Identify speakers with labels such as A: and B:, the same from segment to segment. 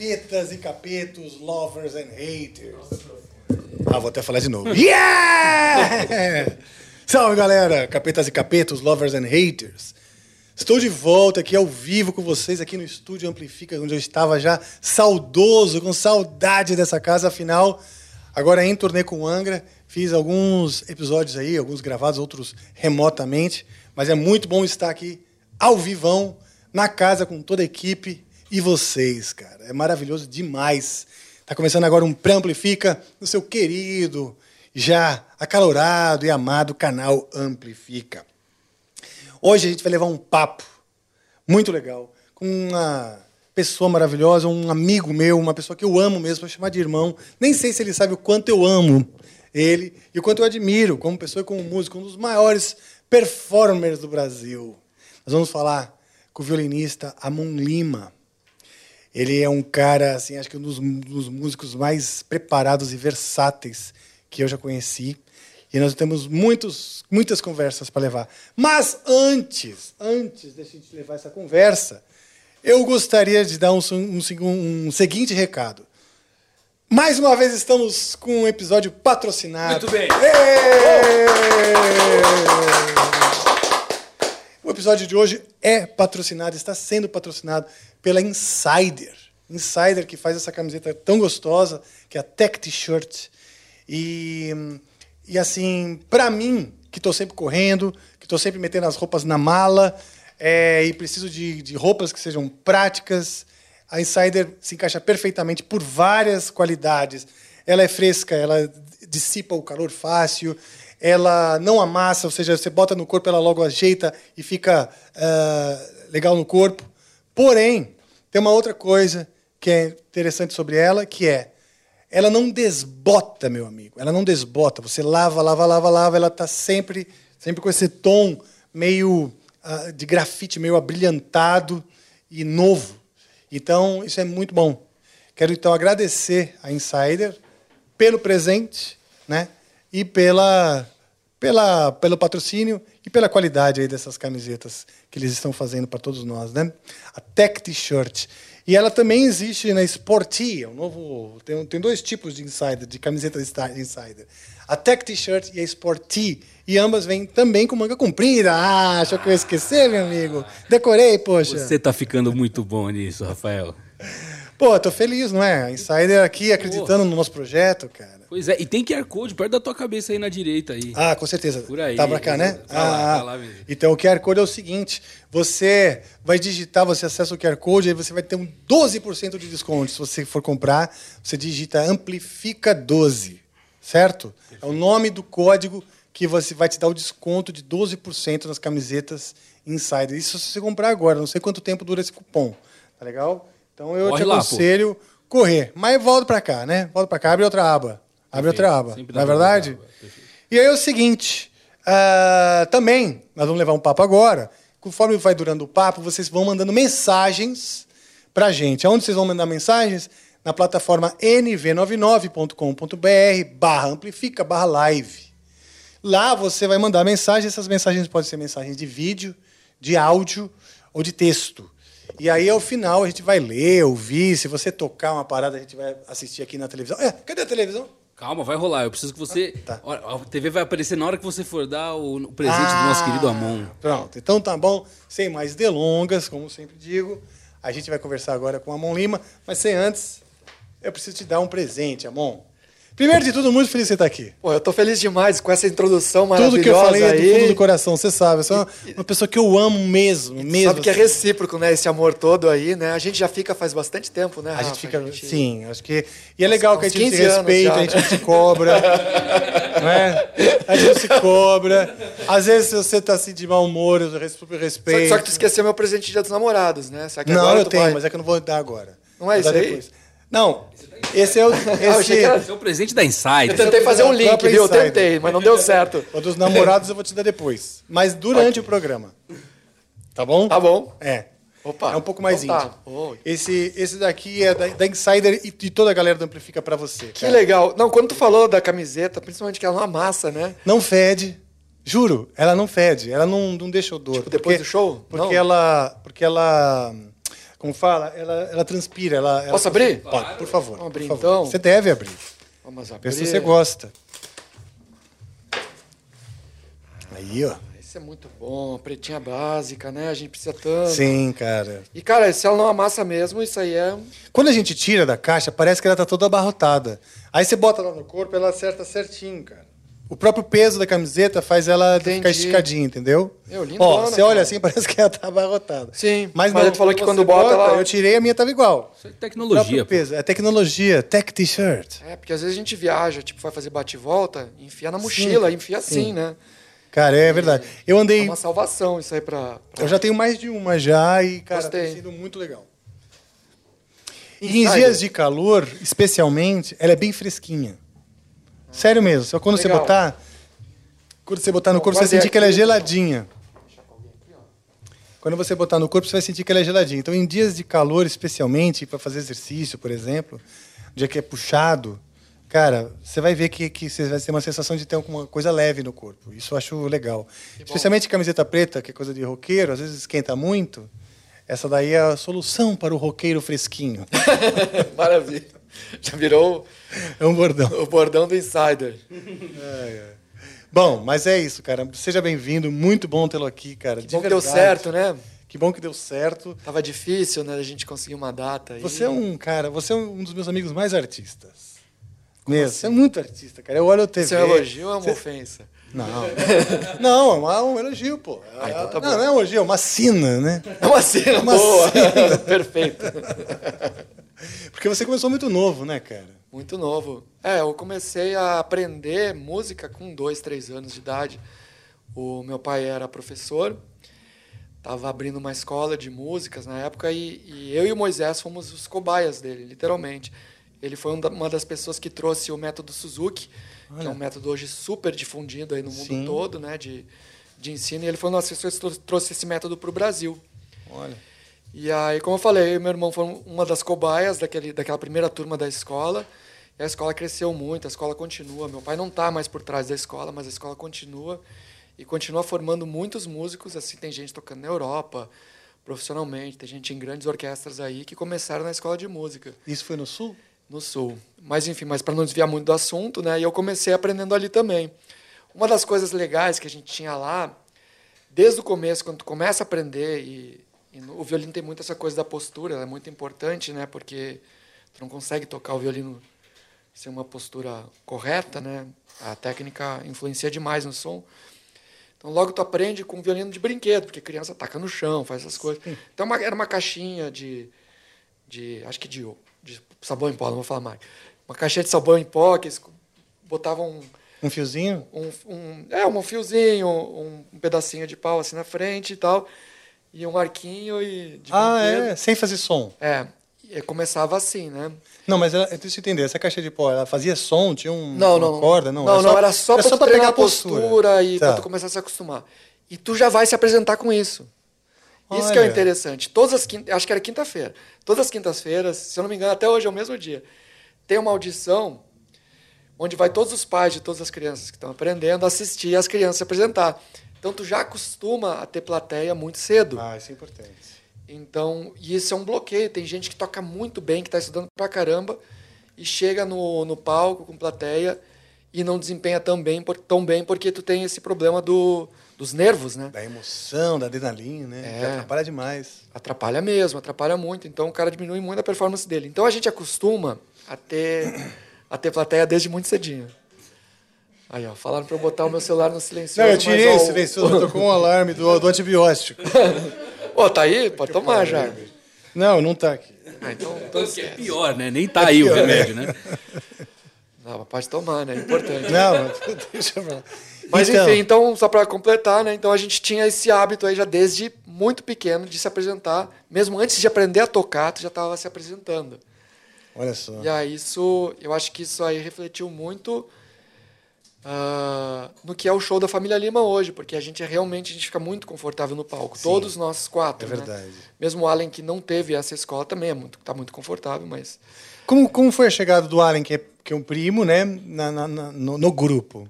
A: Capetas e capetos, lovers and haters. Ah, vou até falar de novo. Yeah! Salve galera, capetas e capetos, lovers and haters. Estou de volta aqui ao vivo com vocês aqui no estúdio Amplifica, onde eu estava já saudoso, com saudade dessa casa. Afinal, agora em turnê com Angra, fiz alguns episódios aí, alguns gravados, outros remotamente. Mas é muito bom estar aqui ao vivão, na casa com toda a equipe e vocês, cara. É maravilhoso demais. Tá começando agora um Pré-Amplifica no seu querido, já acalorado e amado canal Amplifica. Hoje a gente vai levar um papo muito legal com uma pessoa maravilhosa, um amigo meu, uma pessoa que eu amo mesmo, vou chamar de irmão. Nem sei se ele sabe o quanto eu amo ele e o quanto eu admiro como pessoa e como músico, um dos maiores performers do Brasil. Nós vamos falar com o violinista Amon Lima. Ele é um cara, assim, acho que um dos, dos músicos mais preparados e versáteis que eu já conheci. E nós temos muitos, muitas conversas para levar. Mas antes, antes de a gente levar essa conversa, eu gostaria de dar um, um, um seguinte recado. Mais uma vez estamos com um episódio patrocinado.
B: Muito bem.
A: O episódio de hoje é patrocinado, está sendo patrocinado pela Insider. Insider que faz essa camiseta tão gostosa, que é a Tech T-shirt. E, e assim, para mim, que estou sempre correndo, que estou sempre metendo as roupas na mala é, e preciso de, de roupas que sejam práticas, a Insider se encaixa perfeitamente por várias qualidades. Ela é fresca, ela dissipa o calor fácil, ela não amassa, ou seja, você bota no corpo, ela logo ajeita e fica uh, legal no corpo. Porém, tem uma outra coisa que é interessante sobre ela, que é ela não desbota, meu amigo. Ela não desbota. Você lava, lava, lava, lava, ela está sempre, sempre com esse tom meio uh, de grafite, meio abrilhantado e novo. Então, isso é muito bom. Quero então agradecer a Insider pelo presente, né? E pela, pela, pelo patrocínio e pela qualidade aí dessas camisetas que eles estão fazendo para todos nós, né? A Tech T-shirt. E ela também existe na Sporty, é um novo, tem, tem dois tipos de Insider, de camiseta de Insider. A Tech T-shirt e a Sporty. E ambas vêm também com manga comprida. Ah, achou que eu ia esquecer, meu amigo? Decorei, poxa.
B: Você tá ficando muito bom nisso, Rafael.
A: Pô, tô feliz, não é? A Insider aqui acreditando no nosso projeto, cara.
B: Pois é, e tem QR Code perto da tua cabeça aí na direita aí.
A: Ah, com certeza.
B: Por aí.
A: Tá pra cá, né?
B: Tá lá,
A: ah,
B: tá lá mesmo.
A: Então o QR Code é o seguinte: você vai digitar, você acessa o QR Code, aí você vai ter um 12% de desconto. Se você for comprar, você digita Amplifica 12. certo? É o nome do código que você vai te dar o desconto de 12% nas camisetas Insider. Isso se você comprar agora, não sei quanto tempo dura esse cupom, tá legal? Então eu
B: Corre
A: te
B: lá,
A: aconselho correr. Mas volta para cá, né? Volta para cá, abre outra aba. Abre outra aba.
B: Sempre
A: Não é verdade? E aí é o seguinte, ah, também, nós vamos levar um papo agora. Conforme vai durando o papo, vocês vão mandando mensagens pra gente. Aonde vocês vão mandar mensagens? Na plataforma nv99.com.br barra amplifica barra live. Lá você vai mandar mensagem, essas mensagens podem ser mensagens de vídeo, de áudio ou de texto. E aí, ao final, a gente vai ler, ouvir. Se você tocar uma parada, a gente vai assistir aqui na televisão. É, cadê a televisão?
B: Calma, vai rolar. Eu preciso que você.
A: tá.
B: Olha, A TV vai aparecer na hora que você for dar o presente do nosso querido Amon.
A: Pronto, então tá bom. Sem mais delongas, como sempre digo, a gente vai conversar agora com o Amon Lima, mas sem antes, eu preciso te dar um presente, Amon. Primeiro de tudo, muito feliz de você estar aqui.
C: Pô, eu tô feliz demais com essa introdução maravilhosa
A: Tudo que eu falei é do
C: aí.
A: fundo do coração, você sabe. Eu sou uma, uma pessoa que eu amo mesmo, mesmo.
C: Sabe que é
A: assim.
C: recíproco, né? Esse amor todo aí, né? A gente já fica faz bastante tempo, né?
A: A
C: Rafa?
A: gente fica. Sim, acho que. E é legal que a gente se
C: 15 anos
A: respeita,
C: já,
A: a gente
C: né?
A: se cobra. não é? A gente se cobra. Às vezes, você tá assim de mau humor, eu res- super
C: Só,
A: respeito.
C: que- só que tu esqueceu meu presente de dia dos namorados, né?
A: Não,
C: agora
A: eu tenho,
C: vai-
A: mas é que eu não vou dar agora.
C: Não é isso aí?
A: depois. Não, esse é o.
C: achei
A: Esse,
C: que era-
B: é o presente da Insider.
C: Eu tentei fazer um link, viu? Eu tentei, mas não deu certo.
A: o dos namorados eu vou te dar depois. Mas durante o programa. Tá bom?
C: Tá bom.
A: É.
C: Opa.
A: É um pouco mais
C: tá.
A: íntimo.
C: Oi.
A: Esse, esse daqui é da, da Insider e de toda a galera do Amplifica pra você.
C: Que
A: cara.
C: legal. Não, quando tu falou da camiseta, principalmente que ela não amassa, né?
A: Não fede. Juro, ela não fede. Ela não, não deixa odor.
C: Tipo, depois
A: porque-
C: do show?
A: Porque
C: Não?
A: ela. Porque ela. Como fala? Ela, ela transpira. Ela, ela-
C: Posso abrir?
A: Pode, por favor.
C: Vamos abrir, então?
A: Você deve abrir.
C: Vamos abrir.
A: Vê se você gosta. Aí, ó.
C: Isso é muito bom. Pretinha básica, né? A gente precisa tanto.
A: Sim, cara.
C: E, cara, se ela não amassa mesmo, isso aí é...
A: Quando a gente tira da caixa, parece que ela tá toda abarrotada. Aí você bota lá no corpo, ela acerta certinho, cara. O próprio peso da camiseta faz ela ficar
C: Entendi.
A: esticadinha, entendeu?
C: Meu, lindona,
A: Ó, você olha assim, parece que ela tá abarrotada.
C: Sim,
A: mas,
C: mas
A: não,
C: ele falou que quando
A: você
C: bota, ela-
A: Eu tirei, a minha tava igual.
B: Isso é
A: O
B: tecnologia.
A: peso. É tecnologia, tech t-shirt.
C: É, porque às vezes a gente viaja, tipo, vai fazer bate e volta, enfia na mochila, enfia assim,
A: sim.
C: né?
A: Cara, é verdade. Eu
C: É
A: andei.
C: uma salvação isso aí pra... pra-
A: Eu já tenho mais de uma já e, cara,
C: Gostei.
A: tem sido muito legal. E em dias de calor, especialmente, ela é bem fresquinha. Sério mesmo. Só quando você
C: Legal.
A: botar. Quando você botar no corpo, você vai sentir que ela é
C: aqui.
A: geladinha. Quando você botar no corpo, você vai sentir que ela é geladinha. Então, em dias de calor, especialmente, para fazer exercício, por exemplo, dia que é puxado, cara, você vai ver que, que você vai ter uma sensação de ter alguma coisa leve no corpo. Isso eu acho legal. Especialmente camiseta preta, que é coisa de roqueiro, às vezes esquenta muito. Essa daí é a solução para o roqueiro fresquinho.
C: Maravilha. Já virou
A: É um bordão.
C: o bordão do Insider.
A: Bom, mas é isso, cara. Seja bem-vindo. Muito bom tê-lo aqui, cara. de
C: Bom que deu
A: verdade.
C: certo, né?
A: Que bom que deu certo.
C: Tava difícil, né? A gente conseguir uma data aí.
A: Você é um cara, você é um dos meus amigos mais artistas. Mesmo. Você é muito artista, cara. Eu olho a TV.
C: É um elogio ou é uma
A: Você-
C: ofensa?
A: Não. Não, é um elogio, pô.
C: Ah, então tá
A: não,
C: bom.
A: não é um elogio, é uma sina, né?
C: É uma cena
A: Uma
C: boa.
A: cena.
C: Perfeito.
A: Porque você começou muito novo, né, cara?
C: Muito novo. É, eu comecei a aprender música com dois, três anos de idade. O meu pai era professor, estava abrindo uma escola de músicas na época e, e eu e o Moisés fomos os cobaias dele, literalmente. Ele foi um uma das pessoas que trouxe o método Suzuki, que é um método hoje super difundido aí no mundo
A: Sim.
C: todo, né, de, de ensino. E ele foi uma das pessoas que trou- trouxe esse método para o Brasil.
A: Olha.
C: E aí, como eu falei, eu e meu irmão foram uma das cobaias daquele, daquela primeira turma da escola. E a escola cresceu muito, a escola continua. Meu pai não está mais por trás da escola, mas a escola continua. E continua formando muitos músicos. Assim, tem gente tocando na Europa, profissionalmente. Tem gente em grandes orquestras aí que começaram na escola de música
A: Isso foi no Sul?
C: no sul. Mas enfim, mas para não desviar muito do assunto, né? E eu comecei aprendendo ali também. Uma das coisas legais que a gente tinha lá, desde o começo, quando tu começa a aprender e, e no- o violino tem muito essa coisa da postura, ela é muito importante, né? Porque tu não consegue tocar o violino sem uma postura correta, né? A técnica influencia demais no som. Então logo tu aprende com violino de brinquedo, porque criança taca no chão, faz essas coisas. Então uma- era uma caixinha de de acho que de, de sabão em pó, não vou falar mais. Uma caixinha de sabão em pó que eles botava um,
A: Um fiozinho?
C: um, um- é, um fiozinho, um, um pedacinho de pau assim na frente e tal, e um arquinho e
A: Ah,
C: brinquedo.
A: é? Sem fazer som.
C: É, e começava assim, né?
A: Não, mas ela, deixa eu entender, essa caixa de pó, ela fazia som? Tinha um,
C: Não,
A: uma
C: não.
A: corda? Não,
C: não, não, era só pra, tu
A: pra
C: treinar
A: pegar
C: a postura, e
A: Tá.
C: pra tu começar a se acostumar. E tu já vai se apresentar com isso. Isso que é o
A: Olha.
C: interessante. Todas as quint... acho que era quinta-feira. Todas as quintas-feiras, se eu não me engano, até hoje é o mesmo dia. Tem uma audição onde vai todos os pais de todas as crianças que estão aprendendo assistir as crianças se apresentar. Então tu já acostuma a ter plateia muito cedo.
A: Ah, isso é importante.
C: Então, e isso é um bloqueio. Tem gente que toca muito bem, que está estudando pra caramba, e chega no, no palco com plateia e não desempenha tão bem, por- tão bem porque tu tem esse problema do, dos nervos, né?
A: Da emoção, da adrenalina, né? Que
C: É.
A: atrapalha demais.
C: Atrapalha mesmo, atrapalha muito. Então o cara diminui muito a performance dele. Então a gente acostuma a ter, a ter plateia desde muito cedinho. Aí, ó, falaram pra eu botar o meu celular no silencioso.
A: Não, eu
C: mas,
A: tirei
C: ó,
A: esse
C: o-
A: silencioso, tocou um alarme do, do antibiótico.
C: Ô, tá aí? Pode tomar já.
A: Não, não tá aqui.
C: Ah, então, então
B: É
C: esquece.
B: pior, né? Nem tá aí o remédio, né?
C: Não, mas pode tomar, né? É importante.
A: Não, mas deixa pra lá.
C: Mas
A: Então,
C: enfim, então, só para completar, né? Então a gente tinha esse hábito aí já desde muito pequeno de se apresentar. Mesmo antes de aprender a tocar, tu já estava se apresentando.
A: Olha só.
C: E aí isso, eu acho que isso aí refletiu muito ah, no que é o show da família Lima hoje, porque a gente é realmente a gente fica muito confortável no palco. Todos nós quatro.
A: É
C: né?
A: verdade.
C: Mesmo o Allen que não teve essa escola também é muito, tá muito confortável, mas
A: Como, como foi a chegada do Allen, que é, que é um primo, né? na- na- na- no, no grupo?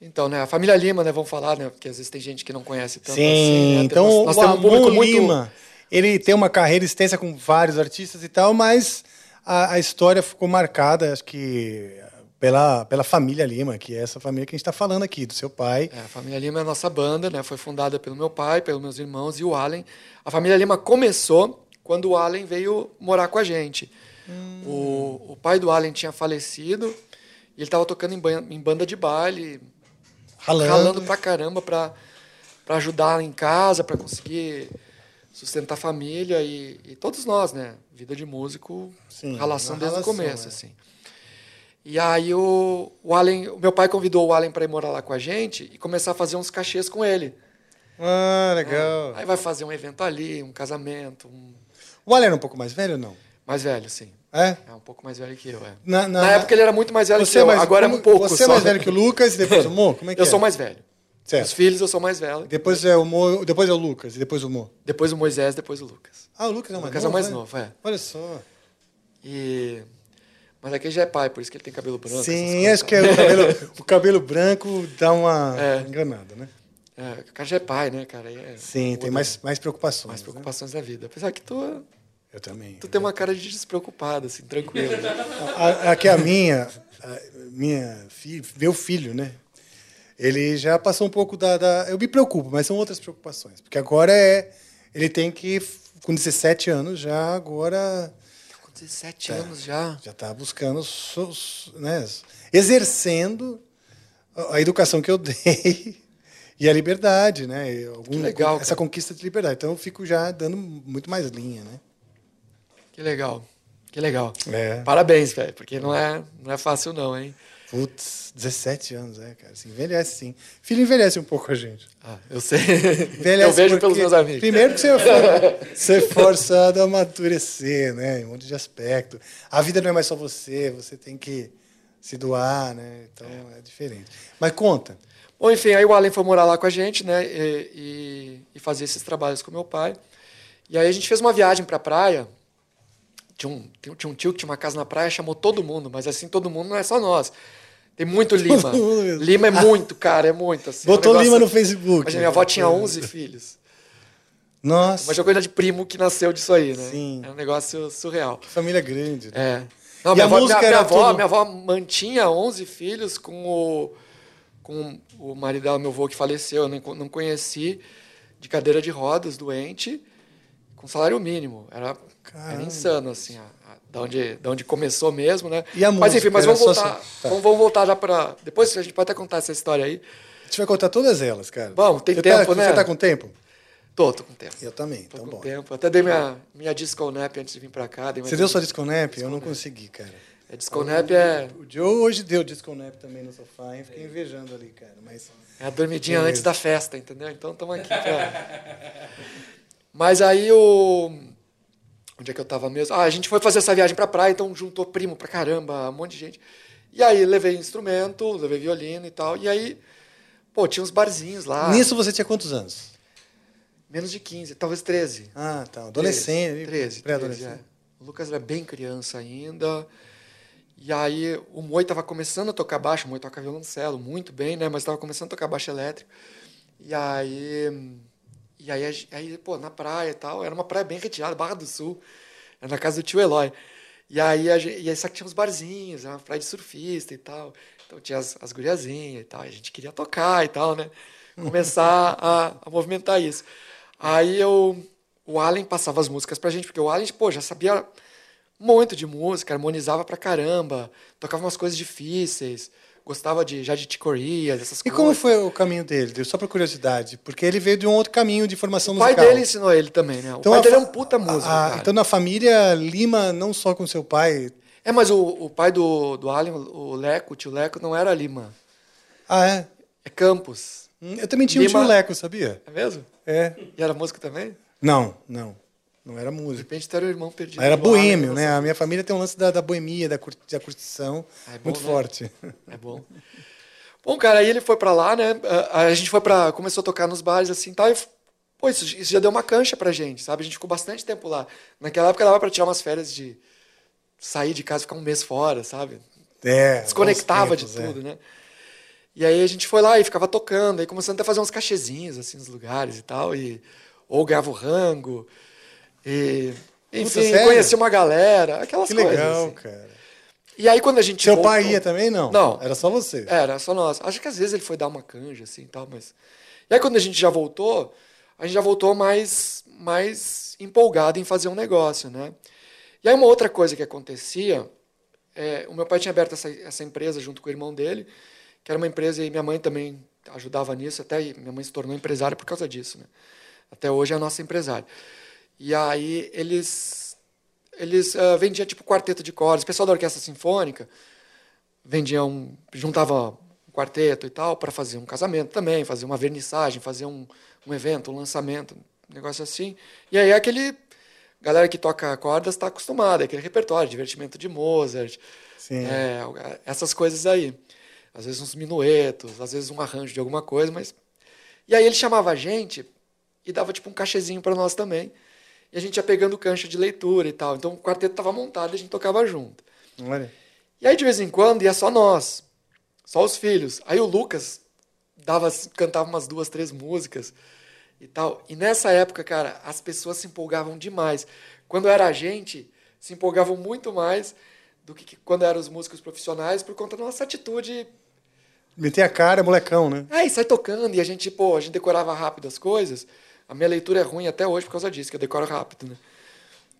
C: então, né, a família Lima, né, vamos falar, né, porque às vezes tem gente que não conhece tanto
A: Sim,
C: assim, né?
A: então
C: nós, nós
A: o
C: temos um público muito
A: Lima, ele tem uma carreira extensa com vários artistas e tal, mas a, a história ficou marcada, acho que pela, pela família Lima, que é essa família que a gente está falando aqui, do seu pai.
C: É, a família Lima é a nossa banda, né? Foi fundada pelo meu pai, pelos meus irmãos e o Allen. A família Lima começou quando o Allen veio morar com a gente. O, o pai do Allen tinha falecido e ele estava tocando em, em banda de baile,
A: Ralando.
C: ralando pra caramba pra, pra ajudar em casa, pra conseguir sustentar a família e, e todos nós, né? Vida de músico,
A: Sim,
C: ralação
A: uma
C: desde o começo,
A: é.
C: assim. E aí o, o Allen, o meu pai convidou o Allen para ir morar lá com a gente e começar a fazer uns cachês com ele.
A: Ah, legal.
C: Aí vai fazer um evento ali, um casamento, um
A: O Allen era um pouco mais velho ou não?
C: mais velho, sim.
A: É?
C: É um pouco mais velho que eu, é.
A: Na,
C: Na época ele era muito mais velho que eu,
A: é mais-
C: agora é
A: como-
C: um pouco
A: Você é
C: só.
A: mais velho que o Lucas e depois o Mo? Como é que
C: Eu
A: é?
C: sou mais velho.
A: Certo.
C: Os filhos eu sou mais velho.
A: Depois é o Mo, depois é o Lucas e depois o Mo.
C: Depois o Moisés, depois o Lucas.
A: Ah, o Lucas é o
C: O
A: mais
C: Lucas é o
A: novo.
C: mais
A: né?
C: novo, é.
A: Olha só.
C: E... Mas aqui já é pai, por isso que ele tem cabelo branco.
A: Sim, acho que é o cabelo, o cabelo branco dá uma
C: É.
A: enganada, né?
C: É, o cara já é pai, né, cara? É-
A: Sim, tem mais, mais preocupações.
C: mais
A: né?
C: preocupações da vida. Apesar que tu,
A: Eu também.
C: tu tem uma cara de despreocupado, assim, tranquilo.
A: A- Aqui a minha, a minha fi, meu filho, né? Ele já passou um pouco da, da- Eu me preocupo, mas são outras preocupações. Porque agora é. Ele tem que, com 17 anos, já agora.
C: Com 17 anos já.
A: Já está buscando, né, exercendo a educação que eu dei e a liberdade, né? Algum,
C: legal,
A: Essa
C: cara.
A: conquista de liberdade. Então eu fico já dando muito mais linha, né?
C: Que legal. Que legal.
A: É.
C: Parabéns, velho, porque não é, não é fácil não, hein?
A: Putz, 17 anos, é, cara. Assim, envelhece sim. Filho envelhece um pouco a gente.
C: Ah, eu sei.
A: Envelhece
C: eu vejo pelos meus amigos.
A: Primeiro que você é, você é forçado a amadurecer, né? Em um monte de aspecto. A vida não é mais só você, você tem que se doar, né? Então é, diferente. Mas conta.
C: Bom, enfim, aí o Allen foi morar lá com a gente, né? E, e, e fazer esses trabalhos com meu pai. E aí a gente fez uma viagem pra praia. Tinha um, tinha- um tio que tinha uma casa na praia, chamou todo mundo, mas assim, todo mundo não é só nós. Tem muito Lima. Lima é muito, cara, é muito. Assim,
A: Botou
C: um
A: Lima no Facebook.
C: Mas minha avó tinha 11 filhos.
A: Nossa,
C: Uma coisa de primo que nasceu disso aí, né?
A: Sim.
C: É um negócio surreal.
A: família grande. né?
C: É. Não,
A: E
C: minha,
A: a
C: avó,
A: música
C: minha, minha avó,
A: tudo-
C: minha avó mantinha 11 filhos com o, com o marido dela, meu avô, que faleceu. Eu não, não conheci, de cadeira de rodas, doente, com salário mínimo. Era, era insano, assim, a, a- da, onde, da onde começou mesmo, né?
A: E a
C: mas enfim,
A: música,
C: mas vamos voltar,
A: assim, tá.
C: vamos, vamos voltar já para... Depois a gente pode até contar essa história aí.
A: A gente vai contar todas elas, cara.
C: Vamos, tem
A: Você
C: tempo,
A: tá,
C: né?
A: Você tá com tempo?
C: Tô, tô com tempo.
A: Eu também,
C: Tô
A: então
C: com
A: bom.
C: tempo. Até dei minha, minha disco nap antes de vir para cá.
A: Você deu sua
C: disco-
A: disconap? Eu não consegui, cara.
C: É disconap é,
A: O Joe hoje deu disconap também no sofá, hein? Fiquei invejando ali, cara. Mas.
C: é a dormidinha antes da festa, entendeu? Então estamos aqui. Pra... Mas aí o. Onde é que eu tava mesmo? Ah, a gente foi fazer essa viagem pra praia, então juntou primo pra caramba, um monte de gente. E aí levei instrumento, levei violino e tal. E aí, pô, tinha uns barzinhos lá.
A: Nisso você tinha quantos anos?
C: Menos de 15, talvez 13.
A: Ah, tá. Adolescente.
C: 13,
A: Pré-adolescente.
C: 13, é. O Lucas era bem criança ainda. E aí o Moi estava começando a tocar baixo, o Moi toca violoncelo muito bem, né? Mas estava começando a tocar baixo elétrico. E aí, e aí, aí, pô, na praia e tal, era uma praia bem retirada, Barra do Sul, era na casa do tio Eloy. E aí, a gente, e aí só que tinha uns barzinhos, era uma praia de surfista e tal. Então tinha as, as guriazinhas e tal, a gente queria tocar e tal, né? Começar a, a movimentar isso. Aí eu, o Allen passava as músicas pra gente, porque o Allen, pô, já sabia muito de música, harmonizava pra caramba, tocava umas coisas difíceis, gostava de já de ticoria, dessas
A: E
C: coisas.
A: como foi o caminho dele? Só por curiosidade. Porque ele veio de um outro caminho de formação
C: O pai
A: musical.
C: dele ensinou ele também, né? O
A: Então,
C: pai
A: a
C: dele é um puta músico, cara.
A: Então na família Lima, não só com seu pai.
C: É, mas o, o pai do, do Allen, o Leco, o tio Leco, não era Lima.
A: Ah, é?
C: É Campos.
A: Hum, Eu também tinha um
C: Lima-
A: tio Leco, sabia?
C: É mesmo?
A: É.
C: E era músico também?
A: Não, não. Não era
C: De
A: músico.
C: repente era o irmão perdido.
A: Era boêmio,
C: não
A: né? A minha família tem um lance da, da boemia, da, cur- da curtição
C: É bom,
A: muito
C: né?
A: forte.
C: É bom. Bom, cara, aí ele foi pra lá, né? A, gente foi pra. começou a tocar nos bares assim tal, e pô, isso, isso já deu uma cancha pra gente, sabe? A gente ficou bastante tempo lá. Naquela época dava pra tirar umas férias de sair de casa e ficar um mês fora, sabe?
A: É.
C: Desconectava
A: bons
C: de
A: tempos, é.
C: tudo, né? E aí a gente foi lá e ficava tocando, aí começando até a fazer uns cachezinhos assim nos lugares e tal, e ou ganhava o rango. E enfim,
A: sério?
C: conheci uma galera, aquelas
A: Que
C: coisas.
A: legal,
C: assim.
A: cara.
C: E aí quando a gente
A: Seu
C: voltou-
A: pai ia também, não?
C: Não.
A: Era só você.
C: era, só nós. Acho que às vezes ele foi dar uma canja, assim, e tal, mas... E aí quando a gente já voltou, a gente já voltou mais, mais empolgado em fazer um negócio, né? E aí uma outra coisa que acontecia, é, o meu pai tinha aberto essa, essa empresa junto com o irmão dele, que era uma empresa e minha mãe também ajudava nisso, até minha mãe se tornou empresária por causa disso, né? Até hoje é a nossa empresária. E aí eles eles ah, vendiam tipo quarteto de cordas, o pessoal da orquestra sinfônica vendia um, juntava um quarteto e tal para fazer um casamento também, fazer uma vernissagem, fazer um, um evento, um lançamento, um negócio assim. E aí aquele galera que toca cordas está acostumada, aquele repertório, divertimento de Mozart, é, essas coisas aí. Às vezes uns minuetos, às vezes um arranjo de alguma coisa, mas e aí ele chamava a gente e dava tipo um cachezinho para nós também. E a gente ia pegando cancha de leitura e tal. Então o quarteto estava montado e a gente tocava junto.
A: Olha.
C: E aí, de vez em quando, ia só nós, só os filhos. Aí o Lucas dava, cantava umas duas, três músicas e tal. E nessa época, cara, as pessoas se empolgavam demais. Quando era a gente, se empolgavam muito mais do que quando eram os músicos profissionais, por conta da nossa atitude.
A: Meter a cara, molecão, né?
C: Aí sai tocando e a gente, pô, a gente decorava rápido as coisas. A minha leitura é ruim até hoje por causa disso, que eu decoro rápido, né?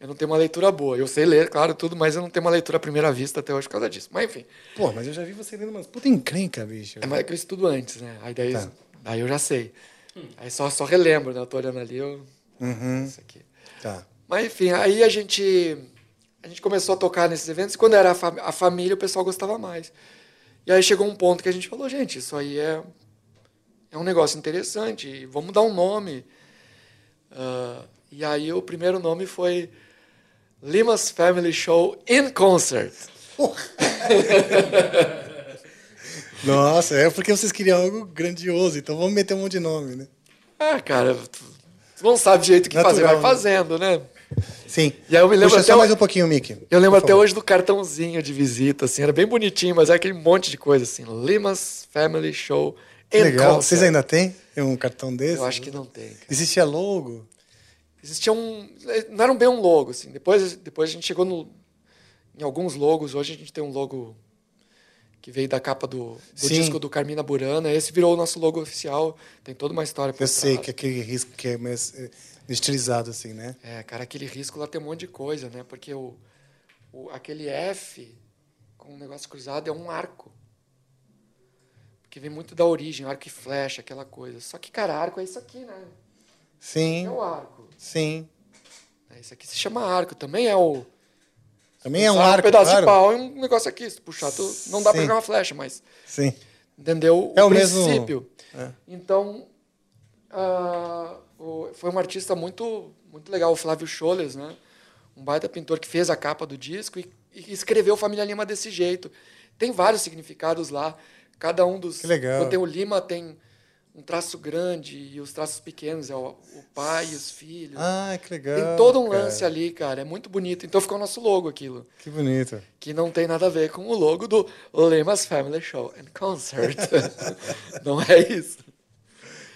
C: Eu não tenho uma leitura boa. Eu sei ler, claro, tudo, mas eu não tenho uma leitura à primeira vista até hoje por causa disso. Mas enfim.
A: Pô, mas eu já vi você lendo umas puta encrenca, bicho.
C: É mais que eu estudo antes, né? Aí daí,
A: Tá.
C: daí eu já sei. Aí só, só relembro, né? Eu tô olhando ali, eu...
A: Uhum.
C: Isso aqui.
A: Tá.
C: Mas enfim, aí a gente, a gente começou a tocar nesses eventos e quando era a, fa- a família o pessoal gostava mais. E aí chegou um ponto que a gente falou, gente, isso aí é, é um negócio interessante, vamos dar um nome. Ah, e aí o primeiro nome foi Lima's Family Show in Concert.
A: Nossa, é porque vocês queriam algo grandioso, então vamos meter um monte de nome, né?
C: Ah, cara, tu, não sabe direito o que fazer,
A: Natural,
C: vai
A: né?
C: fazendo, né?
A: Sim.
C: E aí eu me lembro
A: Puxa
C: até
A: só mais um pouquinho, Mickey.
C: Eu lembro até hoje do cartãozinho de visita, assim, era bem bonitinho, mas era aquele monte de coisa, assim, Lima's Family Show
A: legal. Vocês ainda têm um cartão desse?
C: Eu acho que não tem. cara.
A: Existia logo?
C: Existia um... Não era bem um logo, assim, depois, depois a gente chegou no, em alguns logos, hoje a gente tem um logo que veio da capa do, do disco do Carmina Burana, esse virou o nosso logo oficial, tem toda uma história por
A: Eu sei
C: trás.
A: que é aquele risco que é mais eh, estilizado, assim, né?
C: É, cara, aquele risco lá tem um monte de coisa, né? Porque o, o, aquele F com um negócio cruzado é um arco. Porque vem muito da origem, arco e flecha, aquela coisa. Só que, cara, arco é isso aqui, né?
A: Sim,
C: É o arco.
A: sim.
C: É, Isso aqui se chama arco, também é o.
A: Também é um arco,
C: Um pedaço
A: claro.
C: de pau e um negócio aqui. Se puxar, tu, não dá pra
A: Sim.
C: jogar uma flecha, mas.
A: Sim.
C: Entendeu?
A: É o mesmo-
C: princípio.
A: é.
C: Então, ah, o- foi um artista muito, muito legal, o Flávio Scholes, né? Um baita pintor que fez a capa do disco e, e escreveu Família Lima desse jeito. Tem vários significados lá. Cada um dos.
A: Que legal.
C: Quando tem o Lima, tem um traço grande e os traços pequenos é o, o pai e os filhos.
A: Ah, que legal.
C: tem todo um
A: cara.
C: lance ali, cara. É muito bonito. Então ficou o nosso logo aquilo
A: Que bonito.
C: que não tem nada a ver com o logo do Lema's Family Show and Concert. não é isso.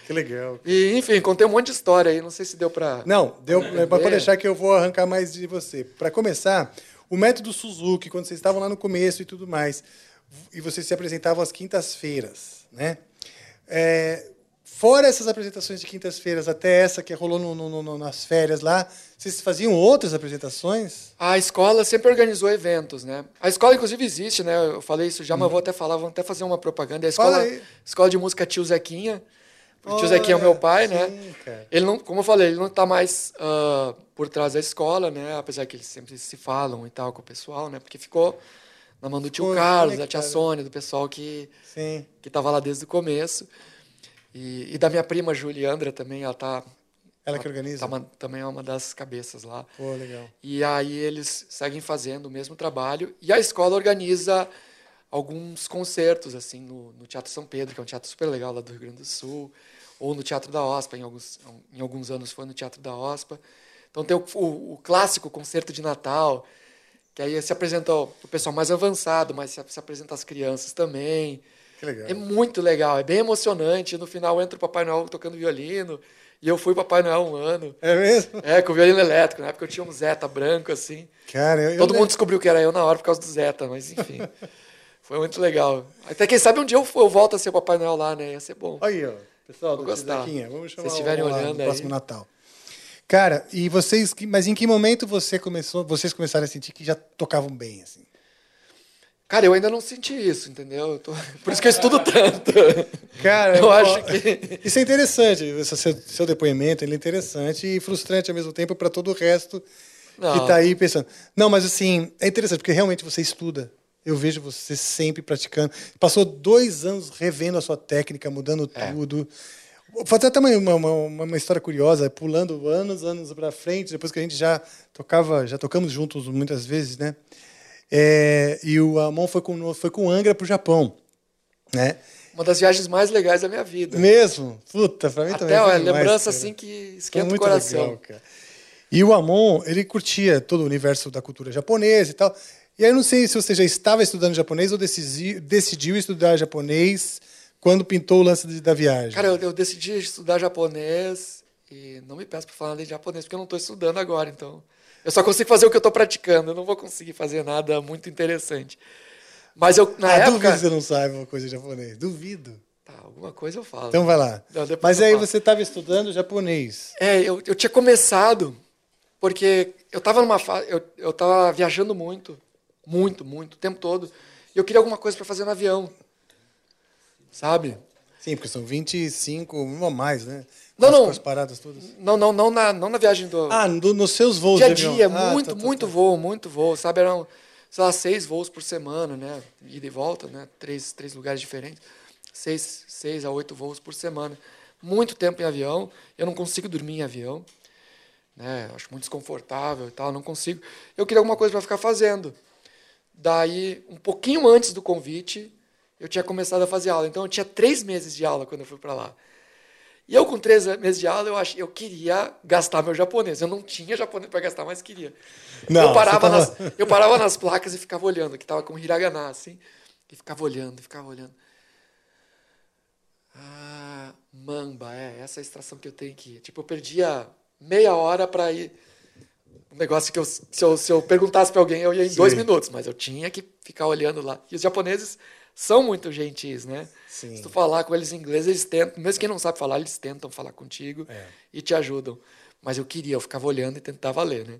A: Que legal.
C: E, enfim, contei um monte de história aí, não sei se deu pra.
A: Não, deu para
C: entender.
A: deixar que eu vou arrancar mais de você. Para começar, o método Suzuki, quando vocês estavam lá no começo e tudo mais, e vocês se apresentavam às quintas-feiras, né? É, fora essas apresentações de quintas-feiras, até essa que rolou no- no- no- nas férias lá, vocês faziam outras apresentações?
C: A escola sempre organizou eventos, né? A escola, inclusive, existe, né? Eu falei isso já, mas eu vou até falar, vou até fazer uma propaganda. A escola, escola de música Tio Zequinha. O tio Zequinha é o meu pai,
A: sim,
C: né?
A: cara.
C: Ele não, como eu falei, ele não está mais ah, por trás da escola, né? Apesar que eles sempre se falam e tal com o pessoal, né? Porque ficou na mão do tio
A: Ficou
C: Carlos, da tia. Sônia, do pessoal que
A: Sim.
C: que estava lá desde o começo. E, e da minha prima Juliandra também, ela tá.
A: Ela que organiza?
C: tá também é uma das cabeças lá.
A: Pô, legal.
C: E aí eles seguem fazendo o mesmo trabalho. E a escola organiza alguns concertos, assim, no, no Teatro São Pedro, que é um teatro super legal lá do Rio Grande do Sul, ou no Teatro da OSPA, em alguns, em alguns anos foi no Teatro da OSPA. Então tem o, o, o clássico concerto de Natal, que aí se apresenta o, pessoal mais avançado, mas se, se apresenta as crianças também.
A: Que legal.
C: É muito legal, é bem emocionante. No final entra o Papai Noel tocando violino, e eu fui Papai Noel um ano.
A: É mesmo?
C: É, com violino elétrico. Na época eu tinha um Zeta branco, assim.
A: Cara, eu, eu
C: Todo
A: le-
C: mundo descobriu que era eu na hora por causa do Zeta, mas enfim. foi muito legal. Até quem sabe um dia eu, eu volto a ser o Papai Noel lá, né? Ia ser bom.
A: Aí, ó. Pessoal, do
C: Vou gostar.
A: Zequinha, vamos
C: Se
A: chamar
C: vocês estiverem
A: um lá
C: olhando
A: no
C: aí.
A: próximo Natal. Cara, e vocês, mas em que momento você começou, vocês começaram a sentir que já tocavam bem assim?
C: Cara, eu ainda não senti isso, entendeu? Eu tô- Por isso que eu estudo tanto.
A: Cara,
C: eu acho que.
A: Isso é interessante, esse seu, seu depoimento, ele é interessante e frustrante ao mesmo tempo para todo o resto
C: Não.
A: que tá aí pensando. Não, mas assim, é interessante, porque realmente você estuda. Eu vejo você sempre praticando. Passou dois anos revendo a sua técnica, mudando
C: É.
A: tudo. Vou fazer até uma, uma, uma- história curiosa, pulando anos, anos para frente, depois que a gente já tocava, já tocamos juntos muitas vezes, né? É, e o Amon foi com, foi com o Angra pro Japão, né?
C: Uma das viagens mais legais da minha vida.
A: Mesmo? Puta, pra mim também.
C: Até, ó,
A: demais,
C: lembrança
A: cara.
C: assim que
A: Foi
C: esquenta o
A: muito
C: coração.
A: legal, cara. E o Amon, ele curtia todo o universo da cultura japonesa e tal. E aí eu não sei se você já estava estudando japonês ou decisi- decidiu estudar japonês quando pintou o lance de- da viagem.
C: Cara, eu, eu decidi estudar japonês e não me peço para falar nada de japonês, porque eu não estou estudando agora, então. Eu só consigo fazer o que eu estou praticando, eu não vou conseguir fazer nada muito interessante. Mas eu, na
A: ah,
C: época.
A: duvido que você não saiba uma coisa de japonês. Duvido.
C: Tá, alguma coisa eu falo.
A: Então vai lá.
C: Não,
A: Mas aí
C: falo.
A: você estava estudando japonês.
C: É, eu, eu tinha começado, porque eu estava numa fase. Eu, eu tava viajando muito, muito, muito, o tempo todo. E eu queria alguma coisa para fazer no avião. Sabe?
A: Sim, porque são 25, ou mais, né?
C: Não,
A: as-
C: não.
A: Com as paradas todas.
C: Não, não, não na, não na viagem do.
A: Ah, do- nos seus voos
C: dia a
A: de avião.
C: dia,
A: Ah,
C: muito,
A: tá, tá,
C: muito
A: tá.
C: voo, muito voo, sabe? Eram, sei lá, seis voos por semana, né? Ida e volta, né? Três, três lugares diferentes. Seis, seis a oito voos por semana. Muito tempo em avião. Eu não consigo dormir em avião. Né? Acho muito desconfortável e tal, não consigo. Eu queria alguma coisa para ficar fazendo. Daí, um pouquinho antes do convite, eu tinha começado a fazer aula. Então, eu tinha três meses de aula quando eu fui para lá. E eu, com três meses de aula, eu, ach... eu queria gastar meu japonês. Eu não tinha japonês para gastar, mas queria.
A: Não,
C: eu, parava
A: tava-
C: nas... eu parava nas placas e ficava olhando, que estava com hiragana, assim. E ficava olhando, e ficava olhando. Ah, mamba, é, essa é a extração que eu tenho aqui. Tipo, eu perdia meia hora para ir. Um negócio que eu, se, eu, se eu perguntasse para alguém, eu ia em dois
A: Sim.
C: minutos, mas eu tinha que ficar olhando lá. E os japoneses são muito gentis, né?
A: Sim.
C: Se tu falar com eles em inglês, eles tentam, mesmo quem não sabe falar, eles tentam falar contigo
A: É.
C: e te ajudam. Mas eu queria, eu ficava olhando e tentava ler, né?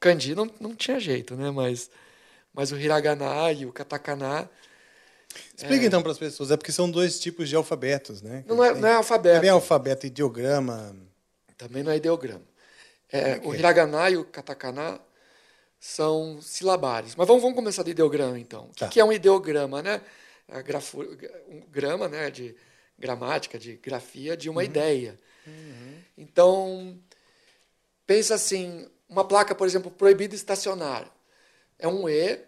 C: Kanji não, não tinha jeito, né? Mas, mas o hiragana e o katakana
A: Explica então para as pessoas, é porque são dois tipos de alfabetos, né?
C: não é, não é alfabeto.
A: É bem alfabeto, ideograma.
C: Também não é ideograma. É, o hiragana e o katakana são silabares. Mas vamos, vamos começar do ideograma, então. O que,
A: Tá.
C: que é um ideograma, né? A grafo, um grama, né? De gramática, de grafia, de uma ideia. Então, pensa assim, uma placa, por exemplo, proibido estacionar. É um E,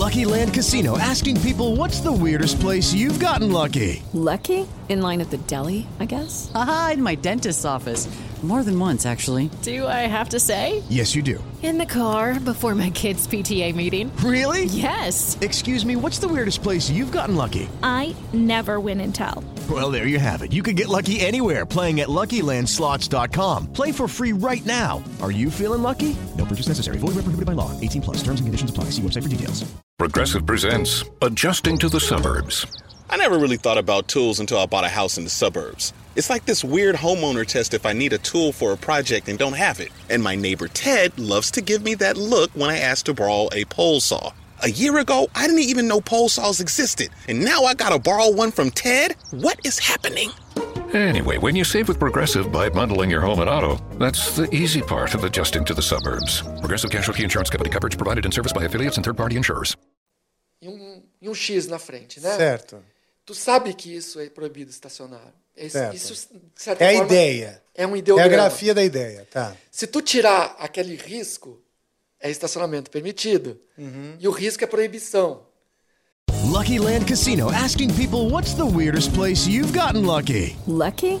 D: Lucky Land Casino asking people what's the weirdest place you've gotten lucky?
E: Lucky? In line at the deli, I guess?
F: Aha, in my dentist's office. More than once, actually.
E: Do I have to say?
D: Yes, you do.
E: In the car before my kids' PTA meeting.
D: Really?
E: Yes.
D: Excuse me, what's the weirdest place you've gotten lucky?
G: I never win and tell.
D: Well, there you have it. You can get lucky anywhere playing at LuckyLandSlots.com. Play for free right now. Are you feeling lucky? No purchase necessary. Void where prohibited by law. 18 plus. Terms and conditions apply. See website for details.
H: Progressive presents Adjusting to the Suburbs.
I: I never really thought about tools until I bought a house in the suburbs. It's like this weird homeowner test if I need a tool for a project and don't have it. And my neighbor Ted loves to give me that look when I ask to borrow a pole saw. A year ago, I didn't even know pole saws existed. And now I gotta borrow one from Ted? What is happening?
H: Anyway, when you save with Progressive by bundling your home and auto, that's the easy part of adjusting to the suburbs. Progressive Casualty Insurance Company coverage provided and serviced by affiliates and third party insurers.
C: e um, e um X na frente, né?
A: Certo.
C: Tu sabe que isso é proibido estacionar. Isso, de certa
A: É a
C: forma,
A: ideia.
C: É um
A: É a
C: ideograma.
A: grafia da ideia, tá.
C: Se tu tirar aquele risco, é estacionamento permitido.
A: Uhum.
C: E o risco é proibição.
D: Lucky Land Casino asking people what's the weirdest place you've gotten lucky?
E: Lucky?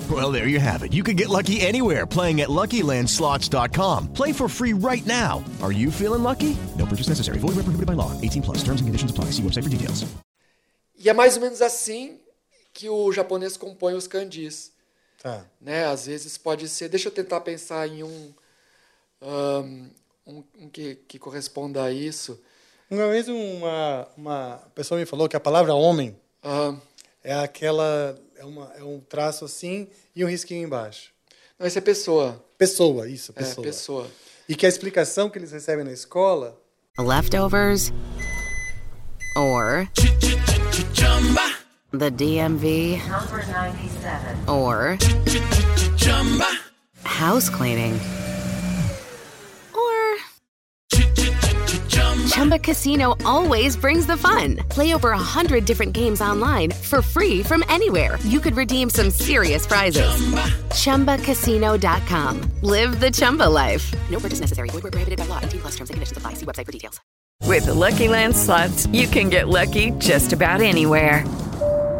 D: Well, there you have it. You can get lucky anywhere playing at LuckyLandSlots.com. Play for free right now. Are you feeling lucky? No purchase necessary. Void where prohibited by law. 18 plus. Terms and conditions apply. See website for details.
C: E é mais ou menos assim que o japonês compõe os kanjis.
A: Tá.
C: Né? Às vezes pode ser. Deixa eu tentar pensar em um, ahn, um, um que, que corresponda a isso.
A: Uma vez uma, uma pessoa me falou que a palavra homem é aquela. É, uma, é um traço assim e um risquinho embaixo.
C: não, esse é pessoa.
A: Pessoa, isso,
C: É,
A: pessoa.
C: pessoa.
A: E que a explicação que eles recebem na escola
J: Leftovers or the DMV or house cleaning
K: Chumba Casino always brings the fun. Play over a hundred different games online for free from anywhere. You could redeem some serious prizes. ChumbaCasino.com. Live the Chumba life.
J: no purchase necessary. Void where prohibited by law. 18 plus terms and conditions apply. See website for details.
L: With the Lucky Land slots, you can get lucky just about anywhere.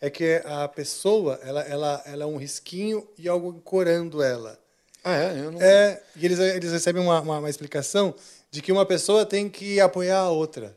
A: É que a pessoa, ela, ela, ela é um risquinho e algo ancorando ela.
C: Ah, é? Eu não...
A: É, e eles, eles recebem uma, uma, uma explicação de que uma pessoa tem que apoiar a outra.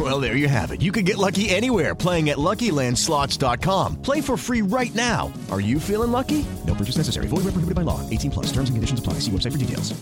D: Well, there you have it. You can get lucky anywhere playing at LuckyLandSlots.com. Play for free right now. Are you feeling lucky? No purchase necessary. Void where prohibited by law. 18 plus. Terms and conditions apply. See website for details.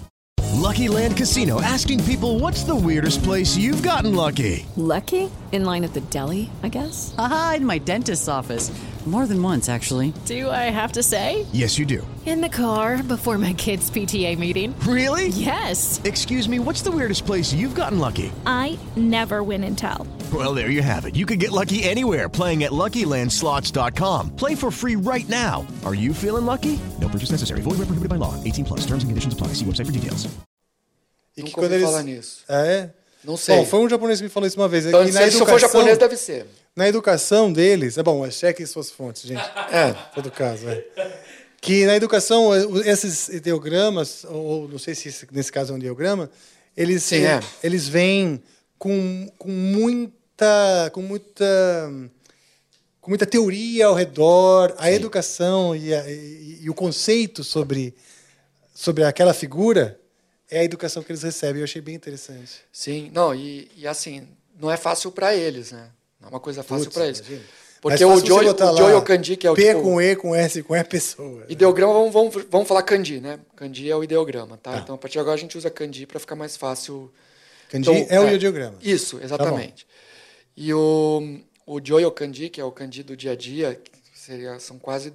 D: Lucky Land Casino asking people what's the weirdest place you've gotten lucky?
E: Lucky? In line at the deli, I guess?
F: Aha, in my dentist's office. More than once, actually.
E: Do I have to say?
D: Yes, you do.
E: In the car before my kids' PTA meeting.
D: Really?
E: Yes.
D: Excuse me, what's the weirdest place you've gotten lucky?
G: I never win and tell.
D: Well, there you have it. You can get lucky anywhere playing at LuckyLandSlots.com. Play for free right now. Are you feeling lucky? No purchase necessary. Void where prohibited by law. 18 plus. Terms and conditions apply. See website for details.
A: E
C: Nunca
A: que quando eles...
C: falar nisso.
A: Ah, é?
C: Não sei.
A: Bom, foi um japonês que me falou isso uma vez. É
C: Então,
A: que
C: se for japonês, deve ser.
A: Na educação deles... É bom, chequem suas fontes, gente. É, todo caso, é. Que na educação, esses ideogramas, ou não sei se esse- nesse caso é um ideograma, eles,
C: Sim, é.
A: eles vêm com, com muita... Com muita com muita teoria ao redor, a educação e, a- e- e o conceito sobre, sobre aquela figura é a educação que eles recebem. Eu achei bem interessante.
C: Sim, não, e, e assim, não é fácil para eles, né? É uma coisa fácil para eles.
A: imagina.
C: Porque o
A: botar
C: o Okandi, que é o
A: P
C: tipo,
A: com E, com S, com E, pessoa.
C: Ideograma, vamos, vamos, vamos falar kanji, né? Kanji é o ideograma, tá? Então, a partir de agora, a gente usa kanji para ficar mais fácil.
A: Kanji é o ideograma.
C: Isso,
A: Tá
C: exatamente. e o, o Joyo Kanji, que é o kanji do dia a dia, que seria, são quase,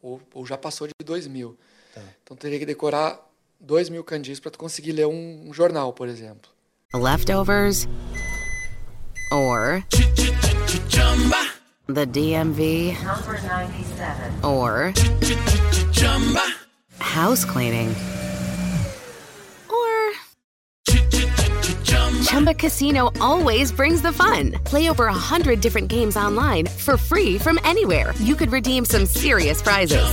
C: ou, ou já passou de 2 mil.
A: Tá.
C: Então, teria que decorar 2 mil kanjis para tu conseguir ler um, um jornal, por exemplo.
K: Leftovers or the DMV or Ch-ch-chumba. house cleaning or Chumba Casino always brings the fun. Play over a hundred different games online for free from anywhere. You could redeem some serious prizes.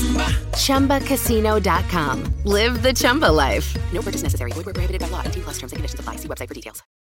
K: Chumba. ChumbaCasino.com. Live the Chumba life.
J: No purchase necessary. Void where prohibited by law. 18 plus terms and conditions apply. See website for details.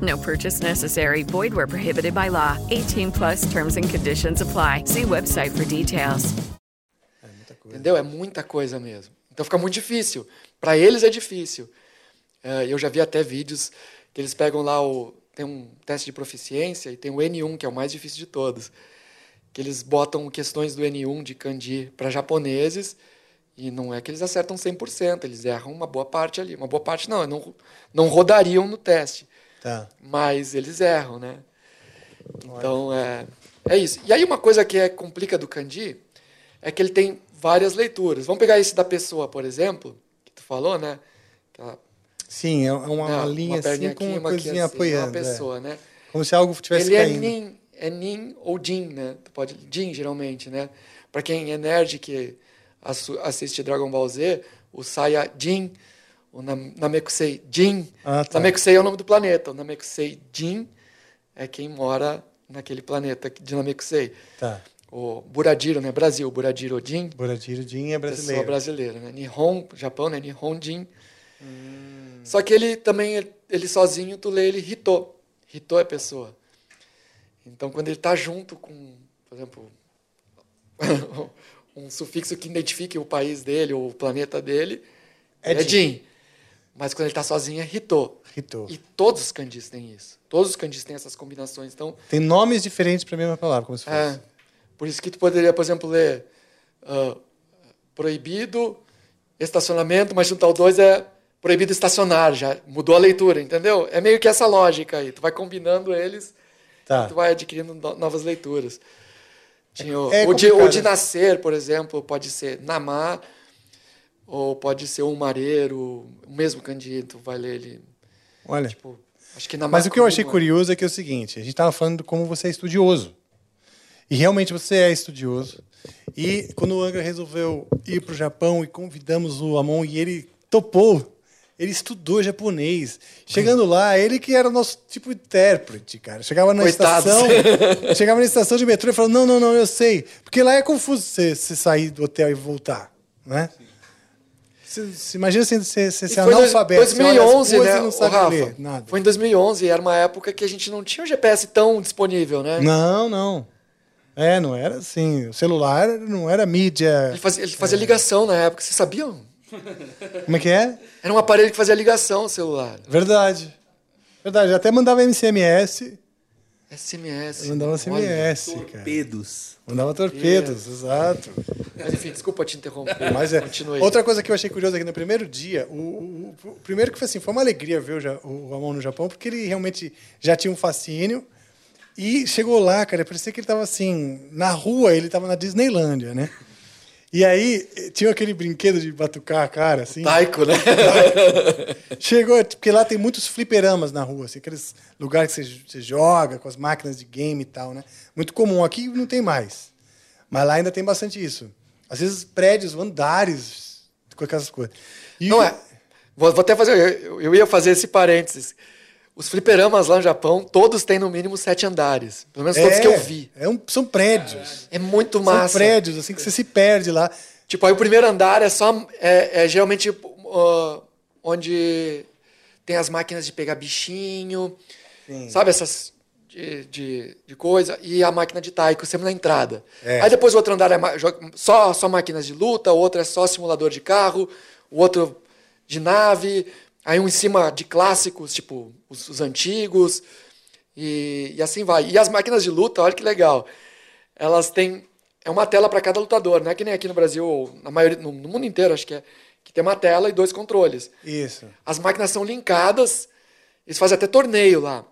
L: No purchase necessary. Void where prohibited by law. 18 plus terms and conditions apply. See website for details.
C: Entendeu? É muita coisa mesmo. Então fica muito difícil. Para eles é difícil. É, eu já vi até vídeos que eles pegam lá o. Tem um teste de proficiência e tem o N1, que é o mais difícil de todos. Que eles botam questões do N1 de kanji para japoneses e não é que eles acertam 100%, eles erram uma boa parte ali. Uma boa parte não, não, não rodariam no teste.
A: Tá.
C: Mas eles erram, né? Então é, é isso. E aí uma coisa que é complica do kanji é que ele tem várias leituras. Vamos pegar esse da pessoa, por exemplo, que tu falou, né? Aquela,
A: Sim, é uma,
C: né,
A: linha
C: perninha
A: assim com uma
C: aqui
A: coisinha
C: assim,
A: apoiando.
C: Uma pessoa,
A: é.
C: né?
A: Como se algo estivesse
C: Ele é
A: caindo.
C: nin, é nin ou jin, né? Tu pode jin geralmente, né? Para quem é nerd que assiste Dragon Ball Z, o Saya Jin, o Nam- Namekusei Jin.
A: Ah, tá.
C: Namekusei é o nome do planeta. O Namekusei Jin é quem mora naquele planeta de Namekusei.
A: Tá.
C: O Buradiro, né? Brasil, Buradiro Jin.
A: Buradiro Jin é
C: Pessoa
A: brasileiro.
C: brasileira, né? Nihon, Japão, né? Nihon Jin. Só que ele também, ele sozinho, tu lê ele Hito. Hito é pessoa. Então, quando ele está junto com, por exemplo, um sufixo que identifique o país dele ou o planeta dele,
A: É
C: é,
A: Jin.
C: Jin. Mas quando ele está sozinho é Hito.
A: Hito.
C: E todos os kanjis têm isso. Todos os kanjis têm essas combinações. Então,
A: Tem nomes diferentes para a mesma palavra, como se fosse.
C: é, por isso que tu poderia, por exemplo, ler ah, proibido estacionamento, mas juntar o dois é proibido estacionar, já mudou a leitura, entendeu? É meio que essa lógica aí. Tu vai combinando eles,
A: Tá.
C: tu vai adquirindo no- novas leituras. Tinha o,
A: É
C: o de, o de nascer, por exemplo, pode ser namá, ou pode ser um mareiro, o mesmo candido, vai ler ele.
A: Olha.
C: Tipo, acho que namá
A: Mas o que eu achei curioso é que é o seguinte: a gente estava falando de como você é estudioso. E realmente você é estudioso. E quando o Angra resolveu ir para o Japão e convidamos o Amon e ele topou, ele estudou japonês. Chegando lá, ele que era o nosso tipo de intérprete, cara. Chegava na
C: Coitados.
A: estação, chegava na estação de metrô e falava: Não, não, não, eu sei. Porque lá é confuso você, você sair do hotel e voltar, né? Você, você imagina você, você, você
C: E
A: ser
C: foi em
A: analfabeto. você olha as
C: 2011,
A: coisas
C: né,
A: não sabe
C: Rafa?
A: ler
C: Foi em 2011, era uma época que a gente não tinha o GPS tão disponível, né?
A: Não, não. É, não era assim. O celular não era mídia.
C: Ele fazia, ele fazia ligação na época, vocês sabiam?
A: Como é que é?
C: Era um aparelho que fazia ligação o celular.
A: Verdade. Verdade. Até mandava MCMS.
C: SMS.
A: Mandava SMS, cara.
B: Torpedos.
A: Mandava torpedos, exato.
C: Mas enfim, desculpa te interromper.
A: Mas é.
C: Continue.
A: Outra coisa que eu achei curiosa aqui no primeiro dia, o, o- o primeiro que foi assim, foi uma alegria ver o, o Ramon no Japão, porque ele realmente já tinha um fascínio. E chegou lá, cara, parecia que ele estava assim, na rua, ele estava na Disneylândia, né? E aí tinha aquele brinquedo de batucar a cara, assim.
C: Taiko, né?
A: Chegou, porque lá tem muitos fliperamas na rua, assim, aqueles lugares que você, você joga com as máquinas de game e tal, né? Muito comum. Aqui não tem mais. Mas lá ainda tem bastante isso. Às vezes prédios, andares, com aquelas coisas. E
C: Não é. Vou, até fazer. Eu ia fazer esse parênteses. Os fliperamas lá no Japão, todos têm no mínimo sete andares. Pelo menos todos
A: É,
C: que eu vi.
A: É um, são prédios.
C: É muito
A: São
C: massa.
A: prédios, assim, que você se perde lá.
C: Tipo, aí o primeiro andar é só. É, é geralmente uh, onde tem as máquinas de pegar bichinho. Sabe essas. De, de, de coisa. E a máquina de taiko, sempre na entrada.
A: É.
C: Aí depois o outro andar é só, só máquinas de luta, o outro é só simulador de carro, o outro de nave. Aí um em cima de clássicos, tipo os, os antigos. E, e assim vai. E as máquinas de luta, olha que legal. Elas têm. É uma tela para cada lutador, não é que nem aqui no Brasil, ou na maioria, no, no mundo inteiro, acho que é. Que tem uma tela e dois controles.
A: Isso.
C: As máquinas são linkadas, eles fazem até torneio lá.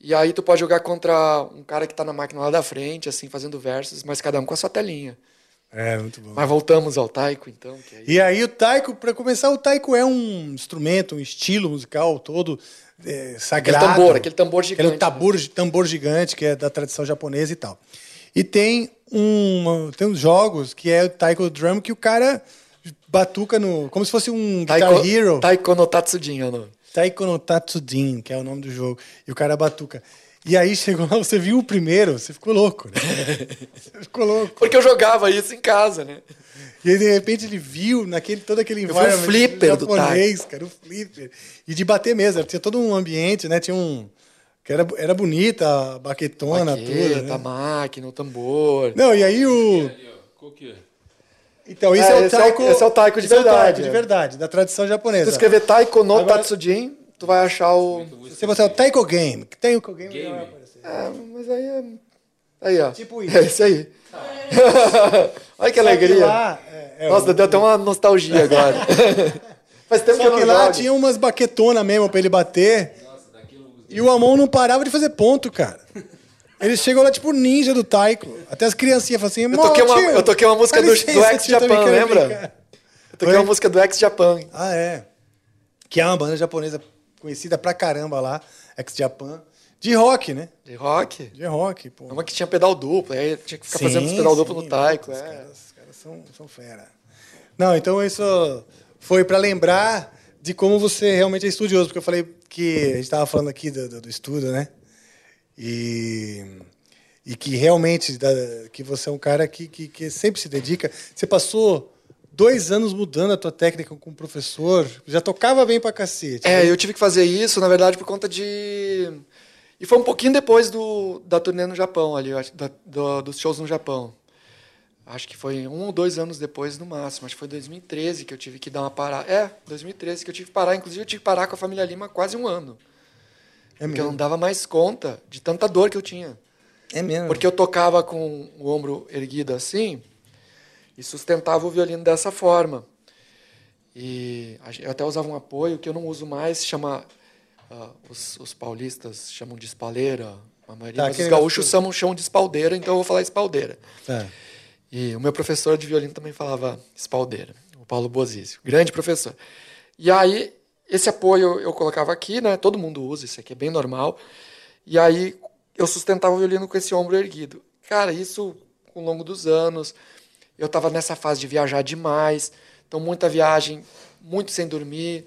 C: E aí tu pode jogar contra um cara que tá na máquina lá da frente, assim, fazendo versus, mas cada um com a sua telinha.
A: É, muito bom.
C: Mas voltamos ao taiko, então. Aí...
A: E aí o taiko, para começar, o taiko é um instrumento, um estilo musical todo é, sagrado.
C: Aquele tambor, aquele tambor gigante.
A: Aquele tambor, tambor gigante que é da tradição japonesa e tal. E tem um, tem uns jogos que é o taiko drum que o cara batuca no, como se fosse um Guitar
C: Taiko,
A: Hero.
C: taiko no Tatsujin é o nome.
A: Taiko no Tatsujin, que é o nome do jogo. E o cara batuca. E aí chegou lá, você viu o primeiro, você ficou louco, né? Você ficou louco.
C: Porque eu jogava isso em casa, né?
A: E aí, de repente, ele viu naquele, todo aquele
C: vi um
A: environment
C: flipper do
A: japonês, cara, o flipper. E de bater mesmo, tinha todo um ambiente, né? Tinha um... que era, era bonita, a baquetona,
C: Baqueta,
A: tudo, né?
C: a máquina, o tambor.
A: Não, e aí o...
B: Qual que é?
A: Então, isso
C: É,
A: é, o
C: é o-
A: taiko...
C: esse é o taiko de
A: esse é o
C: verdade,
A: taiko de
C: é.
A: verdade, da tradição
C: Se
A: japonesa.
C: tu escrever taiko no
A: Agora-
C: Tatsujin, tu vai achar o...
A: Se você é o taiko game, que tem o game,
B: Game.
A: vai aparecer.
C: É, mas aí é... Aí, ó.
A: Tipo isso.
C: É isso aí. Olha que
A: Só
C: alegria.
A: lá, é, é,
C: Nossa,
A: o-
C: deu até uma nostalgia agora. Faz tempo que eu
A: Só
C: não
A: que lá
C: jogo.
A: tinha umas baquetonas mesmo pra ele bater. E o Amon não parava de fazer ponto, cara. Ele chegou lá tipo ninja do taiko. Até as criancinhas falaram assim,
C: Eu toquei uma, eu toquei uma música do, do Ex Japan, lembra? Eu toquei
A: Oi?
C: uma música do Ex Japan.
A: Ah, é. Que é uma banda japonesa conhecida pra caramba lá, Ex Japan. De rock, né?
C: De rock.
A: De rock, pô.
C: Uma que tinha pedal duplo, aí tinha que ficar
A: Sim,
C: fazendo os pedal duplo
A: sim,
C: no taiko.
A: Os
C: É.
A: caras, os caras são, são fera. Não, então isso foi pra lembrar de como você realmente é estudioso, porque eu falei que a gente estava falando aqui do, do, do estudo, né? E, e que realmente da- que você é um cara que, que, que sempre se dedica. Você passou dois anos mudando a tua técnica com o professor, já tocava bem pra cacete.
C: É,
A: né?
C: eu tive que fazer isso, na verdade, por conta de. E foi um pouquinho depois do, da turnê no Japão, ali, eu da- do- dos shows no Japão. Acho que foi um ou dois anos depois, no máximo. Acho que foi 2013 que eu tive que dar uma parada. É, 2013 que eu tive que parar. Inclusive, eu tive que parar com a família Lima quase um ano.
A: É
C: porque eu
A: mesmo?
C: não dava mais conta de tanta dor que eu tinha.
A: É mesmo.
C: Porque eu tocava com o ombro erguido assim e sustentava o violino dessa forma. E eu até usava um apoio que eu não uso mais, chama. ah, os, os paulistas chamam de espaldeira, a maioria,
A: Tá,
C: mas os
A: aquele
C: gaúchos chamam, chamam de espaldeira, então eu vou falar espaldeira.
A: Tá.
C: E o meu professor de violino também falava espaldeira, o Paulo Bozizio, grande professor. E aí, esse apoio eu colocava aqui, né? Todo mundo usa, isso aqui é bem normal. E aí, eu sustentava o violino com esse ombro erguido. Cara, isso, ao longo dos anos, eu estava nessa fase de viajar demais, então muita viagem, muito sem dormir.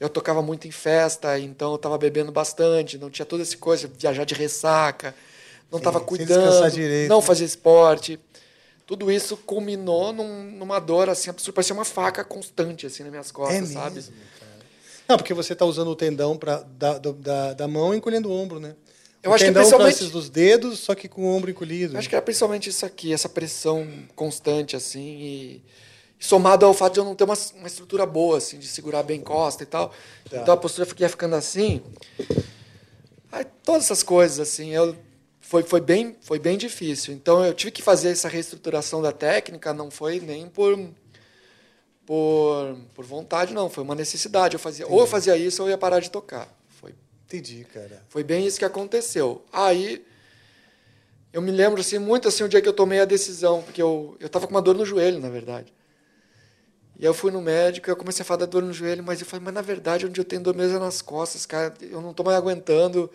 C: Eu tocava muito em festa, então eu estava bebendo bastante, não tinha toda essa coisa, viajar de ressaca, não estava cuidando,
A: direito,
C: não
A: né?
C: fazia esporte. Tudo isso culminou num- numa dor assim absurda, parecia uma faca constante assim nas minhas costas,
A: É
C: sabe?
A: mesmo, Não, porque você está usando o tendão pra, da, da, da mão encolhendo o ombro, né?
C: Eu
A: o
C: acho que principalmente-
A: dos dedos, só que com o ombro encolhido.
C: Acho que era principalmente isso aqui, essa pressão constante, assim, e somado ao fato de eu não ter uma, uma estrutura boa, assim, de segurar bem costa e tal.
A: Tá.
C: Então a postura ia ficando assim. Aí, todas essas coisas, assim, eu, foi, foi, bem, foi bem difícil. Então eu tive que fazer essa reestruturação da técnica, não foi nem por, por, por vontade, não, foi uma necessidade. Eu fazia, ou eu fazia isso ou eu ia parar de tocar.
A: Entendi, cara.
C: foi bem isso que aconteceu. Aí eu me lembro assim muito assim o dia que eu tomei a decisão, porque eu eu tava com uma dor no joelho, na verdade. E aí eu fui no médico, eu comecei a falar da dor no joelho, mas eu falei, mas na verdade onde eu tenho dor mesmo é nas costas, cara, eu não tô mais aguentando.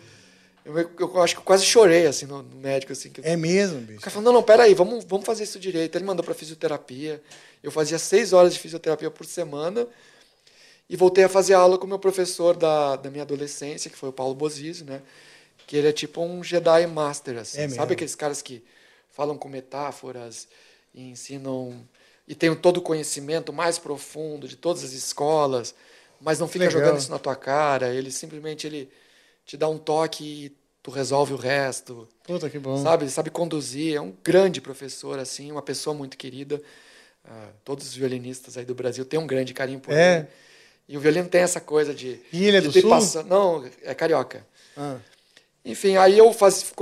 C: Eu, eu acho que eu quase chorei assim no, no médico assim, que eu-
A: É mesmo,
C: o
A: bicho.
C: cara falou, não, não, peraí, vamos, vamos fazer isso direito. Ele mandou para fisioterapia. Eu fazia seis horas de fisioterapia por semana e voltei a fazer aula com o meu professor da, da minha adolescência, que foi o Paulo Bozizio, né? Que ele é tipo um Jedi Master, assim.
A: É?
C: Sabe aqueles caras que falam com metáforas e ensinam... E tem todo o conhecimento mais profundo de todas as escolas, mas não fica
A: Legal.
C: jogando isso na tua cara. Ele simplesmente ele te dá um toque e tu resolve o resto.
A: Puta, que bom.
C: Sabe, ele sabe conduzir, é um grande professor, assim, uma pessoa muito querida. Ah, todos os violinistas aí do Brasil têm um grande carinho por
A: É?
C: ele. E o violino tem essa coisa de.
A: E ele é
C: de
A: do Sul?
C: passa- Não, é carioca.
A: Ah.
C: Enfim, aí eu faz,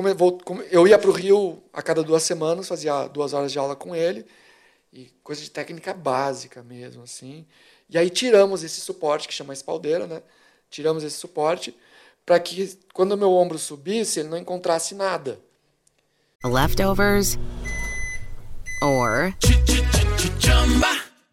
C: eu ia para o Rio a cada duas semanas, fazia duas horas de aula com ele, e coisa de técnica básica mesmo, assim. E aí tiramos esse suporte, que chama espaldeira, né? Tiramos esse suporte, para que quando o meu ombro subisse, ele não encontrasse nada.
K: Leftovers or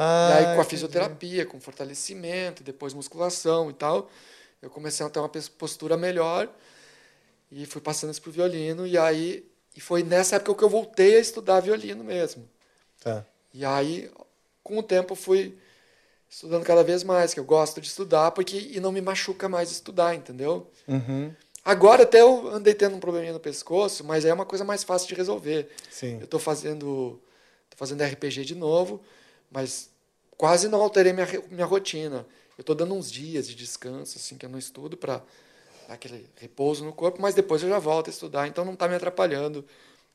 A: Ah,
C: e aí com a fisioterapia, com fortalecimento, depois musculação e tal, eu comecei a ter uma postura melhor e fui passando isso pro violino e aí e foi nessa época que eu voltei a estudar violino mesmo.
A: Tá.
C: E aí com o tempo fui estudando cada vez mais, que eu gosto de estudar porque e não me machuca mais estudar, entendeu?
A: Uhum.
C: Agora até eu andei tendo um probleminha no pescoço, mas é uma coisa mais fácil de resolver.
A: Sim.
C: Eu estou fazendo, tô fazendo RPG de novo, mas quase não alterei minha, minha rotina. Eu estou dando uns dias de descanso, assim, que eu não estudo para dar aquele repouso no corpo, mas depois eu já volto a estudar, então não está me atrapalhando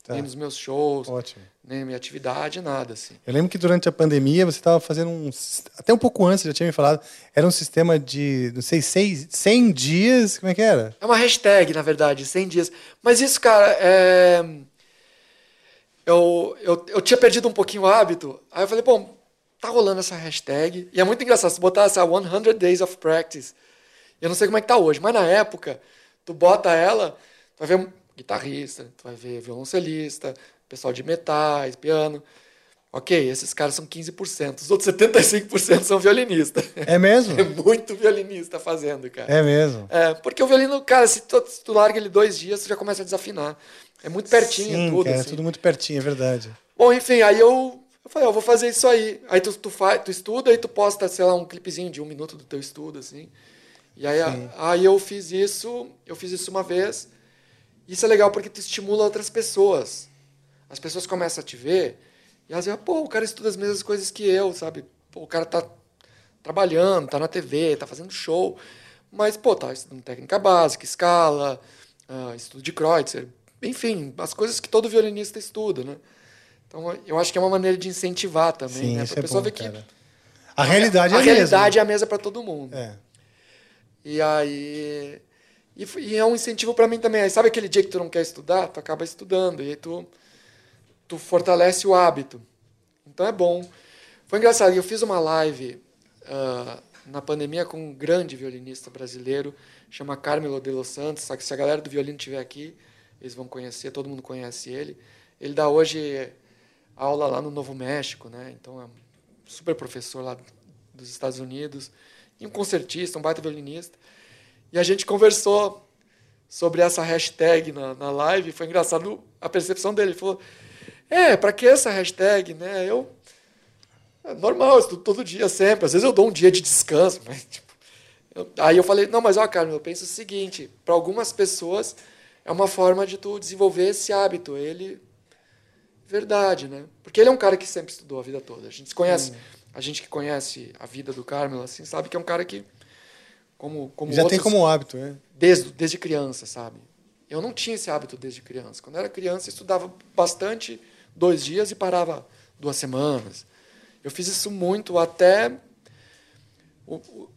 A: Tá.
C: nem nos meus shows,
A: Ótimo.
C: nem na minha atividade, nada, assim.
A: Eu lembro que durante a pandemia você estava fazendo um. Até um pouco antes, já tinha me falado. Era um sistema de, não sei, seis, 100 dias. Como é que era?
C: É uma hashtag, na verdade, 100 dias. Mas isso, cara, é... eu, eu, eu tinha perdido um pouquinho o hábito. Aí eu falei, bom, tá rolando essa hashtag. E é muito engraçado, se botar essa 100 Days of Practice, eu não sei como é que tá hoje, mas na época, tu bota ela, tu vai ver guitarrista, tu vai ver violoncelista, pessoal de metais, piano. Ok, esses caras são 15%. Os outros 75% são violinistas.
A: É mesmo?
C: É muito violinista fazendo, cara.
A: É mesmo.
C: É, porque o violino, cara, se tu, se tu larga ele dois dias, tu já começa a desafinar. É muito pertinho
A: Sim,
C: tudo.
A: cara, é
C: assim.
A: tudo muito pertinho, é verdade.
C: Bom, enfim, aí eu, eu falei, eu vou fazer isso aí. Aí tu, tu, faz, tu estuda e tu posta, sei lá, um clipezinho de um minuto do teu estudo, assim. E aí, a- aí eu fiz isso, eu fiz isso uma vez. Isso é legal porque tu estimula outras pessoas. As pessoas começam a te ver e elas dizem, pô, o cara estuda as mesmas coisas que eu, sabe? Pô, o cara tá trabalhando, tá na TV, tá fazendo show. Mas, pô, tá estudando técnica básica, escala, ah, estudo de Kreutzer. Enfim, as coisas que todo violinista estuda, né? Então, eu acho que é uma maneira de incentivar também,
A: Sim,
C: né?
A: isso
C: Pra
A: é
C: pessoa
A: bom,
C: ver que
A: cara. A realidade
C: a
A: é a mesma.
C: realidade é a mesa para todo mundo.
A: É.
C: E aí. E, e é um incentivo para mim também. Aí, sabe aquele dia que tu não quer estudar? Tu acaba estudando. E aí tu, tu fortalece o hábito. Então é bom. Foi engraçado. Eu fiz uma live ah, na pandemia com um grande violinista brasileiro, chama Carmelo de Los Santos. Só que se a galera do violino estiver aqui, eles vão conhecer, todo mundo conhece ele. Ele dá hoje aula lá no Novo México, né? Então é um super professor lá dos Estados Unidos, e um concertista, um baita violinista. E a gente conversou sobre essa hashtag na, na live. Foi engraçado a percepção dele. Ele falou: É, pra que essa hashtag, né? Eu. É normal, eu estudo todo dia, sempre. Às vezes eu dou um dia de descanso, mas, tipo. eu- aí eu falei: Não, mas ó, Carmen, eu penso o seguinte: para algumas pessoas é uma forma de tu desenvolver esse hábito. Ele. Verdade, né? Porque ele é um cara que sempre estudou a vida toda. A gente se conhece. A gente que conhece a vida do Carmelo, assim, sabe que é um cara que. Como, como
A: Já tem
C: outros-
A: como hábito, né?
C: desde, desde criança, sabe? Eu não tinha esse hábito desde criança. Quando eu era criança, eu estudava bastante dois dias e parava duas semanas. Eu fiz isso muito até.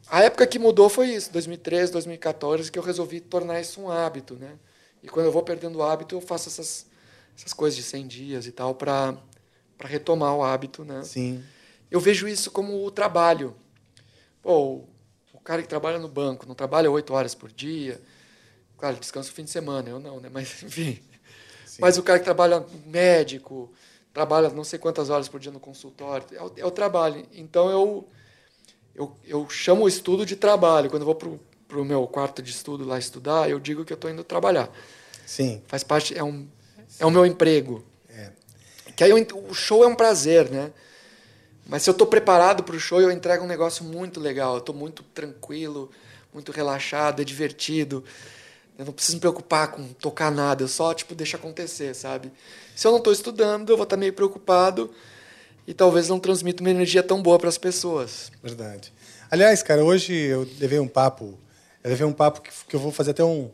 C: a época que mudou foi isso, 2013, 2014, que eu resolvi tornar isso um hábito, né? E quando eu vou perdendo o hábito, eu faço essas, essas coisas de 100 dias e tal para retomar o hábito, né?
A: Sim.
C: Eu vejo isso como o trabalho. Pô, o cara que trabalha no banco não trabalha oito horas por dia. Claro, ele descansa o fim de semana, eu não, né? Mas, enfim. Mas o cara que trabalha médico, trabalha não sei quantas horas por dia no consultório, é o, é o trabalho. Então, eu, eu, eu chamo o estudo de trabalho. Quando eu vou para o meu quarto de estudo lá estudar, eu digo que eu estou indo trabalhar.
A: Sim.
C: Faz parte, é, um, é o meu emprego. Que aí eu o show é um prazer, né? Mas se eu estou preparado para o show, eu entrego um negócio muito legal. Eu estou muito tranquilo, muito relaxado, é divertido. Eu não preciso me preocupar com tocar nada, eu só tipo deixo acontecer, sabe? Se eu não estou estudando, eu vou estar meio preocupado e talvez não transmita uma energia tão boa para as pessoas.
A: Verdade. Aliás, cara, hoje eu levei um papo. Eu levei um papo que, que eu vou fazer até um.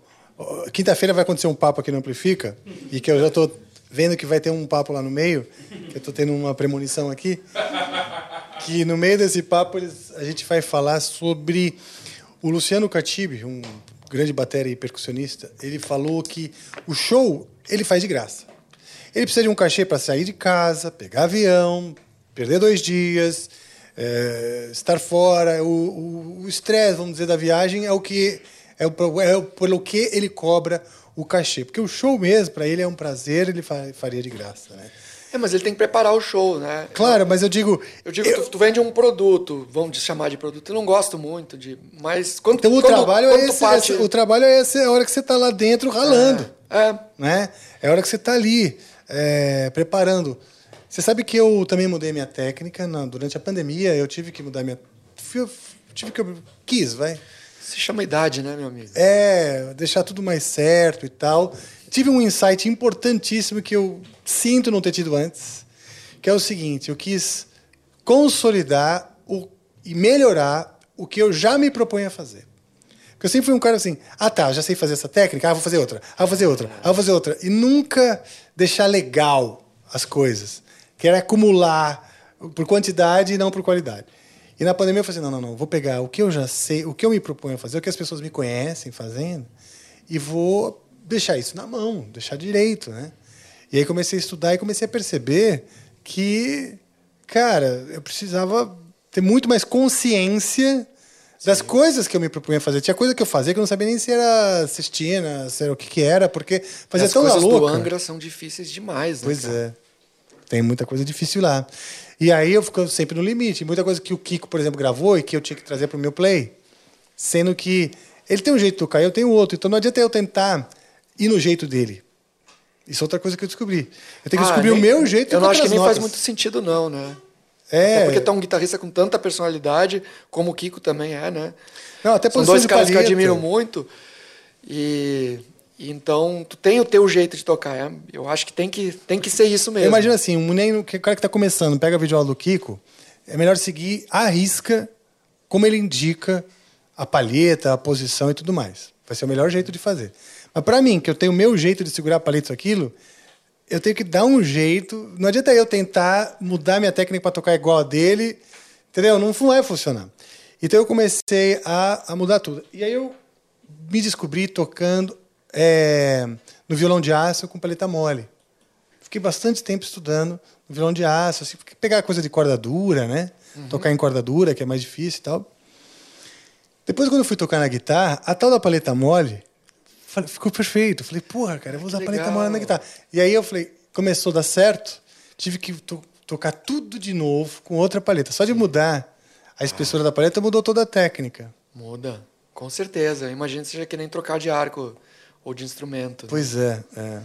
A: Quinta-feira vai acontecer um papo aqui no Amplifica, e que eu já estou vendo que vai ter um papo lá no meio, que eu estou tendo uma premonição aqui. Que no meio desse papo eles, a gente vai falar sobre o Luciano Catibe, um grande bateria e percussionista. Ele falou que o show ele faz de graça. Ele precisa de um cachê para sair de casa, pegar avião, perder dois dias, é, estar fora. O estresse, vamos dizer, da viagem é o que é, o, é pelo que ele cobra o cachê. Porque o show mesmo, para ele, é um prazer, ele fa- faria de graça. Né?
C: É, mas ele tem que preparar o show, né?
A: Claro, mas eu digo.
C: Eu digo, Tu, tu vende um produto, vamos chamar de produto, eu não gosto muito de. Mas quando
A: Então o
C: quando-
A: trabalho
C: quando
A: é esse,
C: parte-
A: esse- o trabalho é essa, é a hora que você está lá dentro ralando.
C: É.
A: Né? É a hora que você está ali é, preparando. Você sabe que eu também mudei minha técnica na- durante a pandemia. Eu tive que mudar minha. fui- tive que quis, vai.
C: Se chama idade, né, meu amigo?
A: É, deixar tudo mais certo e tal. Tive um insight importantíssimo que eu sinto não ter tido antes, que é o seguinte: eu quis consolidar o, e melhorar o que eu já me proponho a fazer. Porque eu sempre fui um cara assim, ah tá, já sei fazer essa técnica, ah, vou fazer outra, ah, vou fazer outra, ah, vou fazer outra. E nunca deixar legal as coisas. Que era acumular por quantidade e não por qualidade. E na pandemia eu falei assim, não, não, não, vou pegar o que eu já sei, o que eu me proponho a fazer, o que as pessoas me conhecem fazendo, e vou deixar isso na mão, deixar direito, né? E aí comecei a estudar e comecei a perceber que, cara, eu precisava ter muito mais consciência das coisas que eu me propunha a fazer. Tinha coisa que eu fazia que eu não sabia nem se era cestina, se era o que, que era, porque fazia
C: As
A: tão na
C: coisas do
A: louca.
C: Angra são difíceis demais, né?
A: Pois
C: cara?
A: é. Tem muita coisa difícil lá. E aí eu fico sempre no limite. Muita coisa que o Kiko, por exemplo, gravou e que eu tinha que trazer para o meu play. Sendo que ele tem um jeito de tocar, eu tenho outro. Então não adianta eu tentar ir no jeito dele. Isso é outra coisa que eu descobri. Eu tenho que
C: Ah,
A: descobrir o
C: nem-
A: meu jeito
C: Eu não acho que nem faz
A: notas.
C: muito sentido, não, né?
A: É.
C: Até porque tá um guitarrista com tanta personalidade, como o Kiko também é, né?
A: Não, até
C: São dois caras que eu admiro muito. E então, tu tem o teu jeito de tocar. é? Eu acho que tem que, tem que ser isso mesmo.
A: Eu imagino assim, um que o cara que está começando, pega a videoaula do Kiko, é melhor seguir à risca como ele indica a palheta, a posição e tudo mais. Vai ser o melhor jeito de fazer. Mas para mim, que eu tenho o meu jeito de segurar a palheta isso aquilo, eu tenho que dar um jeito. Não adianta eu tentar mudar minha técnica para tocar igual a dele, entendeu? Não vai funcionar. Então eu comecei a, a mudar tudo. E aí eu me descobri tocando é, no violão de aço com palheta mole. Fiquei bastante tempo estudando no violão de aço, assim, pegar coisa de corda dura, né? Tocar em corda dura, que é mais difícil e tal. Depois, quando eu fui tocar na guitarra, a tal da paleta mole ficou perfeito. Eu Falei, porra, cara, eu vou usar a paleta mole na guitarra. E aí eu falei, começou a dar certo, tive que to- tocar tudo de novo com outra paleta. Só de mudar a espessura da paleta mudou toda a técnica.
C: Muda, com certeza. Imagina que seja que nem trocar de arco ou de instrumento. né?
A: Pois é, é.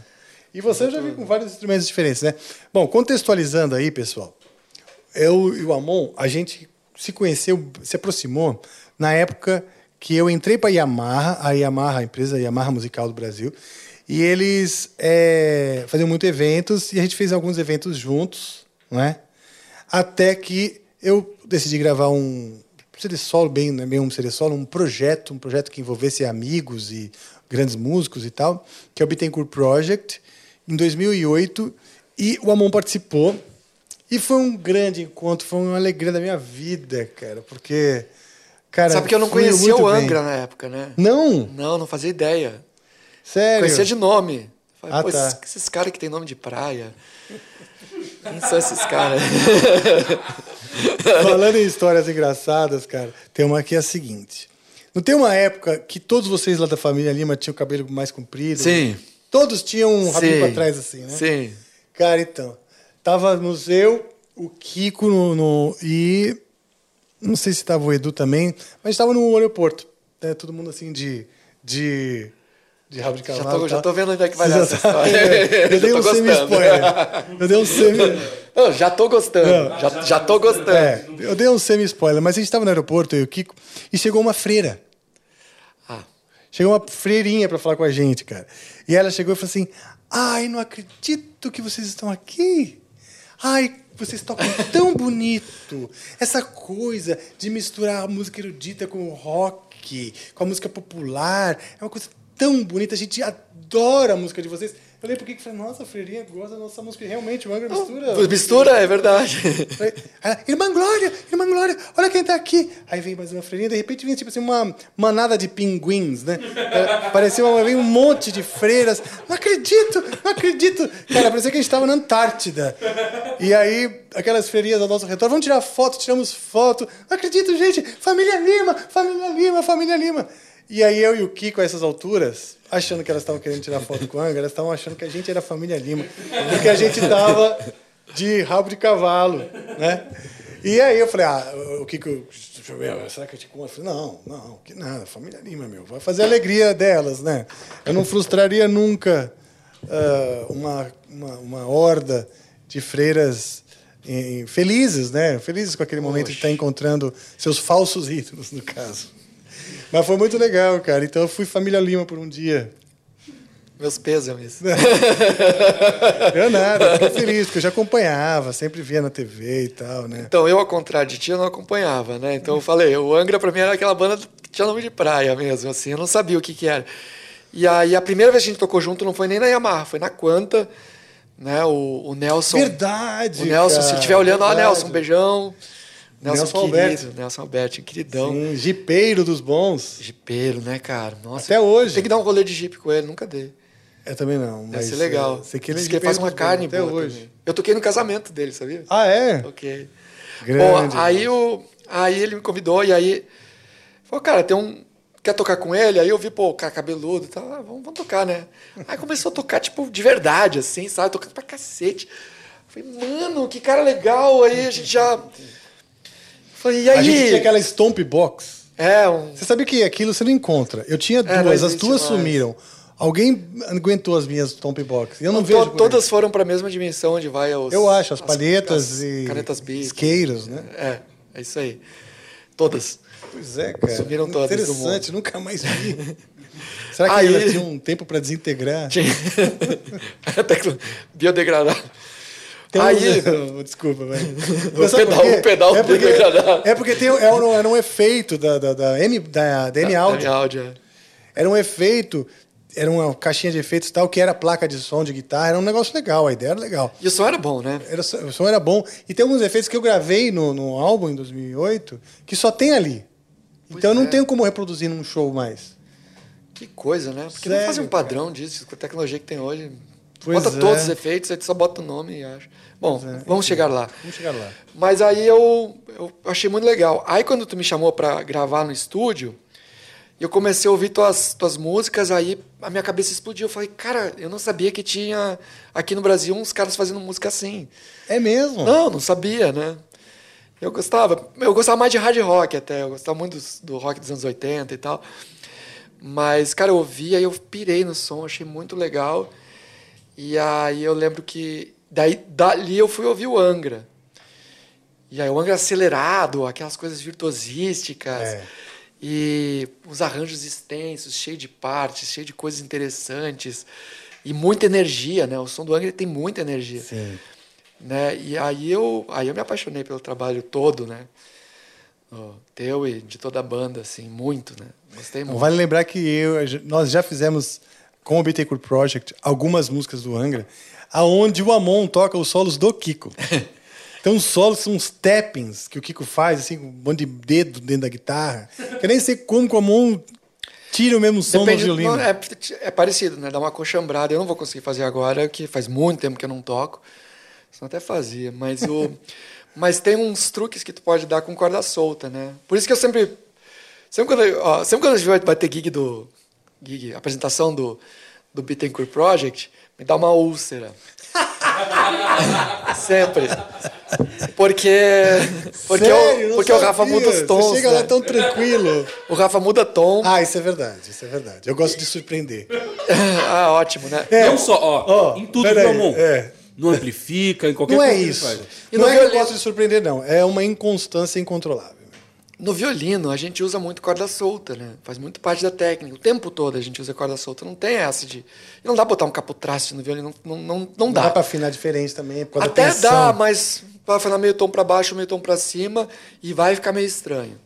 A: E você eu já vi com vários instrumentos diferentes, né? Bom, contextualizando aí, pessoal, eu e o Amon, a gente se conheceu, se aproximou na época que eu entrei para a Yamaha, a Yamaha, a empresa Yamaha Musical do Brasil, e eles é, faziam muitos eventos e a gente fez alguns eventos juntos, não é? Até que eu decidi gravar um CD solo, bem, não é bem um CD solo, um projeto, um projeto que envolvesse amigos e grandes músicos e tal, que é o Bittencourt Project, em 2008, e o Amon participou. E foi um grande encontro, foi uma alegria da minha vida, cara, porque. Cara,
C: Sabe que eu não conhecia o
A: bem.
C: Angra na época, né?
A: Não?
C: Não, não fazia ideia.
A: Sério?
C: Conhecia de nome. Falei,
A: Ah,
C: Pô,
A: tá.
C: esses, esses caras que tem nome de praia. Quem são esses caras?
A: Falando em histórias engraçadas, cara, tem uma que é a seguinte. Não tem uma época que todos vocês lá da família Lima tinham cabelo mais comprido?
C: Sim.
A: Todos tinham um rabinho pra trás assim, né?
C: Sim.
A: Cara, então. Estávamos eu, o Kiko no, no- e. Não sei se estava o Edu também, mas estava no aeroporto. Né? Todo mundo assim de. de de rabo de
C: Já
A: cavalo.
C: tô,
A: e
C: já tô vendo onde é que vai dar
A: já
C: essa história.
A: né? Eu dei
C: Já
A: um
C: tô
A: semi-spoiler. Eu dei um semi.
C: Não, já tô gostando. Já, já tô gostando.
A: É, eu dei um semi-spoiler, mas a gente estava no aeroporto, eu e o Kiko, e chegou uma freira.
C: Ah.
A: Chegou uma freirinha para falar com a gente, cara. E ela chegou e falou assim: Ai, não acredito que vocês estão aqui. Ai, vocês tocam tão bonito. Essa coisa de misturar a música erudita com o rock, com a música popular, é uma coisa tão bonita. A gente adora a música de vocês. Falei, por que? que Falei, nossa, a freirinha gosta da nossa música. Realmente, o Angra mistura.
C: Mistura, é verdade.
A: Falei, ela, Irmã Glória, Irmã Glória, olha quem tá aqui. Aí vem mais uma freirinha, de repente vinha tipo assim, uma manada de pinguins, né? Era- Parecia uma, veio um monte de freiras. Não acredito, não acredito. Cara, parecia que a gente estava na Antártida. E aí, aquelas freirinhas ao nosso redor, vamos tirar foto, tiramos foto. Não acredito, gente, família Lima, família Lima, família Lima. E aí eu e o Kiko, a essas alturas, achando que elas estavam querendo tirar foto com o Angra, elas estavam achando que a gente era a família Lima. Porque a gente tava de rabo de cavalo, né? E aí eu falei, ah, o Kiko, será que eu te conto? Eu falei, não, não, que nada, família Lima, meu, vai fazer a alegria delas, né? Eu não frustraria nunca ah, uma, uma, uma horda de freiras eh, felizes, né? Felizes com aquele momento de estar encontrando seus falsos ídolos, no caso. Mas foi muito legal, cara. Então eu fui família Lima por um dia.
C: Meus pêsames.
A: Eu nada, fiquei feliz, porque eu já acompanhava, sempre via na TV e tal, né?
C: Então, eu, ao contrário de ti, eu não acompanhava, né? Então, eu falei, o Angra pra mim era aquela banda que tinha nome de praia mesmo, assim, eu não sabia o que que era. E aí, a primeira vez que a gente tocou junto não foi nem na Yamaha, foi na Quanta, né? O, o Nelson...
A: Verdade,
C: O Nelson, se
A: cara,
C: estiver olhando, ó,
A: verdade.
C: Nelson, um beijão. Nelson,
A: Nelson
C: querido,
A: Alberto.
C: Nelson Alberto, queridão.
A: Sim, jipeiro dos bons.
C: Jipeiro, né, cara? Nossa,
A: Até hoje.
C: Tem que dar um rolê de jipe com ele, nunca dei.
A: Eu também não.
C: Deve
A: mas,
C: ser legal.
A: é, sei que ele é
C: Diz que ele
A: jipeiro
C: faz uma carne
A: até
C: boa
A: hoje.
C: também. Eu toquei no casamento dele, sabia?
A: Ah, é?
C: Ok.
A: Grande.
C: Bom, aí, o, aí ele me convidou e aí falou, cara, tem um. Quer tocar com ele? Aí eu vi, pô, o cara cabeludo e tal, ah, vamos, vamos tocar, né? Aí começou a tocar, tipo, de verdade, assim, sabe? Tocando pra cacete. Falei, mano, que cara legal. Aí a gente já. Falei, e aí?
A: A gente tinha aquela Stomp Box.
C: É, um.
A: Você sabe que aquilo você não encontra. Eu tinha
C: É, não
A: duas, as
C: existe
A: duas
C: mais.
A: sumiram. Alguém aguentou as minhas Stomp Box. Eu não,
C: To-
A: vejo. aí.
C: Todas foram pra mesma dimensão onde vai os.
A: Eu acho, as palhetas
C: as
A: e
C: Canetas bic.
A: isqueiros, né?
C: É, é isso aí. Todas.
A: Pois é, cara.
C: Sumiram todas.
A: Interessante, nunca mais vi. Será que
C: Aí-
A: elas tinham um tempo para desintegrar?
C: Tinha. Biodegradável.
A: Tem um-
C: Aí.
A: Desculpa, velho.
C: O pedal- o pedal
A: é porque, é porque tem, era, um, era um efeito da, da, da M, da, da M Audio.
C: É.
A: Era um efeito, era uma caixinha de efeitos e tal, que era placa de som de guitarra, era um negócio legal, a ideia era legal.
C: E o som era bom, né?
A: Era, o som era bom. E tem alguns efeitos que eu gravei no, no álbum em 2008 que só tem ali. então eu não
C: é.
A: tenho como reproduzir num show mais.
C: Que coisa, né? Porque
A: Sério,
C: não fazer um padrão disso, com a tecnologia que tem hoje.
A: Pois
C: bota
A: é.
C: todos os efeitos, aí tu só bota o nome e acha. Bom, vamos chegar lá.
A: Vamos chegar lá.
C: Mas aí eu, eu achei muito legal. Aí quando tu me chamou pra gravar no estúdio, eu comecei a ouvir tuas, tuas músicas, aí a minha cabeça explodiu. Eu falei, cara, eu não sabia que tinha aqui no Brasil uns caras fazendo música assim.
A: É mesmo?
C: Não, não sabia, né? Eu gostava. Eu gostava mais de hard rock até. Eu gostava muito dos- do rock dos anos 80 e tal. Mas, cara, eu ouvi, aí eu pirei no som, achei muito legal. E aí eu lembro que. Daí, dali eu fui ouvir o Angra. E aí o Angra acelerado, aquelas coisas virtuosísticas.
A: É.
C: E os arranjos extensos, cheio de partes, cheio de coisas interessantes. E muita energia, né? O som do Angra tem muita energia.
A: Sim.
C: Né? E aí eu, aí eu me apaixonei pelo trabalho todo, né? Teu e de toda a banda, assim, muito, né? Gostei muito.
A: Vale lembrar que eu, nós já fizemos com o Bittencourt Project algumas músicas do Angra, aonde o Amon toca os solos do Kiko. Então os solos são uns tappings que o Kiko faz, assim, com um monte de dedo dentro da guitarra. Que eu nem sei como que o Amon tira o mesmo som
C: Depende-
A: do violino.
C: não, é, é parecido, né? Dá uma coxambrada. Eu não vou conseguir fazer agora, que faz muito tempo que eu não toco. Senão até fazia, mas o. mas tem uns truques que tu pode dar com corda solta, né? Por isso que eu sempre. Sempre quando, ó, sempre quando a gente vai ter gig do. Gig, apresentação do, do Bittencourt Project, me dá uma úlcera. sempre. Porque. Porque,
A: Sério?
C: o,
A: Não
C: porque o Rafa muda os tons.
A: Você chega lá
C: né?
A: tão tranquilo.
C: O Rafa muda tom.
A: Ah, isso é verdade, isso é verdade. Eu gosto de surpreender.
C: ah, ótimo, né?
B: Não só, ó, em tudo,
A: aí,
B: Amon?
A: é.
B: Não amplifica, em qualquer
A: Não é
B: coisa que ele
A: isso.
C: E
A: não é que eu gosto de surpreender, não. É uma inconstância incontrolável.
C: No violino, a gente usa muito corda solta, né? Faz muito parte da técnica. O tempo todo a gente usa corda solta. Não tem essa de. Não dá pra botar um capotraste no violino, não, não, não, não
A: Não
C: dá.
A: dá pra afinar diferente também,
C: Até dá, mas vai afinar meio tom pra baixo, meio tom pra cima e vai ficar meio estranho.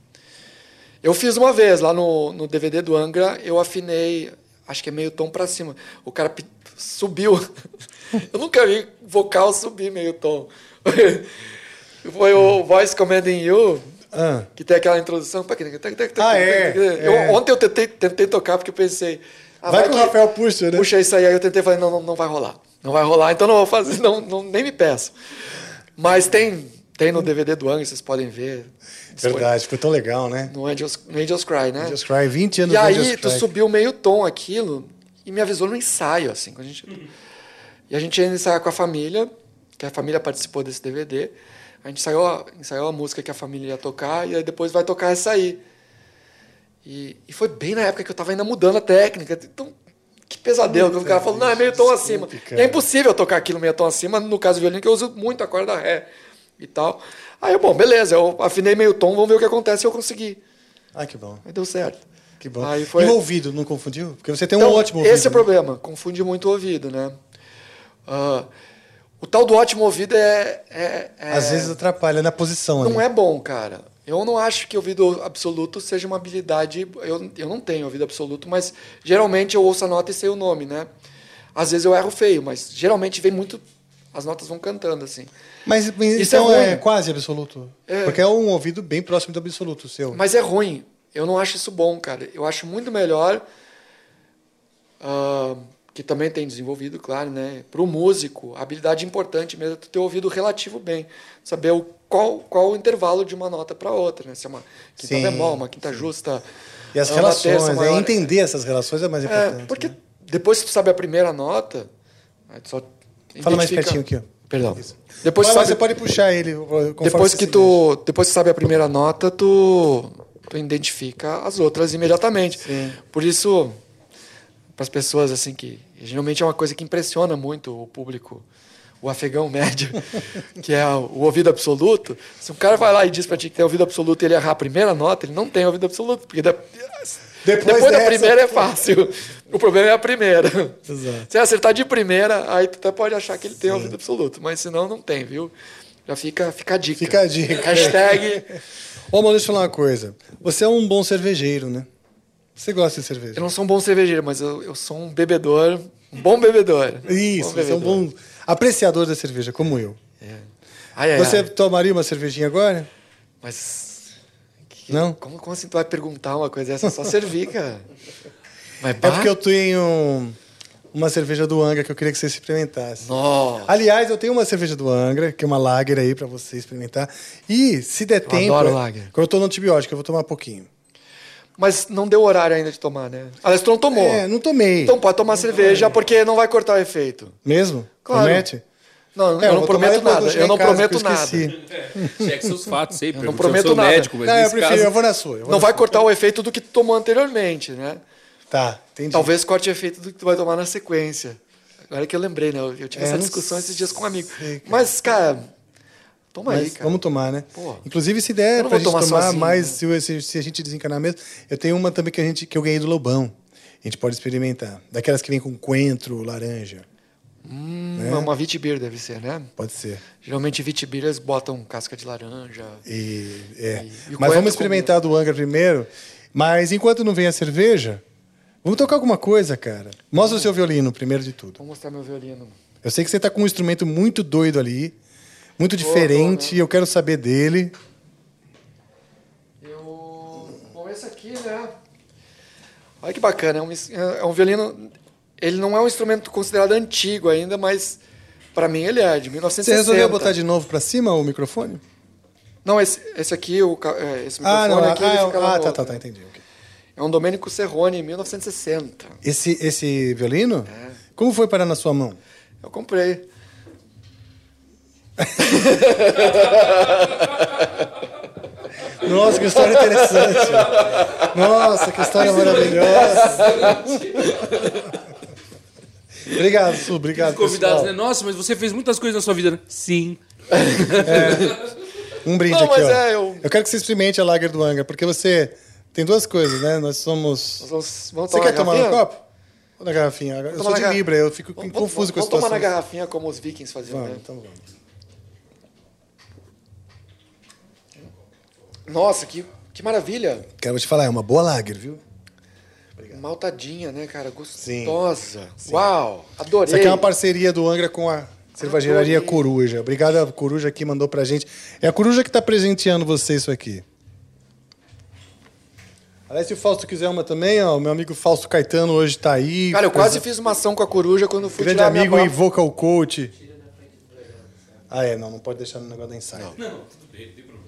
C: Eu fiz uma vez lá no, no DVD do Angra, eu afinei, acho que é meio tom pra cima. O cara subiu. eu nunca vi vocal subir meio tom. Foi o Voice Commanding You,
A: Ah.
C: que tem aquela introdução.
A: Ah, é,
C: Eu-
A: é.
C: Ontem eu tentei, tentei tocar porque eu pensei. ah,
A: Vai que o Rafael puxa, né?
C: Puxa isso aí, aí eu tentei falei, não, não, não vai rolar. Não vai rolar, então não vou fazer, não, não, nem me peço. Mas tem, tem no DVD do Angra, vocês podem ver.
A: Verdade, ficou tão legal, né?
C: No Angels, no Angels Cry, né?
A: Angels Cry, 20 anos
C: E aí
A: Angels
C: tu
A: Cry.
C: subiu meio tom aquilo e me avisou no ensaio, assim. Quando a gente... E a gente ia ensaiar com a família, que a família participou desse DVD. A gente ensaiou, a- ensaiou a música que a família ia tocar e aí depois vai tocar essa aí. E, e foi bem na época que eu tava ainda mudando a técnica. Então, que pesadelo. Quando o cara falou, não, é meio tom acima. É impossível tocar aquilo meio tom acima, no caso do violino, que eu uso muito a corda ré e tal. Aí, eu, bom, beleza, eu afinei meio tom, vamos ver o que acontece e eu consegui.
A: Ah, que bom.
C: Aí deu certo.
A: Que bom.
C: Aí foi-
A: E o ouvido, não confundiu? Porque você tem um
C: Então,
A: ótimo ouvido.
C: Esse é o
A: né?
C: problema, confunde muito o ouvido, né? Ah, o tal do ótimo ouvido é. é- é-
A: Às vezes atrapalha na posição
C: não
A: ali.
C: é bom, cara. Eu não acho que ouvido absoluto seja uma habilidade. Eu, eu não tenho ouvido absoluto, mas geralmente eu ouço a nota e sei o nome, né? Às vezes eu erro feio, mas geralmente vem muito. As notas vão cantando, assim.
A: Mas
C: Isso
A: então
C: é
A: é, quase absoluto.
C: É.
A: Porque é um ouvido bem próximo do absoluto, o seu.
C: Mas é ruim. Eu não acho isso bom, cara. Eu acho muito melhor. ah, que também tem desenvolvido, claro, né? Para o músico, a habilidade importante mesmo é tu ter ouvido relativo bem. Saber o, qual, qual o intervalo de uma nota para outra, né? Se é uma quinta
A: Sim,
C: bemol, uma quinta justa.
A: E as relações,
C: terça
A: é entender essas relações é mais
C: É,
A: importante.
C: porque
A: né?
C: depois que tu sabe a primeira nota, só
A: Fala mais pertinho aqui, ó.
C: Perdão. Depois
A: Vai
C: sabe-
A: você pode puxar ele.
C: depois que tu depois que sabe a primeira nota tu tu identifica as outras imediatamente por isso para as pessoas assim que geralmente é uma coisa que impressiona muito o público o afegão médio que é o ouvido absoluto se um cara vai lá e diz para ti que tem ouvido absoluto e ele errar a primeira nota ele não tem ouvido absoluto porque da- depois, da
A: dessa-
C: primeira é fácil o problema é a primeira
A: Exato.
C: se acertar de primeira, aí tu até pode achar que ele tem ouvido absoluto, mas senão não tem, viu? Já fica, fica a dica.
A: Fica a dica.
C: Hashtag.
A: Ô, mano, deixa eu falar uma coisa. Você é um bom cervejeiro, né? Você gosta de cerveja?
C: Eu não sou um bom cervejeiro, mas eu, eu sou um bebedor, um bom bebedor.
A: Isso,
C: bom
A: você é um bom apreciador da cerveja, como eu.
C: Ai, ai,
A: você
C: ai.
A: tomaria uma cervejinha agora?
C: Mas. que-
A: Não?
C: Como, como assim tu vai perguntar uma coisa dessa? É só servir, cara. Mas,
A: É porque eu tenho uma cerveja do Angra que eu queria que você experimentasse.
C: Nossa.
A: Aliás, eu tenho uma cerveja do Angra, que é uma lager aí pra você experimentar. E, se der tempo,
C: adoro
A: é-
C: lager.
A: quando eu tô no antibiótico, eu vou tomar pouquinho.
C: Mas não deu horário ainda de tomar, né? Aliás, tu não tomou.
A: É, não tomei.
C: Então pode tomar cerveja, porque não vai cortar o efeito.
A: Mesmo?
C: Claro.
A: Promete?
C: Não,
A: É,
C: eu
A: eu
C: não prometo nada. Eu não
A: casa,
C: prometo nada.
B: Cheque seus fatos.
C: Eu não prometo nada.
B: médico, mas
A: Não, eu prefiro,
B: caso...
A: eu vou na sua. vou
C: Não
A: na
C: vai
A: sua.
C: cortar o efeito do que tu tomou anteriormente, né?
A: Tá, entendi.
C: Talvez corte efeito do que tu vai tomar na sequência. Agora que eu lembrei, né? Eu, tive
A: É,
C: essa
A: não
C: discussão esses dias com um amigo.
A: sei, cara.
C: Mas, cara, toma aí,
A: Mas
C: cara.
A: Vamos tomar, né?
C: Pô.
A: Inclusive, der
C: não
A: pra gente
C: tomar
A: tomar
C: sozinho,
A: mais,
C: né?
A: se, se- a gente desencanar mesmo, eu tenho uma também que, a gente, que eu ganhei do Lobão. A gente pode experimentar. Daquelas que vem com coentro, laranja.
C: Hum,
A: né?
C: Uma Vitibir deve ser, né?
A: Pode ser.
C: Geralmente Vitibir eles botam casca de laranja.
A: E, é.
C: E- e
A: Mas vamos experimentar do Angra primeiro. Mas enquanto não vem a cerveja, vamos tocar alguma coisa, cara. Mostra o seu violino, primeiro de tudo.
C: Vou mostrar meu violino.
A: Eu sei que você tá com um instrumento muito doido ali, muito diferente, e eu quero saber dele.
C: Eu... Bom, esse aqui, né? Olha que bacana. É um, ins- é um violino... Ele não é um instrumento considerado antigo ainda, mas para mim ele é de 1960.
A: Você resolveu botar de novo pra cima o microfone?
C: Não, esse, esse aqui, o, é, esse
A: Ah,
C: microfone
A: não.
C: aqui,
A: Ah,
C: lá
A: ah,
C: no
A: tá, tá, tá,
C: né?
A: entendi. ok.
C: É um Domenico Serrone, 1960.
A: Esse, esse violino?
C: É.
A: Como foi parar na sua mão?
C: Eu comprei.
A: Nossa, que história interessante. Nossa, que história maravilhosa. obrigado, Su, obrigado.
B: Convidados,
A: pessoal.
B: né? Nossa, mas você fez muitas coisas na sua vida, né? Sim.
A: Um brinde
C: Não,
A: aqui,
C: mas
A: ó.
C: é, eu-
A: quero que você experimente a Lager do Angra, porque você tem duas coisas, né? Nós somos.
C: Nós vamos, vamos
A: Você
C: tomar
A: quer tomar no copo? Ou na garrafinha? Eu
C: Vamos
A: sou de
C: gar-
A: Libra, eu fico
C: Vamos-
A: confuso com a
C: Vamos tomar na garrafinha como os vikings faziam,
A: Vamos,
C: né?
A: então vamos.
C: Nossa, que, que maravilha.
A: Quero te falar, é uma boa Lager, viu?
C: Maltadinha, né, cara? Gostosa. Uau, adorei.
A: Isso aqui é uma parceria do Angra com a cervejaria
C: Adorei.
A: Coruja. Obrigado a Coruja que mandou pra gente. É a Coruja que tá presenteando você isso aqui. Aliás, se o Fausto quiser uma também, ó, o meu amigo Fausto Caetano hoje tá aí.
C: Cara, eu quase fiz uma ação com a coruja quando fui
A: Grande
C: tirar a minha
A: amigo e vocal coach. Ah, é, não, não pode deixar no negócio da ensaio.
B: Não, tudo bem, não tem problema.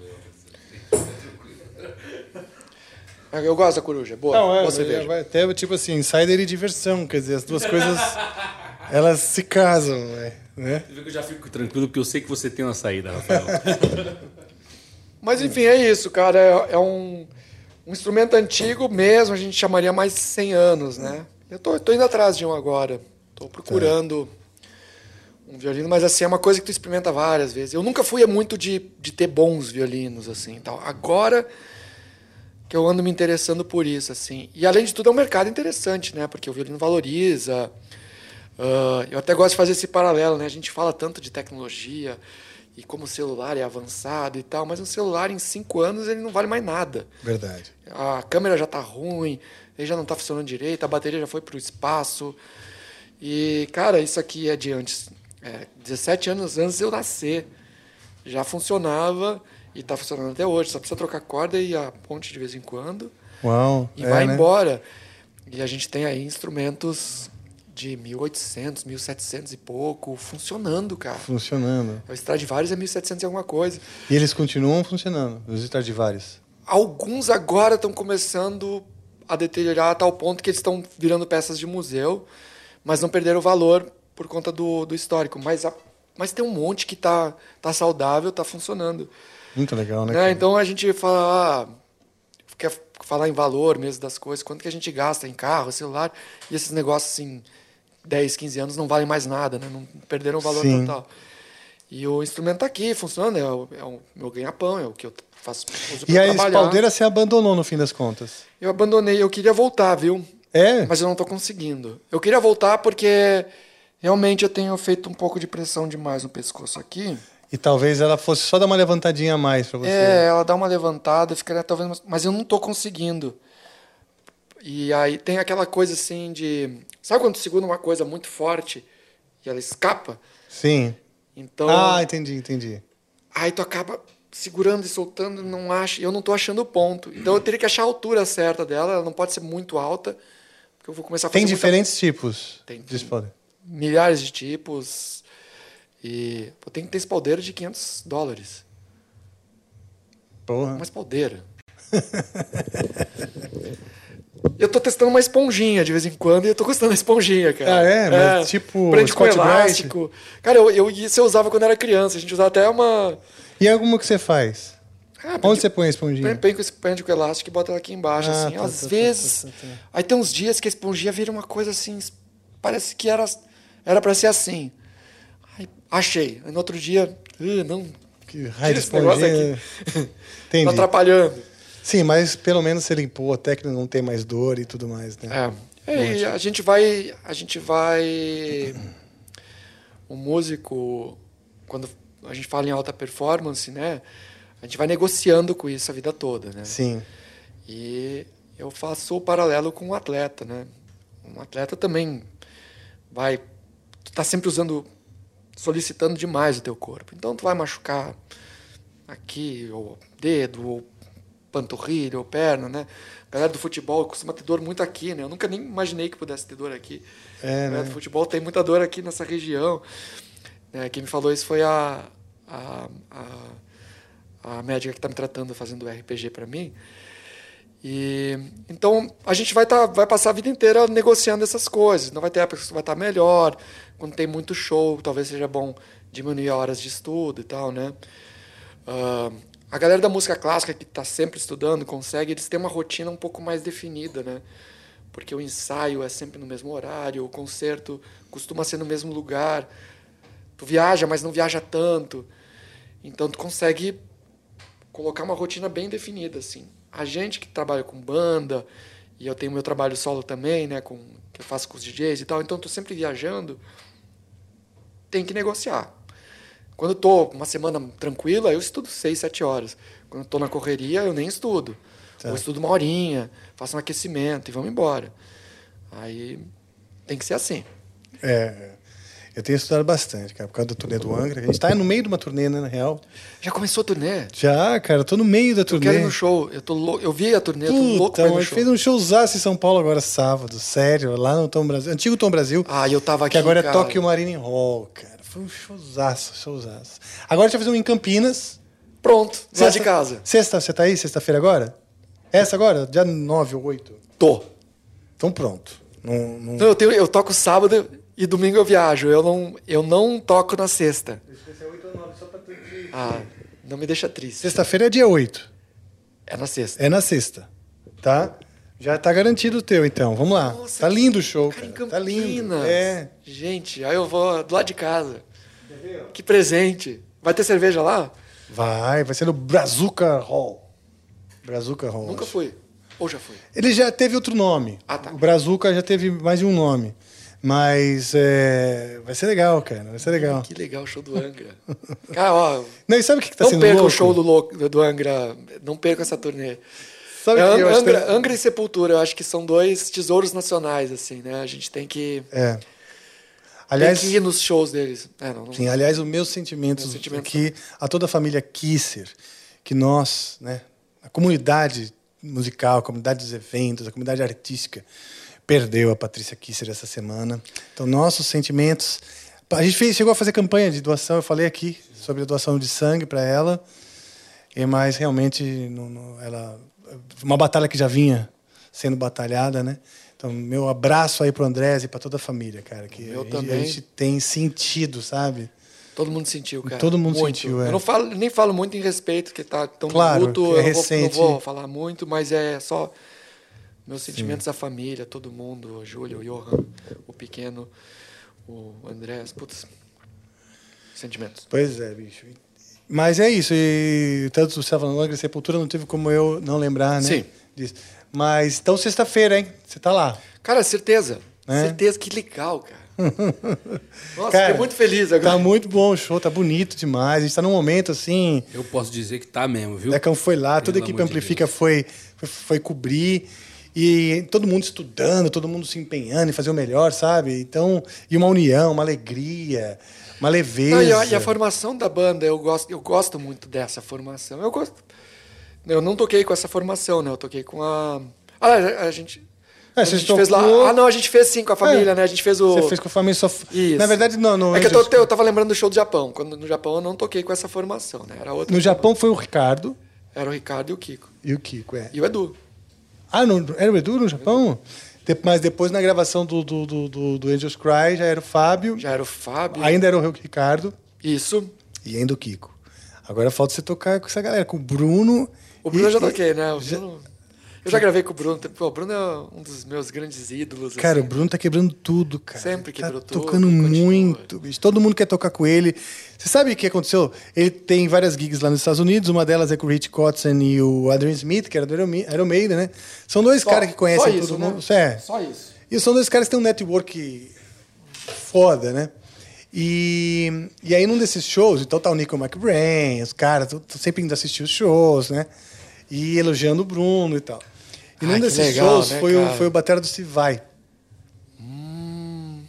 C: Eu gosto da coruja. Boa,
A: Não, é,
C: boa cerveja.
A: vai até tipo assim, insider e diversão, quer dizer, as duas coisas elas se casam, né? né?
B: Você vê que eu já fico tranquilo porque eu sei que você tem uma saída, Rafael.
C: Mas enfim, é isso, cara. É, é um, um instrumento antigo mesmo, a gente chamaria mais de 100 anos, né? Eu tô, tô indo atrás de um agora. Tô procurando um violino, mas assim, é uma coisa que tu experimenta várias vezes. Eu nunca fui muito de, de ter bons violinos, assim, tal. Agora que eu ando me interessando por isso, assim. E além de tudo, é um mercado interessante, né? Porque o violino valoriza. Ah, eu até gosto de fazer esse paralelo, né? A gente fala tanto de tecnologia e como o celular é avançado e tal, mas um celular em cinco anos ele não vale mais nada.
A: Verdade.
C: A câmera já tá ruim, ele já não tá funcionando direito, a bateria já foi pro espaço. E, cara, isso aqui é de antes. É, 17 anos antes de eu nascer. Já funcionava e tá funcionando até hoje. Só precisa trocar corda e a ponte de vez em quando.
A: Uau.
C: E
A: é,
C: vai
A: né?
C: embora. E a gente tem aí instrumentos de 1800, 1700 e pouco funcionando, cara.
A: Funcionando.
C: O Stradivarius é 1700 e alguma coisa.
A: E eles continuam funcionando, os Stradivarius.
C: Alguns agora estão começando a deteriorar a tal ponto que eles estão virando peças de museu, mas não perderam o valor por conta do, do histórico. Mas, a- mas tem um monte que tá, tá saudável, tá funcionando.
A: Muito legal, né? Cara?
C: Então a gente fala, ah, quer falar em valor mesmo das coisas, quanto que a gente gasta em carro, celular, e esses negócios assim, 10, 15 anos não valem mais nada, né? não perderam o valor
A: Sim.
C: total. E o instrumento tá aqui, funcionando, é o, é o meu ganha-pão, é o que eu faço, uso
A: E a espaldeira você abandonou no fim das contas.
C: Eu abandonei, eu queria voltar, viu?
A: É?
C: Mas eu não tô conseguindo. Eu queria voltar porque realmente eu tenho feito um pouco de pressão demais no pescoço aqui.
A: E talvez ela fosse só dar uma levantadinha a mais pra você.
C: É, ela dá uma levantada, fica talvez, mas eu não tô conseguindo. E aí tem aquela coisa assim de, sabe quando segura uma coisa muito forte e ela escapa?
A: Sim.
C: Então,
A: Ah, entendi, entendi.
C: aí tu acaba segurando e soltando, não acha, eu não tô achando o ponto. Então eu teria que achar a altura certa dela, ela não pode ser muito alta, porque eu vou começar a fazer
A: Tem
C: muita-
A: diferentes tipos
C: Tem.
A: de
C: milhares de tipos. E tem que ter espaldeira de 500 dólares.
A: Porra.
C: Uma espaldeira. eu tô testando uma esponjinha de vez em quando e eu tô gostando da esponjinha, cara.
A: Ah, é? Mas tipo
C: Prende com
A: Bright?
C: elástico. Cara, eu, eu, isso eu usava quando era criança. A gente usava até uma.
A: E alguma que você faz? Onde você põe a esponjinha?
C: Põe, esse pente com elástico e bota ela aqui embaixo,
A: Ah,
C: assim.
A: tá,
C: Às
A: tá, tá,
C: vezes.
A: tá, tá, tá.
C: Aí tem uns dias que a esponjinha vira uma coisa assim. Parece que era era para ser assim. Achei. Aí no outro dia. "Ih, não.
A: Que raio
C: esse negócio aqui.
A: Entendi.
C: Tá atrapalhando.
A: Sim, mas pelo menos você limpou, até que não tem mais dor e tudo mais, né?
C: É, e a gente vai. A gente vai. O músico, quando a gente fala em alta performance, né? A gente vai negociando com isso a vida toda, né?
A: Sim.
C: E eu faço o paralelo com um atleta, né? Um atleta também vai. Tu tá sempre usando. Solicitando demais o teu corpo. Então tu vai machucar aqui, ou dedo, ou panturrilha, ou perna, né? A galera do futebol costuma ter dor muito aqui, né? Eu nunca nem imaginei que pudesse ter dor aqui.
A: É,
C: A galera
A: né?
C: do futebol tem muita dor aqui nessa região. É, quem me falou isso foi a, a, a, a médica que está me tratando, fazendo RPG para mim. E então a gente vai tá, vai passar a vida inteira negociando essas coisas. Não vai ter época que vai estar melhor. Quando tem muito show, talvez seja bom diminuir horas de estudo e tal, né? Ah, a galera da música clássica que está sempre estudando consegue, eles têm uma rotina um pouco mais definida, né? Porque o ensaio é sempre no mesmo horário, o concerto costuma ser no mesmo lugar. Tu viaja, mas não viaja tanto. Então tu consegue colocar uma rotina bem definida assim. A gente que trabalha com banda e eu tenho meu trabalho solo também, né, com que eu faço com os DJs e tal, então tô sempre viajando, tem que negociar. Quando eu tô uma semana tranquila, eu estudo seis, sete horas. Quando eu tô na correria, eu nem estudo.
A: Tá.
C: Ou estudo uma horinha, faço um aquecimento e vamos embora. Aí tem que ser assim.
A: É. Eu tenho estudado bastante, cara, por causa da turnê do Angra. A gente tá no meio de uma turnê, né, na real.
C: Já começou a turnê?
A: Já, cara, eu tô no meio da
C: Eu
A: turnê.
C: quero ir no show. Eu, tô lou... eu vi a turnê, eu tô louco
A: Puta,
C: pra ir no
A: a gente
C: show.
A: fez um showzaço em São Paulo agora sábado, sério, lá no Tom Brasil, antigo Tom Brasil.
C: Ah, eu tava aqui,
A: Que agora
C: cara.
A: é Tokyo Marine Hall, cara. Foi um showzaço, showzaço. Agora a gente vai fazer um em Campinas.
C: Pronto, lá de casa.
A: Sexta, você tá aí sexta-feira agora? Essa agora? Dia 9 ou 8?
C: Tô.
A: Então pronto. Não, não...
C: Não, eu, tenho, eu toco sábado e domingo eu viajo. Eu não, eu não toco na sexta. Ah, não me deixa triste.
A: Sexta-feira é dia 8.
C: É na sexta.
A: É na sexta. Tá? Já tá garantido o teu, então. Vamos lá. tá lindo o show, cara. Tá lindo. É.
C: Gente, aí eu vou do lado de casa. Que presente. Vai ter cerveja lá?
A: Vai, vai ser no Brazuca Hall. Brazuca Hall.
C: Nunca
A: acho.
C: fui. Ou já fui?
A: Ele já teve outro nome.
C: Ah, tá.
A: O Brazuca já teve mais de um nome. Mas é, vai ser legal, cara. Vai ser legal.
C: Que legal o show do Angra. Cara, ó.
A: Não, e sabe o que, que tá
C: não
A: sendo
C: perca
A: louco?
C: o show do, louco, do Angra. Não perca essa turnê.
A: Sabe
C: É,
A: que
C: Angra, Angra e Sepultura, eu acho que são dois tesouros nacionais, assim, né? A gente tem que,
A: É. Aliás,
C: tem que ir nos shows deles. É, não, não-
A: sim, aliás, os meus sentimentos,
C: Meus sentimentos
A: aqui a toda a família Kisser, que nós, né, a comunidade musical, a comunidade dos eventos, a comunidade artística, perdeu a Patrícia Kisser essa semana. Então, nossos sentimentos. A gente fez, chegou a fazer campanha de doação, eu falei aqui sobre a doação de sangue para ela, e mas realmente não, não- ela uma batalha que já vinha sendo batalhada, né? Então, meu abraço aí pro Andrés e para toda a família, cara, que
C: meu
A: a
C: também.
A: a gente tem sentido, sabe?
C: Todo mundo sentiu, cara.
A: Todo mundo
C: Muito.
A: sentiu, é.
C: Eu não falo, nem falo muito em respeito, que tá tão
A: Claro,
C: luto,
A: é
C: eu não vou,
A: recente.
C: não vou falar muito, mas é só meus sentimentos à família, todo mundo, o Júlio, o Johan, o pequeno, o Andrés, putz, sentimentos.
A: Pois é, bicho. Mas é isso. E tanto você estava falando Angra e Sepultura, não teve como eu não lembrar, né?
C: Sim.
A: disso. Mas então sexta-feira, hein? Você tá lá.
C: Cara, certeza.
A: É?
C: Certeza, que legal, cara. Nossa,
A: Cara,
C: fiquei muito feliz agora.
A: Tá muito bom o show, tá bonito demais. A gente tá num momento assim.
B: Eu posso dizer que tá mesmo, viu?
A: Decão foi lá, toda a
B: Pelo
A: equipe
B: amor de
A: Amplifica foi, foi, foi cobrir. E todo mundo estudando, todo mundo se empenhando em fazer o melhor, sabe? Então, e uma união, uma alegria, uma leveza.
C: Não, e, a, e a formação da banda, eu gosto, eu gosto muito dessa formação. Eu gosto. Eu não toquei com essa formação, né? Eu toquei com a. Ah, a, a gente.
A: É,
C: a
A: vocês
C: gente fez lá. Ah, não, a gente fez sim com a família,
A: É.
C: né? A gente fez o.
A: Você fez com a família só.
C: Isso.
A: Na verdade, não. No,
C: é que eu, tô- eu tava lembrando do show do Japão. Quando no Japão eu não toquei com essa formação, né? Era outra.
A: no Japão foi o Ricardo
C: Era o Ricardo e o Kiko.
A: e o Kiko, é.
C: E o Edu.
A: Ah, não, era o Edu no Japão? Mas depois na gravação do, do, do, do, Angels Cry já era o Fábio.
C: Já era o Fábio.
A: Ainda era o Ricardo.
C: Isso.
A: E ainda o Kiko. Agora falta você tocar com essa galera, com o Bruno.
C: O Bruno
A: e-
C: eu já toquei, né? O Bruno- Eu já gravei com o Bruno. Pô, o Bruno é um dos meus grandes ídolos.
A: Cara,
C: assim.
A: o Bruno tá quebrando tudo, cara.
C: Sempre
A: tá
C: quebrou tudo,
A: tocando muito, bicho. Todo mundo quer tocar com ele. Você sabe o que aconteceu? Ele tem várias gigs lá nos Estados Unidos. Uma delas é com o Rich Kotzen e o Adrian Smith, que era do Iron Ma- Iron Maiden, né? São dois
C: Só-
A: caras que conhecem
C: só isso,
A: todo
C: né?
A: mundo. É.
C: Só isso.
A: E são dois caras que têm um network foda, né? E, e aí num desses shows, então tá o Nico McBrain, os caras, tô, tô sempre indo assistir os shows, né? E elogiando o Bruno e tal. E num desses
C: legal,
A: shows
C: né,
A: foi, o,
C: cara?
A: foi o batera do Steve Vai.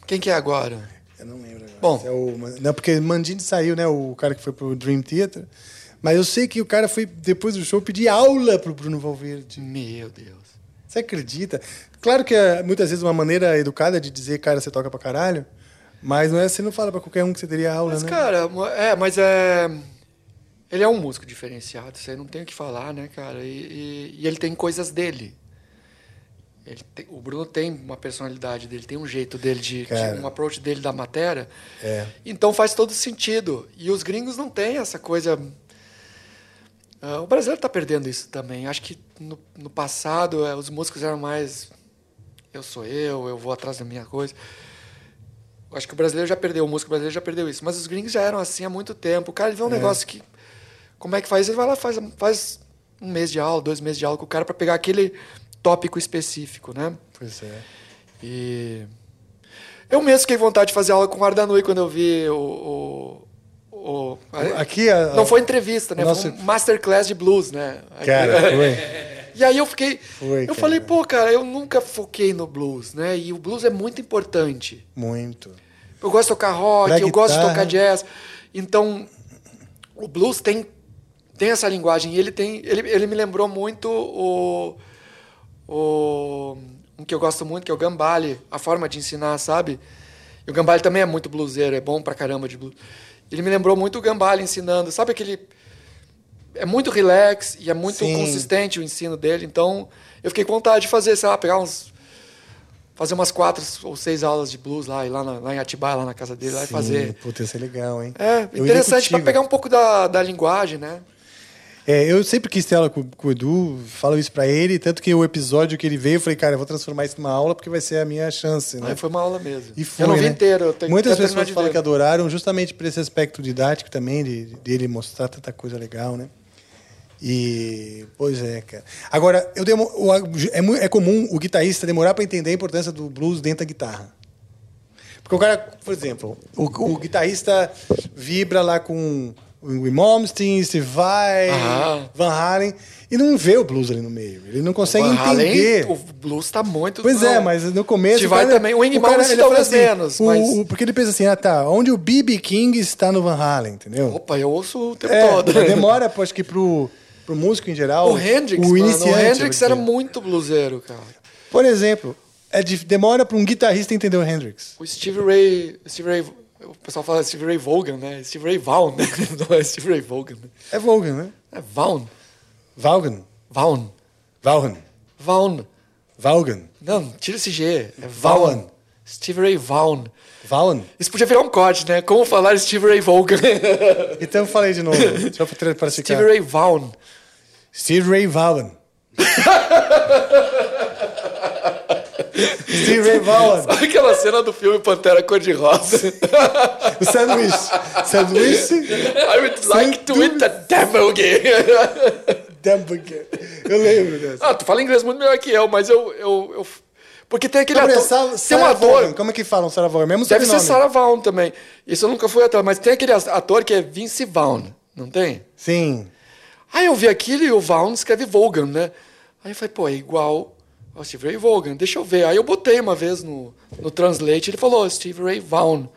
C: Quem que é agora?
A: Eu não lembro agora.
C: Bom.
A: É o, não, porque Mandini saiu, né? O cara que foi pro Dream Theater. Mas eu sei que o cara foi, depois do show, pedir aula pro Bruno Valverde.
C: Meu Deus.
A: Você acredita? Claro que é muitas vezes uma maneira educada de dizer, cara, você toca pra caralho. Mas não é, você não fala pra qualquer um que você teria aula,
C: Mas,
A: né?
C: cara, mo- é, mas é. Ele é um músico diferenciado, isso aí não tem o que falar, né, cara? E, e- e ele tem coisas dele. Ele tem- o Bruno tem uma personalidade dele, tem um jeito dele, de, de um approach dele da matéria.
A: É.
C: Então faz todo sentido. E os gringos não têm essa coisa. Ah, o brasileiro está perdendo isso também. Acho que no, no passado eh, os músicos eram mais. Eu sou eu, eu vou atrás da minha coisa. Acho que o brasileiro já perdeu, o músico brasileiro já perdeu isso. Mas os gringos já eram assim há muito tempo. O cara ele vê um
A: É.
C: negócio que. Como é que faz? Ele vai lá faz faz um mês de aula, dois meses de aula com o cara para pegar aquele tópico específico, né?
A: Pois é.
C: E eu mesmo fiquei vontade de fazer aula com o Ardanui quando eu vi o. o, o-
A: Aqui, a-
C: não foi entrevista, né?
A: Nossa-
C: Foi um masterclass de blues, né?
A: Cara, foi.
C: E aí eu fiquei.
A: Foi,
C: eu
A: cara.
C: falei, pô, cara, eu nunca foquei no blues, né? E o blues é muito importante.
A: Muito.
C: Eu gosto de tocar rock,
A: Pra
C: eu gosto de tocar jazz. Então, o blues tem, tem essa linguagem. E ele tem. Ele, ele me lembrou muito o. o um que eu gosto muito, que é o Gambale, a forma de ensinar, sabe? E o Gambale também é muito bluseiro, é bom pra caramba de blues. Ele me lembrou muito o Gambale ensinando, sabe aquele. É muito relax e é muito
A: Sim.
C: consistente o ensino dele, então eu fiquei com vontade de fazer, sei lá, pegar uns. Fazer umas quatro ou seis aulas de blues lá, ir lá, na- lá em Atibaia, lá na casa dele, lá e
A: Sim,
C: fazer.
A: Puta, isso é legal, hein?
C: É,
A: Eu
C: interessante para pegar um pouco da, da linguagem, né?
A: É, eu sempre quis ter aula com, com o Edu, falo isso pra ele, tanto que o episódio que ele veio, eu falei, cara, eu vou transformar isso numa aula porque vai ser a minha chance, né?
C: Aí foi uma aula mesmo.
A: E foi,
C: eu não vi
A: né?
C: inteiro. Eu tenho
A: Muitas pessoas falam que adoraram justamente por esse aspecto didático também, de, dele mostrar tanta coisa legal, né? E, pois é, cara. Agora, eu demo, é, é comum o guitarrista demorar para entender a importância do blues dentro da guitarra. Porque o cara, por exemplo, o, o guitarrista vibra lá com o Wim Malmsteen, Steve Vai,
C: Aham.
A: Van Halen, e não vê o blues ali no meio. Ele não consegue
C: Van Halen,
A: entender.
C: o blues tá muito.
A: Pois é, mas no começo.
C: Steve
A: o cara-
C: Vai também. O Wing
A: cara,
C: Malmsteen
A: ele fala
C: talvez menos,
A: o-
C: mas-
A: o- porque ele pensa assim, ah tá, onde o B.B. King está no Van Halen, entendeu?
C: Opa, eu ouço o tempo
A: É,
C: todo.
A: demora, pô, acho que pro, pro músico em geral.
C: O Hendrix,
A: o
C: mano,
A: iniciante.
C: o Hendrix era muito bluseiro, cara.
A: Por exemplo, é de- demora para um guitarrista entender o Hendrix.
C: O Steve Ray. Steve Ray. O pessoal fala Steve Ray Vaughan, né? Steve Ray Vaughan, né? Não é Steve Ray Vaughan. né?
A: É Vaughan, né?
C: É Vaughan.
A: Vaughan.
C: Vaughan.
A: Vaughan.
C: Vaughan.
A: Vaughan.
C: Não, tira esse G. É
A: Vaughan.
C: Vaughan. Steve Ray Vaughan.
A: Vaughan.
C: Isso podia virar um corte, né? Como falar Steve Ray Vaughan.
A: Então eu falei de novo, só para praticar.
C: Steve Ray Vaughan.
A: Steve Ray Vaughan. Steve Ray Vaughan.
C: Sabe aquela cena do filme Pantera Cor-de-Rosa?
A: O sanduíche. Sanduíche.
C: I would like to eat a hamburger.
A: Hamburger. Eu lembro dessa.
C: Ah, tu fala inglês muito melhor que eu, mas eu... eu, eu- Porque tem aquele
A: Não,
C: ator...
A: Sarah-
C: tem um ator...
A: Vaughan. Como é que falam Sarah Vaughan? Mesmo
C: Deve ser. Sarah Vaughan também. Isso eu nunca fui atrás, mas tem aquele ator que é Vince Vaughn, não tem?
A: Sim.
C: Aí eu vi aquilo e o Vaughn escreve Vaughan, né? Aí eu falei, pô, é igual Steve Ray Vaughan, deixa eu ver. Aí eu botei uma vez no, no Translate, ele falou Steve Ray Vaughan.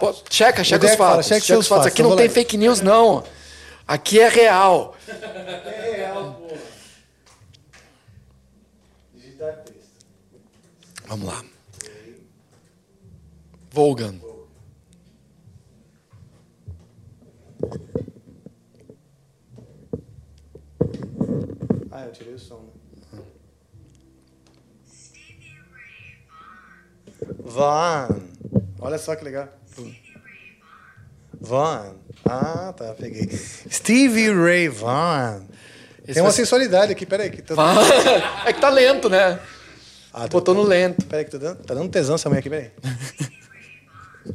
C: Pô, checa, checa os
A: Deco fala,
C: fatos.
A: checa
C: os fatos.
A: fatos,
C: Aqui não
A: vou
C: tem fake news, não. Aqui é real.
A: É real, pô. Digitar texto.
C: Vamos lá. Vaughan.
A: Ah, eu tirei o som. Né? Van. Olha só que legal. Vaughan. Ah, tá, peguei. Stevie Ray Vaughan.
C: Esse
A: Tem uma
C: vai
A: sensualidade aqui, peraí. Que tô...
C: é que tá lento, né?
A: Ah,
C: Botou no lento.
A: Peraí, que tá dando, tá dando tesão essa mulher aqui, peraí.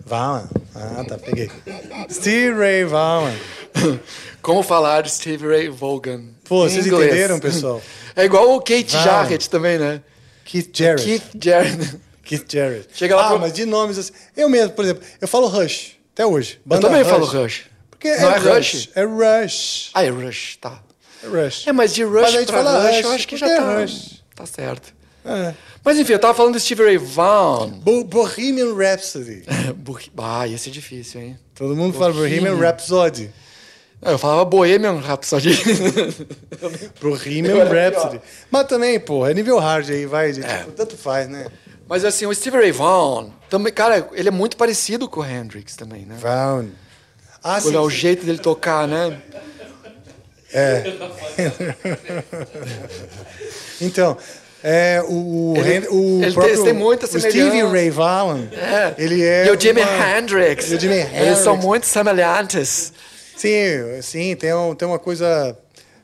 A: Vaughan. Ah, tá, peguei. Stevie Ray Vaughan.
C: Como falar Steve Ray Vaughan?
A: Pô, vocês
C: inglês.
A: entenderam, pessoal?
C: É igual o Kate
A: Vaughan.
C: Jarrett também, né?
A: Keith Jarrett.
C: Keith Jarrett.
A: Keith Jarrett.
C: Chega lá
A: ah,
C: pro-
A: mas de nomes assim. Eu mesmo, por exemplo, eu falo Rush, até hoje.
C: Eu
A: Banda
C: também falo Rush.
A: Porque
C: Não
A: é,
C: é
A: Rush.
C: Rush?
A: É Rush.
C: Ah, é Rush, tá.
A: É Rush.
C: É, mas de Rush
A: Mas a gente
C: pra
A: fala
C: Rush,
A: Rush,
C: eu acho que já
A: é
C: tá,
A: Rush.
C: tá certo.
A: É.
C: Mas enfim, eu tava falando do Steve Ray Vaughan.
A: Bo Bohemian Rhapsody.
C: Bo- ah, esse é difícil, hein?
A: Todo mundo fala Bohemian Rhapsody.
C: Ah, Eu falava Bohemian Rhapsody.
A: Bohemian
C: era
A: Rhapsody.
C: pior.
A: Mas também, pô, é nível hard aí, vai. de- tipo, tanto faz, né?
C: Mas assim, o Steve Ray Vaughan, também, cara, ele é muito parecido com o Hendrix também, né?
A: Vaughan. Ah,
C: Olha
A: sim,
C: o
A: sim.
C: jeito dele tocar, né?
A: É. então, é, o,
C: Ele-
A: o
C: ele
A: próprio,
C: tem muita
A: o Stevie
C: semelhança.
A: Ray Vaughan,
C: É.
A: ele é
C: e o Jimi
A: uma-
C: Hendrix.
A: E o Jimi
C: Eles são
A: Hendrix.
C: muito semelhantes.
A: Sim, sim, tem, um, tem uma coisa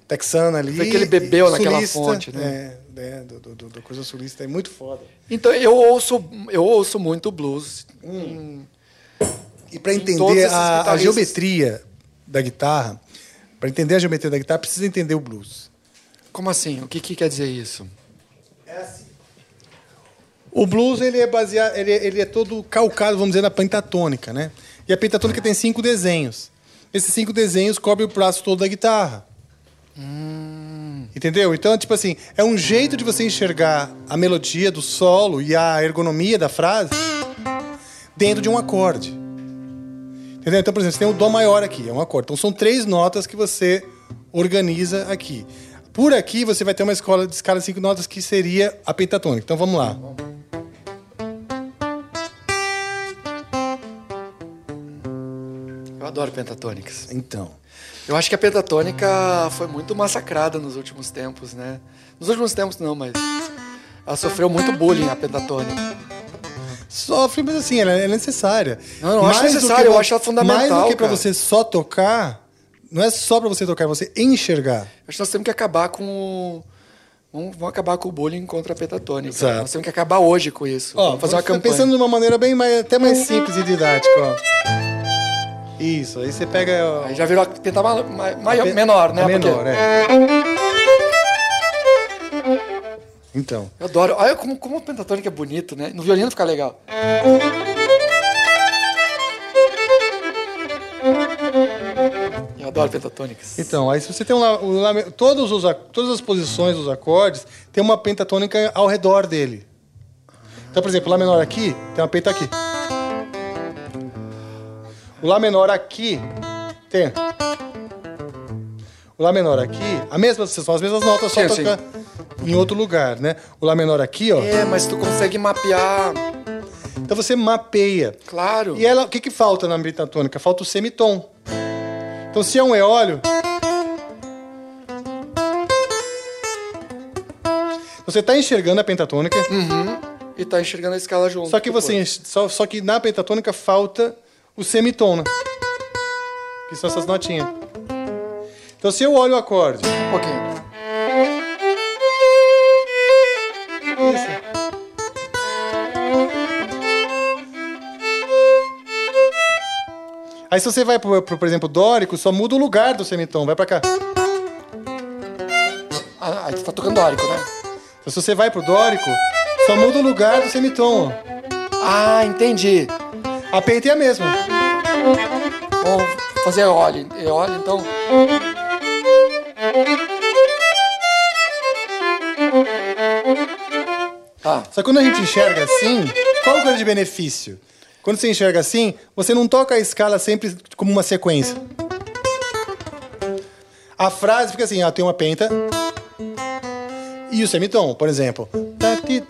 A: texana ali.
C: Foi que ele bebeu
A: e
C: naquela
A: sulista,
C: fonte, né?
A: É, é, do, do, do- coisa sulista, é muito foda.
C: Então eu ouço, eu ouço muito blues. Hum.
A: E para entender a, a geometria da guitarra, para entender a geometria da guitarra, precisa entender o blues.
C: Como assim? O que, que quer dizer isso?
A: O blues ele é baseado, ele, é- ele é todo calcado, vamos dizer, na pentatônica, né? E a pentatônica tem cinco desenhos. Esses cinco desenhos cobrem o braço todo da guitarra. Entendeu? Então, tipo assim, é um jeito de você enxergar a melodia do solo e a ergonomia da frase dentro de um acorde. Entendeu? Então, por exemplo, você tem o Dó maior aqui, é um acorde. Então, são três notas que você organiza aqui. Por aqui, você vai ter uma escola de escala de cinco notas que seria a pentatônica. Então, vamos lá.
C: Eu adoro pentatônicas.
A: Então.
C: Eu acho que a pentatônica foi muito massacrada nos últimos tempos, né? Nos últimos tempos não, mas ela sofreu muito bullying a pentatônica.
A: Sofre, mas assim, ela é necessária.
C: Não, eu não acho
A: Mais do
C: necessário, eu acho ela fundamental,
A: Mais do que pra
C: cara.
A: você só tocar, não é só pra você tocar, é você enxergar.
C: Acho que nós temos que acabar com o... Vamos, acabar com o bullying contra a pentatônica.
A: Exato.
C: Nós temos que acabar hoje com isso.
A: Ó,
C: vamos fazer uma campanha.
A: Pensando de uma maneira bem mais, até mais simples e didática, ó. Isso, aí você pega. ó,
C: Aí já virou a tentar ma- ma- maior,
A: pe-
C: menor, né?
A: a menor,
C: Porque-
A: é. Então.
C: Eu adoro. Olha como, como a pentatônica é bonito, né? No violino fica legal. Adoro pentatônicas.
A: Então, aí se você tem um, lame- todos os, todas as posições dos acordes, tem uma pentatônica ao redor dele. Então, por exemplo, o Lá menor aqui, tem uma penta aqui. O Lá menor aqui tem. O Lá menor aqui, a mesma, são as mesmas notas, só
C: sim.
A: tocar em outro lugar, né? O Lá menor aqui, ó.
C: É, mas tu consegue mapear.
A: Então você mapeia.
C: Claro.
A: E ela, o que, que falta na pentatônica? Falta o semitom. Então se é um eólio. Você está enxergando a pentatônica.
C: E tá enxergando a escala junto.
A: Só que você só, só que na pentatônica falta o semitom, né? Que são essas notinhas. Então se eu olho o acorde.
C: Um pouquinho.
A: Aí se você vai pro, pro, por exemplo, dórico, só muda o lugar do semitom, vai pra cá.
C: Ah, aí tu tá tocando dórico, né?
A: Então, se você vai pro dórico, só muda o lugar do semitom.
C: Ah, entendi.
A: A penta é a mesma.
C: Vamos fazer eole. Eole, então. Tá.
A: Só que quando a gente enxerga assim, qual é o grande benefício? Quando você enxerga assim, você não toca a escala sempre como uma sequência. A frase fica assim, ó, tem uma penta e o semitom, por exemplo. Tati-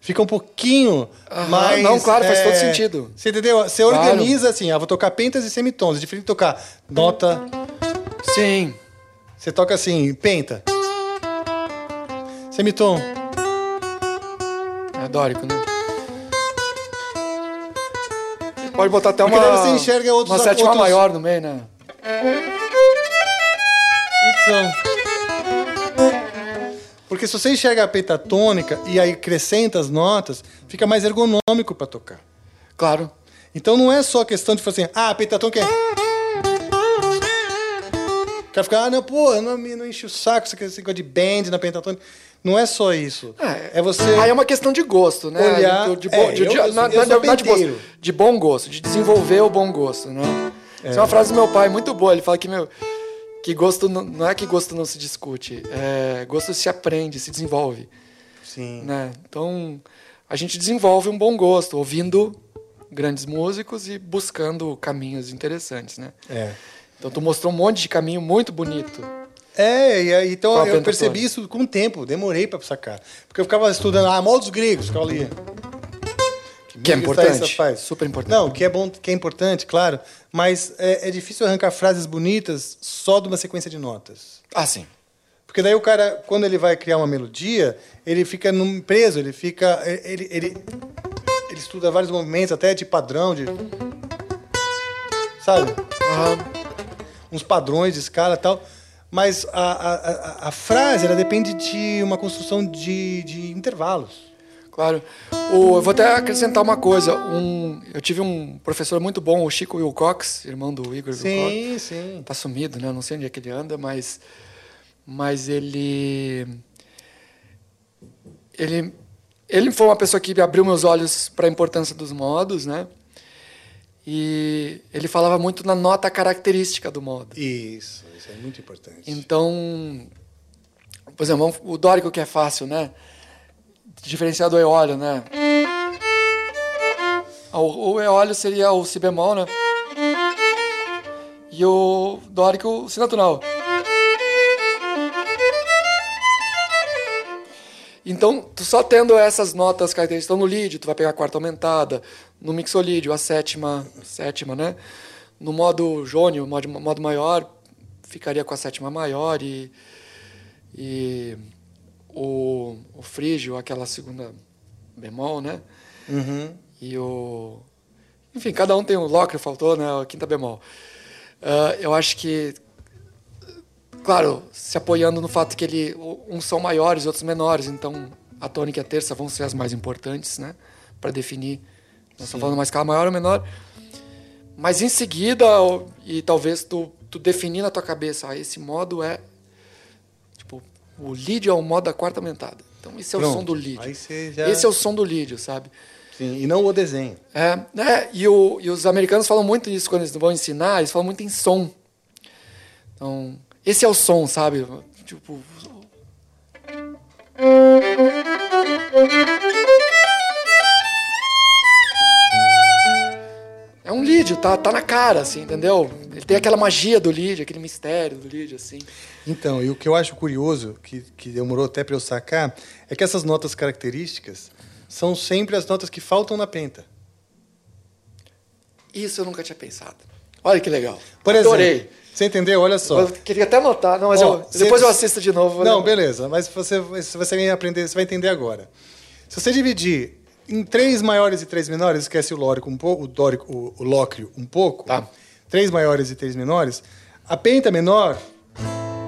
A: Fica um pouquinho
C: Aham,
A: mais...
C: não, claro, faz
A: é,
C: todo sentido.
A: Você entendeu? Você
C: Claro.
A: organiza assim, ah, vou tocar pentas e semitons. É diferente de tocar nota...
C: Sim.
A: Você toca assim, penta. Semitom.
C: Dórico, né? Pode botar até
A: Porque
C: uma,
A: daí você enxerga outros
C: uma sétima
A: outros-
C: maior no meio, né?
A: Então. Porque se você enxerga a pentatônica e aí acrescenta as notas, fica mais ergonômico para tocar.
C: Claro.
A: Então não é só questão de falar assim, ah, a pentatônica é. O cara fica, ah, não, pô, não, não enche o saco esse negócio de band na pentatônica. Não é só isso. É, você.
C: Aí é uma questão de gosto, né?
A: Olhar-
C: De, de,
A: é,
C: de,
A: eu-
C: de-
A: eu-
C: na,
A: eu
C: na
A: sou
C: verdade, de,
A: penteiro.
C: gosto, de bom gosto, de desenvolver o bom gosto, né? Essa é uma frase do meu pai muito boa. Ele fala que, meu, que gosto não, não é que gosto não se discute, é, gosto se aprende, se desenvolve.
A: Sim.
C: Né? Então, a gente desenvolve um bom gosto, ouvindo grandes músicos e buscando caminhos interessantes, né?
A: É.
C: Então, tu mostrou um monte de caminho muito bonito.
A: É, então eu percebi isso com o tempo, demorei pra sacar. Porque eu ficava estudando, ah, modos gregos, ficava ali.
C: Que é importante,
A: faz?
C: super importante.
A: Não, que é bom, que é importante, claro, mas é, é difícil arrancar frases bonitas só de uma sequência de notas.
C: Ah, sim.
A: Porque daí o cara, quando ele vai criar uma melodia, ele fica num, preso, ele fica. Ele, ele, ele estuda vários movimentos, até de padrão, de. Sabe? Uns padrões de escala e tal. Mas a, a, a, frase, ela depende de uma construção de, de intervalos.
C: Claro. O, eu vou até acrescentar uma coisa. Um, eu tive um professor muito bom, o Chico Wilcox, irmão do Igor
A: Sim,
C: Wilcox.
A: sim.
C: Tá sumido, né? Não sei onde é que ele anda, mas, mas ele, ele, ele foi uma pessoa que abriu meus olhos para a importância dos modos, né? E ele falava muito na nota característica do modo.
A: Isso, isso é muito importante.
C: Então, por exemplo, o dórico que é fácil, né? Diferenciar do eólio, né? Ah, O, o eólio seria o si bemol, né? E o dórico, o si natural. Então, tu só tendo essas notas características então, no lead, tu vai pegar a quarta aumentada, no mixolídio, a sétima, sétima, né? No modo jônio, modo, modo maior, ficaria com a sétima maior e, e o, o frígio, aquela segunda bemol, né?
A: Uhum.
C: E o... Enfim, cada um tem um locre, faltou, né? A quinta bemol. Ah, eu acho que claro, se apoiando no fato que ele, uns são maiores, outros menores, então a tônica e a terça vão ser as mais importantes, né, para definir. Nós estamos falando uma escala maior ou menor. Mas em seguida, o- e talvez tu, tu definir na tua cabeça, ah, esse modo é tipo, o lead é o modo da quarta aumentada. Então esse é o
A: Pronto.
C: som do lead.
A: Já-
C: Esse é o som do lead, sabe?
A: Sim, e não o desenho.
C: É, né? E, o, e os americanos falam muito isso quando eles vão ensinar, eles falam muito em som. Então, esse é o som, sabe? Tipo. Lead, tá, tá na cara, assim, entendeu? Ele tem aquela magia do lead, aquele mistério do lead, assim.
A: Então, e o que eu acho curioso, que, que demorou até para eu sacar, é que essas notas características são sempre as notas que faltam na penta.
C: Isso eu nunca tinha pensado. Olha que legal.
A: Por exemplo,
C: Adorei.
A: Você entendeu? Olha só.
C: Eu queria até anotar, não, mas
A: Ó,
C: eu- depois
A: você-
C: eu assisto de novo. vou
A: Não,
C: lembrar.
A: beleza, mas você, você vai aprender, você vai entender agora. Se você dividir em três maiores e três menores, esquece o lórico um pouco, o dórico, o, o lócrio um pouco.
C: Tá.
A: Três maiores e três menores, a penta menor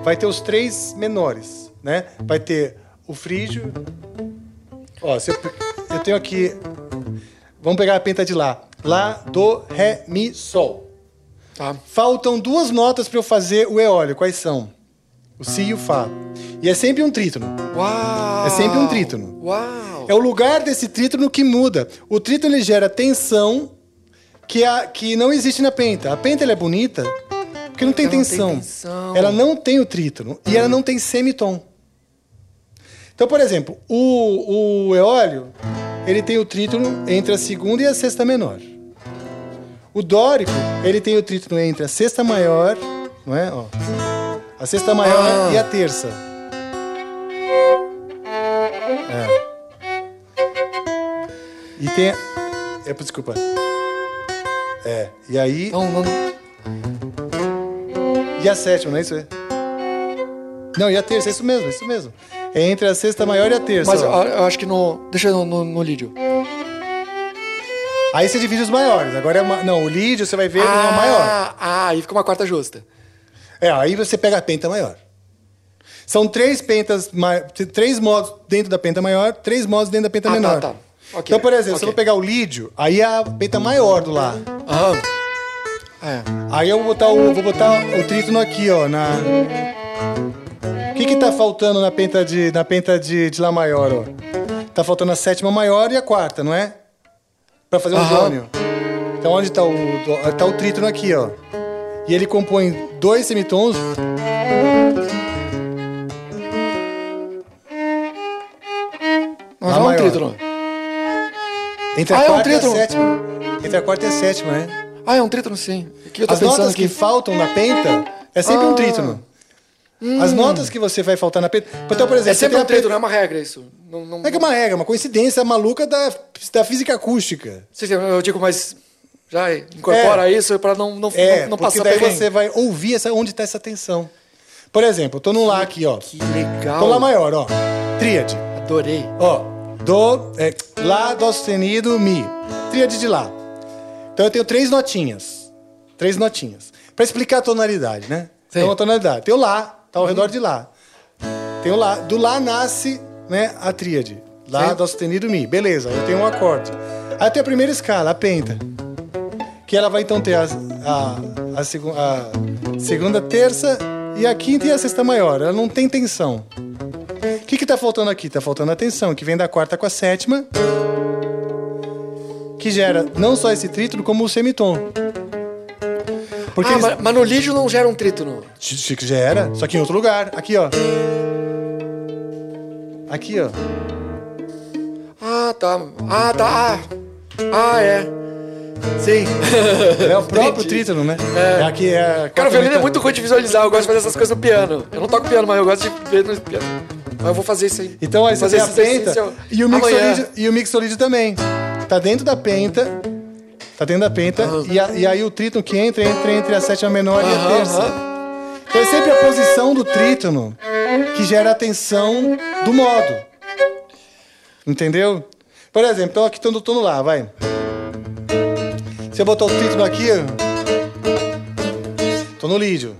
A: vai ter os três menores, né? Vai ter o frígio. Ó, se eu, eu tenho aqui. Vamos pegar a penta de lá. Lá, do, ré, mi, sol.
C: Tá.
A: Faltam duas notas para eu fazer o eólio. Quais são? O si e o fá. E é sempre um trítono.
C: Uau!
A: É sempre um trítono.
C: Uau!
A: É o lugar desse trítono que muda. O trítono gera tensão que, a, que não existe na penta. A penta é bonita porque não tem,
C: não tem
A: tensão.
C: tensão.
A: Ela não tem o trítono e ela não tem semitom. Então, por exemplo, o, o eólio ele tem o trítono entre a segunda e a sexta menor. O dórico ele tem o trítono entre a sexta maior, não é? Ó, a sexta maior
C: Ah.
A: e a terça. É. E tem. É, desculpa. É. E aí.
C: Não, não.
A: E a sétima, não é isso? aí? Não, e a terça, é isso mesmo, é isso mesmo. É entre a sexta maior e a terça.
C: Mas eu,
A: ó.
C: eu acho que no. Deixa eu no, no, no lídio.
A: Aí você divide os maiores. Agora é não, o lead você vai ver não é o maior.
C: Ah, ah, aí fica uma quarta justa.
A: É, aí você pega a penta maior. São três pentas, três modos dentro da penta maior, três modos dentro da penta
C: Ah, tá,
A: menor.
C: tá. Ok,
A: Então, por exemplo, se eu vou pegar o lídio, aí é a penta maior do lá.
C: Aham. É.
A: Aí eu vou botar o, vou botar o trítono aqui, ó, na O que que tá faltando na penta de na penta de, de lá maior, ó? Tá faltando a sétima maior e a quarta, não é? Pra fazer um
C: Aham.
A: jônio. Então onde tá o tá o trítono aqui, ó. E ele compõe dois semitons.
C: Mas
A: Lá
C: é um
A: maior.
C: trítono.
A: Entre a
C: Ah, é um
A: quarta e a sétima. Entre a quarta e a sétima, né?
C: Ah, é um trítono, sim.
A: As notas
C: aqui?
A: que faltam na penta é sempre um
C: Ah.
A: trítono. As notas que você vai faltar na penta. Então, por exemplo,
C: É sempre um trítono, não é uma regra isso. Não, não...
A: Não é que é uma regra, é uma coincidência maluca da, da física acústica.
C: Sim, sim, eu digo, mas já incorpora isso pra não, não,
A: É,
C: não, não passar
A: daí
C: perrengue.
A: você vai ouvir essa, onde está essa tensão. Por exemplo, eu tô no Lá aqui, ó.
C: Que legal.
A: Tô Lá maior, ó. Tríade.
C: Adorei.
A: Ó, Dó, é, Lá, Dó sustenido, Mi. Tríade de Lá. Então eu tenho três notinhas. Três notinhas. Pra explicar a tonalidade, né? Então a tonalidade. Tem o Lá, tá ao redor de Lá. Tem o Lá. Do Lá nasce né, a tríade. Lá,
C: Sim.
A: Dó sustenido, Mi. Beleza, eu tenho um acorde. Aí tem a primeira escala, a penta. Que ela vai então ter a, a, a, segu- a segunda, terça e a quinta e a sexta maior. Ela não tem tensão. O que, que tá faltando aqui? Tá faltando a tensão, que vem da quarta com a sétima, que gera não só esse trítono, como o semitom. Porque
C: ah,
A: eles-
C: mas, no lídio não gera um trítono.
A: Gera, só que em outro lugar. Aqui, ó. Aqui, ó.
C: Ah, tá. Ah, tá. Ah, ah é. Sim.
A: É o próprio trítono, né?
C: É.
A: É aqui, é...
C: Cara, o violino é muito ruim de visualizar. Eu gosto de fazer essas coisas no piano. Eu não toco piano, mas eu gosto de ver no piano. Mas eu vou fazer isso aí.
A: Então aí você
C: fazer
A: tem a penta e o, mixolídio, e o mixolídio também. Tá dentro da penta. Tá dentro da penta. E, a- e aí o trítono que entra, entra entre a sétima menor e a terça. Então é sempre a posição do trítono que gera a tensão do modo. Entendeu? Por exemplo, então aqui tô no tono lá, vai. Se eu botar o trítono aqui, tô no lídio.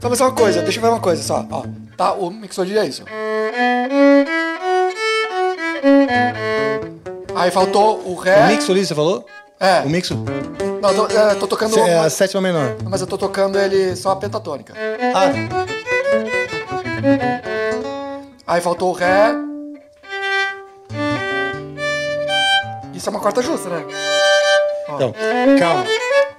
C: Só mais uma coisa, deixa eu ver uma coisa só. Ó, tá, o mixolídio é isso. Aí faltou o ré.
A: O mixolídio, você falou?
C: É.
A: O mixo?
C: Não, tô, é, tô tocando.
A: É a sétima menor.
C: Mas eu tô tocando ele só a pentatônica.
A: Ah,
C: Aí faltou o ré. Isso é uma quarta justa, né?
A: Então, calma.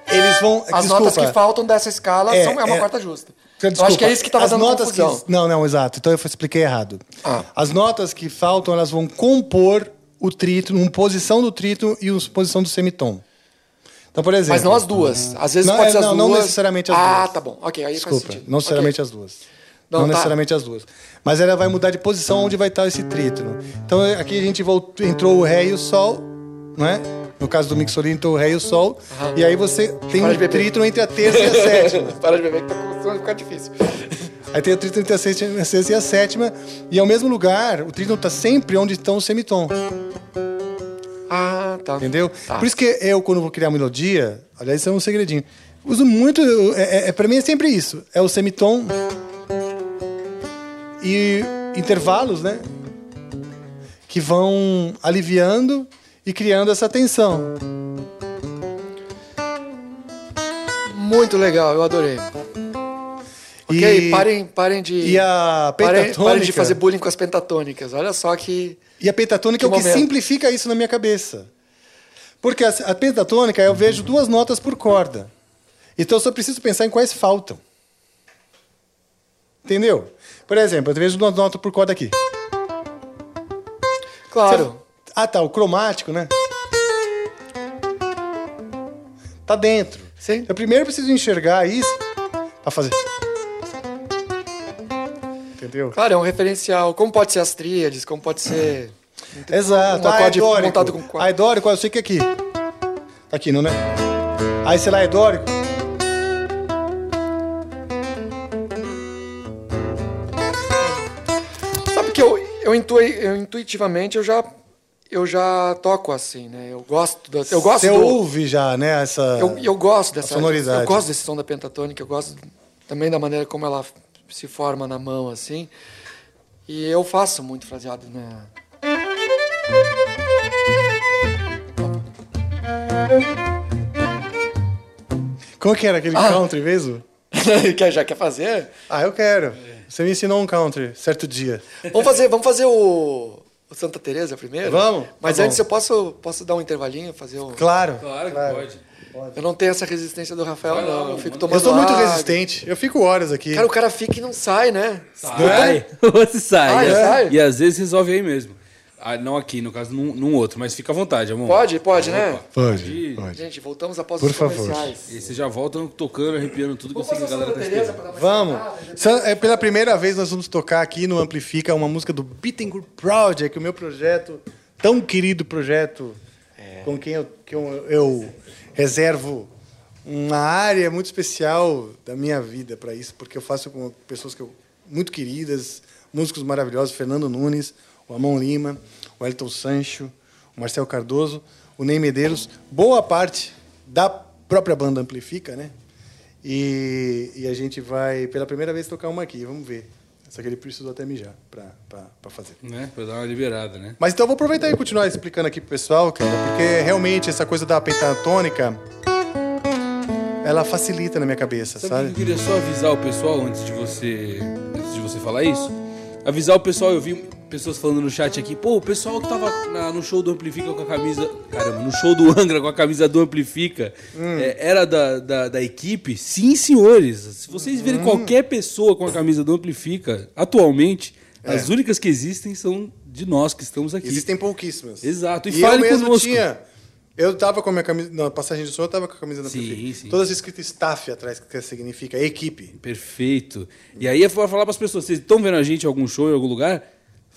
A: Eles vão.
C: As
A: desculpa.
C: notas que faltam dessa escala
A: É,
C: são, é uma
A: é-
C: quarta justa.
A: Desculpa,
C: Eu acho que é isso que tava
A: as
C: dando
A: notas
C: confusão.
A: Que, não, não, exato. Então eu expliquei errado.
C: Ah.
A: As notas que faltam, elas vão compor o trítono, uma posição do trítono e uma posição do semitom. Então, por exemplo.
C: Mas não as duas. Às vezes
A: não,
C: pode
A: é,
C: ser as
A: não,
C: duas.
A: Não necessariamente as duas.
C: Ah, tá bom. Ok, aí
A: Desculpa,
C: faz sentido.
A: não necessariamente
C: Ok.
A: as duas.
C: Não,
A: Não,
C: tá.
A: necessariamente as duas. Mas ela vai mudar de posição onde vai estar esse trítono. Então aqui a gente voltou, entrou o Ré e o Sol, não é? No caso do mixolino, entrou o Ré e o Sol. E aí você tem um trítono entre a terça e a sétima.
C: Para de beber que tá começando a ficar difícil.
A: Aí tem o trítono entre a sexta, a sexta e a sétima. E ao mesmo lugar, o trítono está sempre onde estão os semitom.
C: Ah, tá.
A: Entendeu?
C: Tá.
A: Por isso que eu, quando vou criar melodia, aliás, isso é um segredinho. Uso muito. É, é, pra mim é sempre isso. É o semitom e intervalos, né? Que vão aliviando e criando essa tensão.
C: Muito legal, eu adorei. Ok,
A: E-
C: parem, parem de.
A: E a
C: parem,
A: pentatônica.
C: parem de fazer bullying com as pentatônicas. Olha só que.
A: E a pentatônica é o
C: Que
A: que simplifica isso na minha cabeça. Porque a, a pentatônica eu vejo duas notas por corda. Então eu só preciso pensar em quais faltam. Entendeu? Por exemplo, eu vejo duas notas por corda aqui.
C: Claro.
A: Ah, tá, o cromático, né? Tá dentro.
C: Sim.
A: Eu primeiro preciso enxergar isso pra fazer. Entendeu?
C: Claro, é um referencial. Como pode ser as tríades, como pode ser.
A: Exato.
C: Um
A: Ah, é
C: acorde
A: dórico.
C: montado com quatro.
A: Ah, é dórico, eu sei que é aqui. Tá aqui, não é? Aí, sei lá, é dórico.
C: Sabe que eu, eu, intui, eu intuitivamente eu já eu já toco assim, né? Eu gosto da, eu gosto
A: Você
C: do,
A: ouve já, né, essa
C: eu, eu gosto dessa
A: sonoridade.
C: Eu gosto desse som da pentatônica, eu gosto também da maneira como ela se forma na mão assim. E eu faço muito fraseado, né?
A: Como que era aquele
C: Ah.
A: country mesmo?
C: quer, já quer fazer?
A: Ah, eu quero. Você me ensinou um country certo dia.
C: Vamos fazer, vamos fazer o, o Santa Teresa primeiro?
A: Vamos,
C: Mas
A: tá
C: antes
A: bom.
C: eu posso, posso dar um intervalinho, fazer o...
A: Claro.
B: Claro que
A: Claro.
B: pode.
C: Eu não tenho essa resistência do Rafael,
B: lá,
C: não. Eu fico tomando
A: Eu sou muito
C: água.
A: resistente. Eu fico horas aqui.
C: Cara, o cara fica e não sai, né?
B: Sai. Você sai.
C: Ah,
B: e,
C: sai?
B: e às vezes resolve aí mesmo. Ah, não aqui, no caso, num, num outro, mas fica à vontade, amor.
C: Pode, pode, né?
A: Pode, pode.
C: Gente, voltamos após
A: Por
C: os
A: favor.
C: comerciais.
B: E você já volta tocando, arrepiando tudo que eu sei que a galera tá esperando.
A: Vamos. Sa- é, Pela primeira vez nós vamos tocar aqui no Amplifica uma música do Bittencourt Project, o meu projeto, tão querido projeto, com quem eu, que eu, eu reservo uma área muito especial da minha vida para isso, porque eu faço com pessoas que eu, muito queridas, músicos maravilhosos, Fernando Nunes, o Amon Lima, o Elton Sancho, o Marcel Cardoso, o Ney Medeiros, boa parte da própria banda Amplifica, né? E, e a gente vai, pela primeira vez, tocar uma aqui. Vamos ver. Só que ele precisou até mijar para fazer.
B: Né? Pra dar uma liberada, né?
A: Mas então eu vou aproveitar e continuar explicando aqui pro pessoal, cara, porque realmente essa coisa da pentatônica, ela facilita na minha cabeça,
B: Sabe,
A: sabe?
B: eu queria só avisar o pessoal antes de você antes de você falar isso? Avisar o pessoal, eu vi pessoas falando no chat aqui, pô, o pessoal que tava na- no show do Amplifica com a camisa. Caramba, no show do Angra com a camisa do Amplifica,
A: Hum.
B: é, era da, da, da equipe? Sim, senhores. Se vocês verem
A: Hum.
B: qualquer pessoa com a camisa do Amplifica, atualmente,
A: É.
B: as únicas que existem são de nós que estamos aqui.
A: Existem pouquíssimas.
B: Exato. E,
A: E eu
B: fale
A: mesmo
B: conosco.
A: tinha. Eu tava com a minha camisa. Na passagem de som, eu tava com a camisa da
B: Sim,
A: Amplifica.
B: sim.
A: Todas escritas staff atrás, que significa equipe.
B: Perfeito. E aí é falar pras pessoas, vocês estão vendo a gente em algum show, em algum lugar?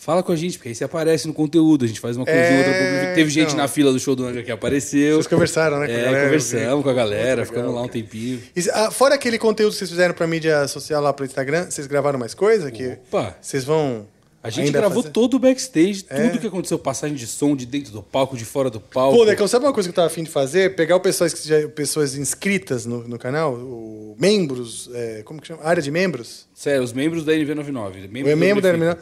B: Fala com a gente, porque aí você aparece no conteúdo, a gente faz uma coisinha,
A: É,
B: outra. Teve gente
A: então.
B: na fila do show do Angra que apareceu.
A: Vocês conversaram, né, com
B: é,
A: galera,
B: conversamos com a galera,
A: Muito
B: ficamos
A: legal,
B: lá um tempinho.
A: E, ah, fora aquele conteúdo que vocês fizeram pra mídia social lá pro Instagram, vocês gravaram mais coisa? Que
B: Opa.
A: vocês vão.
B: A gente
A: ainda
B: gravou
A: fazer?
B: todo o backstage,
A: É.
B: tudo que aconteceu, passagem de som, de dentro do palco, de fora do palco.
A: Pô, Decão, sabe uma coisa que eu tava afim de fazer? Pegar o pessoas, que já, pessoas inscritas no, no canal, o, membros, é, como que chama? Área de membros?
B: Sério, os membros da NV99.
A: O é membro da
B: Amplifica.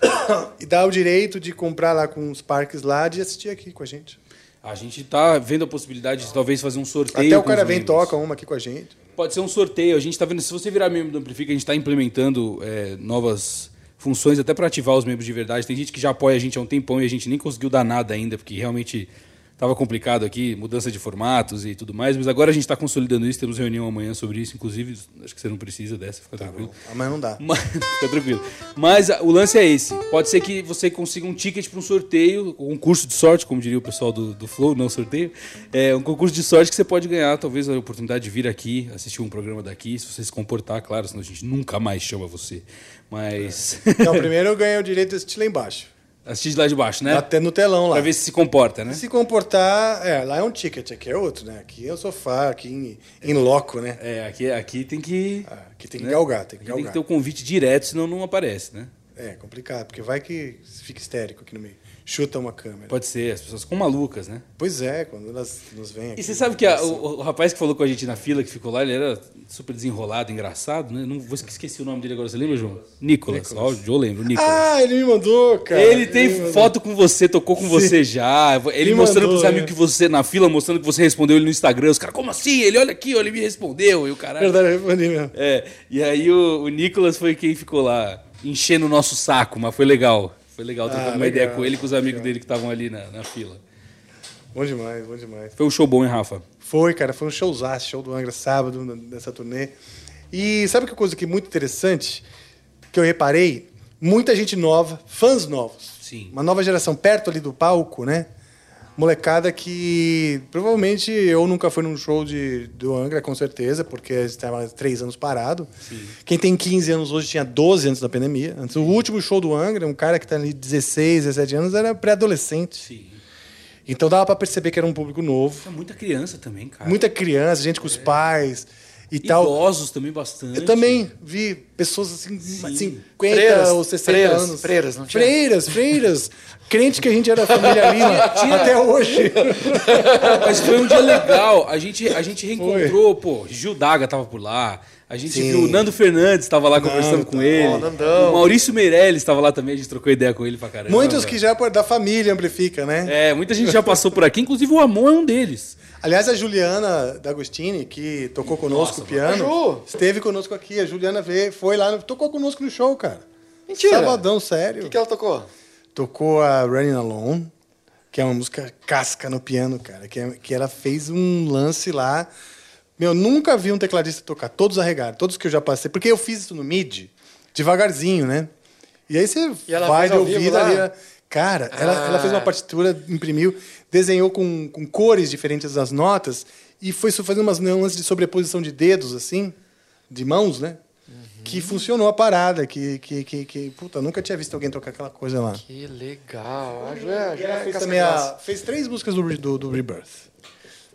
A: e dá o direito de comprar lá com os parques lá de assistir aqui com a gente.
B: A gente tá vendo a possibilidade de talvez fazer um sorteio.
A: Até o cara vem e
B: membros.
A: toca uma aqui com a gente.
B: Pode ser um sorteio. A gente tá vendo, se você virar membro do Amplifica, a gente está implementando é, novas funções até para ativar os membros de verdade. Tem gente que já apoia a gente há um tempão e a gente nem conseguiu dar nada ainda, porque realmente estava complicado aqui, mudança de formatos e tudo mais. Mas agora a gente está consolidando isso, temos reunião amanhã sobre isso. Inclusive, acho que você não precisa dessa, fica tranquilo.
A: Mas não dá.
B: Mas, fica tranquilo. Mas ah, o lance é esse. Pode ser que você consiga um ticket para um sorteio, um concurso de sorte, como diria o pessoal do, do Flow, não sorteio. É um concurso de sorte que você pode ganhar, talvez a oportunidade de vir aqui, assistir um programa daqui, se você se comportar, claro, senão a gente nunca mais chama você. Mas.
A: Então, primeiro eu ganhei o direito de assistir lá embaixo.
B: Assistir de lá de baixo, né?
A: Até no telão lá.
B: Pra ver se se comporta, né?
A: Se comportar, é, lá é um ticket, aqui é outro, né? Aqui é o sofá, aqui em, em loco, né?
B: É, aqui, aqui tem que.
A: Aqui tem que
B: né?
A: galgar, tem que
B: Aqui
A: galgar.
B: Tem que ter o convite direto, senão não aparece, né?
A: É complicado, porque vai que fica histérico aqui no meio. Chuta uma câmera.
B: Pode ser, as pessoas ficam malucas, né?
A: Pois é, quando elas nos vêm aqui.
B: E você sabe que a- o, o rapaz que falou com a gente na fila, que ficou lá, ele era super desenrolado, engraçado, né? Não vou esqueci o nome dele agora, você lembra, João? Nicolas. Ó, eu lembro, Nicolas.
A: Ah, ele me mandou, cara.
B: ele tem
A: me mandou.
B: foto com você, tocou com você já. Ele
A: Me
B: mostrando
A: mandou,
B: pros amigos
A: é.
B: que você, na fila, mostrando que você respondeu ele no Instagram. Os caras, como assim? Ele, olha aqui, ele me respondeu. E o caralho.
A: Verdade, eu respondi mesmo.
B: É, e aí o, o Nicolas foi quem ficou lá enchendo o nosso saco, mas foi legal. Foi legal trocar
A: Ah,
B: uma
A: legal,
B: ideia com ele e com os amigos dele que estavam ali na, na fila.
A: Bom demais, bom demais.
B: Foi um show bom, hein, Rafa?
A: Foi, cara, foi um showzaço, show do Angra sábado nessa turnê. E sabe que coisa que é muito interessante que eu reparei? Muita gente nova, fãs novos.
B: Sim.
A: Uma nova geração perto ali do palco, né? Molecada que provavelmente eu nunca fui num show de, do Angra, com certeza, porque estava três anos parado. Quem tem 15 anos hoje tinha 12 antes da pandemia. Antes, o último show do Angra, um cara que está ali 16, 17 anos, era pré-adolescente.
B: Sim.
A: Então dava para perceber que era um público novo.
B: Muita criança também, cara.
A: Muita criança, gente com os pais e tal.
B: Idosos também bastante.
A: Eu também vi pessoas assim, 50
C: Freiras,
A: ou 60
C: freiras,
A: anos.
C: freiras, não tinha?
A: Freiras, freiras. Crente que a gente era família Lima até hoje.
B: Mas foi um dia legal. A gente, a gente reencontrou, pô, Gil Daga tava por lá. A gente
A: Sim.
B: viu o Nando Fernandes estava lá conversando com ele.
A: Ó, Nandão.
B: O Maurício Meirelles estava lá também, a gente trocou ideia com ele pra caramba.
A: Muitos que já da família amplifica, né?
B: É, muita gente já passou por aqui, inclusive o Amon é um deles.
A: Aliás, a Juliana D'Agostini, que tocou conosco
B: Nossa,
A: o piano, esteve conosco aqui. A Juliana veio, foi lá, tocou conosco no show, cara.
C: Mentira.
A: Sabadão, sério.
C: O que, que ela tocou?
A: Tocou a Running Alone, que é uma música casca no piano, cara. Que, é- que ela fez um lance lá. Meu, nunca vi um tecladista tocar. Todos arregaram, todos que eu já passei. Porque eu fiz isso no MIDI, devagarzinho, né? E aí você
C: E ela
A: vai de ouvido ali. ela- Cara, ela, ela fez uma
C: Ah.
A: partitura, imprimiu, desenhou com, com cores diferentes das notas e foi fazendo umas nuances de sobreposição de dedos, assim, de mãos, né?
C: Uhum.
A: Que funcionou a parada, que, que, que, que... Puta, eu nunca tinha visto alguém tocar aquela coisa lá.
C: Que legal. A Ju a Ju
A: ela
C: é
A: fez, também a- fez três músicas do, do, do Rebirth.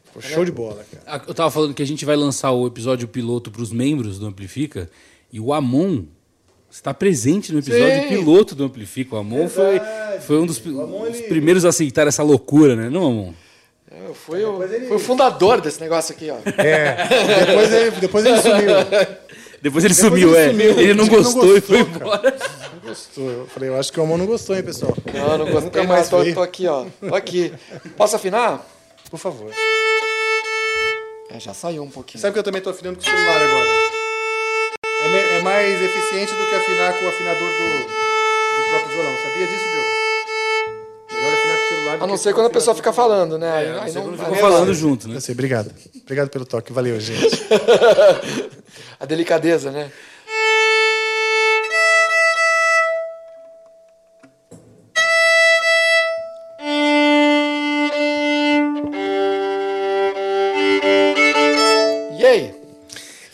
A: Ficou show de bola, cara.
B: Eu tava falando que a gente vai lançar o episódio piloto pros membros do Amplifica e o Amon está presente no episódio
C: Sim.
B: piloto do Amplifica. O Amon foi, foi um dos, os primeiros a aceitar essa loucura, né? Não, Amon?
C: Eu fui, o, fui o fundador desse negócio aqui, ó.
A: É, depois ele, depois ele sumiu.
B: Depois ele
A: Depois
B: sumiu,
A: ele
B: é.
A: sumiu.
B: Ele não
A: que não
B: gostou, e foi
A: gostou,
B: embora.
A: Não gostou. Eu falei, eu acho que o Amon não gostou, hein, pessoal.
C: Não, não gostei,
A: Nunca
C: mas
A: mais
C: tô, tô aqui, ó. Tô aqui. Posso afinar?
A: Por favor.
C: É, já saiu um pouquinho.
A: Sabe que eu também tô afinando com o celular agora? É, me- é mais eficiente do que afinar com o afinador do, do próprio violão. Sabia disso, Diogo? Melhor afinar com o celular do
C: A não ser quando a pessoa fica falando, né? Aí,
B: É,
C: aí
B: não
C: não aí
B: falando
C: é-
B: junto, né?
A: Eu sei, obrigado. Obrigado pelo toque. Valeu, gente.
C: A delicadeza, né?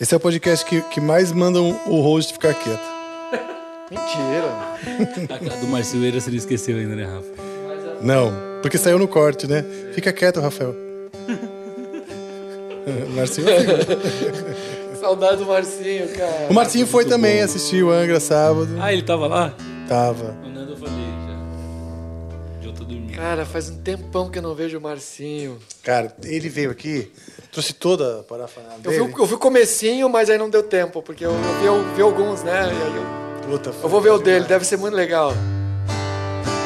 A: Esse é o podcast que, que mais mandam o host ficar quieto.
C: Mentira.
B: A do Marcelo você não esqueceu ainda, né, Rafa?
A: Não, porque saiu no corte, né? Fica quieto, Rafael. Marcinho.
C: Saudade do Marcinho, cara.
A: O Marcinho foi também assistir o Angra sábado.
B: Ah, ele tava lá?
A: Tava.
B: Eu tô dormindo.
C: Cara, faz um tempão que eu não vejo o Marcinho.
A: Cara, ele veio aqui, trouxe toda a parafernália
C: Eu
A: dele.
C: vi, o- eu vi o comecinho, mas aí não deu tempo, porque eu, eu vi, eu vi alguns, né? E aí eu,
A: Puta,
C: eu vou ver o dele, deve ser muito legal.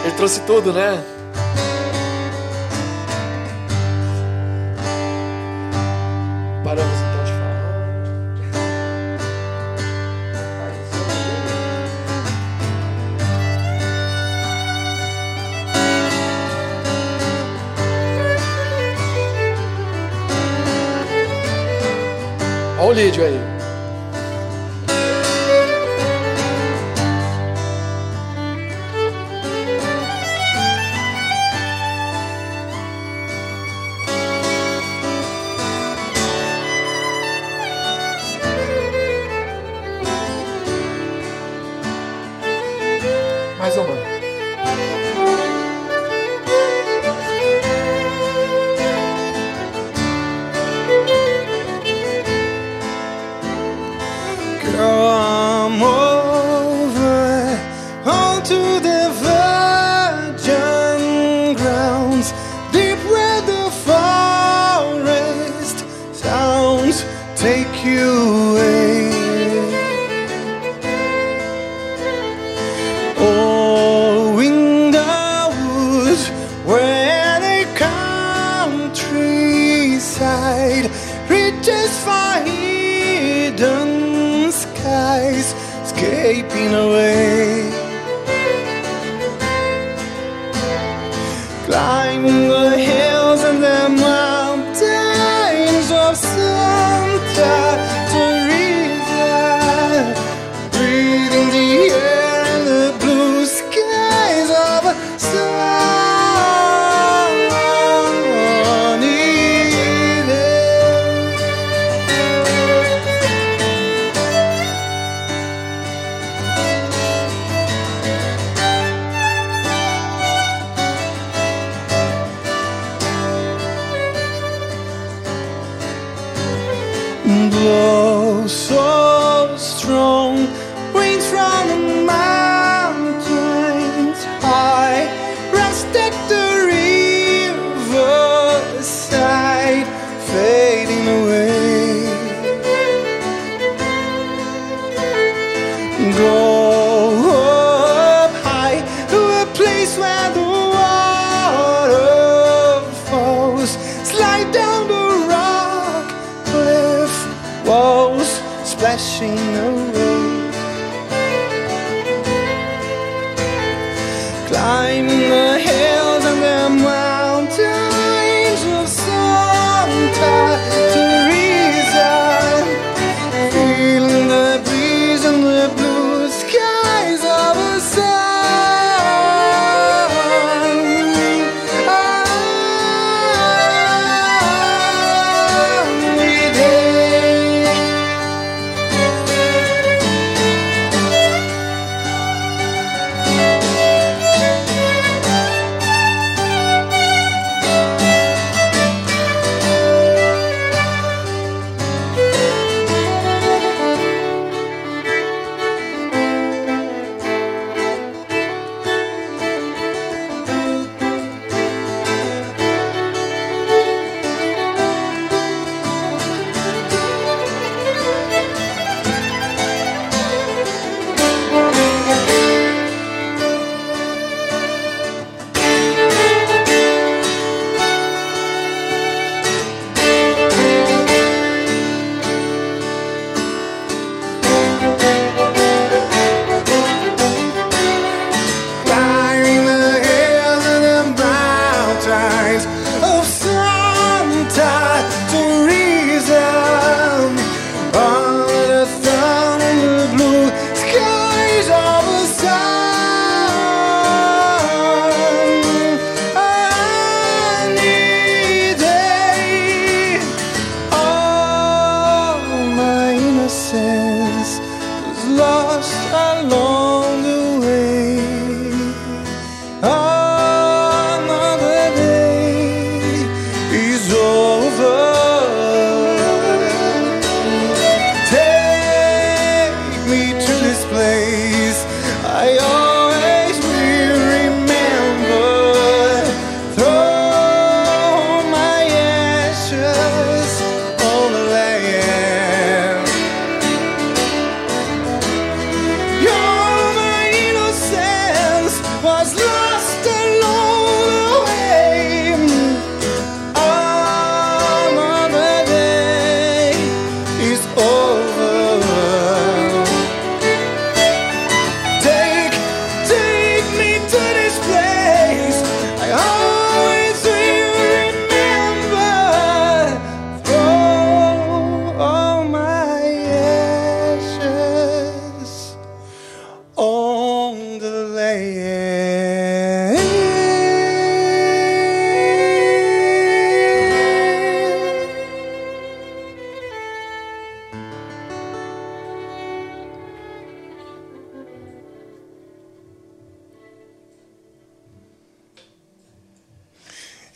C: Ele trouxe tudo, né? Lídio aí.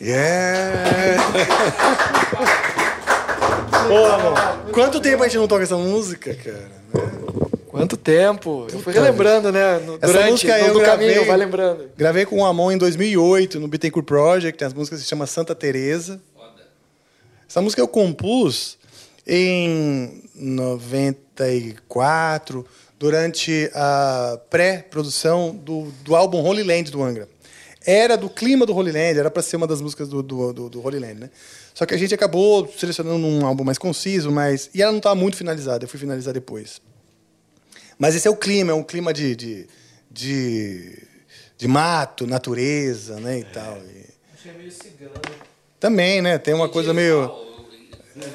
M: Yeah! Pô, amor, quanto tempo a gente não toca essa música, cara?
C: Quanto tempo? Eu fui relembrando, né? no-
A: Essa
C: durante
A: música eu
C: do
A: gravei,
C: caminho, vai lembrando.
A: Gravei com o Amon em 2008 no Bittencourt Project. As músicas se chama Santa Teresa. Essa música eu compus em 94, durante a pré-produção do, do álbum Holy Land do Angra. Era do clima do Holy Land, era para ser uma das músicas do, do, do, do Holy Land, né? Só que a gente acabou selecionando um álbum mais conciso, mas e ela não estava muito finalizada. Eu fui finalizar depois. Mas esse é o clima, é um clima de, de, de, de mato, natureza, né, e tal. E
B: Achei meio cigano.
A: também, né? Tem uma coisa meio.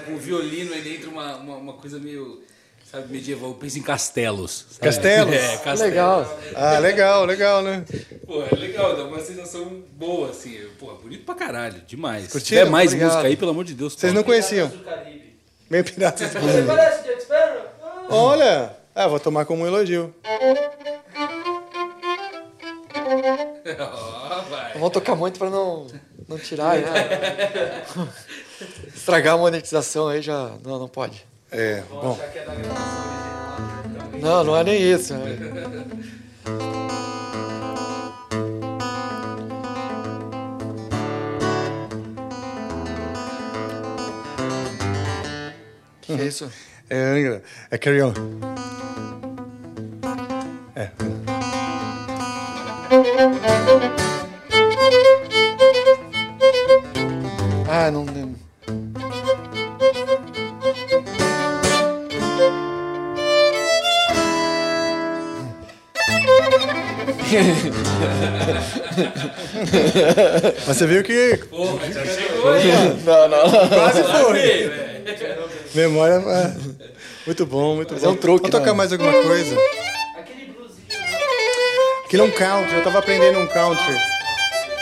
B: Com o violino aí dentro, uma, uma, uma coisa meio. Sabe, medieval. Eu penso em castelos. sabe?
A: Castelos?
B: É, castelos.
A: Legal. Ah, legal, legal, né?
B: Pô, é legal, dá uma sensação boa, assim. Pô, bonito pra caralho, demais. Se
A: Curtiram?
B: tiver mais
A: Obrigado.
B: música aí, pelo amor de Deus.
A: Vocês não conheciam? Meio Piratas do Caribe.
N: Parece Jack Sparrow?
A: Olha! Ah, vou tomar como um elogio.
C: Vamos tocar muito pra não, não tirar, né? Estragar a monetização aí já. Não, não pode.
A: É, bom.
C: Não, não é nem isso. é- Que que é isso?
A: É, Angra. É Carry On. É.
C: Ah, não.
A: Mas você viu que.
B: Porra, já chegou aí.
C: Não, não.
A: Quase foi. Memória. é, Muito bom, muito
C: Mas
A: bom.
C: é um truque,
A: Vamos tocar
C: né?
A: mais alguma coisa? Aquele é um country, eu tava aprendendo um country.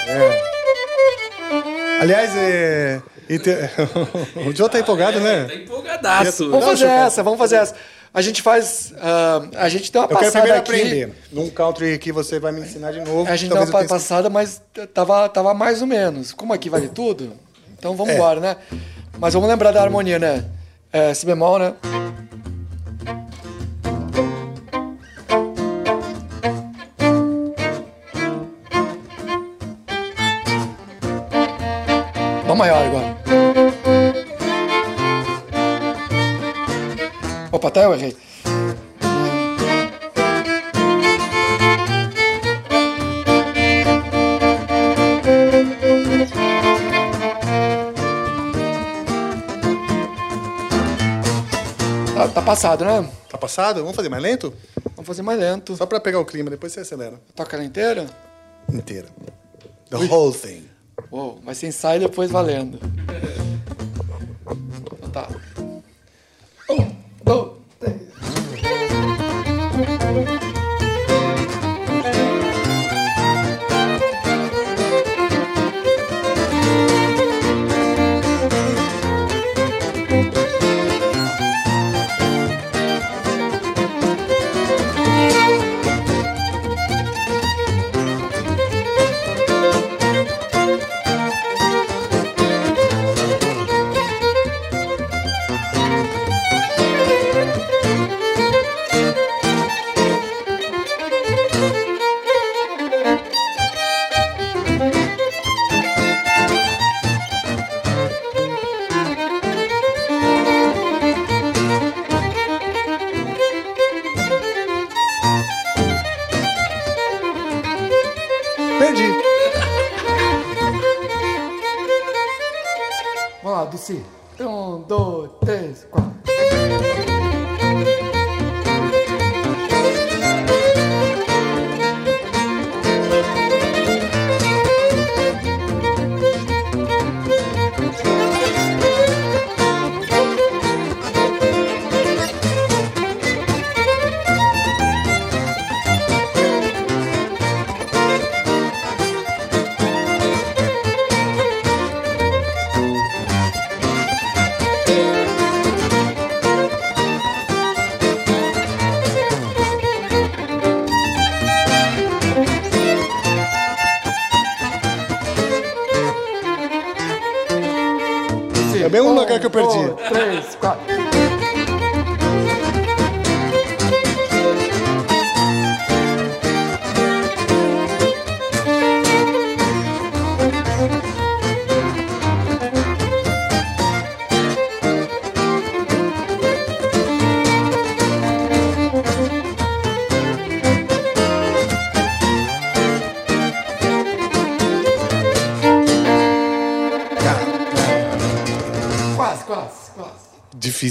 A: É. Aliás, é. o Joe tá empolgado, né?
B: Tá empolgadaço.
C: Vamos fazer
A: Não,
C: essa, vamos fazer essa. A gente faz. ah, a gente deu uma
A: Eu quero
C: passada
A: primeiro
C: aqui.
A: aprender. Num country que você vai me ensinar de novo.
C: A gente deu uma
A: eu
C: pa- passada, mas t- tava, tava mais ou menos. Como aqui vale tudo, então vamos
A: É.
C: embora, né? Mas vamos lembrar da harmonia, né? É, si bemol, né? Dó maior agora. Opa, até eu errei. Tá, tá passado, né?
A: Tá passado? Vamos fazer mais lento?
C: Vamos fazer mais lento.
A: Só pra pegar o clima, depois você acelera.
C: Toca ela inteira?
A: Inteira. The whole thing.
C: Uou, ser ensaio e depois valendo. Então tá.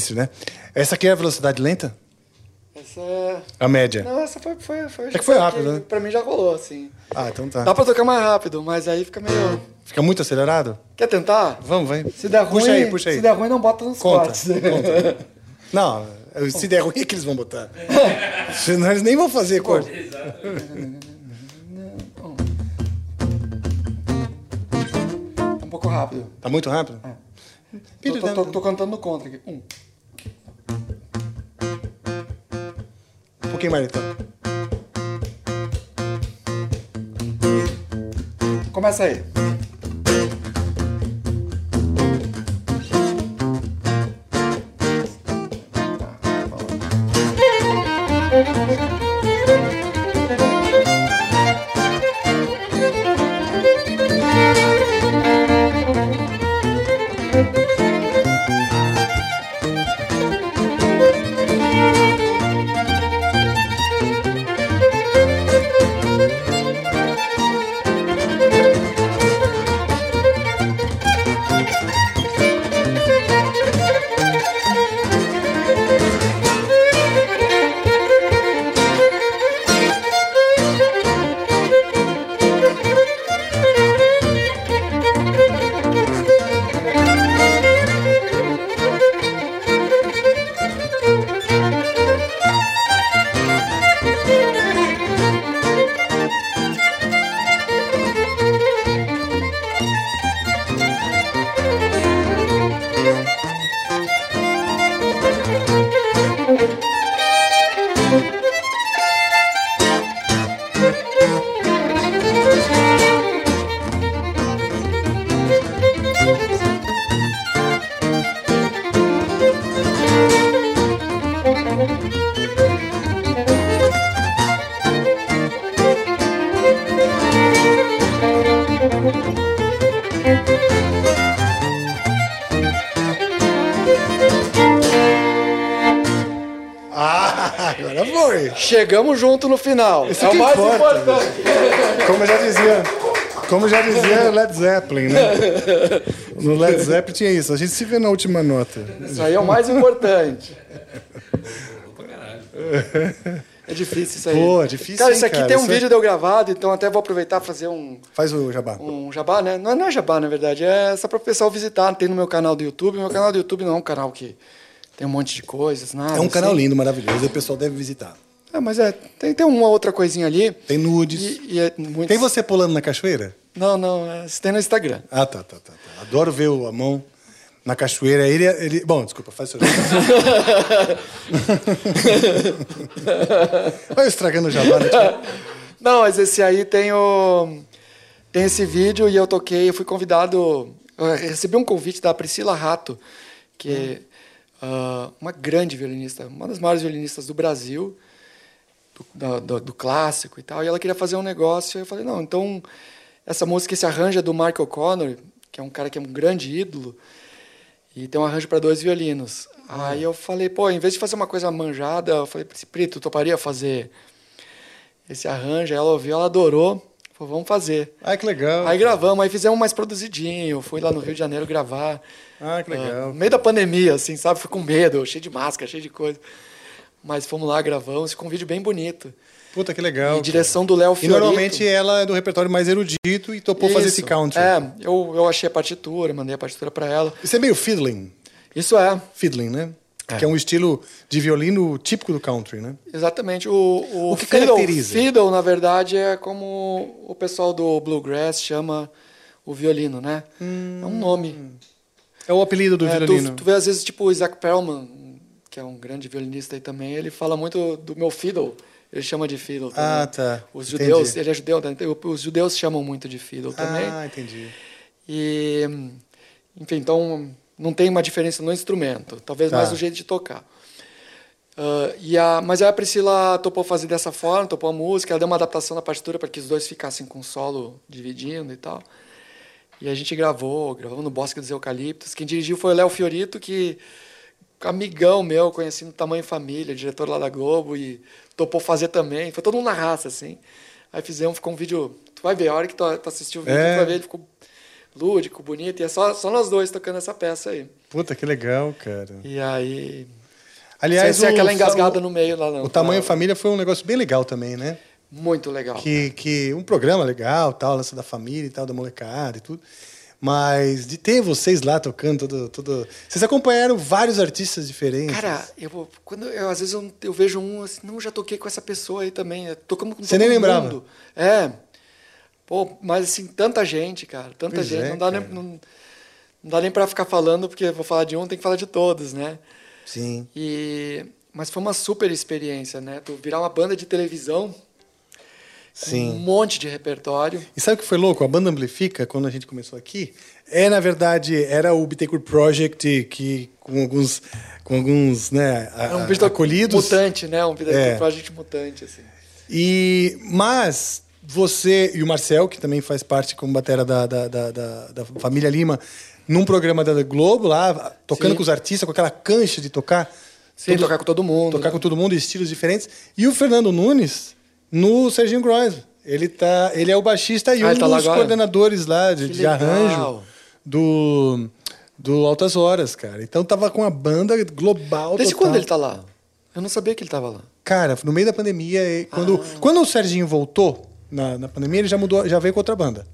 A: Difícil, né? Essa aqui é a velocidade lenta?
C: Essa é.
A: A média.
C: Não, essa foi. foi, foi
A: É que foi rápido, né?
C: Pra mim já rolou, assim.
A: Ah, então tá.
C: Dá pra tocar mais rápido, mas aí fica meio.
A: Fica muito acelerado?
C: Quer tentar?
A: Vamos, vai.
C: Se der ruim,
A: Puxa aí, puxa aí.
C: Se der ruim, não bota nos
A: Conta,
C: cortes.
A: conta. Não, se der ruim é que eles vão botar. Senão eles nem vão fazer corte.
C: Tá um pouco rápido.
A: Tá muito rápido?
C: Tô, tô, tô, tô cantando contra aqui. Um.
A: Mais então.
C: Começa aí. Chegamos junto no final.
A: Isso
C: é o mais
A: importa.
C: importante.
A: Como eu já dizia, como já dizia Led Zeppelin, né? No Led Zeppelin tinha isso. A gente se vê na última nota.
C: Isso aí é o mais importante. É difícil isso aí.
A: Pô, é difícil,
C: Cara,
A: hein,
C: isso aqui
A: cara?
C: tem um
A: Isso é-
C: vídeo de eu gravado, então até vou aproveitar e fazer um,
A: Faz o jabá.
C: um jabá, né? Não, não é jabá, na verdade. É só para o pessoal visitar. Tem no meu canal do YouTube. Meu canal do YouTube não é um canal que tem um monte de coisas, nada.
A: É um canal
C: assim.
A: lindo, maravilhoso. e O pessoal deve visitar.
C: É, mas é, tem, tem uma outra coisinha ali.
A: Tem nudes.
C: E, e é muito...
A: Tem você pulando na cachoeira?
C: Não, não, é, isso tem no Instagram.
A: Ah, tá, tá, tá. tá. Adoro ver o Amon na cachoeira. Ele, ele... Bom, desculpa, faz o seu Vai estragando o jabá, né?
C: Não, mas esse aí tem o. Tem esse vídeo e eu toquei, eu fui convidado. Eu recebi um convite da Priscila Rato, que é ah, uma grande violinista, uma das maiores violinistas do Brasil, do, do- do clássico e tal. E ela queria fazer um negócio. E eu falei, não, então. Essa música, esse arranjo é do Mark O'Connor, que é um cara que é um grande ídolo, e tem um arranjo para dois violinos. Aí eu falei, pô, em vez de fazer uma coisa manjada, eu falei, Pri, tu toparia fazer esse arranjo. Aí ela ouviu, ela adorou. Falou, vamos fazer.
A: Ai, que legal.
C: Aí gravamos, aí fizemos mais produzidinho. Fui lá no Rio de Janeiro gravar.
A: Ah, que legal.
C: Ah, no meio da pandemia, assim, sabe? Fui com medo, cheio de máscara, cheio de coisa. Mas fomos lá, gravamos, ficou um vídeo bem bonito.
A: Puta, que legal.
C: Em direção do Léo
A: E
C: Fiorito.
A: normalmente ela é do repertório mais erudito e topou fazer esse
C: Isso.
A: country.
C: É, eu, eu achei a partitura, mandei a partitura pra ela.
A: Isso é meio fiddling.
C: Isso é.
A: Fiddling, né?
C: É.
A: Que é um estilo de violino típico do country, né?
C: Exatamente. O, o,
A: O que
C: fiddle,
A: caracteriza?
C: fiddle, na verdade, é como o pessoal do bluegrass chama o violino, né? É um nome.
A: É o apelido do
C: É, tu-
A: violino.
C: Tu, vê, às vezes, tipo, o Isaac Perlman, que é um grande violinista aí também, ele fala muito do meu fiddle. Ele chama de fiddle também.
A: Ah, tá.
C: Os
A: Entendi.
C: judeus, ele é judeu, né? Então, Os judeus chamam muito de fiddle também.
A: Ah, entendi.
C: E, enfim, então não tem uma diferença no instrumento, talvez
A: Tá.
C: mais no jeito de tocar. Ah, e a, mas aí a Priscila topou fazer dessa forma, topou a música, ela deu uma adaptação na partitura para que os dois ficassem com o solo dividindo e tal. E a gente gravou, gravamos no Bosque dos Eucaliptos. Quem dirigiu foi o Léo Fiorito, que amigão meu, conheci no Tamanho Família, diretor lá da Globo, e topou fazer também. Foi todo mundo na raça, assim. Aí fizemos, ficou um vídeo. Tu vai ver, a hora que tu, tu assistir o vídeo,
A: É.
C: tu vai ver, ele ficou lúdico, bonito, e é só, só nós dois tocando essa peça aí.
A: Puta, que legal, cara.
C: E aí.
A: Aliás,
C: sem, sem
A: o-
C: aquela engasgada
A: o-
C: no meio lá, não.
A: O tamanho família foi um negócio bem legal também, né?
C: Muito legal.
A: Que, que um programa legal, tal, lance da família e tal, da molecada e tudo. Mas de ter vocês lá tocando todo, todo... Vocês acompanharam vários artistas diferentes.
C: Cara, eu, vou- quando eu, às vezes eu, eu vejo um assim, não, já toquei com essa pessoa aí também. é, Tocamos com
A: Você
C: todo
A: nem lembrava?
C: mundo. É. Pô, mas assim, tanta gente, cara. Tanta
A: Pois
C: gente.
A: é,
C: não, dá nem,
A: cara.
C: não, não dá nem pra ficar falando, porque eu vou falar de um, tem que falar de todos, né?
A: Sim.
C: E, mas foi uma super experiência, né? Tu virar uma banda de televisão
A: Sim.
C: um monte de repertório.
A: E sabe o que foi louco? A banda Amplifica, quando a gente começou aqui, é, na verdade, era o Bittencourt Project que, com alguns, com alguns né, a-
C: Era um bicho
A: acolhidos.
C: mutante, né? Um
A: É.
C: um project mutante, assim.
A: E, mas você e o Marcel, que também faz parte como batera da, da, da, da- da família Lima, num programa da Globo lá, tocando
C: Sim.
A: com os artistas, com aquela cancha de tocar.
C: Sim, tocar com todo mundo.
A: Tocar com todo mundo, estilos diferentes. E o Fernando Nunes no Serginho Gross. Ele, tá, ele é o baixista e
C: Ah,
A: um
C: tá lá
A: dos
C: agora?
A: coordenadores lá de, de arranjo do, do Altas Horas, cara. Então tava com a banda global.
C: Desde
A: total.
C: quando ele tá lá? Eu não sabia que ele tava lá.
A: Cara, no meio da pandemia, quando,
C: Ah.
A: quando o Serginho voltou na, na pandemia, ele já mudou, já veio com outra banda.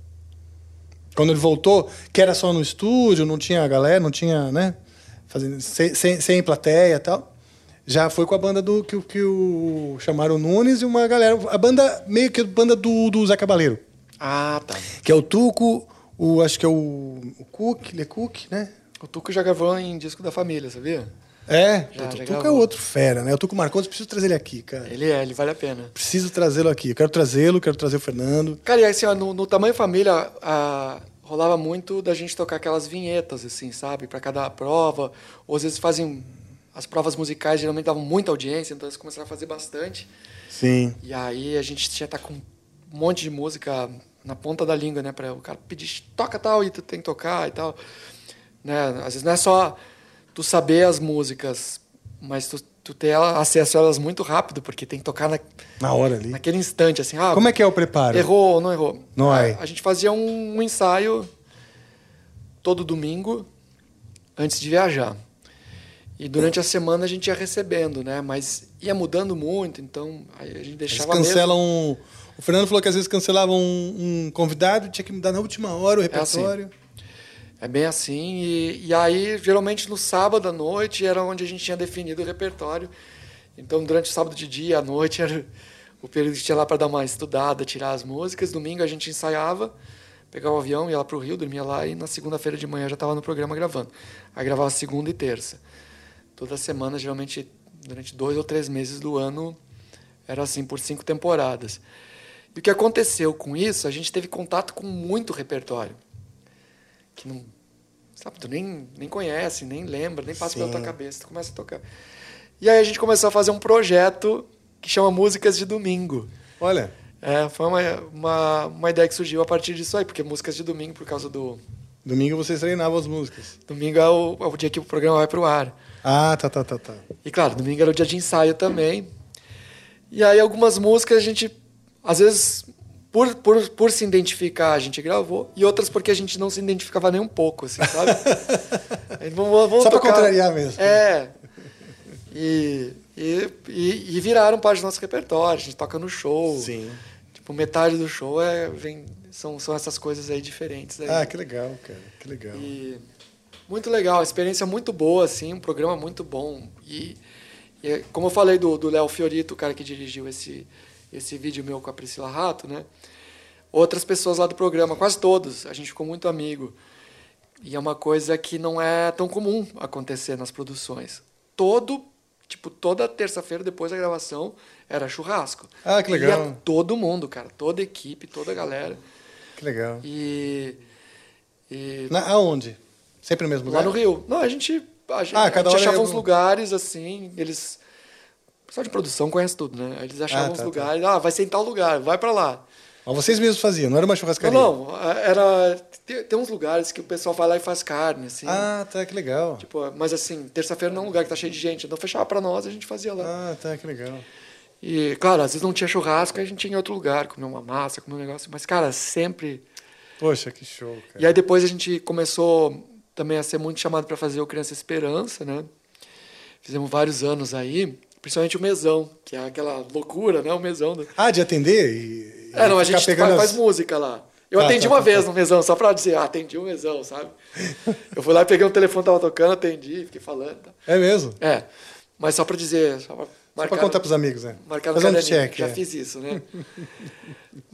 A: Quando ele voltou, que era só no estúdio, não tinha galera, não tinha, né? Fazendo, sem, sem, sem plateia e tal. Já foi com a banda do que, o- que o chamaram Nunes e uma galera. A banda, meio que a banda do, do Zé Cabaleiro.
C: Ah, tá.
A: Que é o Tuco, o, acho que é o, o Cook, Le Cook, né?
C: O Tuco já gravou em disco da família, sabia?
A: É,
C: Já,
A: o Tuco é outro fera, né? O Tuco Marcondes, preciso trazer ele aqui, cara.
C: Ele é, ele vale a pena.
A: Preciso trazê-lo aqui. Eu quero trazê-lo, quero trazer o Fernando.
C: Cara, e assim, ó, no, no Tamanho Família, a- rolava muito da gente tocar aquelas vinhetas, assim, sabe? Pra cada prova. Ou às vezes fazem. As provas musicais geralmente davam muita audiência, então eles começaram a fazer bastante.
A: Sim.
C: E aí a gente já tá com um monte de música na ponta da língua, né? Pra o cara pedir, toca tal, e tu tem que tocar e tal. Né? Às vezes não é só tu saber as músicas, mas tu tu ter acesso a elas muito rápido, porque tem que tocar na,
A: Na hora ali.
C: naquele instante, assim. Ah,
A: Como é que é o preparo?
C: Errou ou não errou?
A: Não
C: a,
A: é.
C: a gente fazia um, um ensaio todo domingo antes de viajar. E durante a semana a gente ia recebendo, né? Mas ia mudando muito, então a gente
A: Eles
C: deixava
A: cancelam
C: mesmo.
A: um... O Fernando falou que às vezes cancelavam um, um convidado, tinha que mudar na última hora o
C: assim.
A: repertório.
C: É bem assim. E, e aí, geralmente no sábado à noite era onde a gente tinha definido o repertório. Então, durante o sábado de dia, à noite, era o período que tinha lá para dar uma estudada, tirar as músicas. Domingo a gente ensaiava, pegava o avião, ia lá para o Rio, dormia lá e na segunda-feira de manhã já estava no programa gravando. Aí gravava segunda e terça. Toda semana, geralmente, durante dois ou três meses do ano, era assim por cinco temporadas. E o que aconteceu com isso? A gente teve contato com muito repertório que não sabe, tu nem, nem conhece, nem lembra, nem passa pela
A: Sim.
C: tua cabeça, tu começa a tocar. E aí a gente começou a fazer um projeto que chama Músicas de Domingo.
A: Olha.
C: É, foi uma, uma, uma ideia que surgiu a partir disso aí, porque Músicas de Domingo, por causa do...
A: Domingo vocês treinavam as músicas.
C: Domingo é o, é o dia que o programa vai pro ar.
A: Ah, tá, tá, tá, tá.
C: E claro, domingo era o dia de ensaio também. E aí algumas músicas a gente, às vezes, por, por, por se identificar, a gente gravou, e outras porque a gente não se identificava nem um pouco, assim, sabe? Vamos, vamos
A: Só pra
C: tocar.
A: contrariar mesmo.
C: É. E, e, e, e viraram parte do nosso repertório, a gente toca no show.
A: Sim.
C: Tipo, metade do show é, vem, são, são essas coisas aí diferentes. Aí.
A: Ah, que legal, cara. Que legal.
C: E muito legal, experiência muito boa, assim, um programa muito bom. E, e é- como eu falei do Léo Fiorito, o cara que dirigiu esse, esse vídeo meu com a Priscila Rato, né? Outras pessoas lá do programa, quase todos, a gente ficou muito amigo. E é uma coisa que não é tão comum acontecer nas produções. Todo, tipo, toda terça-feira depois da gravação era churrasco.
A: Ah, que legal.
C: Ia todo mundo, cara, toda a equipe, toda a galera.
A: Que legal.
C: E, e
A: Na, aonde? Sempre no mesmo lugar?
C: Lá no Rio. Não, a gente, a gente,
A: Ah, cada
C: a gente achava
A: é
C: uns lugares assim, eles. O pessoal de produção conhece tudo, né? Eles achavam
A: Ah,
C: uns
A: tá, tá.
C: lugares, ah, vai ser em tal lugar, vai pra lá.
A: Mas vocês mesmos faziam, não era uma churrascaria?
C: Não, não, era. Tem, tem uns lugares que o pessoal vai lá e faz carne, assim.
A: Ah, tá, que legal.
C: Tipo, mas assim, terça-feira não é um lugar que tá cheio de gente. Então fechava pra nós, a gente fazia lá.
A: Ah, tá, que legal.
C: E, claro, às vezes não tinha churrasco, a gente ia em outro lugar, comer uma massa, comer um negócio. Mas, cara, sempre.
A: Poxa, que show, cara.
C: E aí depois a gente começou também a ser muito chamado para fazer o Criança Esperança, né? Fizemos vários anos aí, principalmente o mesão, que é aquela loucura, né? O mesão. Do...
A: Ah, de atender e.
C: É, não, a gente faz, faz
A: as-
C: música lá. Eu
A: Ah,
C: atendi
A: tá,
C: uma
A: tá,
C: vez
A: tá.
C: no mesão, só pra dizer, ah, atendi o mesão, sabe? Eu fui lá e peguei um telefone, tava tocando, atendi, fiquei falando. tá.
A: É mesmo?
C: É, mas só pra dizer, só pra
A: Só
C: marcar.
A: pra contar pros amigos, né?
C: Marcar no
A: um
C: caderninho,
A: check.
C: Já
A: é.
C: fiz isso, né?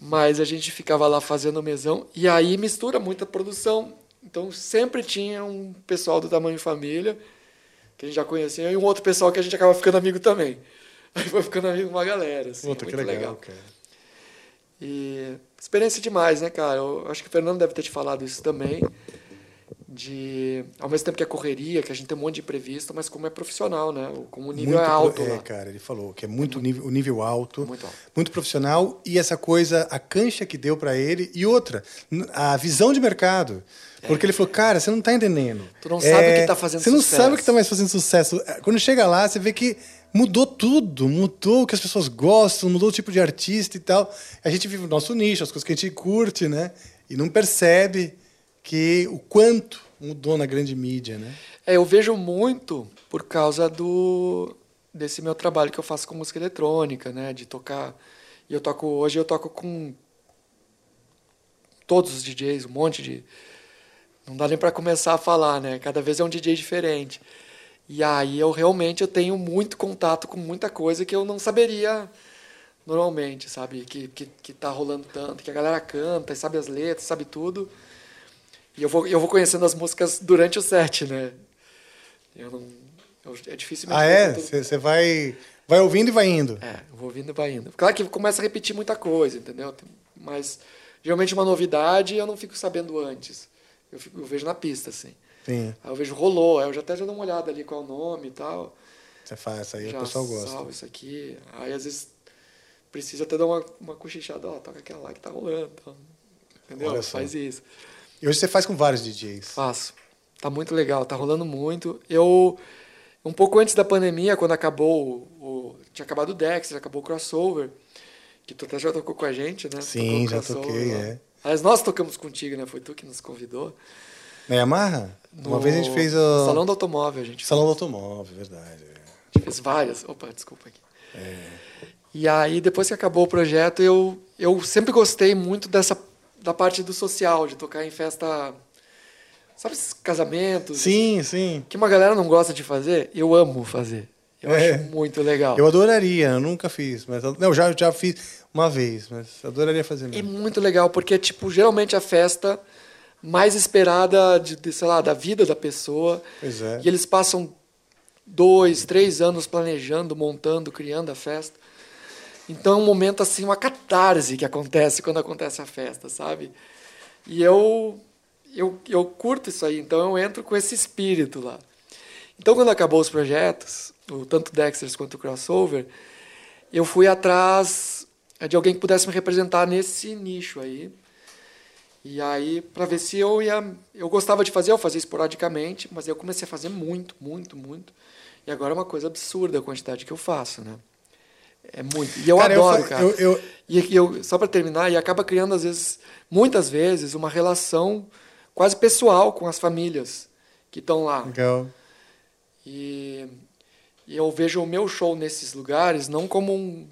C: Mas a gente ficava lá fazendo o mesão e aí mistura muita produção. Então sempre tinha um pessoal do tamanho família que a gente já conhecia e um outro pessoal que a gente acaba ficando amigo também. Aí foi ficando amigo uma galera, assim,
A: Puta,
C: muito
A: que legal,
C: legal.
A: cara.
C: E experiência demais, né, cara? Eu acho que o Fernando deve ter te falado isso também. De, ao mesmo tempo que a correria, que a gente tem um monte de imprevisto, mas como é profissional, né? Como o nível
A: Muito
C: é alto
A: é,
C: lá.
A: cara, ele falou que é muito nível, o nível alto,
C: Muito alto.
A: muito profissional e essa coisa, a cancha que deu pra ele e outra, a visão de mercado. Porque ele falou, cara, você não tá entendendo.
C: Tu não sabe o que tá fazendo
A: Você não
C: sucesso.
A: sabe o que tá mais fazendo sucesso. Quando chega lá, você vê que mudou tudo, mudou o que as pessoas gostam, mudou o tipo de artista e tal. A gente vive o nosso nicho, as coisas que a gente curte, né? E não percebe que o quanto mudou na grande mídia, né?
C: É, eu vejo muito por causa do desse meu trabalho que eu faço com música eletrônica, né, de tocar. E eu toco hoje eu toco com todos os DJs, um monte de não dá nem para começar a falar, né? Cada vez é um DJ diferente. E aí eu realmente eu tenho muito contato com muita coisa que eu não saberia normalmente, sabe? Que, que, que tá rolando tanto, que a galera canta, sabe as letras, sabe tudo. E eu vou, eu vou conhecendo as músicas durante o set, né? Eu não, eu, é difícil
A: Ah, é? Você vai, vai ouvindo e vai indo.
C: É, eu vou ouvindo e vai indo. Claro que começa a repetir muita coisa, entendeu? Mas geralmente uma novidade eu não fico sabendo antes. Eu, fico- eu vejo na pista, assim.
A: Sim.
C: Aí eu vejo rolou, aí eu já até já dou uma olhada ali qual é o nome e tal.
A: Você faz, aí
C: já
A: o pessoal gosta.
C: salvo isso aqui. Aí às vezes precisa até dar uma, uma cochichada, ó, toca aquela lá que tá rolando. então, Entendeu? Faz isso.
A: E hoje você faz com vários DJs.
C: Faço. Tá muito legal, tá rolando muito. Eu um pouco antes da pandemia, quando acabou o, tinha acabado o Dexter, acabou o crossover, que tu até já tocou com a gente, né?
A: Sim, já toquei, é.
C: Aliás, nós tocamos contigo, né? Foi tu que nos convidou.
A: Na Yamaha? Uma
C: No
A: vez a gente fez o.
C: Salão do Automóvel, a gente
A: Salão do
C: fez.
A: Automóvel, verdade. é.
C: A gente fez várias. Opa, desculpa aqui. E aí, depois que acabou o projeto, eu, eu sempre gostei muito dessa da parte do social, de tocar em festa. Sabe esses casamentos?
A: Sim, sim.
C: Que uma galera não gosta de fazer? Eu amo fazer. Eu
A: É.
C: acho muito legal.
A: Eu adoraria, eu nunca fiz. Mas, não, já, já fiz uma vez, mas adoraria fazer
C: É
A: mesmo.
C: muito legal, porque, tipo, geralmente a festa mais esperada, de, de, sei lá, da vida da pessoa.
A: Pois é.
C: E eles passam dois, três anos planejando, montando, criando a festa. Então é um momento, assim, uma catarse que acontece quando acontece a festa, sabe? E eu, eu, eu curto isso aí, então eu entro com esse espírito lá. Então, quando acabou os projetos, o, tanto Dexters quanto o Crossover, eu fui atrás de alguém que pudesse me representar nesse nicho aí. E aí, para ver se eu ia. Eu gostava de fazer, eu fazia esporadicamente, mas eu comecei a fazer muito, muito, muito. E agora é uma coisa absurda a quantidade que eu faço, né? É muito. E eu
A: Cara, eu
C: adoro,
A: fa-
C: cara.
A: eu- eu-
C: E e eu, só para terminar, e acaba criando, às vezes, muitas vezes, uma relação quase pessoal com as famílias que estão lá.
A: Legal.
C: E, e eu vejo o meu show nesses lugares não como um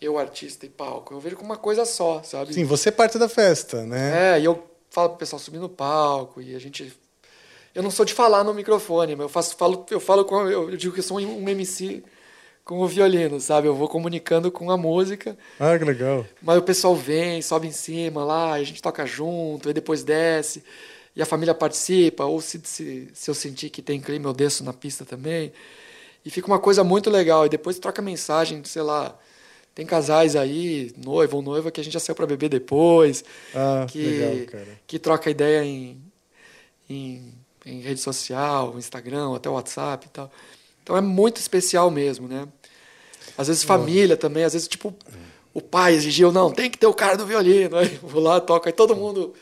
C: eu artista e palco, eu vejo como uma coisa só, sabe?
A: Sim, você é parte da festa, né?
C: É, e eu falo pro pessoal subir no palco e a gente eu não sou de falar no microfone, mas eu faço falo eu falo com eu digo que eu sou um MC com o violino, sabe? Eu vou comunicando com a música.
A: Ah, que legal.
C: Mas o pessoal vem, sobe em cima lá, a gente toca junto, aí depois desce, e a família participa, ou se, se, se eu sentir que tem clima, eu desço na pista também. E fica uma coisa muito legal. E depois troca mensagem, sei lá, tem casais aí, noivo ou noiva, que a gente já saiu para beber depois,
A: Ah,
C: que,
A: legal, cara.
C: que troca ideia em, em, em rede social, Instagram, até WhatsApp e tal. Então é muito especial mesmo, né? Às vezes família também, às vezes tipo o pai exigiu, não, tem que ter o cara do violino. Aí eu vou lá, toco, aí todo mundo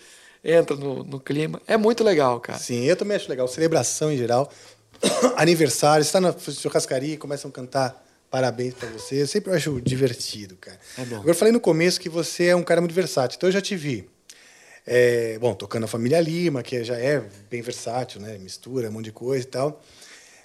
C: entra no, no clima. É muito legal, cara.
A: Sim, eu também acho legal. Celebração em geral. Aniversário, você está na churrascaria e começam a cantar parabéns para você. Eu sempre acho divertido, cara.
C: É bom.
A: Agora, eu falei no começo que você é um cara muito versátil. Então, eu já te vi. é, bom, tocando a Família Lima, que já é bem versátil, né? Mistura um monte de coisa e tal.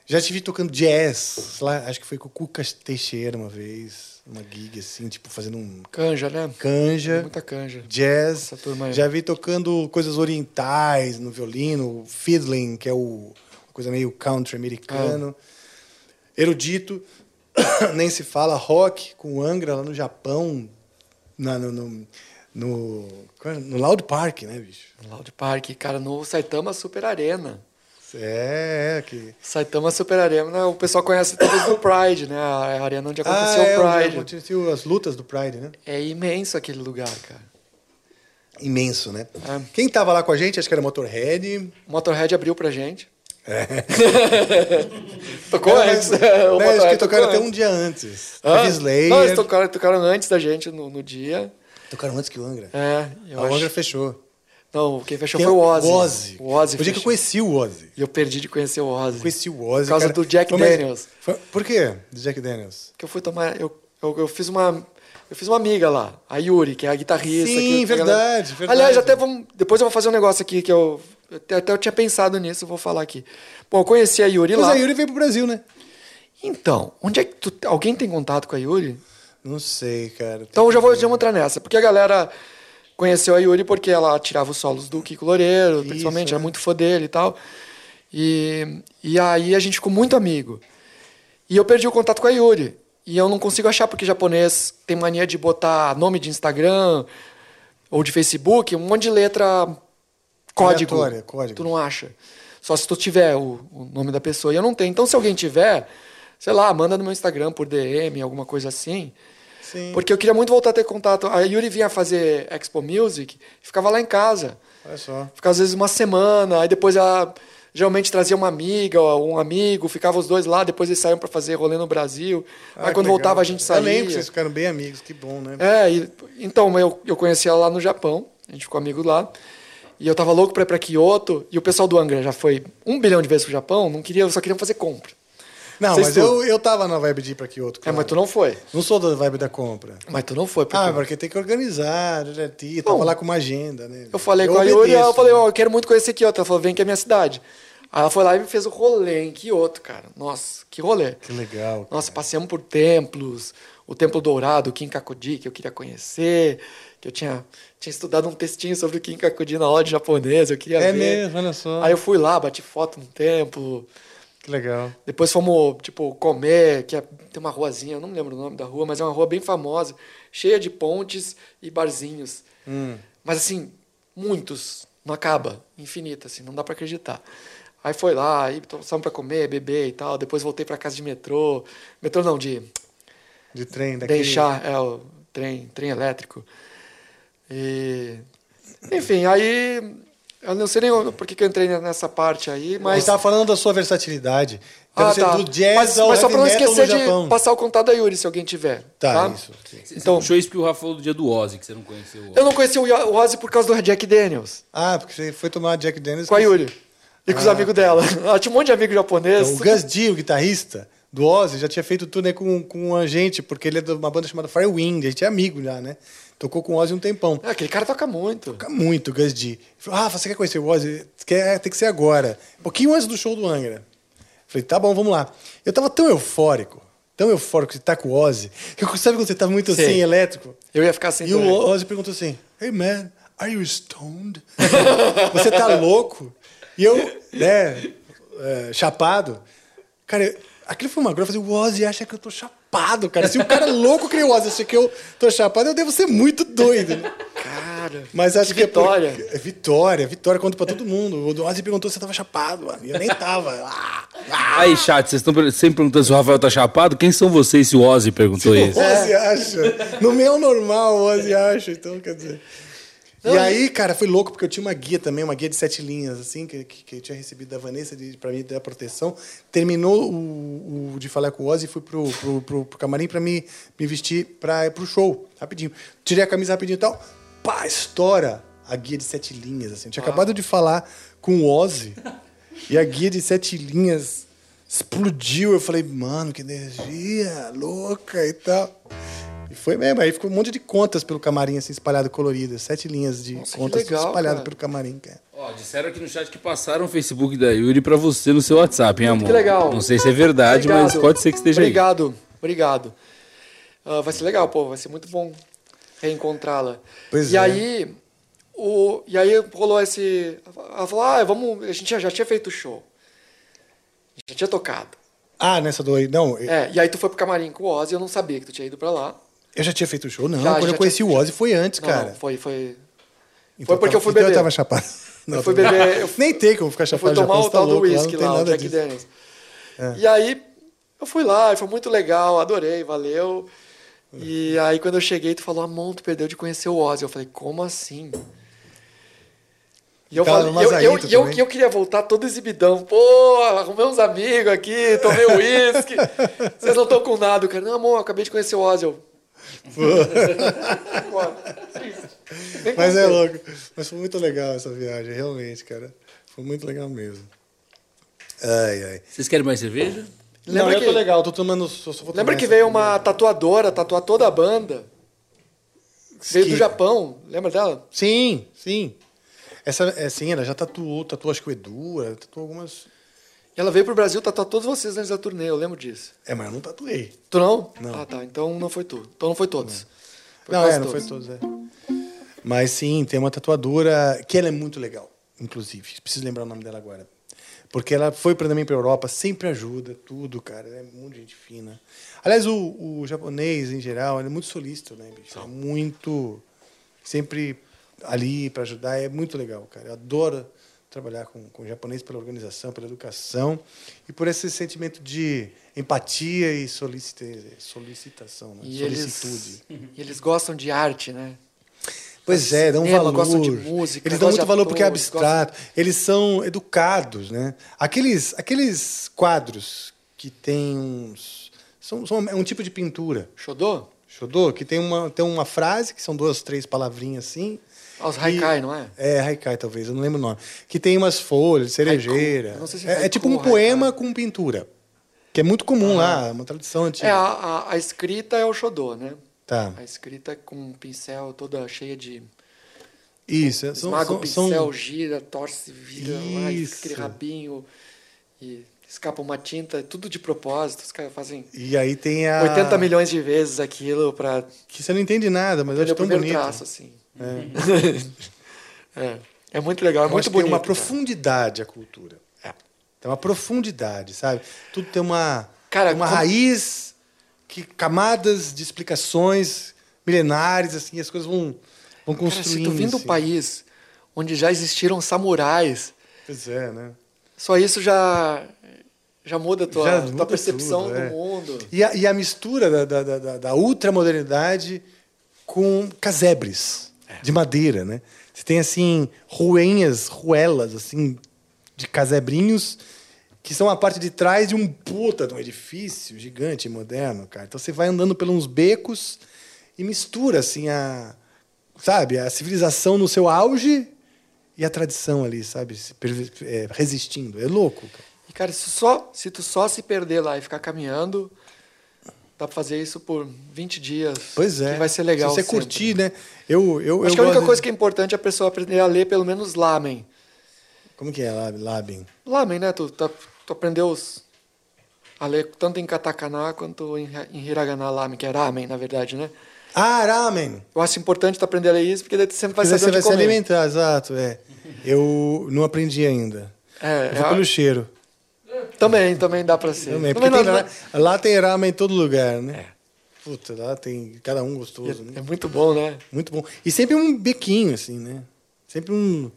A: Já vi tocando jazz. Lá, acho que foi com o Cuca Teixeira uma vez. Uma gig, assim, tipo, fazendo um...
C: Canja, né?
A: Canja.
C: Muita canja.
A: Jazz. Já vi tocando coisas orientais no violino, fiddling, que é o, uma coisa meio country americano. Erudito, nem se fala, rock com Angra lá no Japão, na- no, no, no, é? no Loud Park, né, bicho?
C: Loud Park, cara, no Saitama Super Arena.
A: É, é, que...
C: Saitama Super Arena, né? o pessoal conhece talvez do Pride, né? A arena onde aconteceu
A: ah, é,
C: o
A: onde
C: Pride.
A: aconteceu as lutas do Pride, né?
C: É imenso aquele lugar, cara.
A: Imenso, né?
C: É.
A: Quem tava lá com a gente, acho que era Motorhead.
C: O Motorhead abriu pra gente.
A: É.
C: Tocou
A: É,
C: antes.
A: mas-
C: o
A: né, acho que tocaram até um dia antes.
C: Ah,
A: Slayer.
C: Não, eles tocaram, tocaram antes da gente no, no dia.
A: Tocaram antes que o Angra.
C: É, eu
A: o
C: acho-
A: Angra fechou.
C: Não, quem fechou
A: Quem-
C: foi o Ozzy.
A: O Ozzy.
C: O Ozzy
A: O dia que eu conheci o Ozzy.
C: E eu perdi de conhecer o Ozzy.
A: Conheci o Ozzy.
C: Por causa
A: cara.
C: do Jack
A: Foi
C: Daniels.
A: foi- Por quê? Do Jack Daniels.
C: Que eu fui tomar. Eu, eu, eu fiz uma. Eu fiz uma amiga lá, a Yuri, que é a guitarrista.
A: Sim,
C: que-
A: verdade, verdade.
C: Aliás, até vamos, depois eu vou fazer um negócio aqui que eu. Até, eu tinha pensado nisso, eu vou falar aqui. Bom, eu conheci a Yuri
A: Mas
C: lá.
A: a Yuri veio pro Brasil, né?
C: Então, onde é que tu. Alguém tem contato com a Yuri?
A: Não sei, cara.
C: Então eu já vou, já vou entrar nessa. Porque a galera conheceu a Yuri porque ela tirava os solos do Kiko Loureiro, principalmente,
A: né?
C: era muito fã dele e tal. E, e aí a gente ficou muito amigo. E eu perdi o contato com a Yuri. E eu não consigo achar, porque japonês tem mania de botar nome de Instagram ou de Facebook, um monte de letra código.
A: Aleatória, código.
C: Tu não acha. Só se tu tiver o, o nome da pessoa. E eu não tenho. Então, se alguém tiver, sei lá, manda no meu Instagram por DM, alguma coisa assim.
A: Sim.
C: Porque eu queria muito voltar a ter contato. A Yuri vinha fazer Expo Music e ficava lá em casa.
A: Olha só.
C: Ficava às vezes uma semana, aí depois ela geralmente trazia uma amiga ou um amigo, ficava os dois lá, depois eles saíam para fazer rolê no Brasil.
A: Ah,
C: aí quando
A: legal,
C: voltava a gente saía.
A: Eu lembro que vocês ficaram bem amigos, que bom, né?
C: É, e, então eu, eu conheci ela lá no Japão, a gente ficou amigo lá. E eu tava louco pra ir pra Kyoto, e o pessoal do Angra já foi um bilhão de vezes pro Japão, não queria, só queriam fazer compra.
A: Não,
C: sei
A: mas
C: tu-
A: eu, eu tava na vibe de ir pra Kyoto.
C: É, mas tu não foi.
A: Não sou da vibe da compra.
C: Mas tu não foi.
A: Ah, porque tem que organizar, direitinho. Tava lá com uma agenda, né?
C: Eu falei com a Yuri, eu falei, ó, eu quero muito conhecer Kyoto. Ela falou, vem que é minha cidade. Aí ela foi lá e me fez o rolê em Kyoto, cara. Nossa, que rolê.
A: Que legal.
C: Nossa, passeamos por templos, o Templo Dourado, o Kinkakuji, que eu queria conhecer, que eu tinha, tinha estudado um textinho sobre o Kinkakuji na aula de japonês, eu queria
A: É
C: ver.
A: mesmo, olha só.
C: Aí eu fui lá, bati foto no templo.
A: Que legal.
C: Depois fomos, tipo, comer, que é- tem uma ruazinha, eu não me lembro o nome da rua, mas é uma rua bem famosa, cheia de pontes e barzinhos.
A: Hum.
C: Mas assim, muitos, não acaba, infinita, assim, não dá pra acreditar. Aí foi lá, aí saímos pra comer, beber e tal, depois voltei pra casa de metrô, metrô não, de
A: De trem, daquele...
C: deixar, é, o trem, trem elétrico. E, enfim, aí, eu não sei nem por que que eu entrei nessa parte aí,
A: Mas
C: mas...
A: você tava falando da sua versatilidade.
C: Ah, tá.
A: do jazz
C: mas,
A: ao
C: mas só pra não esquecer de
A: Japão.
C: passar o contato da Yuri, se alguém tiver.
A: Tá,
C: Tá,
A: isso.
B: Então, puxou isso porque o Rafa falou do dia do Ozzy, que você não conheceu o Ozzy.
C: Eu não conheci o Ozzy por causa do Jack Daniels,
A: Ah, porque você foi tomar Jack Daniels...
C: com a Yuri. E com os
A: Ah.
C: amigos dela. Ela tinha um monte de amigo japonês.
A: Então, o Gus D, o guitarrista do Ozzy, já tinha feito turnê com, com a gente, porque ele é de uma banda chamada Firewind, a gente é amigo já, né? Tocou com o Ozzy um tempão.
C: Ah, aquele cara toca muito.
A: Toca muito, o Gus D. Falou, ah, você quer conhecer o Ozzy? Quer, tem que ser agora. Um pouquinho antes do show do Angra. Falei, tá bom, vamos lá. Eu tava tão eufórico, tão eufórico de estar com o Ozzy, que eu, sabe quando você tá muito
C: Sei.
A: assim, elétrico?
C: Eu ia ficar assim
A: E o
C: também.
A: Ozzy perguntou assim, hey man, are you stoned? você tá louco? E eu, né, é, chapado. Cara, aquilo foi uma grossa. Eu falei, o Ozzy acha que eu tô chapado, cara. Se o cara louco que nem o acha que eu tô chapado, eu devo ser muito doido. né?
C: Cara,
A: Mas acho
C: que
A: que, é
C: vitória.
A: é vitória, vitória, conta pra todo mundo. O Ozzy perguntou se eu tava chapado, mano. E eu nem tava. Ah,
B: Aí, chat, vocês estão sempre perguntando se o Rafael tá chapado? Quem são vocês se o Ozzy perguntou
A: o
B: isso?
A: Ozzy acha. No meu normal, o Ozzy acha. Então, quer dizer. E aí, cara, foi louco, porque eu tinha uma guia também, uma guia de sete linhas, assim, que, que, eu tinha recebido da Vanessa pra mim dar proteção. Terminou o, o de falar com o Ozzy e fui pro, pro, pro, pro camarim pra me, me vestir pra, pro show, rapidinho. Tirei a camisa rapidinho e tal. Pá, estoura a guia de sete linhas, assim. Eu tinha acabado de falar com o Ozzy e a guia de sete linhas explodiu. Eu falei, mano, que energia louca e tal. E foi mesmo. Aí ficou um monte de contas pelo camarim, assim, espalhado, coloridas. Sete linhas de contas
B: legal,
A: espalhadas pelo camarim, cara.
B: Ó, disseram aqui no chat que passaram o Facebook da Yuri pra você no seu WhatsApp, hein, amor?
C: Que legal.
B: Não sei se é verdade,
C: Obrigado.
B: mas pode ser que esteja aí.
C: Obrigado, obrigado. Ah, vai ser legal, pô, vai ser muito bom reencontrá-la.
A: Pois
C: e
A: é.
C: aí, o, e aí rolou esse. Ela falou: ah, vamos. A gente já, já tinha feito show. A gente já tinha tocado.
A: Ah, nessa do aí. Não,
C: É, e aí tu foi pro camarim com o Ozzy, eu não sabia que tu tinha ido pra lá.
A: Eu já tinha feito show. Não,
C: Já,
A: quando
C: já
A: eu conheci
C: tinha-
A: o Ozzy foi antes,
C: Não,
A: cara.
C: não, foi, foi.
A: Então
C: foi porque
A: tava-
C: eu fui
A: então
C: beber.
A: eu tava chapado. Não,
C: eu fui beber. Eu,
A: Nem tem como ficar
C: eu
A: chapado
C: fui
A: no
C: tomar
A: Japão,
C: o
A: tá
C: tal do
A: louco, lá
C: lá, o Jack. Daniels.
A: É.
C: E aí, eu fui lá, foi muito legal, adorei, valeu. E aí, quando eu cheguei, tu falou, Amon, tu perdeu de conhecer o Ozzy. Eu falei, como assim? E eu, falei, eu, eu, eu, eu queria voltar todo exibidão. Pô, arrumei uns amigos aqui, tomei uísque. Vocês não estão com nada. O cara, não, amor, eu acabei de conhecer o Ozzy. Eu,
A: Mas é louco. Mas foi muito legal essa viagem, realmente, cara. Foi muito legal mesmo. Ai, ai.
B: Vocês querem mais cerveja?
A: Não,
C: Lembra
A: eu
C: que-
A: tô legal, tô tomando. Só, só vou tomar
C: Lembra que veio uma tatuadora tatuar toda a banda? Veio do
A: Que-
C: Japão, lembra dela?
A: Sim, sim. Essa, é, sim, ela já tatuou, tatuou acho que o Edu, ela tatuou algumas.
C: Ela veio pro Brasil tatuar todos vocês antes da turnê, eu lembro disso.
A: É, mas eu não tatuei.
C: Tu não?
A: Não.
C: Ah, tá. Então não foi tu. Então não foi todos.
A: Não,
C: quase
A: é, não foi todos, é. Mas sim, tem uma tatuadora que ela é muito legal, inclusive. Preciso lembrar o nome dela agora. Porque ela foi para também para Europa, sempre ajuda, tudo, cara. É muito gente fina. Aliás, o, o japonês, em geral, ele é muito solícito, né, bicho? É muito. Sempre ali para ajudar. É muito legal, cara. Eu adoro trabalhar com, com o japonês pela organização, pela educação e por esse sentimento de empatia e solicita, solicitação, né?
C: E
A: solicitude.
C: eles, e eles gostam de arte, né?
A: Pois é, dão
C: Cinema,
A: valor.
C: gostam de música,
A: Eles dão
C: gostam
A: muito valor porque é abstrato. Eles são educados, né? Aqueles, aqueles quadros que tem uns... São, são- é um tipo de pintura.
C: Shodô?
A: Shodô, que tem uma, tem uma frase, que são duas, três palavrinhas assim.
C: Ah, os haikai, não é?
A: É, haikai talvez, eu não lembro o nome. Que tem umas folhas, cerejeira.
C: Se é
A: é, é
C: haiku
A: tipo um poema com pintura. Que é muito comum lá, uma tradição antiga.
C: É, a, a, a escrita é o xodô, né?
A: Tá.
C: A escrita é com um pincel toda cheia de...
A: Isso, é- são-
C: Esmaga
A: são-
C: o pincel,
A: são-
C: gira, torce, vira lá, e aquele rabinho e escapa uma tinta, tudo de propósito. Os caras fazem
A: E aí tem a.
C: 80 milhões de vezes aquilo pra...
A: Que você não entende nada, mas eu acho tão bonito.
C: traço, assim.
A: É.
C: É. É muito legal, é
A: Eu
C: muito bonito.
A: Tem uma
C: cara.
A: profundidade a cultura. Tem uma profundidade, sabe? Tudo tem uma,
C: Cara,
A: tem uma
C: como-
A: raiz, que camadas de explicações milenares, assim, as coisas vão, vão
C: Cara,
A: construindo.
C: se tu vem do
A: assim.
C: país onde já existiram samurais,
A: Pois é, né?
C: só isso já, já muda a tua,
A: Já
C: tua
A: muda
C: percepção
A: tudo,
C: do
A: é.
C: mundo.
A: E a, e a mistura da, da- da, da ultramodernidade com casebres de madeira, né? Você tem, assim, ruenhas, ruelas, assim, de casebrinhos que são a parte de trás de um puta de um edifício gigante, moderno, cara. Então você vai andando pelos becos e mistura, assim, a... Sabe? A civilização no seu auge e a tradição ali, sabe? É, resistindo. É louco, cara.
C: E, cara, se, só, se tu só se perder lá e ficar caminhando, dá pra fazer isso por 20 dias.
A: Pois é.
C: Que vai ser legal.
A: Se você
C: sempre.
A: curtir, né? Eu, eu,
C: Acho
A: eu
C: que a única
A: gosto
C: coisa
A: de-
C: que é importante é a pessoa aprender a ler pelo menos lamen.
A: Como que é Labin?
C: Lamen, né? Tu, tá- tu aprendeu os- a ler tanto em katakana quanto em, em hiragana lamen, que é ramen, na verdade, né?
A: Ah, ramen!
C: Eu acho importante tu aprender a ler isso, porque daí tu sempre vai
A: Porque
C: saber
A: você vai
C: onde
A: se
C: comer.
A: alimentar, exato. É. Eu não aprendi ainda.
C: É,
A: eu vou
C: é-
A: pelo cheiro.
C: Também, também dá pra ser.
A: Também, porque
C: Também
A: tem
C: não-
A: lá, lá tem ramen em todo lugar, né? Puta, lá tem cada um gostoso. né?
C: É muito bom, né?
A: Muito bom. E sempre um bequinho, assim, né? Sempre um.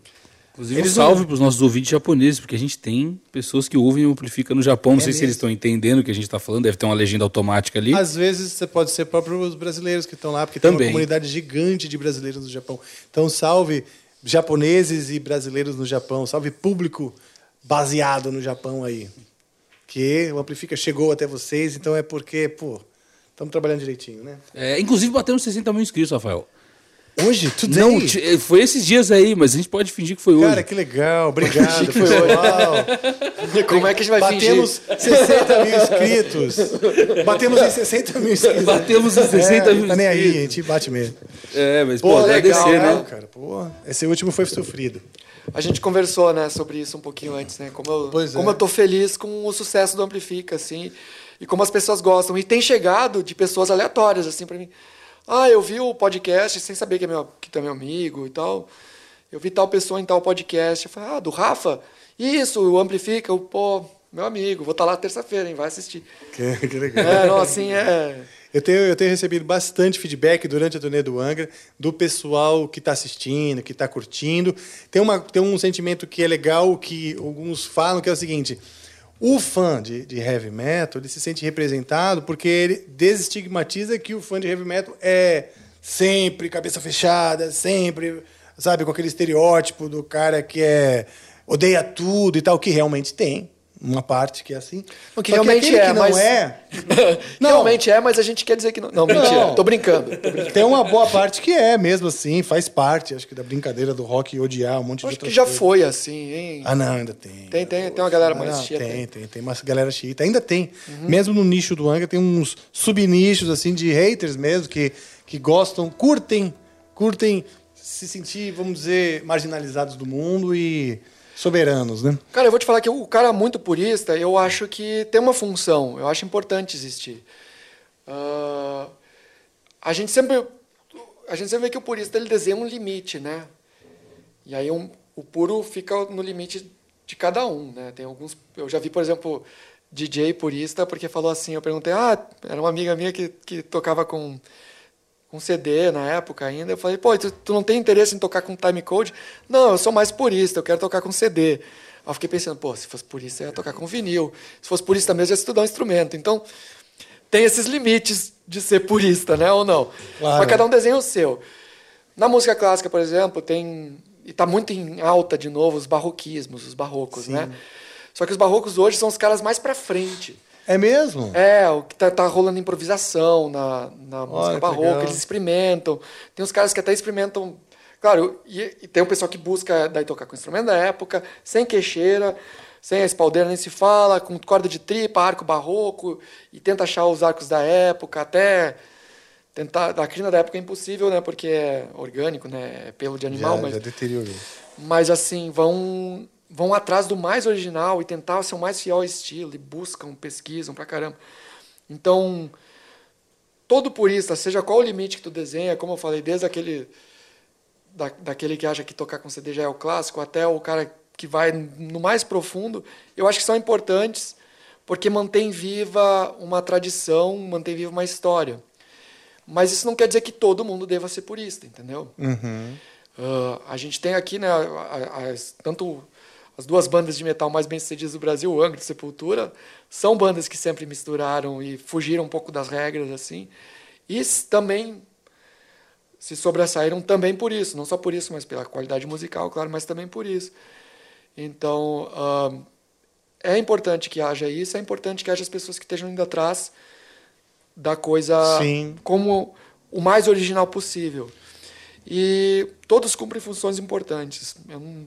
B: Inclusive, um
A: Eles
B: salve
A: não-
B: para os nossos ouvintes japoneses, porque a gente tem pessoas que ouvem o Amplifica no Japão. Não
A: É
B: sei se
A: mesmo?
B: eles estão entendendo o que a gente está falando, deve ter uma legenda automática ali.
A: Às vezes você pode ser próprios brasileiros que estão lá, porque tem
B: Também.
A: uma comunidade gigante de brasileiros no Japão. Então, salve japoneses e brasileiros no Japão. Salve público baseado no Japão aí. Que o Amplifica chegou até vocês, então é porque, pô, estamos trabalhando direitinho, né?
B: É, inclusive, batemos 60 mil inscritos, Rafael.
A: Hoje? Today?
B: Não, t- foi esses dias aí, mas a gente pode fingir que foi hoje.
A: Cara, que legal. Obrigado,
B: Foi hoje.
C: Como é que a gente vai
A: Batemos 60 mil inscritos. Batemos em 60 mil inscritos.
B: Batemos em 60
A: É,
B: mil
A: Tá nem aí, a gente bate mesmo.
B: É, mas, pô,
A: Pô,
B: agradecer,
A: legal,
B: né?
A: cara. Pô, esse último foi sofrido.
C: A gente conversou, né, sobre isso um pouquinho antes, né? Como eu,
A: Pois é.
C: como eu tô feliz com o sucesso do Amplifica, assim, e como as pessoas gostam. E tem chegado de pessoas aleatórias, assim, pra mim. Ah, eu vi o podcast sem saber que, é meu, que é meu amigo e tal. Eu vi tal pessoa em tal podcast. Eu falei, ah, do Rafa? Isso, o Amplifica. Eu, pô, meu amigo, vou estar lá terça-feira, hein? Vai assistir.
A: Que, que legal.
C: É, não, assim, é...
A: Eu tenho, eu tenho recebido bastante feedback durante a turnê do Angra, do pessoal que está assistindo, que está curtindo. Tem, uma, tem um sentimento que é legal, que alguns falam, que é o seguinte: o fã de, de heavy metal ele se sente representado porque ele desestigmatiza que o fã de heavy metal é sempre cabeça fechada, sempre, sabe, com aquele estereótipo do cara que é odeia tudo e tal, que realmente tem. Uma parte que é assim.
C: O que
A: Só
C: realmente é,
A: que não
C: mas...
A: é,
C: Realmente é, mas a gente quer dizer que não. Não, mentira,
A: Não.
C: tô brincando. Tô brincando.
A: Tem uma boa parte que é mesmo assim, faz parte, acho que da brincadeira do rock odiar um monte de
C: Acho que já
A: coisas.
C: foi assim, hein?
A: Ah, não, ainda tem.
C: Tem, tem, tem uma galera
A: Ah,
C: mais
A: não,
C: tia.
A: tem, tem, tem uma galera xiita. Ainda tem. Mesmo no nicho do Anga, tem uns subnichos assim de haters mesmo que, que gostam, curtem, curtem se sentir, vamos dizer, marginalizados do mundo e soberanos, né?
C: Cara, eu vou te falar que o cara muito purista, eu acho que tem uma função, eu acho importante existir. Ah, a gente sempre a gente sempre vê que o purista ele desenha um limite, né? E aí um, o puro fica no limite de cada um, né? Tem alguns, eu já vi, por exemplo, DJ purista porque falou assim, eu perguntei, ah, era uma amiga minha que, que tocava com com CD na época ainda. Eu falei, pô, tu, tu não tem interesse em tocar com time code? Não, eu sou mais purista, eu quero tocar com CD. Aí eu fiquei pensando, pô, se fosse purista, eu ia tocar com vinil. Se fosse purista mesmo, eu ia estudar um instrumento. Então, tem esses limites de ser purista, né, ou não.
A: Claro.
C: Mas cada um desenha o seu. Na música clássica, por exemplo, tem... E está muito em alta, de novo, os barroquismos, os barrocos,
A: Sim.
C: né? Só que os barrocos hoje são os caras mais para frente.
A: É mesmo?
C: É, o que tá, tá rolando improvisação na, na música
A: que
C: barroca, eles experimentam. Tem uns caras que até experimentam. Claro, e, e tem um pessoal que busca daí tocar com o instrumento da época, sem queixeira, Sem a espaldeira nem se fala, com corda de tripa, arco barroco, e tenta achar os arcos da época, até tentar. A crina da época é impossível, né? Porque é orgânico, né? É pelo de animal,
A: já,
C: mas.
A: já deteriorou.
C: Mas assim, vão vão atrás do mais original e tentar ser o mais fiel ao estilo e buscam, pesquisam pra caramba. Então, todo purista, seja qual o limite que tu desenha, como eu falei, desde aquele da, daquele que acha que tocar com CD já é o clássico, até o cara que vai no mais profundo, eu acho que são importantes porque mantém viva uma tradição, mantém viva uma história. Mas isso não quer dizer que todo mundo deva ser purista, entendeu?
A: Uhum.
C: Uh, a gente tem aqui, né, as, tanto as duas bandas de metal mais bem-sucedidas do Brasil, o Angra e Sepultura, são bandas que sempre misturaram e fugiram um pouco das regras, assim. E também se sobressaíram também por isso, não só por isso, mas pela qualidade musical, claro, mas também por isso. Então, é importante que haja isso, é importante que haja as pessoas que estejam indo atrás da coisa
A: Sim.
C: como o mais original possível. E todos cumprem funções importantes. Não,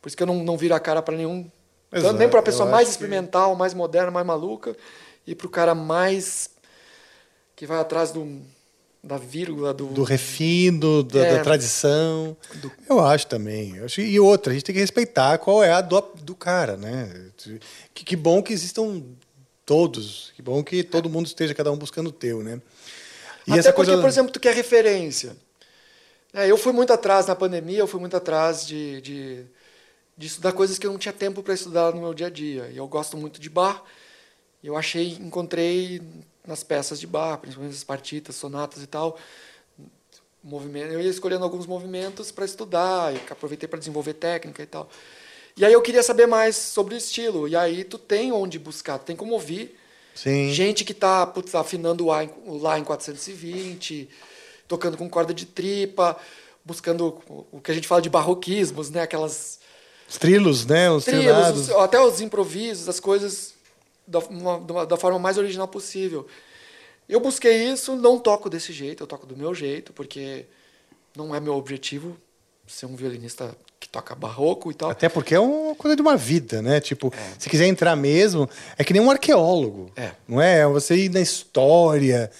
C: por isso que eu não, não viro a cara para nenhum.
A: Exato,
C: nem para a pessoa mais
A: acho que-
C: experimental, mais moderna, mais maluca, e para o cara mais. que vai atrás do, da vírgula, do.
A: Do refino, da,
C: É.
A: da tradição. Eu acho também. Eu acho- e outra, a gente tem que respeitar qual é a do, do cara, né? Que, que bom que existam todos. Que bom que todo mundo esteja, cada um buscando o teu, né? E
C: Até porque,
A: coisa.
C: por exemplo, tu quer referência. É, eu fui muito atrás na pandemia, eu fui muito atrás de, de, de estudar coisas que eu não tinha tempo para estudar no meu dia a dia. E eu gosto muito de bar. Eu achei, encontrei nas peças de bar, principalmente as partitas, sonatas e tal, movimento. Eu ia escolhendo alguns movimentos para estudar, e aproveitei para desenvolver técnica e tal. E aí eu queria saber mais sobre o estilo. E aí tu tem onde buscar, tu tem como ouvir
A: Sim.
C: Gente que tá putz, afinando o, A em, o Lá em 420, tocando com corda de tripa, buscando o- o que a gente fala de barroquismos, né? Aquelas
A: Os trilos, né? Os
C: trilos,
A: trilados.
C: até os improvisos, as coisas da, uma- da forma mais original possível. Eu busquei isso, não toco desse jeito, eu toco do meu jeito, porque não é meu objetivo ser um violinista que toca barroco e tal.
A: Até porque é uma coisa de uma vida, né? Tipo, se quiser entrar mesmo, é que nem um arqueólogo.
C: É.
A: Não é? É Você ir na história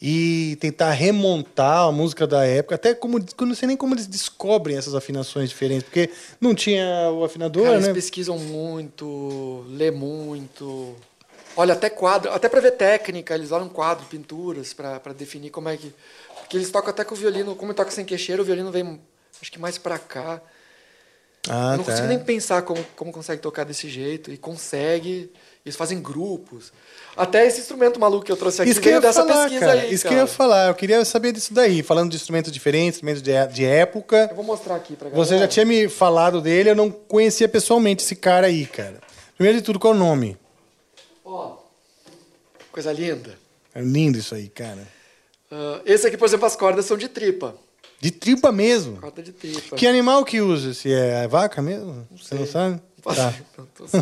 A: e tentar remontar a música da época, até como eu não sei nem como eles descobrem essas afinações diferentes, porque não tinha o afinador,
C: Cara,
A: né?
C: eles pesquisam muito, lê muito. Olha, até quadro, até para ver técnica, eles olham quadro, pinturas, para definir como é que. Porque eles tocam até com o violino, como toca sem queixeiro, o violino vem, acho que mais para cá.
A: Ah,
C: não
A: tá.
C: consigo nem pensar como, como consegue tocar desse jeito, e consegue. Eles fazem grupos. Até esse instrumento maluco que eu trouxe aqui
A: Isso que
C: veio dessa
A: falar,
C: pesquisa
A: cara.
C: aí.
A: Isso que
C: cara.
A: eu ia falar. Eu queria saber disso daí. Falando de instrumentos diferentes, instrumentos de, de época.
C: Eu vou mostrar aqui pra galera.
A: Você já tinha me falado dele, eu não conhecia pessoalmente esse cara aí, cara. Primeiro de tudo, qual é o nome?
C: Ó, coisa linda.
A: É lindo isso aí, cara.
C: Ah, esse aqui, por exemplo, as cordas são de tripa.
A: De tripa mesmo.
C: Corda de tripa.
A: Que animal que usa? Se é vaca mesmo? Você não sabe? Tá.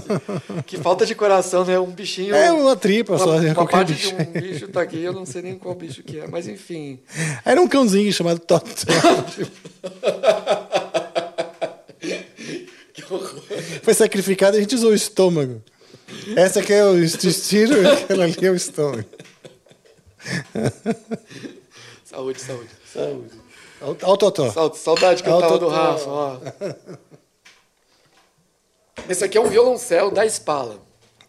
C: Que falta de coração, né? Um bichinho.
A: É uma tripa
C: uma,
A: só,
C: Uma
A: qualquer
C: parte
A: bicho.
C: de um bicho tá aqui, eu não sei nem qual bicho que é, mas enfim.
A: Era um cãozinho chamado Toto.
C: Que horror.
A: Foi sacrificado e a gente usou o estômago. Essa aqui é o intestino e aquela ali é o estômago.
C: Saúde, saúde.
A: Saúde. Olha o Totó.
C: Sau- Saudade que eu tava do. Rafa, ó. Esse aqui é um violoncelo da Spala.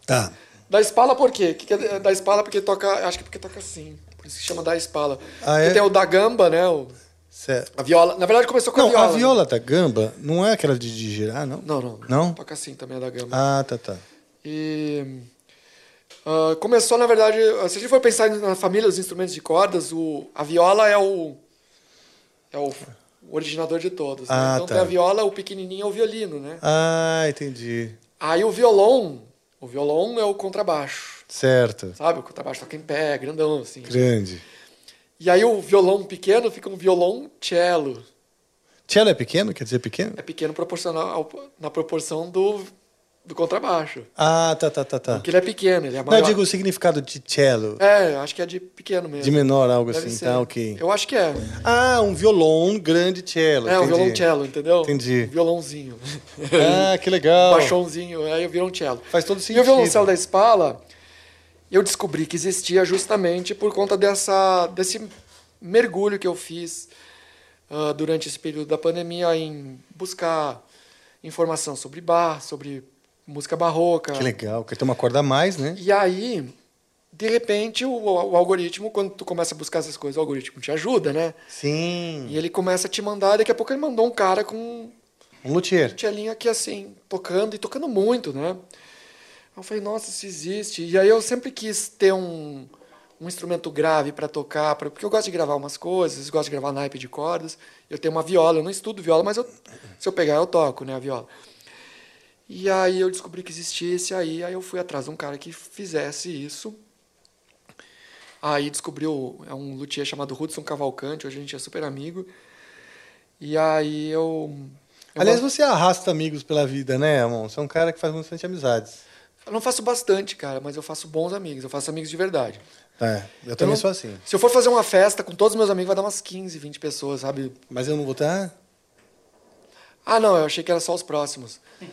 A: Tá.
C: Da Spala por quê? Que que é da Spala porque toca, acho que porque toca assim. Por isso que chama da Spala.
A: Ah, é?
C: tem o da Gamba, né? O,
A: Certo.
C: a viola. Na verdade começou com
A: Não,
C: a viola.
A: a
C: né?
A: viola da gamba não é aquela de, de girar, não?
C: Não, não.
A: Não?
C: Toca assim também a da Gamba.
A: Ah, tá, tá.
C: E ah, começou, na verdade, se a gente for pensar na família dos instrumentos de cordas, o, a viola é o é o originador de todos. né?
A: Ah,
C: Então
A: tá.
C: tem a viola, o pequenininho é o violino, né?
A: Ah, entendi.
C: Aí o violão, o violão é o contrabaixo,
A: Certo.
C: sabe? O contrabaixo toca em pé, grandão assim.
A: Grande.
C: E aí o violão pequeno fica um violão cello.
A: Cello é pequeno? Quer dizer pequeno?
C: É pequeno proporcional na proporção do do contrabaixo.
A: Ah, tá, tá, tá, tá.
C: Porque ele é pequeno, ele é
A: Não,
C: maior.
A: eu digo o significado de cello.
C: É, acho que é de pequeno mesmo.
A: De menor, algo
C: Deve
A: assim,
C: ser.
A: tá, ok.
C: Eu acho que é.
A: Ah, um violão grande cello.
C: É, um
A: entendi.
C: violoncello, entendeu?
A: Entendi.
C: Um violãozinho.
A: Ah, que legal.
C: Um baixãozinho, aí eu violoncello.
A: Faz todo
C: E
A: sentido.
C: o violoncelo da Spala, eu descobri que existia justamente por conta dessa, desse mergulho que eu fiz ah, durante esse período da pandemia em buscar informação sobre bar, sobre música barroca.
A: Que legal, porque tem uma corda a mais, né?
C: E aí, de repente, o, o algoritmo, quando tu começa a buscar essas coisas, o algoritmo te ajuda, né?
A: Sim.
C: E ele começa a te mandar, daqui a pouco ele mandou um cara com
A: Um luthier.
C: tchelinha aqui assim, tocando e tocando muito, né? Eu falei, nossa, isso existe. E aí eu sempre quis ter um, um instrumento grave para tocar, pra, porque eu gosto de gravar umas coisas, gosto de gravar naipe de cordas. Eu tenho uma viola, eu não estudo viola, mas eu, se eu pegar eu toco, né, a viola. E aí eu descobri que existia esse aí, aí eu fui atrás de um cara que fizesse isso. Aí descobriu, é um luthier chamado Hudson Cavalcante, hoje a gente é super amigo. E aí eu... eu
A: Aliás,
C: gosto-
A: você arrasta amigos pela vida, né, Amon? Você é um cara que faz bastante amizades.
C: Eu não faço bastante, cara, mas eu faço bons amigos, eu faço amigos de verdade.
A: É, eu também
C: não-
A: sou assim.
C: Se eu for fazer uma festa com todos os meus amigos, vai dar umas 15, 20 pessoas, sabe?
A: Mas eu não vou estar.
C: Ah, não, eu achei que era só os próximos.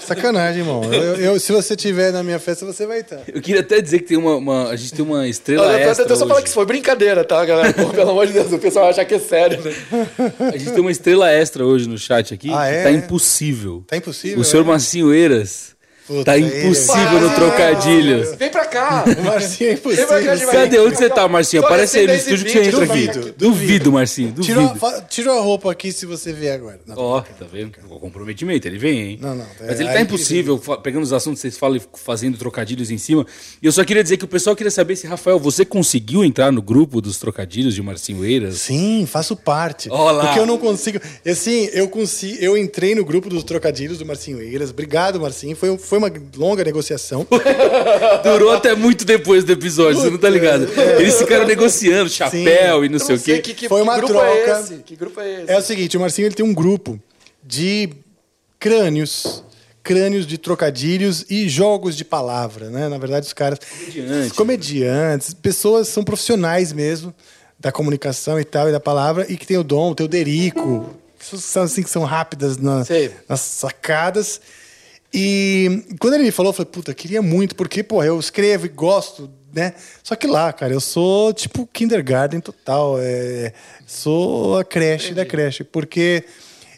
A: Sacanagem, irmão. Eu, eu- se você tiver na minha festa, você vai estar.
B: Eu queria até dizer que tem uma, uma- a gente tem uma estrela
C: eu-
B: extra
C: eu só falar que isso foi brincadeira, tá, galera? Pô, pelo amor de Deus, o pessoal vai achar que é sério, né?
B: A gente tem uma estrela extra hoje no chat aqui.
A: Ah, é?
B: Tá impossível.
A: Tá impossível,
B: O senhor
A: é?
B: Marcinho Eiras
A: Puta,
B: tá
A: ele-
B: impossível no
C: Ah,
B: trocadilho.
C: Vem pra cá!
A: O Marcinho é impossível.
B: Cadê? Onde você tá, Marcinho? Aparece aí no estúdio que você
C: 10
B: entra
C: 20,
B: aqui.
A: duvido,
B: Duvido, Marcinho.
A: Tira, a-
B: Duvido.
A: tira a roupa aqui se você vier agora.
B: Ó, tá vendo? O comprometimento, ele vem, hein?
A: Não, não,
B: Mas
A: é-
B: ele tá impossível, pegando os assuntos que vocês falam e fazendo trocadilhos em cima. E eu só queria dizer que o pessoal queria saber se, Rafael, você conseguiu entrar no grupo dos trocadilhos de Marcinho Eiras?
A: Sim, faço parte.
B: Ó lá.
A: Porque eu não consigo. Assim, eu consigo. Eu entrei no grupo dos trocadilhos do Marcinho Eiras. Obrigado, Marcinho. Foi, foi uma longa negociação.
B: Durou até muito depois do episódio, você não tá ligado? Eles ficaram negociando chapéu e não
C: Eu
B: sei o quê.
C: que, que,
A: Foi
C: que
A: uma
C: grupo
A: troca.
C: é esse? Que grupo é esse?
A: É o seguinte, o Marcinho ele tem um grupo de crânios, crânios de trocadilhos e jogos de palavra, né? Na verdade, os caras
B: Comediante.
A: comediantes, pessoas são profissionais mesmo da comunicação e tal e da palavra e que tem o dom, tem o Derico, pessoas que são assim que são rápidas na-
C: Sei.
A: nas sacadas. E quando ele me falou, eu falei, puta, queria muito, porque, pô, eu escrevo e gosto, né? Só que lá, cara, eu sou tipo kindergarten total. É, sou a creche da creche, porque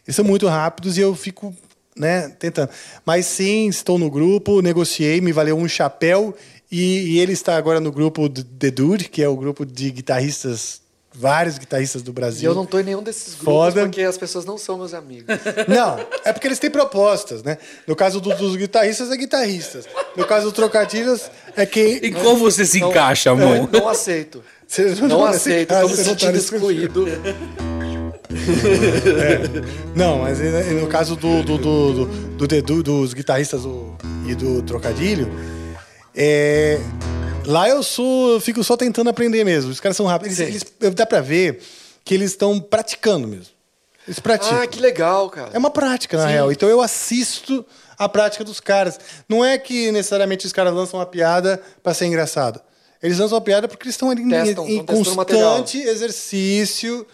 A: eles são muito rápidos e eu fico, né, tentando. Mas sim, estou no grupo, negociei, me valeu um chapéu e, e ele está agora no grupo The Dude, que é o grupo de guitarristas, vários guitarristas do
C: E
A: Brasil.
C: eu não tô em nenhum desses grupos
A: Foda.
C: porque as pessoas não são meus amigos.
A: Não, é porque eles têm propostas, né? No caso do- dos guitarristas, é guitarristas. No caso do Trocadilhos, é quem.
B: E como você se encaixa,
C: Não,
B: amor?
C: não aceito.
A: Você
C: Não aceito,
A: Ah,
C: estou me
A: não
C: sentindo excluído.
A: Não, mas eh, no caso do, do, do, do, do Dedu, dos guitarristas do- e do Trocadilho, é, lá eu sou, eu fico só tentando aprender mesmo. Os caras são rápidos. Eles, eles- dá pra ver que eles estão praticando mesmo. Eles praticam.
C: Ah, que legal, cara.
A: É uma prática, na
C: Sim.
A: real. Então eu assisto a prática dos caras. Não é que necessariamente os caras lançam uma piada pra ser engraçado. Eles lançam uma piada porque eles estão ali em-
C: Testam,
A: em,
C: material.
A: constante exercício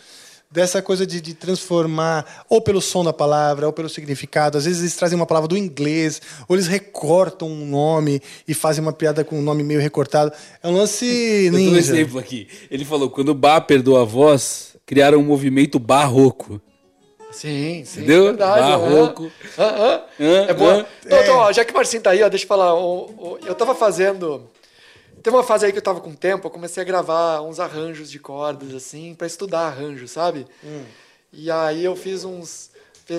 A: dessa coisa de, de transformar, ou pelo som da palavra, ou pelo significado. Às vezes eles trazem uma palavra do inglês, ou eles recortam um nome e fazem uma piada com um nome meio recortado. É um lance
B: Eu dou um exemplo aqui. Ele falou, quando o Bá perdeu a voz, criaram um movimento barroco.
C: Sim, sim.
B: Entendeu?
C: Verdade,
B: Barroco.
C: É boa.
B: Hã?
C: Então, então, ó, já que o Marcinho tá aí, ó, deixa eu falar. eu tava fazendo. Teve uma fase aí que eu tava com tempo, eu comecei a gravar uns arranjos de cordas, assim, pra estudar arranjo, sabe? E aí eu fiz uns.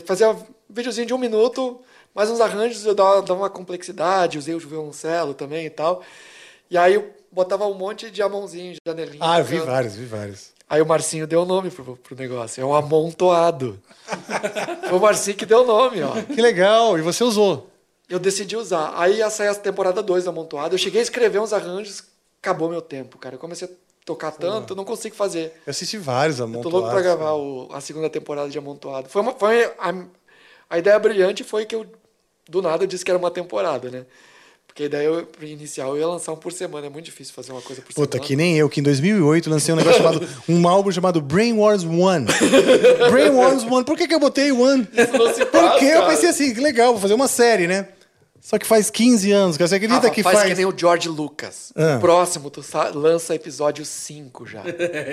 C: Fazia um videozinho de um minuto, mais uns arranjos, eu dava, dava uma complexidade, usei o violoncelo também e tal. E aí eu botava um monte de amãozinho, janelinha.
A: Ah, eu vi vários, vi vários.
C: Aí o Marcinho deu o nome pro, pro negócio. É um amontoado. Foi o Marcinho que deu o nome, ó.
A: Que legal, e você usou.
C: Eu decidi usar. Aí ia sair a temporada 2 do amontoado. Eu cheguei a escrever uns arranjos, acabou meu tempo, cara. Eu comecei a tocar tanto, eu não consigo fazer.
A: Eu assisti vários
C: Eu
A: amontoados.
C: tô louco pra gravar o- a segunda temporada de amontoado. Foi, uma, foi a, A ideia brilhante foi que eu, do nada, disse que era uma temporada, né? Porque a ideia eu, inicial eu ia lançar um por semana. É muito difícil fazer uma coisa por
A: Puta,
C: semana.
A: que nem eu, que em 2008 lancei um negócio chamado. Um álbum chamado Brain Wars One. Brain Wars One. Por que, que eu botei One?
C: não se
A: Por
C: faz,
A: quê? Eu pensei assim, que legal, vou fazer uma série, né? Só que faz 15 anos, cara. Você acredita
C: Rafa,
A: que
C: faz,
A: faz.
C: que nem o George Lucas.
A: Ah.
C: O próximo, tu lança episódio 5 já.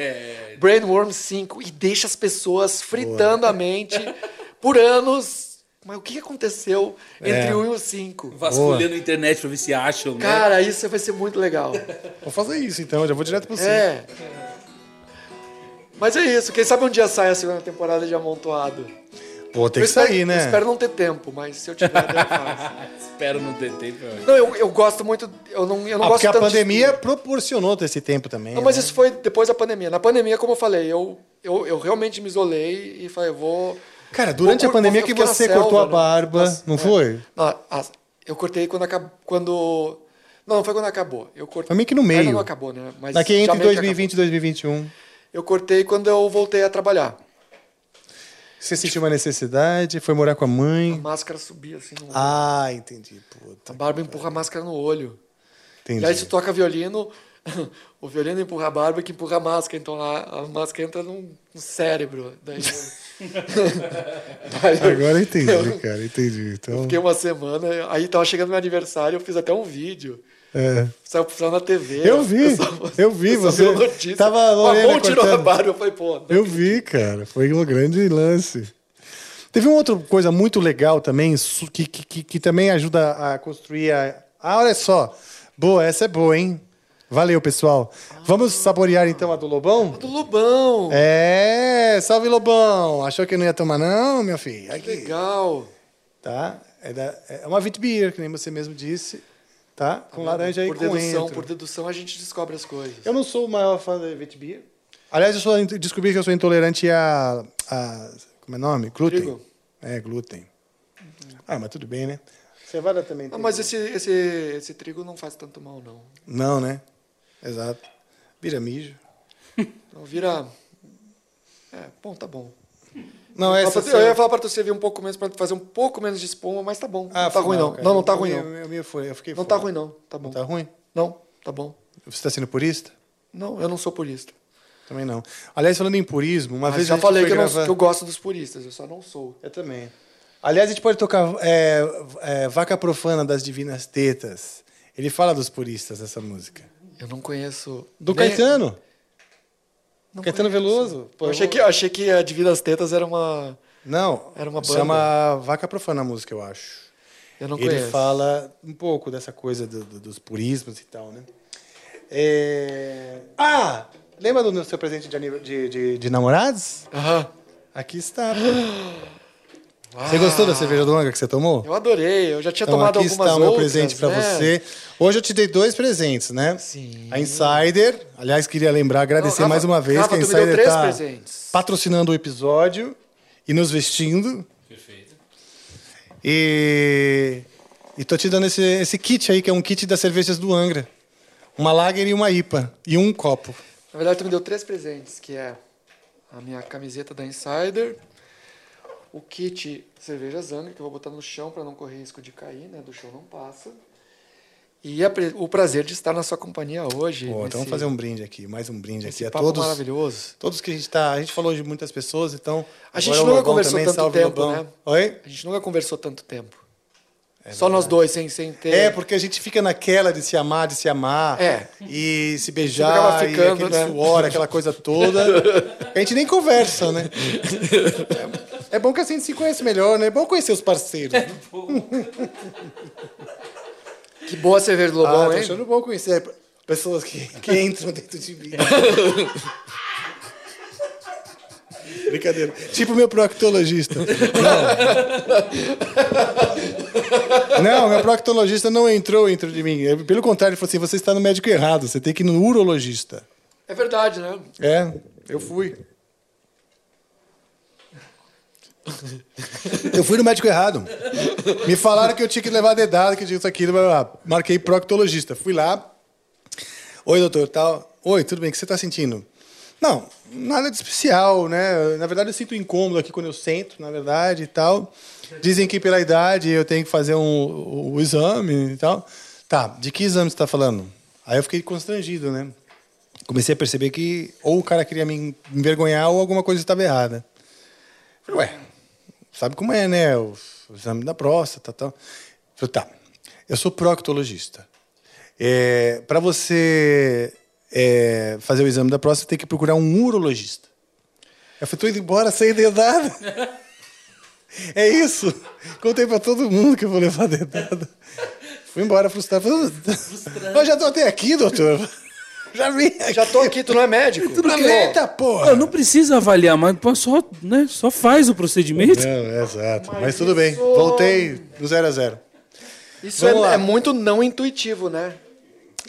C: Brainworm 5. E deixa as pessoas fritando a mente por anos. Mas o que aconteceu entre
B: É.
C: o 1 e o 5?
B: Vasculhando a internet pra ver se acham, né?
C: Cara, isso vai ser muito legal.
A: Vou fazer isso então, já vou direto pro 5.
C: É. Mas é isso. Quem sabe um dia sai a segunda temporada de Amontoado.
A: Pô, tem
C: Eu
A: que sair,
C: espero-
A: né?
C: Eu espero não ter tempo, mas se eu tiver, eu faço.
B: Espero não ter tempo.
C: Não, eu, eu gosto muito. Eu não, eu não
A: Ah,
C: gosto
A: porque a
C: tanto de
A: pandemia proporcionou esse tempo também.
C: Não, mas
A: né?
C: isso foi depois da pandemia. Na pandemia, como eu falei, eu, eu, eu realmente me isolei e falei, eu vou.
A: Cara, durante
C: vou-
A: a pandemia
C: eu
A: que você
C: selva,
A: cortou a
C: né?
A: barba, não
C: é.
A: foi?
C: Não, as- eu cortei quando acabou. Quando. Não, não foi quando acabou. Eu cortei.
A: Foi meio que no meio.
C: Ainda não acabou, né? Mas
A: Daqui entre
C: meio que
A: 2020 e 2021.
C: Eu cortei quando eu voltei a trabalhar.
A: Você sentiu uma necessidade? Foi morar com a
C: A
A: mãe?
C: máscara subia assim no olho.
A: Ah, entendi. Puta.
C: A barba empurra a máscara no olho.
A: Entendi.
C: E aí, se toca violino, o violino empurra a barba que empurra a máscara. Então a, a máscara entra no, no cérebro. Daí, eu-
A: Agora eu entendi,
C: eu-
A: cara, entendi. Então,
C: Fiquei uma semana, aí tava chegando meu aniversário, eu fiz até um vídeo.
A: É.
C: Saiu, saiu na TV.
A: Eu vi,
C: pessoal-
A: eu vi, você
C: a notícia.
A: tava a
C: mão tirou a barba, eu falei, pô.
A: Eu vi, cara. Foi um grande lance. Teve uma outra coisa muito legal também, que, que, que, que também ajuda a construir a. Ah, olha só. Boa, essa é boa, hein? Valeu, pessoal. Vamos saborear então a do Lobão?
C: Do Lobão.
A: É, salve Lobão. Achou que eu não ia tomar, não, meu filho? Aqui.
C: Legal.
A: Tá? É, da, é uma Witbier, que nem você mesmo disse. Tá? Com laranja e
C: por dedução,
A: coentro.
C: por dedução a gente descobre as coisas.
A: Eu não sou o maior fã da Witbier. Aliás, eu sou, descobri que eu sou intolerante a, a. Como é o nome? Glúten.
C: Trigo.
A: É, glúten. Ah, mas tudo bem, né? Cevada também
C: Ah, mas esse, esse, esse trigo não faz tanto mal, não.
A: Não, né? Exato. Vira mijo.
C: Não vira. É, bom, tá bom.
A: Não,
C: eu, ia
A: essa
C: falar pra- eu ia falar pra tu servir um pouco menos, pra fazer um pouco menos de espuma, mas tá bom.
A: Ah,
C: não tá ruim, não.
A: cara.
C: Não, não tá ruim, não.
A: o meu foi- eu fiquei
C: Não
A: fora.
C: tá ruim, não. Tá bom.
A: Tá ruim?
C: Não, tá bom.
A: Você está sendo purista?
C: Não, eu não sou purista.
A: Também não. Aliás, falando em purismo, uma
C: Mas
A: vez a
C: já
A: gente
C: falei
A: foi
C: que não-
A: gravar-
C: que eu gosto dos puristas, eu só não sou.
A: Eu também. Aliás, a gente pode tocar é, é, Vaca Profana das Divinas Tetas. Ele fala dos puristas essa música.
C: Eu não conheço.
A: Do
C: nem-
A: Caetano.
C: Não
A: Caetano
C: conheço.
A: Veloso. Pô,
C: Eu achei que, achei que a Divina das Tetas era uma.
A: Não,
C: Era uma banda.
A: chama Vaca Profana a música, eu acho.
C: Eu não
A: Ele
C: conheço.
A: fala um pouco dessa coisa do- do- dos purismos e tal, né? É... Ah! Lembra do seu presente de, de, de- de namorados?
C: Aham.
A: Aqui está. Você gostou da cerveja do longa que você tomou?
C: Eu adorei, eu já tinha
A: Então
C: tomado
A: aqui
C: algumas
A: está o meu
C: outras,
A: presente para
C: né?
A: você. Hoje eu te dei dois presentes, né?
C: Sim.
A: A Insider, aliás, queria lembrar, agradecer
C: Não, Rafa-
A: mais uma vez
C: Rafa,
A: que a Insider
C: três
A: está
C: presentes.
A: patrocinando o episódio e nos vestindo. Perfeito. E, e tô te dando esse, esse kit aí, que é um kit das cervejas do Angra. Uma Lager e uma IPA. E um copo.
C: Na verdade, tu me deu três presentes, que é a minha camiseta da Insider, o kit cerveja Zanga, que eu vou botar no chão para não correr risco de cair, né? Do chão não passa. E a o prazer de estar na sua companhia hoje.
A: Pô, então
C: nesse-
A: vamos fazer um brinde aqui, mais um brinde aqui a todos.
C: maravilhoso.
A: Todos que a gente tá. A gente falou de muitas pessoas, então.
C: A gente nunca conversou
A: também,
C: tanto tempo,
A: Lobão.
C: né?
A: Oi?
C: A gente nunca conversou tanto tempo. Só nós dois, sem, sem ter.
A: É, porque a gente fica naquela de se amar, de se amar.
C: É.
A: E se
C: Você
A: beijar, e
C: ficando,
A: aquele
C: né?
A: suor, aquela coisa toda. A gente nem conversa, né? É, é bom que assim a gente se conhece melhor, né? É bom conhecer os parceiros. né?
C: Que boa cerveja do Lobão,
A: ah, tô
C: hein?
A: achando bom conhecer pessoas que, que entram dentro de mim. Brincadeira. Tipo meu proctologista. Não. Não, meu proctologista não entrou dentro de mim. Pelo contrário, ele falou assim: você está no médico errado, você tem que ir no urologista.
C: É verdade, né?
A: É, eu fui. Eu fui no médico errado. Me falaram que eu tinha que levar dedada, que isso, blá. Marquei proctologista. Fui lá. Oi, doutor, tal. Oi, tudo bem? O que você está sentindo? Não, nada de especial, né? Na verdade, eu sinto incômodo aqui quando eu sento, na verdade, e tal. Dizem que pela idade eu tenho que fazer um, o exame e tal. Tá, de que exame você está falando? Aí eu fiquei constrangido, né? Comecei a perceber que ou o cara queria me envergonhar ou alguma coisa estava errada. Falei, ué, sabe como é, né? O, o exame da próstata tal. Falei, tá, eu sou proctologista. É, Para você é, fazer o exame da próstata, tem que procurar um urologista. Eu falei, tô indo embora sem dedada. É isso. Contei para todo mundo que eu vou levar dedada. Fui embora frustrado. Falei, Eu já tô até aqui, doutor. Já vim aqui.
C: Já tô aqui, tu não é médico?
B: Tudo que-
A: Eita, porra.
B: Não precisa avaliar, mas pô, só, né, só faz o procedimento.
A: Não, é exato. Mas, tudo bem. Voltei do zero a zero.
C: Isso
A: Vamos
C: é,
A: lá.
C: é muito não intuitivo, né?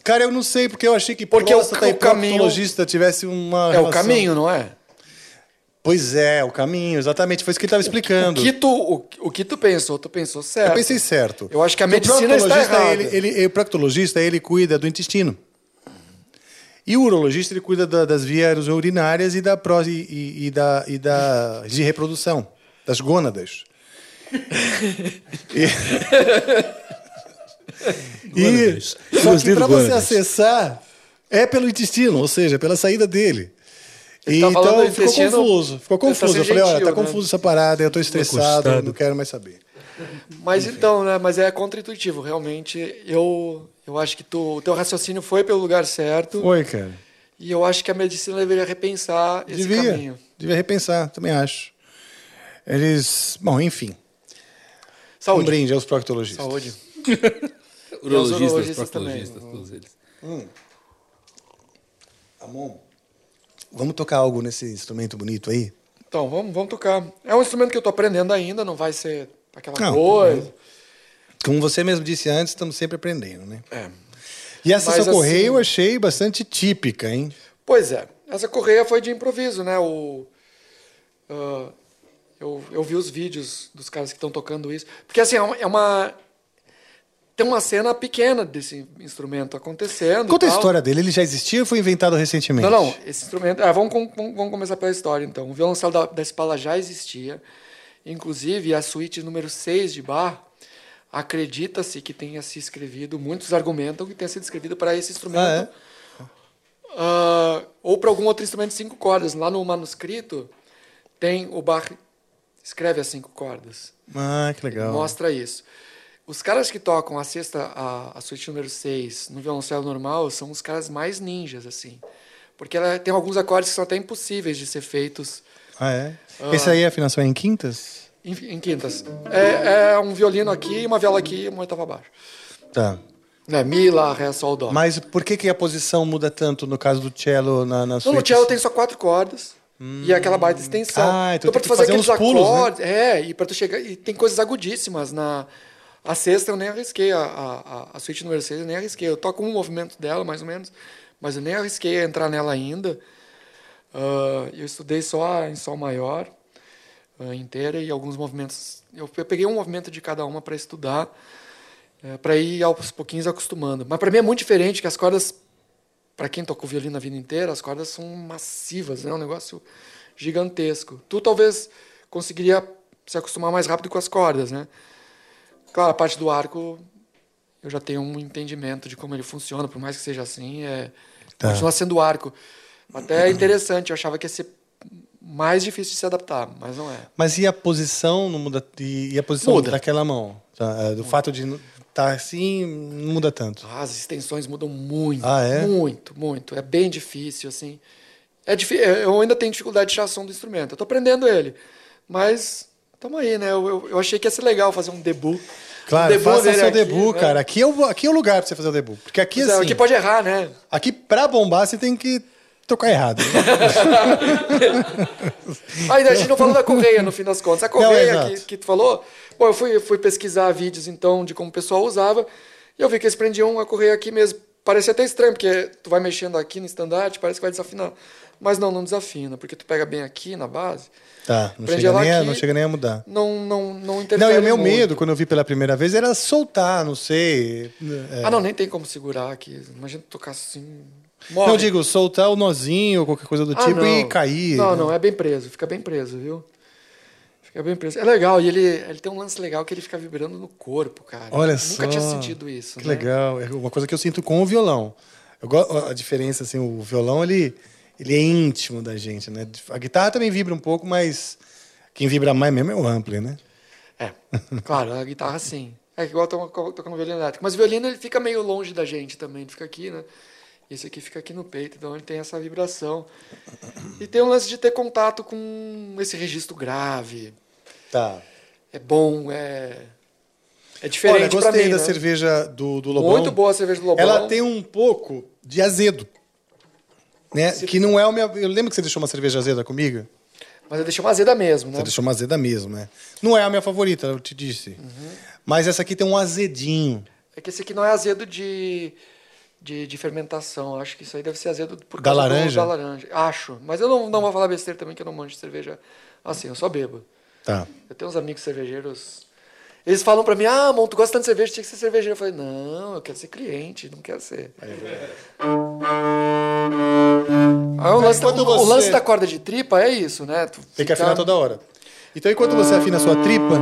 A: Cara, eu não sei, porque eu achei que
C: Porque o-
A: próstata e
C: o caminho-
A: proctologista tivesse uma
C: É o
A: relação.
C: caminho, não é?
A: Pois é, o caminho, exatamente. Foi isso que ele estava explicando.
C: O que, tu, o, o que tu pensou, tu pensou certo.
A: Eu pensei certo.
C: Eu acho que a
A: Porque o
C: medicina está
A: proctologista,
C: errada.
A: Ele, ele, o proctologista, ele cuida do intestino. E o urologista, ele cuida da- das vias urinárias e da, pró, e, e- e da, e da de reprodução, das gônadas. E,
B: Gônadas.
A: e só que para você acessar, é pelo intestino, ou seja, pela saída dele.
C: Ele
A: E
C: tá
A: então ficou confuso. Ficou
C: tentar
A: confuso. Eu falei, olha,
C: gentil,
A: tá
C: né?
A: confuso essa parada, eu tô estressado, não quero mais saber.
C: Mas então, né? Mas é contra-intuitivo. Realmente, eu, eu acho que tu, o teu raciocínio foi pelo lugar certo.
A: Oi, cara.
C: E eu acho que a medicina deveria repensar esse
A: Devia,
C: caminho.
A: devia repensar, também acho. Eles, bom, enfim.
C: Saúde.
A: Um brinde aos proctologistas.
C: Saúde.
B: Urologistas,
C: urologistas
B: proctologistas, todos eles.
A: Hum. Amon, vamos tocar algo nesse instrumento bonito aí?
C: Então, vamos, vamos tocar. É um instrumento que eu tô aprendendo ainda, não vai ser aquela
A: Não,
C: coisa.
A: Como você mesmo disse antes, estamos sempre aprendendo, né?
C: É.
A: E essa
C: Mas,
A: sua correia
C: assim-
A: eu achei bastante típica, hein?
C: Pois é. Essa correia foi de improviso, né? O, ah, eu, eu vi os vídeos dos caras que estão tocando isso. Porque, assim, é uma... é uma- tem uma cena pequena desse instrumento acontecendo.
A: Conta a história dele, ele já existia ou foi inventado recentemente?
C: Não, não. Esse instrumento. Ah, vamos, vamos, vamos começar pela história, então. O violoncelo da, da Spala já existia. Inclusive, a suíte número 6 de Bach, acredita-se que tenha se escrevido, muitos argumentam que tenha sido escrevido para esse instrumento. Ah, ou para algum outro instrumento de cinco cordas. Lá no manuscrito, tem o Bach escreve as cinco cordas.
A: Ah, que legal.
C: Mostra isso. Os caras que tocam a sexta, a, a suíte número 6 no violoncelo normal são os caras mais ninjas, assim. Porque ela tem alguns acordes que são até impossíveis de ser feitos
A: Ah, é?
C: Ah.
A: Esse aí, a afinação é em quintas?
C: em, em quintas. É, é um violino aqui, uma viola aqui e uma oitava abaixo.
A: Tá.
C: Né? Mi, Lá, Ré, Sol, Dó.
A: Mas por que, que a posição muda tanto no caso do cello na, na
C: Então,
A: suíte?
C: no cello tem só quatro cordas e aquela baita extensão.
A: Ah, então
C: tu
A: que
C: fazer
A: fazer
C: aqueles
A: uns pulos, né?
C: acordes. É, e para tu chegar. E tem coisas agudíssimas na. A sexta eu nem arrisquei, a, a, a- a suíte número 6 eu nem arrisquei. Eu toco um movimento dela, mais ou menos, mas eu nem arrisquei a entrar nela ainda. Ah, eu estudei só em Sol maior ah, inteira e alguns movimentos. Eu, eu peguei um movimento de cada uma para estudar, para ir aos pouquinhos acostumando. Mas para mim é muito diferente, que as cordas para quem tocou violino a vida inteira, as cordas são massivas, né? É um negócio gigantesco. Tu talvez conseguiria se acostumar mais rápido com as cordas, né? Claro, a parte do arco eu já tenho um entendimento de como ele funciona, por mais que seja assim, é
A: Tá.
C: continua sendo arco. Até é interessante, eu achava que ia ser mais difícil de se adaptar, mas não é.
A: Mas e a posição não muda? E, a posição
C: Muda.
A: daquela mão? Tá, é, do fato de estar assim, não muda tanto.
C: Ah, As extensões mudam muito.
A: Ah, é?
C: Muito, muito. É bem difícil, assim. É difí- Eu ainda tenho dificuldade de tirar som do instrumento. Eu tô aprendendo ele. Mas, tamo aí, né? Eu, eu, eu achei que ia ser legal fazer um debut.
A: Claro,
C: um debut
A: faça seu
C: aqui,
A: debut,
C: né?
A: cara. Aqui é, o, aqui é o lugar pra você fazer o debut. Porque aqui,
C: Pois é,
A: assim...
C: aqui pode errar, né?
A: Aqui, pra bombar, você tem que tocar errado.
C: Ainda a gente não falou da correia, no fim das contas. A
A: Não,
C: correia
A: exato.
C: que, que tu falou, bom, eu fui, fui pesquisar vídeos, então, de como o pessoal usava, e eu vi que eles prendiam a correia aqui mesmo. Parecia até estranho, porque tu vai mexendo aqui no estandarte, parece que vai desafinar. Mas não, não desafina, porque tu pega bem aqui na base,
A: Tá, não chega, nem a, não chega nem a mudar.
C: não, não, não
A: Não,
C: interfere
A: e o meu
C: muito.
A: medo, quando eu vi pela primeira vez, era soltar, não sei. é.
C: Ah, não, nem tem como segurar aqui. Imagina tocar assim. Morre.
A: Não, eu digo, soltar o nozinho ou qualquer coisa do
C: Ah,
A: tipo e
C: não.
A: cair.
C: Não,
A: né?
C: não, é bem preso, fica bem preso, viu? Fica bem preso. É legal, e ele, ele tem um lance legal que ele fica vibrando no corpo, cara.
A: Olha
C: Eu
A: só.
C: Nunca tinha sentido isso.
A: Que
C: né?
A: legal. É uma coisa que eu sinto com o violão. Eu gosto, a diferença, assim, o violão, ele, ele é íntimo da gente, né? A guitarra também vibra um pouco, mas quem vibra mais mesmo é o ampli, né?
C: É, claro, a guitarra sim. É igual tocando violino elétrico. Mas o violino ele fica meio longe da gente também, ele fica aqui, né? Esse aqui fica aqui no peito, então ele tem essa vibração. E tem um lance de ter contato com esse registro grave.
A: Tá.
C: É bom, é. É diferente
A: Olha, gostei
C: mim,
A: da
C: né?
A: cerveja do, do Lobão.
C: Muito boa a cerveja do Lobão.
A: Ela tem um pouco de azedo. Né? Que não é o meu. Eu lembro que você deixou uma cerveja azeda comigo?
C: Mas eu deixei uma azeda mesmo, né?
A: Você deixou uma azeda mesmo, né? Não é a minha favorita, eu te disse.
C: Uhum.
A: Mas essa aqui tem um azedinho.
C: É que esse aqui não é azedo de, de, de fermentação. Acho que isso aí deve ser azedo por
A: Da
C: causa do-
A: laranja?
C: da laranja. Acho. Mas eu não, não vou falar besteira também, que eu não manjo de cerveja assim, eu só bebo.
A: Tá.
C: Eu tenho uns amigos cervejeiros. Eles falam pra mim, ah, Mon, tu gosta tanto de cerveja, tinha que ser cervejeiro. Eu falei, não, eu quero ser cliente, não quero ser. Aí o, lance,
A: Enquanto
C: o- o
A: você-
C: lance da corda de tripa é isso, né? Tu
A: Tem que
C: fica-
A: afinar toda hora. Então, enquanto você afina a sua tripa,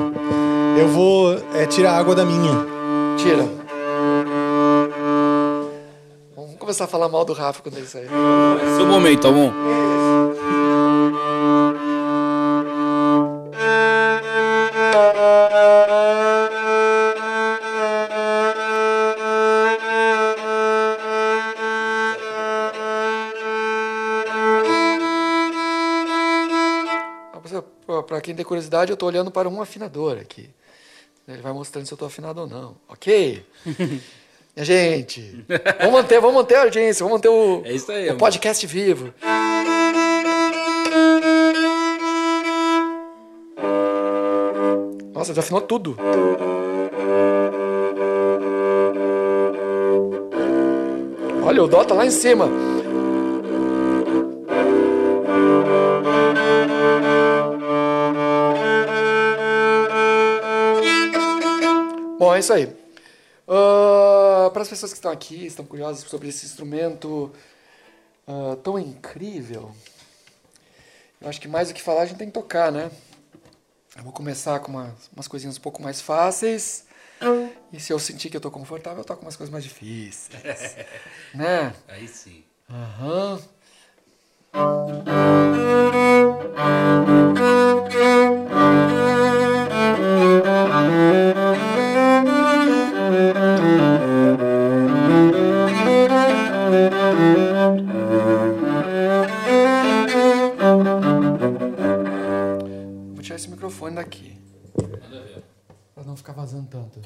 A: eu vou é, tirar a água da minha.
C: Tira. Começar a falar mal do Rafa quando ele sair.
B: Seu momento, tá bom?
C: Para quem tem curiosidade, eu estou olhando para um afinador aqui. Ele vai mostrando se eu estou afinado ou não. Ok? Minha gente, vamos manter, vamos manter a audiência, vamos manter o,
B: É aí,
C: o podcast vivo. Nossa, já afinou tudo. Olha, o dó tá lá em cima. Bom, é isso aí. Para as pessoas que estão aqui, estão curiosas sobre esse instrumento ah, tão incrível, eu acho que mais do que falar, a gente tem que tocar, né? Eu vou começar com umas, umas coisinhas um pouco mais fáceis. E se eu sentir que eu tô confortável, eu toco umas coisas mais difíceis. né?
B: Aí sim.
C: Aham. Vou não ficar vazando tanto.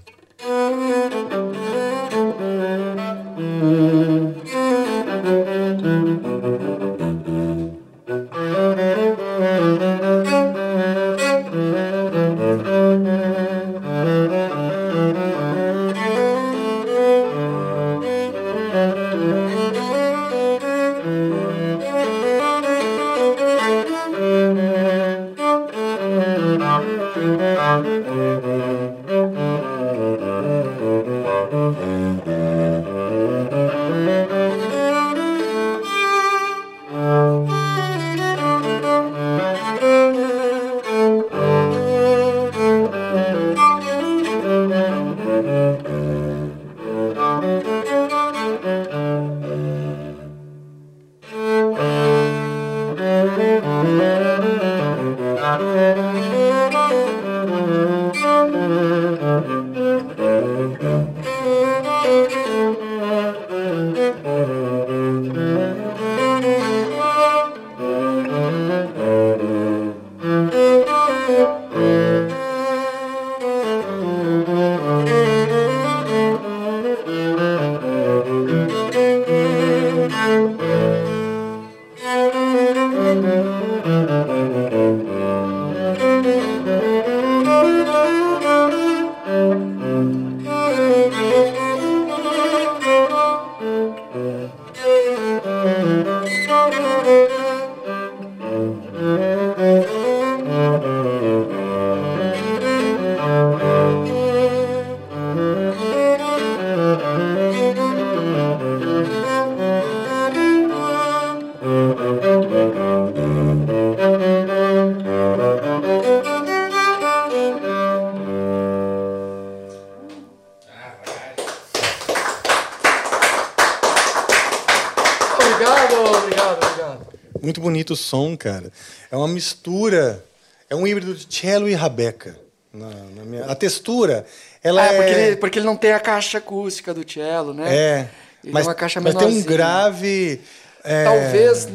A: Bonito o som, cara. É uma mistura, é um híbrido de cello e rabeca. Na, na minha... A textura, ela
C: Ah,
A: é...
C: porque, ele, porque ele não tem a caixa acústica do cello, né?
A: É,
C: Ele
A: mas,
C: é uma caixa
A: mas tem um grave... é,
C: Talvez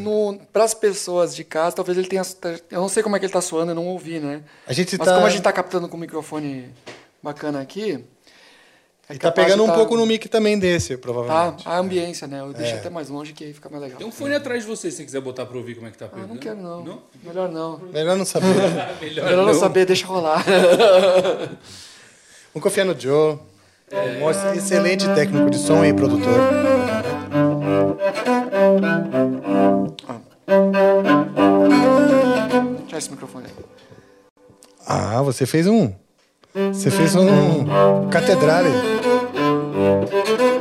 C: para as pessoas de casa, talvez ele tenha. Eu não sei como é que ele está soando, eu não ouvi, né?
A: A gente
C: Mas
A: tá-
C: como a gente está captando com um microfone bacana aqui. É
A: E tá pegando um
C: tá-
A: pouco no mic também desse,
C: Tá,
A: provavelmente.
C: a ambiência, né? Eu deixo
A: É.
C: até mais longe que aí fica mais legal.
B: Tem um fone atrás de você se você quiser botar pra ouvir como é que tá
C: Ah,
B: pegando.
C: não quero não. Melhor não.
A: Melhor não saber.
C: Melhor, não saber, deixa rolar.
A: Vamos confiar no Joe. Um excelente técnico de som e produtor.
C: Tira esse microfone aí.
A: Ah, você fez um. Você fez um catedrale. Puta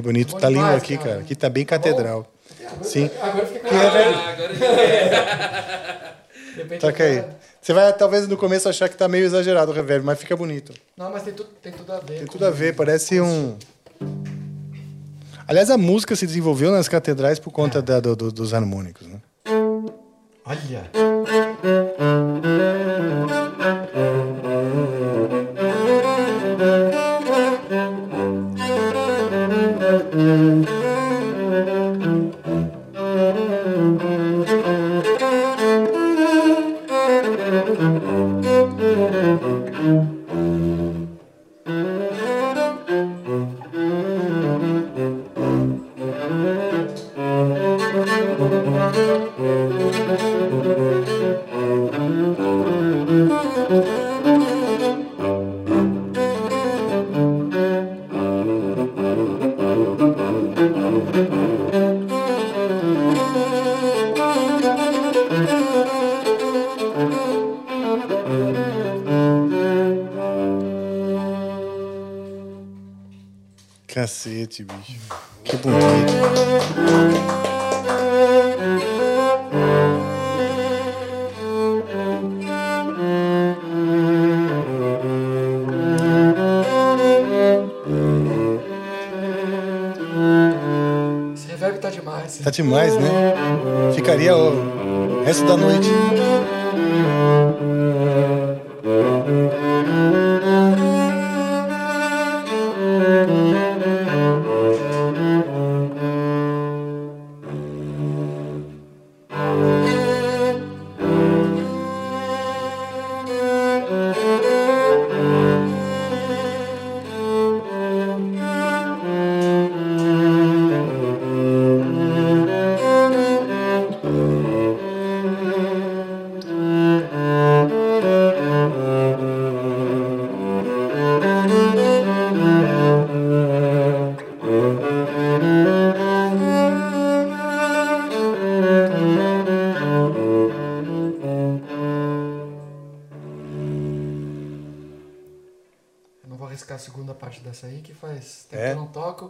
A: que bonito. Tá lindo aqui, cara. Aqui tá bem catedral. Sim.
C: Agora fica
A: Que reverb- Toca aí. Você vai talvez no começo achar que tá meio exagerado o reverb, mas fica bonito.
C: Não, mas tem, tu, tem tudo a ver.
A: Tem tudo a ver, parece um. Aliás, a música se desenvolveu nas catedrais por conta da- do- do- dos harmônicos, né?
C: Olha.
A: Cacete, bicho. Que bonito.
C: Esse reverb tá demais.
A: Tá demais, né? Ficaria o resto da noite.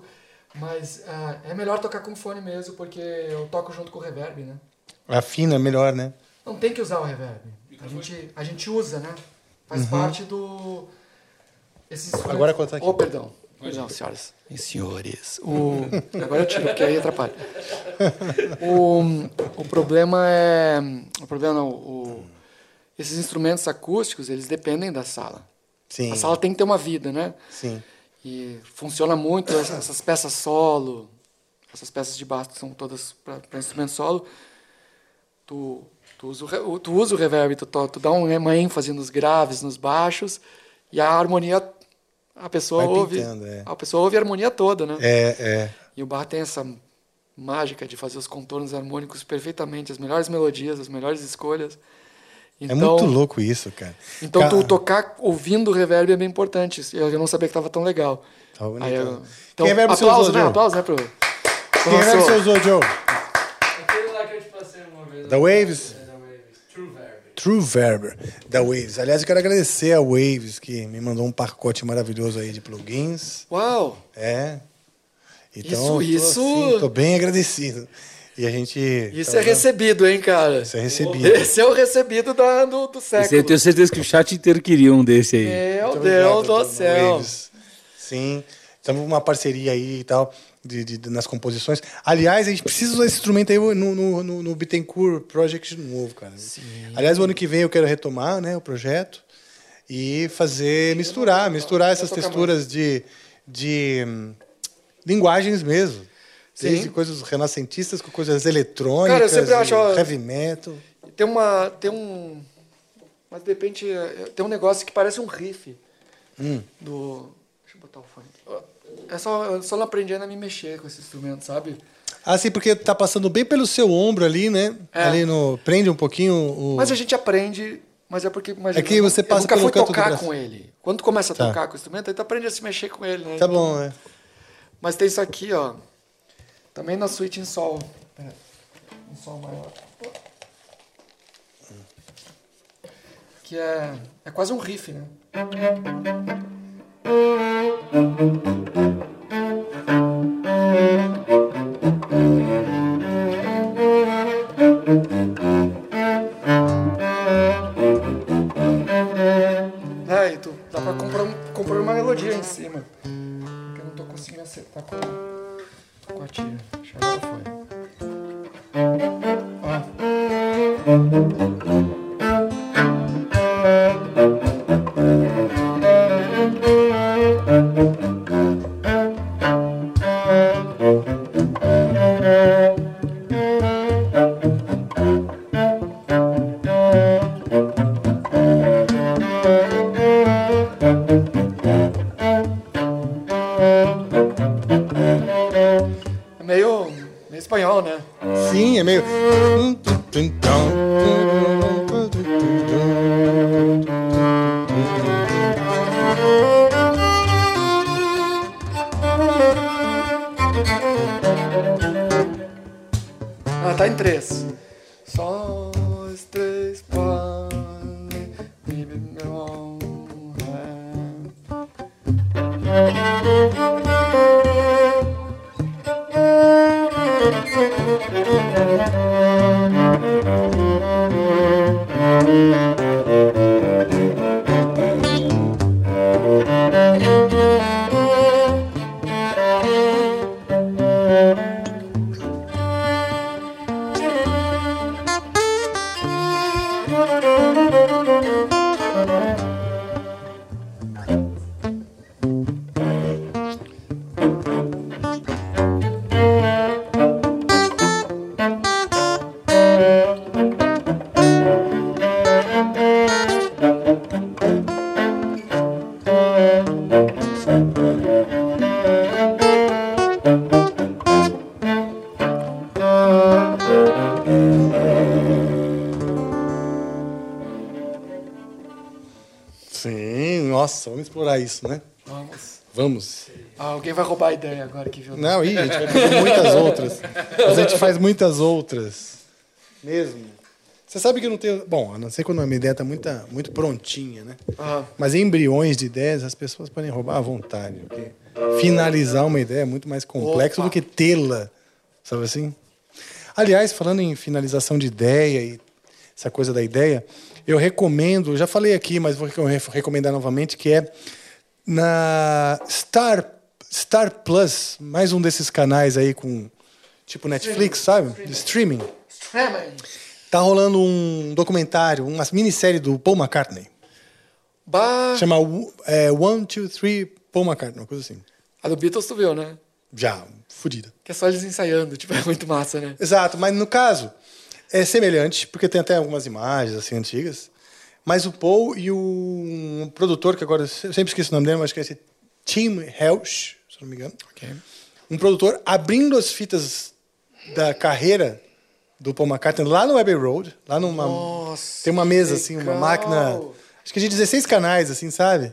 C: Toco. Mas ah, é melhor tocar com fone mesmo, porque eu toco junto com o reverb, né?
A: Afina melhor, né?
C: Não tem que usar o reverb. A gente, a gente usa, né? Faz
A: Uhum.
C: parte do. Esses
A: Agora corta aqui.
C: Oh, perdão. Perdão, senhoras e senhores. O... Agora eu tiro, porque aí atrapalha. O, o problema é. O problema não. O... Esses instrumentos acústicos, eles dependem da sala.
A: Sim.
C: A sala tem que ter uma vida, né?
A: Sim.
C: E funciona muito essa- essas peças solo, essas peças de baixo são todas para instrumento solo. Tu, tu, usa o, tu usa o reverb, tu, tu dá um- uma ênfase nos graves, nos baixos, e a harmonia, a pessoa
A: Vai
C: ouve.
A: pintando, é.
C: A pessoa ouve a harmonia toda, né?
A: É, é.
C: E o Bach tem essa mágica de fazer os contornos harmônicos perfeitamente, as melhores melodias, as melhores escolhas.
A: É muito louco isso, cara.
C: Então,
A: Ca-
C: tu tocar ouvindo o reverb é bem importante. Eu não sabia que estava tão legal.
A: Tá bonito.
C: Aí eu-
A: Que
C: então,
A: reverb você
C: aplauso,
A: usou,
C: né?
A: Joe?
C: Aplauso, né? Pro...
A: Que reverb você usou, Joe?
B: Aquele lá que eu te passei uma vez.
A: Da Waves? True Verb, da Waves. Aliás, eu quero agradecer a Waves, que me mandou um pacote maravilhoso aí de plugins.
C: Uau!
A: É. Então,
C: Isso-
A: tô,
C: isso-
A: assim, tô bem agradecido. E a gente.
C: Isso
A: tá
C: é recebido, hein, cara?
A: Isso é recebido.
C: Esse é o recebido da, do, do
B: Esse
C: século.
B: eu tenho certeza que o chat inteiro queria um desse aí.
C: Meu
A: Muito
C: Deus do céu.
A: Waves. Sim, estamos numa parceria aí e tal, de, de- de- nas composições. Aliás, a gente precisa usar esse instrumento aí no, no, no, no Bittencourt Project de novo, cara. Aliás, o ano que vem eu quero retomar né, o projeto e fazer, misturar, misturar essas texturas de, de hum, linguagens mesmo.
C: Sim.
A: Desde coisas renascentistas com coisas eletrônicas,
C: Cara, eu sempre acho,
A: heavy metal.
C: Tem uma. Tem um. Mas de repente é- tem um negócio que parece um riff
A: Hum.
C: do. Deixa eu botar o fone aqui. É só, eu só não aprendi ainda a me mexer com esse instrumento, sabe?
A: Ah, sim, porque tá passando bem pelo seu ombro ali, né?
C: É.
A: Ali no. Prende um pouquinho o.
C: Mas a gente aprende. Mas é porque. Imagina,
A: É que você passa
C: eu nunca
A: pelo
C: fui tocar com ele. Quando tu começa a
A: Tá.
C: tocar com o instrumento, aí tu aprende a se mexer com ele, né?
A: Tá bom, né?
C: Mas tem isso aqui, ó. Também na suíte em sol. Em sol maior. Que é. É quase um riff, né? É, e tu dá pra comprar, comprar uma melodia em cima. Porque eu não tô conseguindo acertar com, com a tira. Acho que
A: explorar isso, né?
C: Vamos.
A: Vamos.
C: Ah, alguém vai roubar a ideia agora que viu.
A: Não, ih, a gente vai fazer muitas outras. Mas a gente faz muitas outras. Mesmo. Você sabe que não tenho. Bom, a não ser quando a minha ideia está muito, muito prontinha, né?
C: Ah.
A: Mas embriões de ideias as pessoas podem roubar à vontade. Porque finalizar uma ideia é muito mais complexo
C: Opa.
A: do que tê-la. Sabe assim? Aliás, falando em finalização de ideia e essa coisa da ideia, eu recomendo, já falei aqui, mas vou re- recomendar novamente, que é na Star, Star Plus, mais um desses canais aí com tipo Netflix, sabe? De streaming.
C: Streaming.
A: Tá rolando um documentário, uma minissérie do Paul McCartney.
C: Bah.
A: Chama é, One, Two, Three Paul McCartney, uma coisa assim.
C: A do Beatles tu viu, né?
A: Já, fodida.
C: Que é só eles ensaiando, tipo, é muito massa, né?
A: Exato, mas no caso é semelhante, porque tem até algumas imagens assim antigas. Mas o Paul e o um produtor, que agora eu sempre esqueço o nome dele, mas que é esse Tim Helsch, se não me engano. Um produtor abrindo as fitas da carreira do Paul McCartney lá no Abbey Road, lá numa
C: Nossa,
A: tem uma mesa assim, uma máquina, acho que de 16 canais assim, sabe?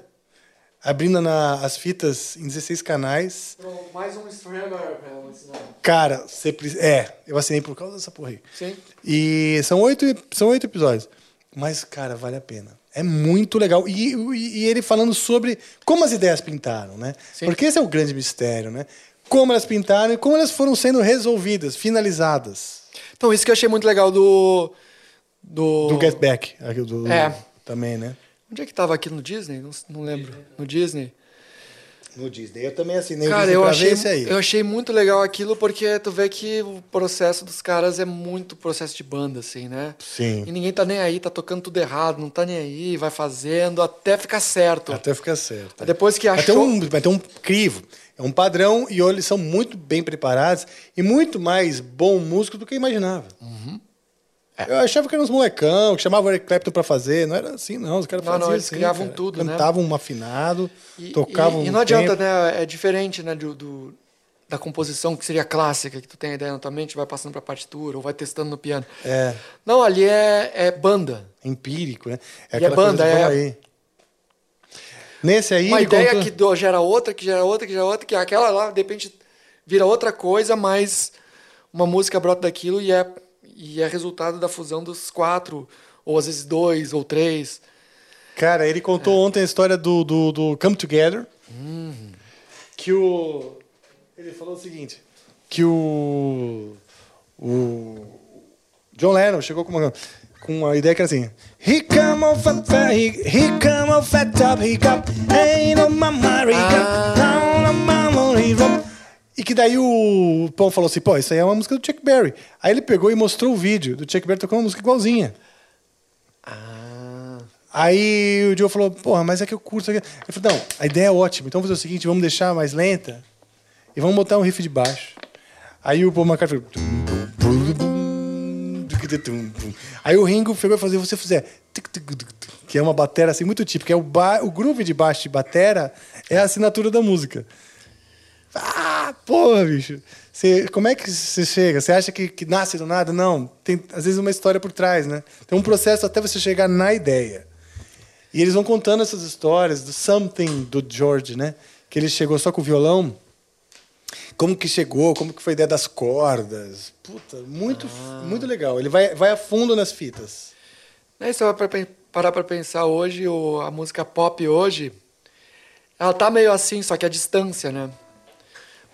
A: Abrindo na- as fitas em 16 canais.
C: Mais um streamer pra ela ensinar.
A: Cara, você precisa. É, eu assinei por causa dessa porra aí.
C: Sim.
A: E são oito, são oito episódios. Mas, cara, vale a pena. É muito legal. E, e- e ele falando sobre como as ideias pintaram, né? Porque esse é o grande mistério, né? Como elas pintaram e como elas foram sendo resolvidas, finalizadas.
C: Então, isso que eu achei muito legal do. Do,
A: Do Get Back. Do,
C: É.
A: Também, né?
C: Onde é que tava aqui no Disney? Não, não lembro. No Disney.
A: No Disney. Eu também assinei o
C: Cara,
A: Disney
C: eu
A: pra
C: achei,
A: esse aí.
C: eu achei muito legal aquilo porque tu vê que o processo dos caras é muito processo de banda, assim, né?
A: Sim.
C: E ninguém tá nem aí, tá tocando tudo errado, não tá nem aí, vai fazendo até ficar certo.
A: Até ficar certo.
C: Depois que
A: Vai ter,
C: achou.
A: um, vai ter um crivo. É um padrão e eles são muito bem preparados e muito mais bom músico do que eu imaginava.
C: Uhum.
A: Eu achava que eram uns molecão, que chamavam o Eric Clapton pra fazer. Não era assim, não. Os caras
C: Não,
A: faziam
C: não, eles
A: assim,
C: criavam
A: cara.
C: tudo, né?
A: Cantavam um afinado,
C: E,
A: tocavam
C: e, e
A: um
C: não adianta,
A: tempo.
C: né? É diferente, né, do, do- da composição que seria clássica, que tu tem a ideia na tua mente, vai passando pra partitura ou vai testando no piano.
A: É,
C: Não, ali é, é banda.
A: empírico, né?
C: E
A: aquela
C: é banda,
A: coisa
C: é-
A: aí. Nesse aí,
C: Uma ideia
A: contou-
C: que do- gera outra, que gera outra, que gera outra, que aquela lá, de repente, vira outra coisa, mas uma música brota daquilo e é, e é resultado da fusão dos quatro, ou às vezes dois, ou três.
A: Cara, ele contou
C: É.
A: ontem a história do, do, do Come Together.
C: Uhum.
A: Que o. Ele falou o seguinte: que o. O. John Lennon chegou com uma, com uma ideia que era assim: He come on fat, fat, he, he come on fat top, he got, ain't no mama, he got, down on he got. E que daí o Pão falou assim: pô, isso aí é uma música do Chuck Berry. Aí ele pegou e mostrou o vídeo do Chuck Berry tocando uma música igualzinha. Aí o Joe falou, porra, mas é que eu curto. Ele falou, não, a ideia é ótima, então vamos fazer o seguinte, vamos deixar mais lenta e vamos botar um riff de baixo. Aí o Paul McCartney falou... Aí o Ringo pegou e falou, se você fizer... Que é uma batera assim muito típica, é o, ba... o groove de baixo de batera é a assinatura da música. Ah, porra, bicho. Você, como é que você chega? Você acha que, que nasce do nada? Não. Tem, às vezes, uma história por trás, né? Tem um processo até você chegar na ideia. E eles vão contando essas histórias do something do George, né? Que ele chegou só com o violão. Como que chegou, como que foi a ideia das cordas. Puta, muito, muito legal. Ele vai, vai a fundo nas fitas.
C: Aí você vai pra parar pra pensar hoje, o- a música pop hoje, ela tá meio assim, só que a distância, né?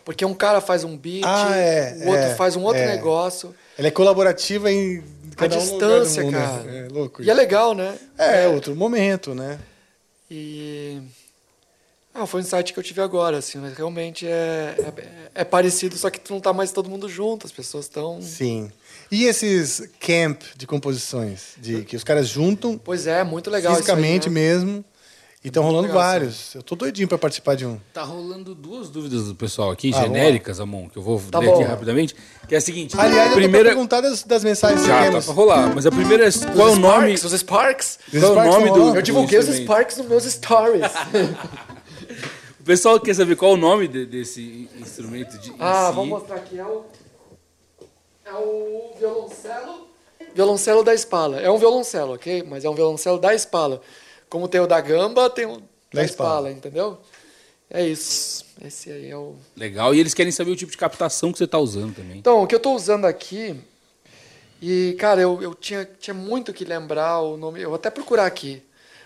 C: Porque um cara faz um beat,
A: Ah, é,
C: o outro
A: é,
C: faz um outro
A: é.
C: negócio.
A: Ela é colaborativa em
C: A
A: cada um do
C: distância,
A: mundo,
C: cara.
A: né? É louco
C: E é
A: isso.
C: legal, né?
A: É, outro momento, né?
C: E. Ah, foi um insight que eu tive agora, assim, mas realmente é, é, é parecido, só que tu não tá mais todo mundo junto, as pessoas estão.
A: Sim. E esses camp de composições? De, que os caras juntam
C: Pois é, muito legal.
A: fisicamente
C: isso aí, né?
A: mesmo. E estão rolando
B: legal,
A: vários. Eu tô doidinho pra participar de um.
B: Tá rolando duas dúvidas do pessoal aqui,
A: Ah,
B: genéricas, Amon, que eu vou
A: Tá
B: ler aqui
A: bom.
B: rapidamente. Que é a seguinte:
A: Aliás, eu
B: primeira.
A: pra perguntar das, das mensagens que
B: Já, tá pra rolar. Mas a primeira é qual é o nome.
C: Sparks, os Sparks.
B: Qual é o nome do.
C: Eu divulguei os? Sparks nos meus stories.
B: O pessoal quer saber qual é o nome de- desse instrumento de.
C: ah,
B: si.
C: vamos mostrar aqui. É o. É o violoncelo. Violoncelo da espala. É um violoncelo, ok? Mas é um violoncelo da espala. Como tem o da gamba, tem o da,
B: Da
C: espala.
B: espala.
C: entendeu? É isso. Esse aí é o.
B: Legal. E eles querem saber o tipo de captação que você tá usando também.
C: Então, o que eu estou usando aqui. E, cara, eu, eu tinha, tinha muito que lembrar o nome. Eu vou até procurar aqui.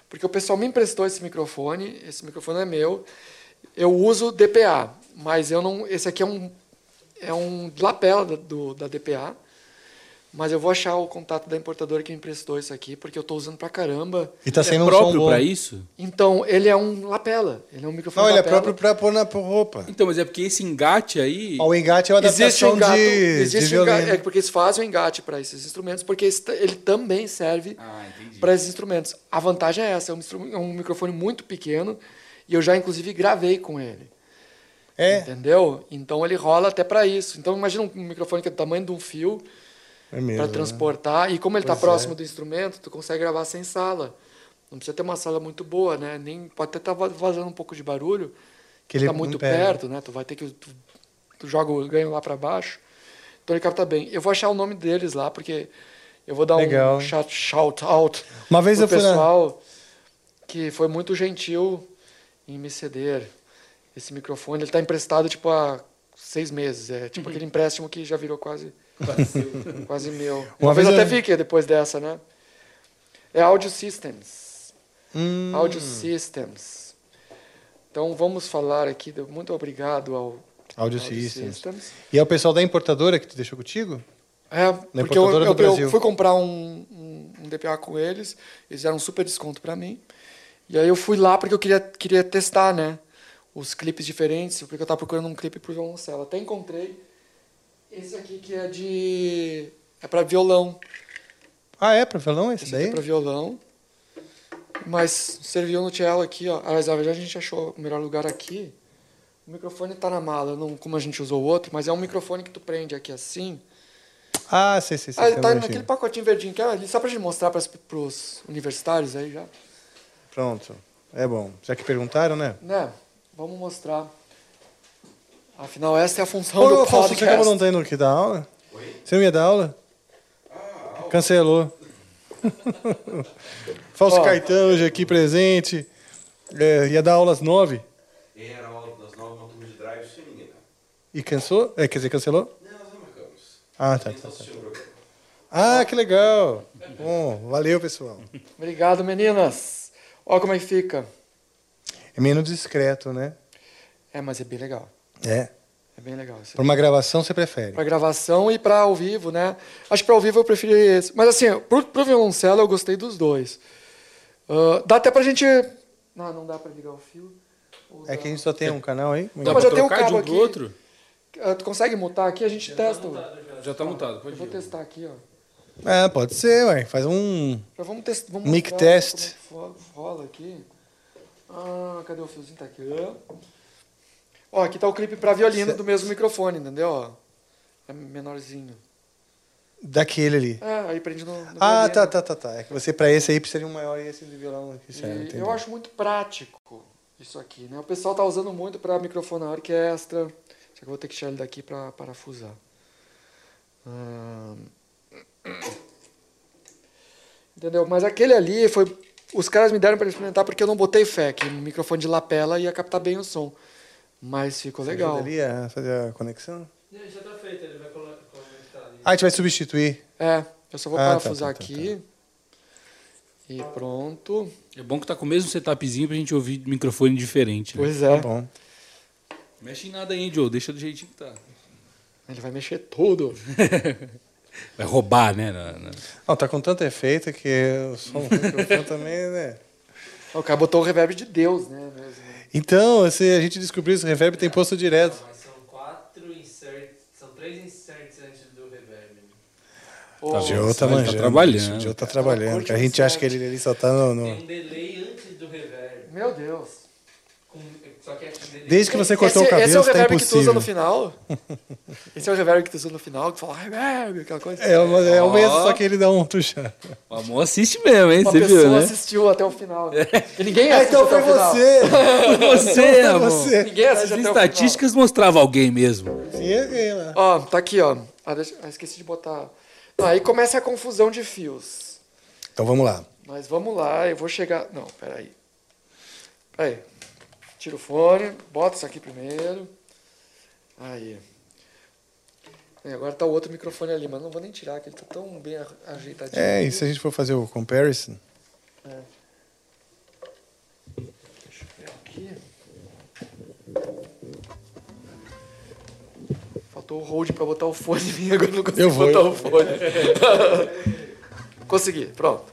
C: Porque o pessoal me emprestou esse microfone. Esse microfone é meu. Eu uso DPA. Mas eu não. Esse aqui é um. É um lapela da, do, da DPA. Mas eu vou achar o contato da importadora que me emprestou isso aqui, porque eu estou usando pra caramba.
A: E tá sendo
B: é
A: um
B: próprio
A: som bom.
B: pra isso?
C: Então, ele é um lapela. Ele é um microfone
A: Não, ele é próprio pra pôr na roupa.
B: Então, mas é porque esse engate aí.
A: Ó, O engate é uma
C: Existe
A: adaptação
C: um engato,
A: de,
C: existe
A: de
C: um enga-
A: violino.
C: é porque eles fazem o engate para esses instrumentos, porque ele também serve
B: Ah,
C: para esses instrumentos. A vantagem é essa, é um, é um microfone muito pequeno e eu já inclusive gravei com ele.
A: É.
C: Entendeu? Então ele rola até para isso. Então imagina um microfone que é do tamanho de um fio
A: É mesmo,
C: para
A: né?
C: transportar e como ele está
A: Pois é.
C: próximo do instrumento, tu consegue gravar sem sala. Não precisa ter uma sala muito boa, né? Nem pode até estar vazando um pouco de barulho.
A: Que ele
C: está muito
A: pega.
C: perto, né? Tu vai ter que tu, tu joga o ganho lá para baixo. Então ele capta bem. Eu vou achar o nome deles lá porque eu vou dar
A: Legal.
C: um shout, shout out
A: Uma vez
C: pro
A: eu fui na-
C: pessoal que foi muito gentil em me ceder esse microfone. Ele está emprestado tipo há seis meses. É tipo aquele empréstimo que já virou quase quase meu. Uma, vez, vez até eu... fiquei depois dessa, né? É Audio Systems.
A: Hum.
C: Audio Systems. Então vamos falar aqui. Muito obrigado ao
A: Audio, Audio Systems. Systems. E é o pessoal da importadora que te deixou contigo?
C: É, Na porque eu, eu, eu, fui comprar um, um, um, DPA com eles, eles deram um super desconto para mim. E aí eu fui lá porque eu queria, queria testar, né? Os clipes diferentes, porque eu estava procurando um clipe pro violoncelo. Até encontrei esse aqui que é de. é para violão.
A: Ah, é para violão esse, esse daí?
C: É para violão. Mas serviu no cello aqui, ó. Aliás, na verdade a gente achou o melhor lugar aqui. O microfone está na mala, não como a gente usou o outro, mas é um microfone que tu prende aqui assim
A: ah, sei, sei, sei.
C: Ah, ele tá naquele pacotinho verdinho que é ali, só pra gente mostrar para os universitários aí já.
A: Pronto. É bom. Já que perguntaram, né?
C: Né? Vamos mostrar. Afinal, essa é a função
A: Ô,
C: do
A: podcast. Você acabou não tendo que dar aula? Oi? Você não ia dar aula? Ah, Cancelou. Fausto Caetano hoje aqui presente. É, ia dar aula às nove.
N: Era aula das nove, uma turma de drive sem ninguém.
A: E cansou? É, quer dizer, cancelou? Ah, tá, tá, tá. Ah, que legal. Bom, valeu, pessoal.
C: Obrigado, meninas. Olha como é que fica.
A: É menos discreto, né?
C: É, mas é bem legal.
A: É.
C: É bem legal.
A: Para uma gravação você prefere?
C: Para gravação e para ao vivo, né? Acho que para ao vivo eu preferi esse. Mas assim, pro, pro violoncelo eu gostei dos dois. Uh, dá até pra gente. Não, não dá para ligar o fio.
A: É que a gente só tem um canal aí?
C: Não, mas eu tenho um cabo de um aqui. outro? Uh, tu consegue mutar aqui? A gente já testa. Tá
B: já está mutado.
C: Pode eu vou testar aqui, ó.
A: É, pode ser, ué. Faz um.
C: Já vamos testar. Vamos
A: mic test.
C: Como rola aqui. Ah, cadê o fiozinho? Tá aqui. Ó, aqui tá o clipe para violino do mesmo microfone, entendeu? Ó, é menorzinho.
A: Daquele ali.
C: É, aí prende no. no
A: ah, violino. tá, tá, tá, tá. É que você, para esse aí, precisa de um maior e esse de violão aqui, certo?
C: Eu acho muito prático isso aqui, né? O pessoal tá usando muito para microfonar orquestra. Só que eu vou ter que tirar ele daqui para parafusar. Entendeu? Mas aquele ali foi. Os caras me deram para experimentar porque eu não botei fé, que o microfone de lapela ia captar bem o som. Mas ficou
A: Você
C: legal.
A: Ele ia fazer a conexão?
N: Já tá feito, ele vai conectar ali.
A: Ah, a gente vai substituir.
C: É, eu só vou ah, parafusar tá, tá, tá, aqui. Tá. E pronto.
B: É bom que tá com o mesmo setupzinho pra gente ouvir microfone diferente.
C: Né? Pois é.
A: Tá bom.
B: Mexe em nada aí, Joe. Deixa do jeitinho que tá.
C: Ele vai mexer tudo.
B: vai roubar, né?
A: Não, tá com tanto efeito que o som do microfone também, né?
C: O cara botou o reverb de Deus, né?
A: Então, se a gente descobriu isso, o reverb tem posto direto.
N: Não, mas são quatro inserts, são três inserts antes do reverb.
A: o Joe tá, tá trabalhando. O Joe tá trabalhando. Que a gente acha que ele, ele só tá no, no...
N: Tem um delay antes do reverb.
C: Meu Deus.
A: Desde que você cortou esse, o cabelo,
C: esse é o
A: tá
C: reverb
A: impossível.
C: que tu usa no final. esse é o reverb que tu usa no final, que fala reverb, aquela coisa.
A: É, é o mesmo, só que ele dá um tuchar.
B: O amor assiste mesmo, hein?
C: Uma
B: você
C: pessoa
B: viu, né?
C: assistiu até o final. E ninguém assiste
A: então foi você.
B: Foi você,
A: então
B: amor.
A: Você.
C: Ninguém assiste
B: As
C: até
B: estatísticas mostravam alguém mesmo.
A: Sim, é lá.
C: Ó, tá aqui, ó. Ah, deixa... ah, esqueci de botar. Ah, aí começa a confusão de fios.
A: Então vamos lá.
C: Mas vamos lá, eu vou chegar. Não, peraí. Peraí. Tira o fone, bota isso aqui primeiro. Aí. E agora tá o outro microfone ali, mas não vou nem tirar, que ele tá tão bem ajeitadinho.
A: É, e se a gente for fazer o comparison?
C: É. Deixa eu ver aqui. Faltou o hold pra botar o fone em mim, agora não consigo
A: eu vou,
C: botar
A: eu...
C: o fone. Consegui, pronto.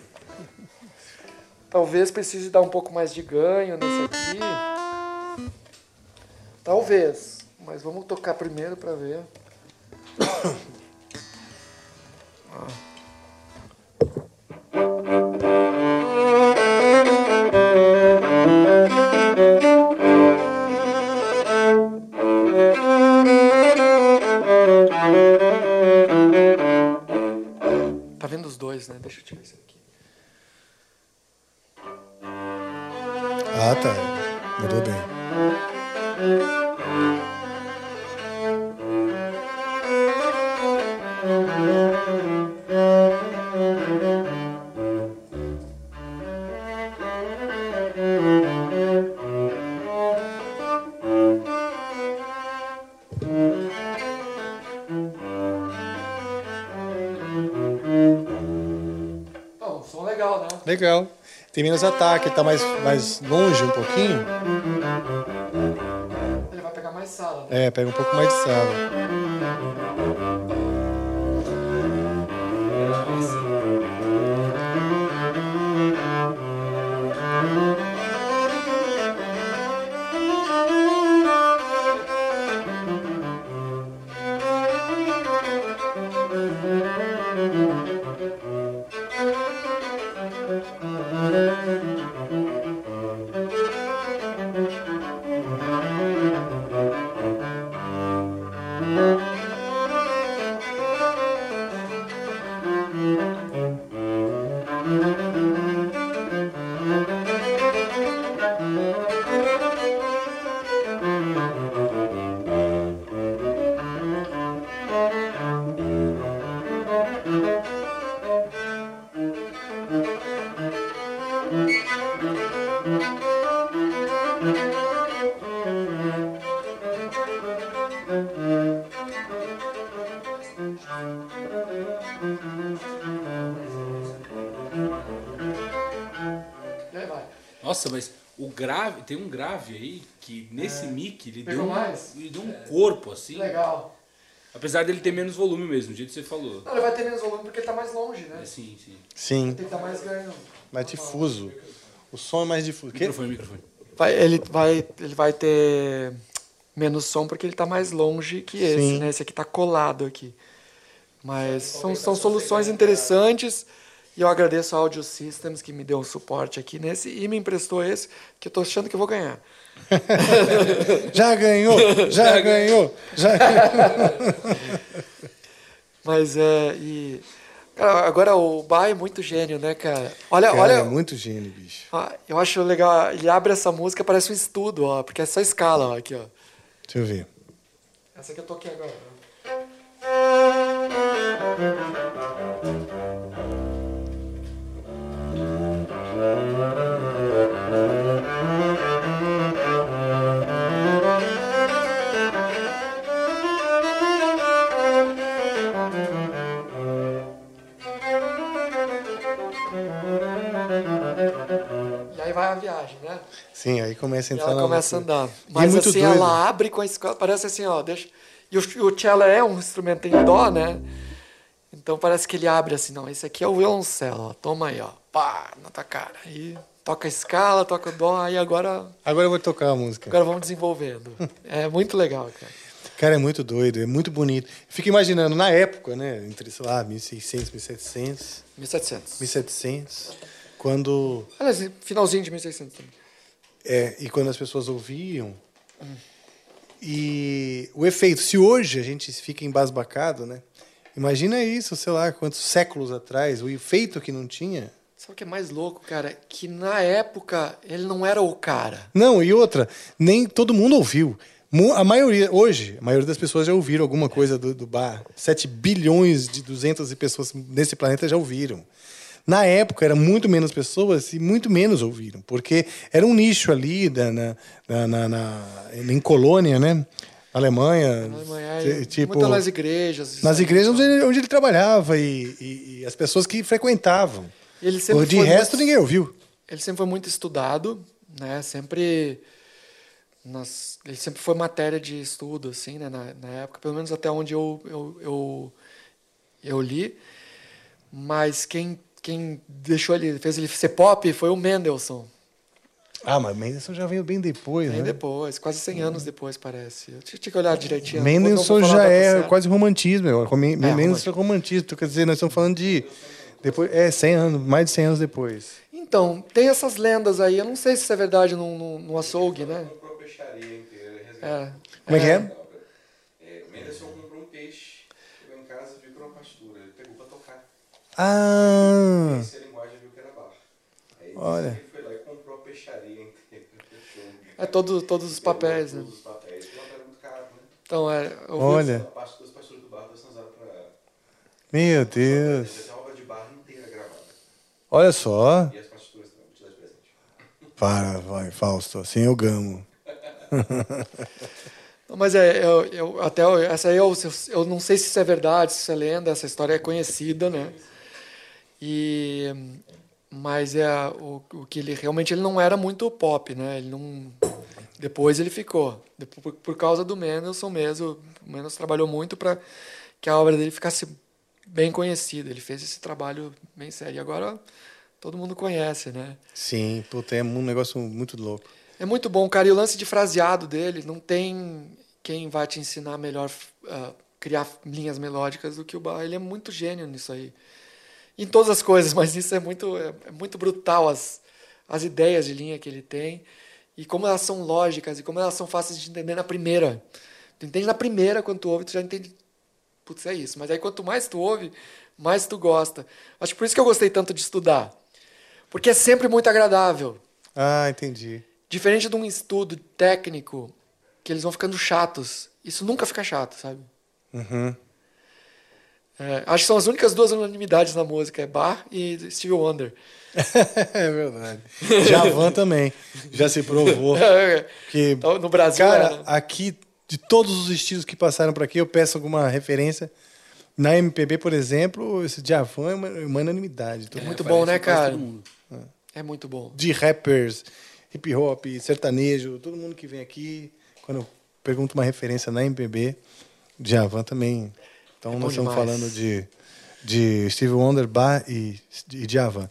C: Talvez precise dar um pouco mais de ganho nesse aqui. Talvez. Mas vamos tocar primeiro para ver. Ah. Legal.
A: Tem menos ataque, tá mais, mais longe um pouquinho.
C: Ele vai pegar mais sala. Né?
A: É, pega um pouco mais de sala.
B: Corpo assim.
C: Legal.
B: Apesar dele ter menos volume mesmo, do jeito que você falou.
C: Não, ele vai ter menos volume porque ele tá mais longe, né?
B: É, sim, sim.
A: Sim.
C: Tem que estar mais ganho.
A: Mais difuso. O som é mais difuso. Quê?
B: Microfone, microfone.
C: Vai, ele, vai, ele vai ter menos som porque ele tá mais longe que esse,
A: Sim.
C: né? Esse aqui tá colado aqui. Mas são, são soluções interessantes e eu agradeço a Audio Systems que me deu um suporte aqui nesse e me emprestou esse, que eu tô achando que eu vou ganhar.
A: Já ganhou, já ganhou, já ganhou.
C: Mas é. E, cara, agora o Ba é muito gênio, né, cara? Olha,
A: Cara,
C: olha.
A: é muito gênio, bicho.
C: Ah, eu acho legal. Ele abre essa música, parece um estudo, ó, porque é só escala, ó, aqui, ó.
A: Deixa eu ver.
C: Essa que eu toquei agora. A viagem, né?
A: Sim, aí começa a
C: E
A: entrar
C: ela
A: na
C: começa a andar.
A: E é
C: Mas
A: muito
C: assim,
A: doido.
C: ela abre com a escala, parece assim, ó, deixa. E o, o cello é um instrumento em dó, né? Então parece que ele abre assim, não, esse aqui é o violoncelo, ó, toma aí, ó, pá, na tua cara. Aí toca a escala, toca o dó, aí agora,
A: Agora eu vou tocar a música.
C: agora vamos desenvolvendo. É muito legal, cara.
A: Cara, é muito doido, é muito bonito. Fico imaginando, na época, né, entre, sei lá, 1600, 1700...
C: 1700.
A: 1700, quando...
C: Aliás, finalzinho de 1600 também.
A: É, e quando as pessoas ouviam. E o efeito, se hoje a gente fica embasbacado, né? Imagina isso, sei lá, quantos séculos atrás, o efeito que não tinha.
C: Sabe o que é mais louco, cara? Que na época ele não era o cara.
A: Não, e outra, nem todo mundo ouviu. A maioria, hoje, a maioria das pessoas já ouviram alguma coisa do, do bar. 7 bilhões de 200 pessoas nesse planeta já ouviram. Na época, era muito menos pessoas e muito menos ouviram, porque era um nicho ali da, na, na, na- em colônia, né? Alemanha.
C: Na Alemanha, é,
A: tipo,
C: muito nas igrejas.
A: nas igrejas onde ele, onde ele trabalhava e, e- e as pessoas que frequentavam.
C: Ele sempre
A: de resto,
C: muito-
A: ninguém ouviu.
C: Ele sempre foi muito estudado, né? Sempre ele sempre foi matéria de estudo, assim, né? Na, na época, pelo menos até onde eu eu, eu, eu li. Mas quem quem deixou ele fez ele ser pop foi o Mendelssohn.
A: Ah, mas Mendelssohn já veio bem depois,
C: Bem
A: né?
C: depois, quase 100 anos depois, parece. Eu tinha que olhar direitinho.
A: Mendelssohn já é quase romantismo.
C: É,
A: Mendelssohn é romantismo. Quer dizer, nós estamos falando de. Depois, é, 100 anos, mais de 100 anos depois.
C: Então, tem essas lendas aí. Eu não sei se isso é verdade no, no, no açougue, né? É.
A: Como é que é?
O: É, o Menderson comprou um peixe, chegou em casa, viu que era uma pastura, ele pegou pra tocar.
A: Ah,
O: Conhecia a linguagem, viu que era bar. Aí
A: Olha.
O: ele foi lá e comprou a peixaria inteira.
C: É todo, todos os papéis, né?
O: Todos os papéis. O papel era muito caro, né?
C: Então, é. eu vi-
A: Olha.
O: A parte das pasturas do bar usadas pra.
A: meu Deus.
O: Tem uma obra de bar inteira gravada.
A: Olha só.
O: E as partituras também, vou te dar de presente.
A: Para, vai, Fausto. Assim eu gamo.
C: Mas é, eu, eu- até eu- essa aí eu, eu não sei se isso é verdade, se isso é lenda, essa história é conhecida, né? E mas é o, o que ele realmente ele não era muito pop, né? Ele não depois ele ficou. Por, por causa do Mendelssohn mesmo, o Mendelssohn trabalhou muito para que a obra dele ficasse bem conhecida. Ele fez esse trabalho bem sério. E agora todo mundo conhece, né?
A: Sim, puta, é um negócio muito louco.
C: É muito bom, cara. E o lance de fraseado dele, não tem quem vai te ensinar melhor uh, criar linhas melódicas do que o Bach. Ele é muito gênio nisso aí. Em todas as coisas, mas isso é muito, é, é muito brutal, as, as ideias de linha que ele tem. E como elas são lógicas e como elas são fáceis de entender na primeira. Tu entende na primeira, quando tu ouve, tu já entende. Putz, é isso. Mas aí quanto mais tu ouve, mais tu gosta. Acho que por isso que eu gostei tanto de estudar. Porque é sempre muito agradável.
A: Ah, entendi.
C: Diferente de um estudo técnico, que eles vão ficando chatos. Isso nunca fica chato, sabe?
A: Uhum.
C: É, acho que são as únicas duas unanimidades na música, é Bach e Stevie Wonder.
A: é verdade. Javan também. Já se provou. que,
C: Então, no Brasil.
A: Cara,
C: é-
A: aqui, de todos os estilos que passaram por aqui, eu peço alguma referência. Na MPB, por exemplo, esse Javan é uma, uma unanimidade.
C: É muito bom, né, cara?
A: todo mundo.
C: É muito bom.
A: De rappers, hip hop, sertanejo, todo mundo que vem aqui, quando eu pergunto uma referência na MPB, Javan também. Então
C: É
A: nós estamos
C: demais.
A: falando de, de Steve Wonder, Bar e, e Javan.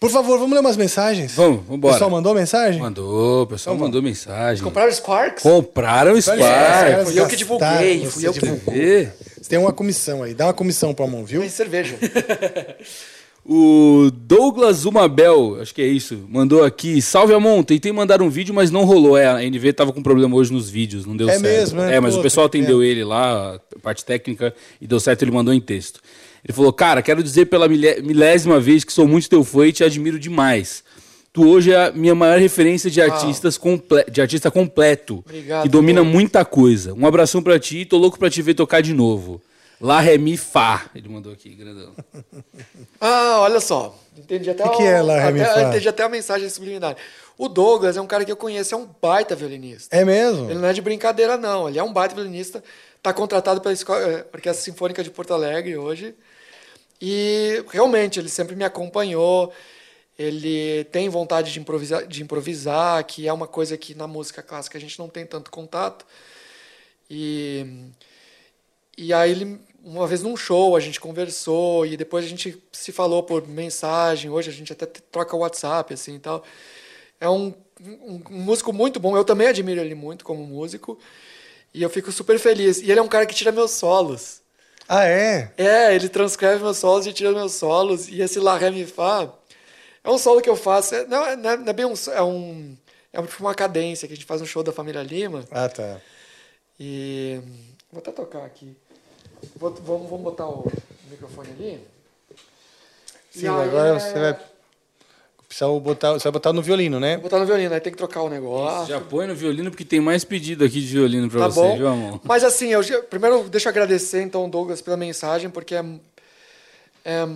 A: Por favor, vamos ler umas mensagens?
B: Vamos, vamos embora.
A: O pessoal mandou mensagem?
B: Mandou, o pessoal
A: Então
B: mandou mensagem.
C: Compraram Sparks?
B: Compraram o
A: Caras
B: Spark.
C: Fui eu que divulguei, fui eu que divulguei.
A: Você tem uma comissão aí, dá uma comissão pra mão, viu?
C: Tem cerveja.
B: O Douglas Umabel, acho que é isso, mandou aqui. Salve Amon, tentei mandar um vídeo, mas não rolou. É, a NV tava com problema hoje nos vídeos, não deu
A: É
B: certo.
A: mesmo, né?
B: É, mas
A: Puta,
B: o pessoal
A: que
B: atendeu ele lá, a parte técnica, e deu certo, ele mandou em texto. Ele falou, cara, quero dizer pela milé- milésima vez que sou muito teu fã e te admiro demais. Tu hoje é a minha maior referência de, artistas comple de artista completo,
C: Obrigado,
B: que domina muita coisa. Um abração pra ti, tô louco pra te ver tocar de novo. Lá, Ré, Mi, Fá. Ele mandou aqui, grandão.
C: Ah, olha só. Entendi até
A: Que
C: o-
A: que é lá, Ré, Mi,
C: até-
A: Fá?
C: Entendi até a mensagem subliminar. O Douglas é um cara que eu conheço, é um baita violinista.
A: É mesmo?
C: Ele não é de brincadeira, não. Ele é um baita violinista. Está contratado pela Esco- eh, Orquestra Sinfônica de Porto Alegre hoje. E realmente, ele sempre me acompanhou. Ele tem vontade de improvisar, de improvisar, que é uma coisa que na música clássica a gente não tem tanto contato. E, e aí, ele, uma vez num show, a gente conversou e depois a gente se falou por mensagem. Hoje a gente até troca WhatsApp assim e tal. É um, um, um músico muito bom. Eu também admiro ele muito como músico. E eu fico super feliz. E ele é um cara que tira meus solos.
A: Ah, é?
C: É, ele transcreve meus solos e tira meus solos. E esse Lá, Ré, Mi, Fá é um solo que eu faço. É, não, é, não é- não é bem um... É, um, é tipo uma cadência que a gente faz no show da Família Lima.
A: Ah, tá.
C: E... Vou até tocar aqui. Vou- vamos, vamos botar o microfone ali.
A: Sim,
C: aí,
A: agora
C: é-
A: você vai precisar botar, você vai botar no violino, né?
C: Vou botar no violino, aí tem que trocar o negócio.
B: Já põe no violino, porque tem mais pedido aqui de violino pra
C: Tá
B: você,
C: bom.
B: viu, amor?
C: Mas assim, eu, primeiro deixa eu agradecer então Douglas pela mensagem, porque é, é,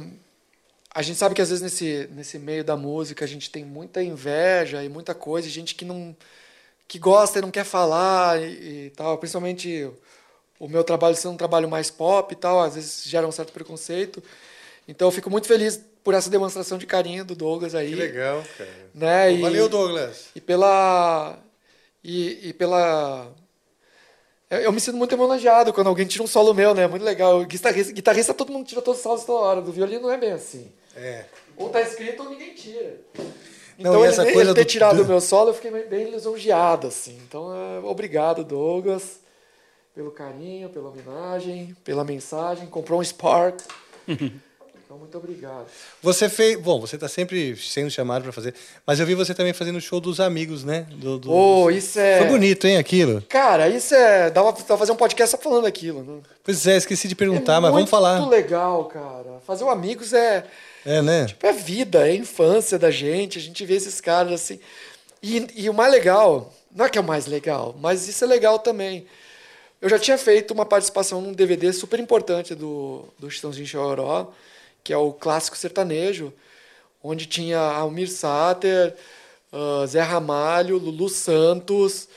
C: a gente sabe que às vezes nesse, nesse meio da música a gente tem muita inveja e muita coisa, gente que não que gosta e não quer falar e, e tal, principalmente o meu trabalho sendo um trabalho mais pop e tal, às vezes gera um certo preconceito. Então eu fico muito feliz por essa demonstração de carinho do Douglas aí.
A: Que legal, cara.
C: Né?
A: Pô, valeu, Douglas.
C: E pela. E, e pela. Eu, me sinto muito homenageado quando alguém tira um solo meu, né? Muito legal. Guitarrista, guitarrista todo mundo tira todos os solos toda hora. Do violino não é bem assim.
A: É.
C: Ou tá escrito ou ninguém tira.
A: Não,
C: Então
A: e
C: ele,
A: essa
C: ele
A: coisa
C: ter
A: do-
C: tirado
A: do-
C: o meu solo, eu fiquei bem lisonjeado, assim. Então, é, obrigado, Douglas, pelo carinho, pela homenagem, pela mensagem. Comprou um Spark. então, muito obrigado.
A: Você fez. Bom, você tá sempre sendo chamado pra fazer. Mas eu vi você também fazendo o show dos amigos, né? Do, do- dos-
C: isso é-
A: Foi bonito, hein, aquilo?
C: Cara, isso é. Dava pra fazer um podcast só falando aquilo, né?
A: Pois é, esqueci de perguntar, mas vamos falar.
C: Muito legal, cara. Fazer o Amigos é,
A: É, né?
C: tipo, é vida, é infância da gente. A gente vê esses caras assim. E, e o mais legal, não é que é o mais legal, mas isso é legal também. Eu já tinha feito uma participação num DVD super importante do, do Chitãozinho Chororó, que é o clássico sertanejo, onde tinha Almir Sater, ah, Zé Ramalho, Lulu Santos,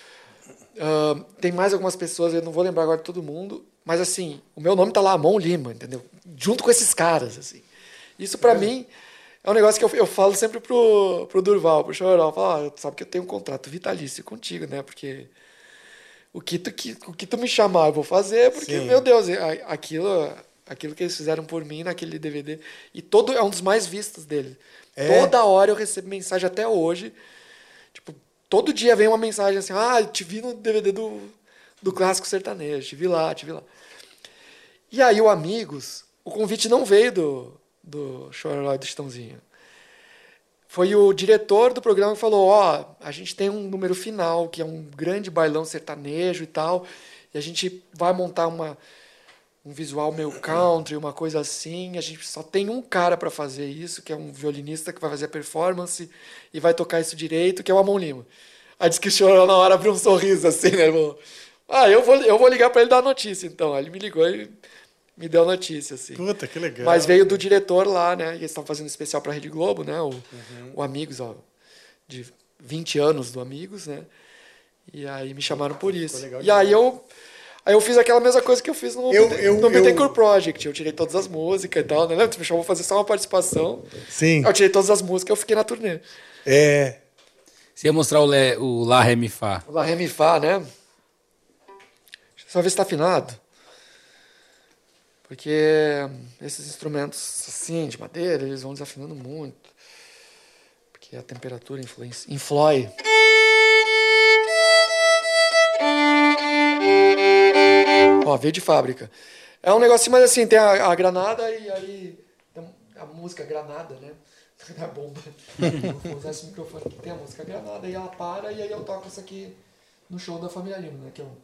C: ah, tem mais algumas pessoas, eu não vou lembrar agora de todo mundo, mas assim, o meu nome tá lá, Amon Lima, entendeu? Junto com esses caras, assim. Isso para mim É um negócio que eu, eu falo sempre pro, pro Durval, pro Chororó. Eu falo, ah, sabe que eu tenho um contrato vitalício contigo, né? Porque o que tu, que, o que tu me chamar eu vou fazer, porque,
A: Sim.
C: meu Deus, a- aquilo, aquilo que eles fizeram por mim naquele DVD. E todo é um dos mais vistos dele.
A: É?
C: Toda hora eu recebo mensagem até hoje. Tipo, todo dia vem uma mensagem assim: ah, te vi no DVD do, do clássico sertanejo, te vi lá, te vi lá. E aí o Amigos, o convite não veio do, do Chororó e do Chitãozinho. Foi o diretor do programa que falou: Ó, a gente tem um número final, que é um grande bailão sertanejo e tal, e a gente vai montar uma, um visual meio country, uma coisa assim. A gente só tem um cara para fazer isso, que é um violinista que vai fazer a performance e vai tocar isso direito, que é o Amon Lima. Aí disse que o Chororó na hora abriu um sorriso assim, né, irmão? Ah, eu vou, eu vou ligar para ele dar a notícia, então. Aí ele me ligou e me deu notícia, assim.
A: Puta, que legal.
C: Mas veio do diretor lá, né? E eles estavam fazendo um especial pra Rede Globo, né? O, o Amigos, ó, de 20 anos do Amigos, né? E aí me chamaram por isso.
A: legal
C: E aí eu, aí eu fiz aquela mesma coisa que eu fiz no,
A: Eu- eu-
C: no
A: eu-
C: Bittencourt Project. Eu tirei todas as músicas e tal, né? Lembra? Tu me chamou pra fazer só uma participação.
A: Sim.
C: Eu tirei todas as músicas eu fiquei na turnê.
A: É.
B: Você ia mostrar o, Lé, o Lá, Ré, Mi, Fá.
C: O Lá, Ré, Mi, Fá, né? Deixa eu só ver se tá afinado. Porque esses instrumentos assim, de madeira, eles vão desafinando muito. Porque a temperatura influencia, influi. Ó, veio de fábrica. É um negocinho mais assim, tem a, a granada e aí a música granada, né? A bomba. Vou usar esse microfone aqui. Tem a música granada e ela para e aí eu toco isso aqui no show da Família Lima, né? Que é um...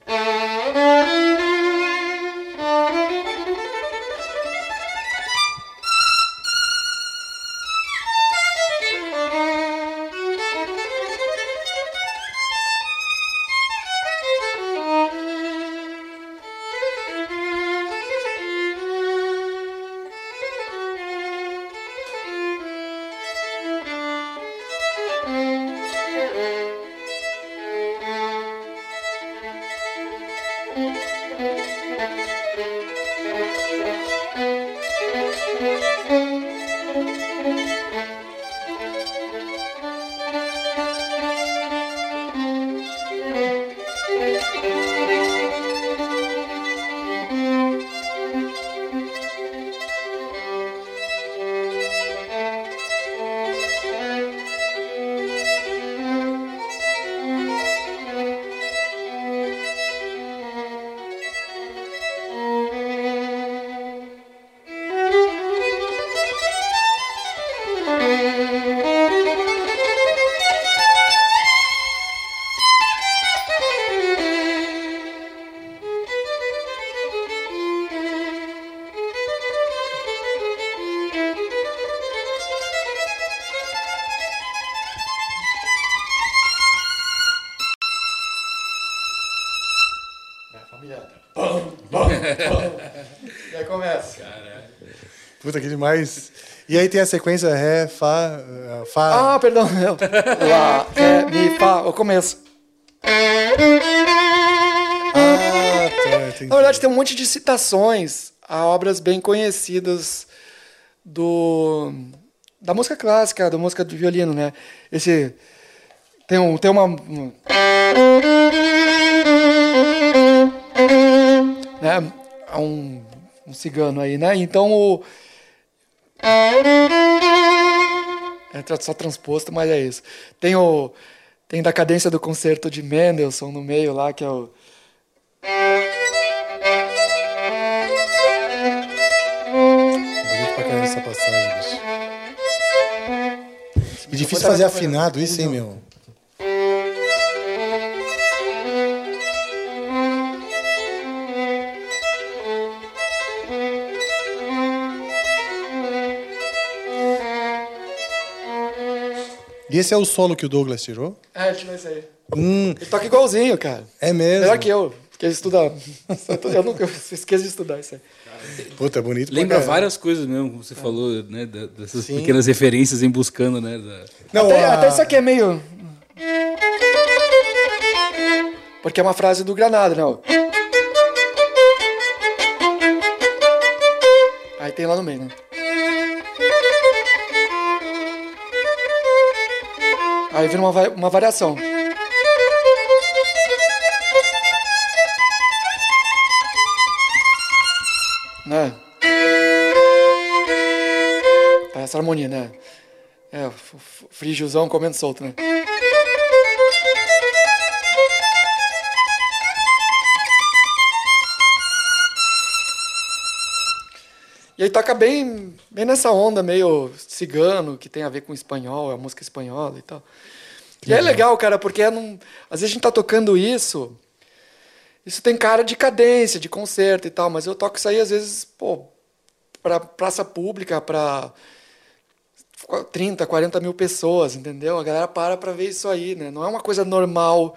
A: Demais. E aí tem a sequência Ré, Fá, eh, Fá.
C: Ah, perdão. Lá, Ré, Mi, Fá. O começo.
A: Ah, tá, entendi.
C: Na verdade, tem um monte de citações a obras bem conhecidas do da música clássica, da música do violino, né? Esse tem um tem uma um- né? Há um, um cigano aí, né? Então o é só transposto, mas é isso. Tem o tem da cadência do concerto de Mendelssohn no meio lá, que é o
A: essa passagem, bicho. E difícil fazer afinado isso, hein, meu? E esse é o solo que o Douglas tirou?
C: É, ele tirou isso aí.
A: Hum,
C: Ele toca igualzinho, cara.
A: é mesmo.
C: Melhor que eu, porque ele estuda. Eu nunca eu esqueço de estudar isso aí.
A: Puta, é bonito
B: Lembra várias coisas mesmo, como você falou, né? Dessas
A: Sim.
B: pequenas referências em buscando, né? da-
A: Não,
C: até,
A: a-
C: até isso aqui é meio. Porque é uma frase do Granada, né? ó. Aí tem lá no meio, né? Aí vira uma, uma variação. Né? Essa harmonia, né? É, frígiozão comendo solto, né? E aí toca bem, bem nessa onda meio cigano, que tem a ver com espanhol, a música espanhola e tal. E é legal, cara, porque não, às vezes a gente tá tocando isso, isso tem cara de cadência, de concerto e tal, mas eu toco isso aí às vezes, pô, pra praça pública, pra 30, 40 mil pessoas, entendeu? A galera para pra ver isso aí, né? Não é uma coisa normal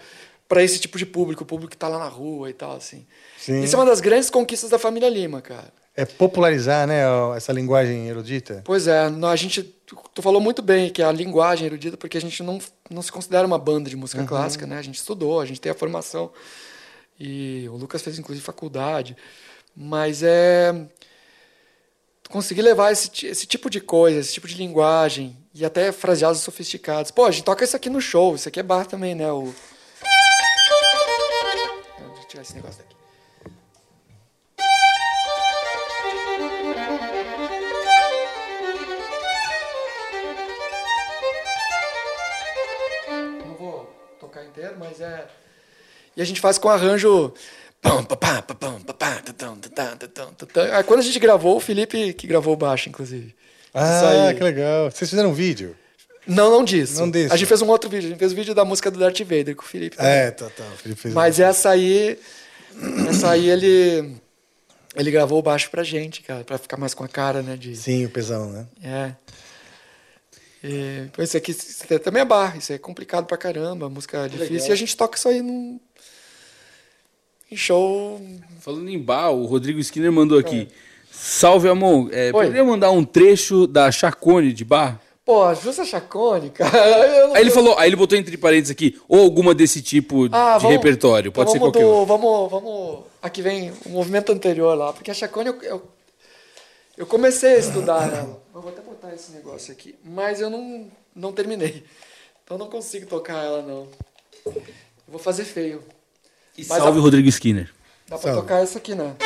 C: pra esse tipo de público, o público que tá lá na rua e tal, assim.
A: Sim.
C: Isso é uma das grandes conquistas da família Lima, cara.
A: É popularizar, né, essa linguagem erudita.
C: Pois é, a gente. Tu falou muito bem que é a linguagem erudita, porque a gente não, não se considera uma banda de música
A: Uhum.
C: clássica, né? A gente estudou, a gente tem a formação. E o Lucas fez, inclusive, faculdade. Mas é. Conseguir levar esse, esse tipo de coisa, esse tipo de linguagem, e até fraseados sofisticados. Pô, a gente toca isso aqui no show, isso aqui é bar também, né? O... Deixa eu tirar esse negócio daqui. E a gente faz com arranjo. Tatam, tatam, tatam. Aí quando a gente gravou, o Felipe que gravou o baixo, inclusive.
A: Ah, que legal. Vocês fizeram um vídeo?
C: Não, não disso.
A: Não disso.
C: A gente fez um outro vídeo. A gente fez o vídeo da música do Darth Vader com o Felipe. também.
A: É, tá, tá. O Felipe fez
C: Mas essa aí. Essa aí ele. Ele gravou o baixo pra gente, cara, pra ficar mais com a cara, né? De...
A: Sim, o pesão, né?
C: É. E, isso aqui isso também é bar, isso é complicado pra caramba, música é difícil.
B: legal.
C: E a gente toca isso aí num. Em show.
B: Falando em bar, o Rodrigo Skinner mandou aqui. Salve, Amon. É, poderia mandar um trecho da Chacone de bar?
C: Pô, a Justa Chacone, cara. não-
B: Aí ele falou, aí ele botou entre parênteses aqui, ou alguma desse tipo de
C: Ah, vamos-
B: repertório, pode
C: então
B: ser
C: vamos
B: qualquer
C: do-
B: um.
C: Vamos, vamos. Aqui vem o movimento anterior lá, porque a Chacone eu, eu, eu comecei a estudar ela. Eu vou até botar esse negócio aqui, mas eu não, não terminei. Então eu não consigo tocar ela, não. Eu vou fazer feio.
B: E
C: Mas
B: salve
C: a-
B: Rodrigo Skinner.
C: Dá pra tocar essa aqui, né?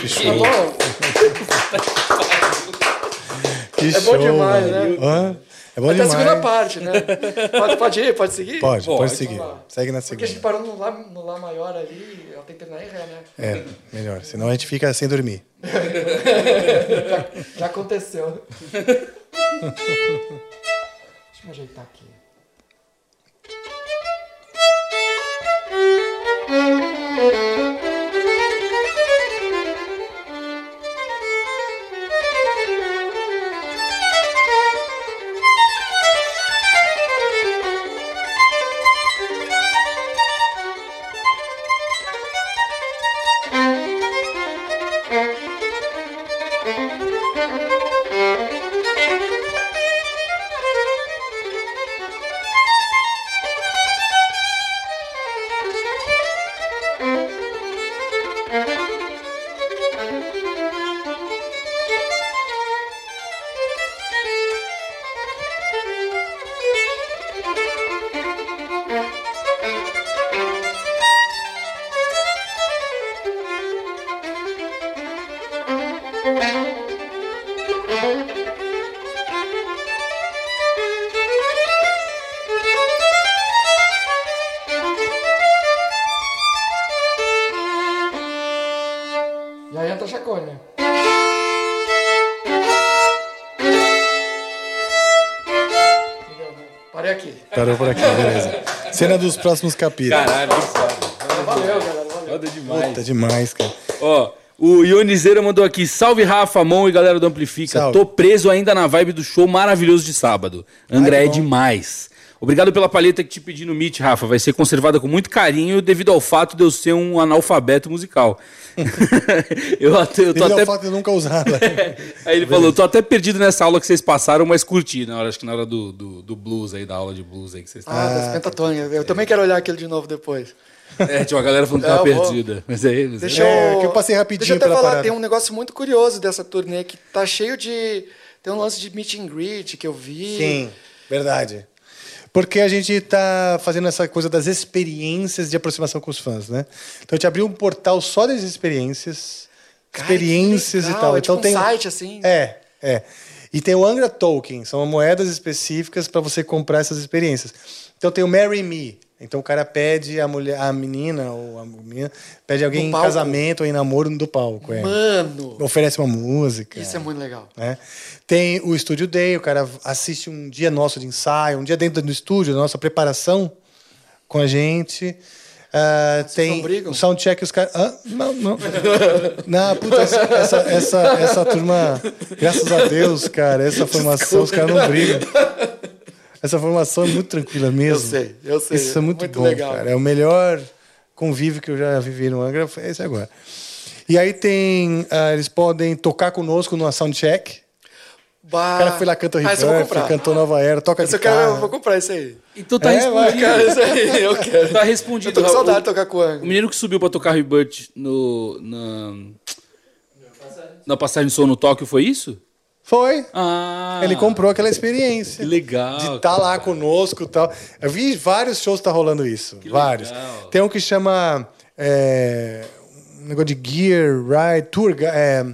A: Que
C: Tá
A: show.
C: bom?
A: Que
C: É bom demais,
A: velho.
C: né?
A: Hã? É bom
C: Vai ter a
A: demais.
C: segunda parte, né? Pode, pode ir, pode seguir?
A: Pode, pode seguir.
C: Vamos lá.
A: Segue na
C: Porque a
A: segunda.
C: gente parou no Lá, no lá maior ali, ela tem que terminar em Ré, né?
A: É, melhor. Senão a gente fica sem dormir.
C: já, já aconteceu. Deixa eu me ajeitar aqui.
A: Cena dos próximos capítulos.
B: Caralho, que foda.
C: Valeu, galera. Valeu.
B: Foda demais.
A: Puta demais, cara.
B: Ó, o Ionizeira mandou aqui, salve Rafa, Mão e galera do Amplifica.
A: Salve.
B: Tô preso ainda na vibe do show maravilhoso de sábado. Angra
A: Ai,
B: é demais. Obrigado pela palheta que te pedi no Meet, Rafa. Vai ser conservada com muito carinho devido ao fato de eu ser um analfabeto musical. eu, até, eu tô
A: Devido
B: até...
A: ao fato de eu nunca usar. né?
B: Aí ele falou, tô até perdido nessa aula que vocês passaram, mas curti na hora, acho que na hora do, do, do blues aí, da aula de blues aí que vocês
C: Ah, das pentatônicas. Eu também quero olhar aquilo de novo depois.
B: É, tinha uma galera falando que tava
C: vou.
B: perdida. Mas aí,
C: Deixa
A: É,
C: eu...
A: que eu passei rapidinho
C: Deixa eu até
A: pela
C: falar,
A: parada.
C: tem um negócio muito curioso dessa turnê que tá cheio de... Tem um lance de meet and greet que eu vi.
A: Sim, verdade. Porque a gente tá fazendo essa coisa das experiências de aproximação com os fãs, né? Então a gente abriu um portal só das experiências,
C: Cara,
A: experiências e tal.
C: é
A: então
C: tipo um
A: tem
C: site, assim.
A: É, é. E tem o Angra Token, são moedas específicas para você comprar essas experiências. Então tem o Marry Me. Então o cara pede a mulher, a menina ou a menina pede alguém em casamento ou em namoro do palco, é.
C: Mano!
A: Oferece uma música.
C: Isso é muito legal.
A: né? Tem o Estúdio Day, o cara assiste um dia nosso de ensaio, um dia dentro do estúdio, da nossa preparação com a gente. Ah, tem o soundcheck, os caras. Ah, não, não. não, puta, essa, essa, essa, essa turma, graças a Deus, cara, essa formação, os caras não brigam. Essa formação é muito tranquila mesmo.
C: Eu sei, eu sei.
A: Isso é muito,
C: Muito
A: bom,
C: legal.
A: cara. É o melhor convívio que eu já vivi no Angra, foi esse agora. E aí tem. ah, eles podem tocar conosco numa soundcheck.
C: Bah.
A: O cara foi lá, canta o
C: Ah, eu
A: Rebirth,
C: comprar.
A: cantou Nova Era, toca
C: Esse eu,
A: guitarra.
C: quero, eu vou comprar isso aí.
B: Então tá
A: É,
B: respondido.
C: Cara, isso aí, eu quero.
B: Tá respondido.
C: Eu tô com
B: O-
C: saudade de tocar com o Angra.
B: O menino que subiu pra tocar Rebirth no, na, na passagem de som no Tóquio, foi isso?
A: Foi.
B: Ah,
A: Ele comprou aquela experiência.
B: que legal.
A: De estar lá conosco e tal. Eu vi vários shows que tá rolando isso. vários.
B: legal.
A: Tem um que chama. É, um negócio de Gear Ride, Tour. É,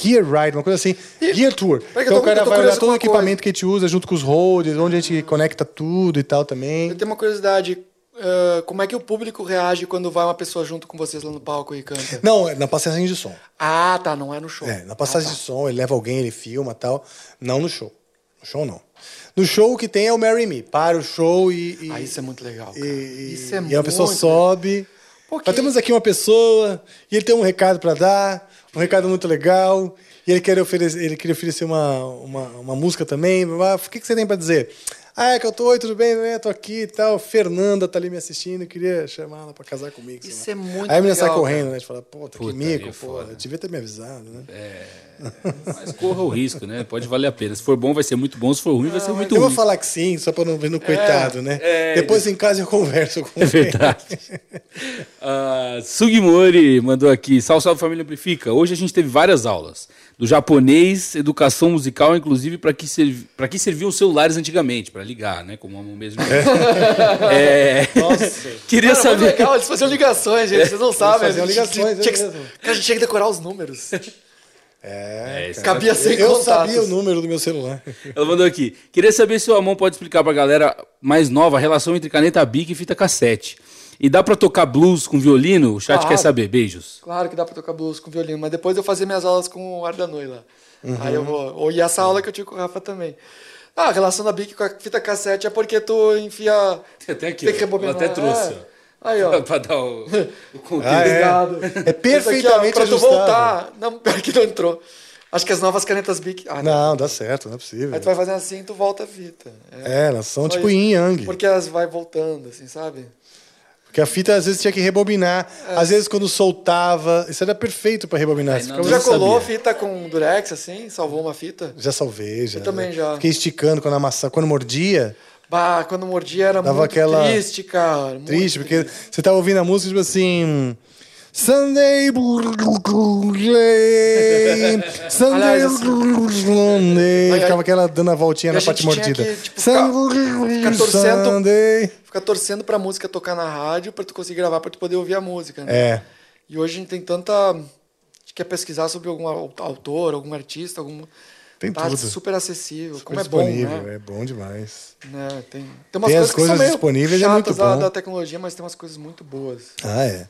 A: Gear Ride, uma coisa assim. Gear Tour.
C: Que eu
A: Então
C: tô-
A: o cara vai olhar todo o equipamento que a gente usa junto com os holds, onde a gente conecta tudo e tal também.
C: Eu tenho uma curiosidade. Ah, como é que o público reage quando vai uma pessoa junto com vocês lá no palco e canta?
A: Não, é na passagem de som.
C: Ah, tá, não é no show.
A: É, na passagem de som, ele leva alguém, ele filma tal. Não no show. No show não. No show o que tem é o Marry Me. Para o show e. e
C: Ah, isso é muito legal.
A: e, e-
C: isso é
A: e a pessoa
C: muito
A: sobe.
C: Porque-
A: Nós temos aqui uma pessoa e ele tem um recado para dar, um recado muito legal. E ele quer oferecer, ele queria oferecer uma, uma, uma música também. Ah, O que, que você tem para dizer? Ah, é que eu tô, oi, tudo bem? É, tô aqui e tal. Fernanda tá ali me assistindo, eu queria chamar ela para casar comigo.
C: Isso é muito
A: Aí a menina sai correndo,
C: cara.
A: né? A gente fala, puta, que
B: Puta,
A: mico,
B: aí é
A: pô. Eu devia ter me avisado, né?
B: É, mas corra o risco, né? Pode valer a pena. Se for bom, vai ser muito bom. Se for ruim, vai ser muito
A: eu vou
B: ruim.
A: falar que sim, só para não ver no coitado, né?
B: é,
A: Depois em casa eu converso com
B: É verdade. Ah, Sugimori mandou aqui. Salve, salve família Amplifica. Hoje a gente teve várias aulas. Do japonês, educação musical, inclusive para que, servi pra que serviam os celulares antigamente, para ligar, né? Como a mão mesmo. É.
A: Nossa.
B: Queria
C: Cara,
B: saber.
C: legal, eles faziam ligações, gente. Vocês não sabem.
A: faziam
C: a gente
A: ligações,
C: tinha
A: é
C: que-
A: mesmo.
C: Cara, a gente tinha que decorar os números.
A: É,
B: isso.
C: Cabia sem
A: eu
C: contatos.
A: sabia o número do meu celular.
B: Ela mandou aqui. Queria saber se o Amon pode explicar pra galera mais nova a relação entre caneta Bic e fita cassete. E dá pra tocar blues com violino? O chat
C: Claro.
B: quer saber. Beijos.
C: Claro que dá pra tocar blues com violino, mas depois eu fazia minhas aulas com o Ardanui lá.
A: Uhum.
C: Aí eu vou. Ou e essa aula que eu tive com o Rafa também. Ah, a relação da Bic com a fita cassete é porque tu enfia.
B: Tem até aqui,
C: Tem que
B: ó.
C: rebobinar.
B: Ela até trouxe,
C: É. Aí, ó.
B: pra dar o, o contexto.
A: Ah, é.
C: Obrigado.
A: É perfeitamente
C: Pra tu voltar. Não, pior que não entrou. Acho que as novas canetas Bic. Ah,
A: Não, dá certo, não é possível.
C: Aí tu vai fazendo assim e tu volta a fita.
A: É, elas são
C: Só
A: tipo
C: isso.
A: yin yang.
C: Porque elas vai voltando, assim, sabe?
A: Porque a fita às vezes tinha que rebobinar.
C: É.
A: Às vezes quando soltava. Isso era perfeito pra rebobinar. Você
B: não,
C: já colou
A: sabia.
C: fita com durex, assim? Salvou uma fita?
A: Já salvei, já.
C: Eu também já.
A: Fiquei esticando quando a maçã, quando mordia.
C: Bah, quando mordia era
A: Dava
C: muito
A: aquela-
C: triste, cara. muito
A: Triste, porque você tava ouvindo a música, tipo assim. Sunday, Sunday,
C: assim,
A: Sunday. Ficava aquela dando a voltinha na
C: a
A: parte
C: gente
A: mordida.
C: que, tipo, ficar- ficar torcendo.
A: Sunday.
C: Ficar torcendo pra música tocar na rádio pra tu conseguir gravar, pra tu poder ouvir a música, né?
A: É.
C: E hoje a gente tem tanta. quer pesquisar sobre algum au- autor, algum artista, algum.
A: Tem
C: tá
A: tudo.
C: super acessível. Como é
A: Super
C: bom, né?
A: É bom demais.
C: Né, Tem, tem
A: Tem
C: umas
A: as
C: coisas,
A: coisas disponíveis, é muito
C: da,
A: bom.
C: da tecnologia, mas tem umas coisas muito boas.
A: Ah, é.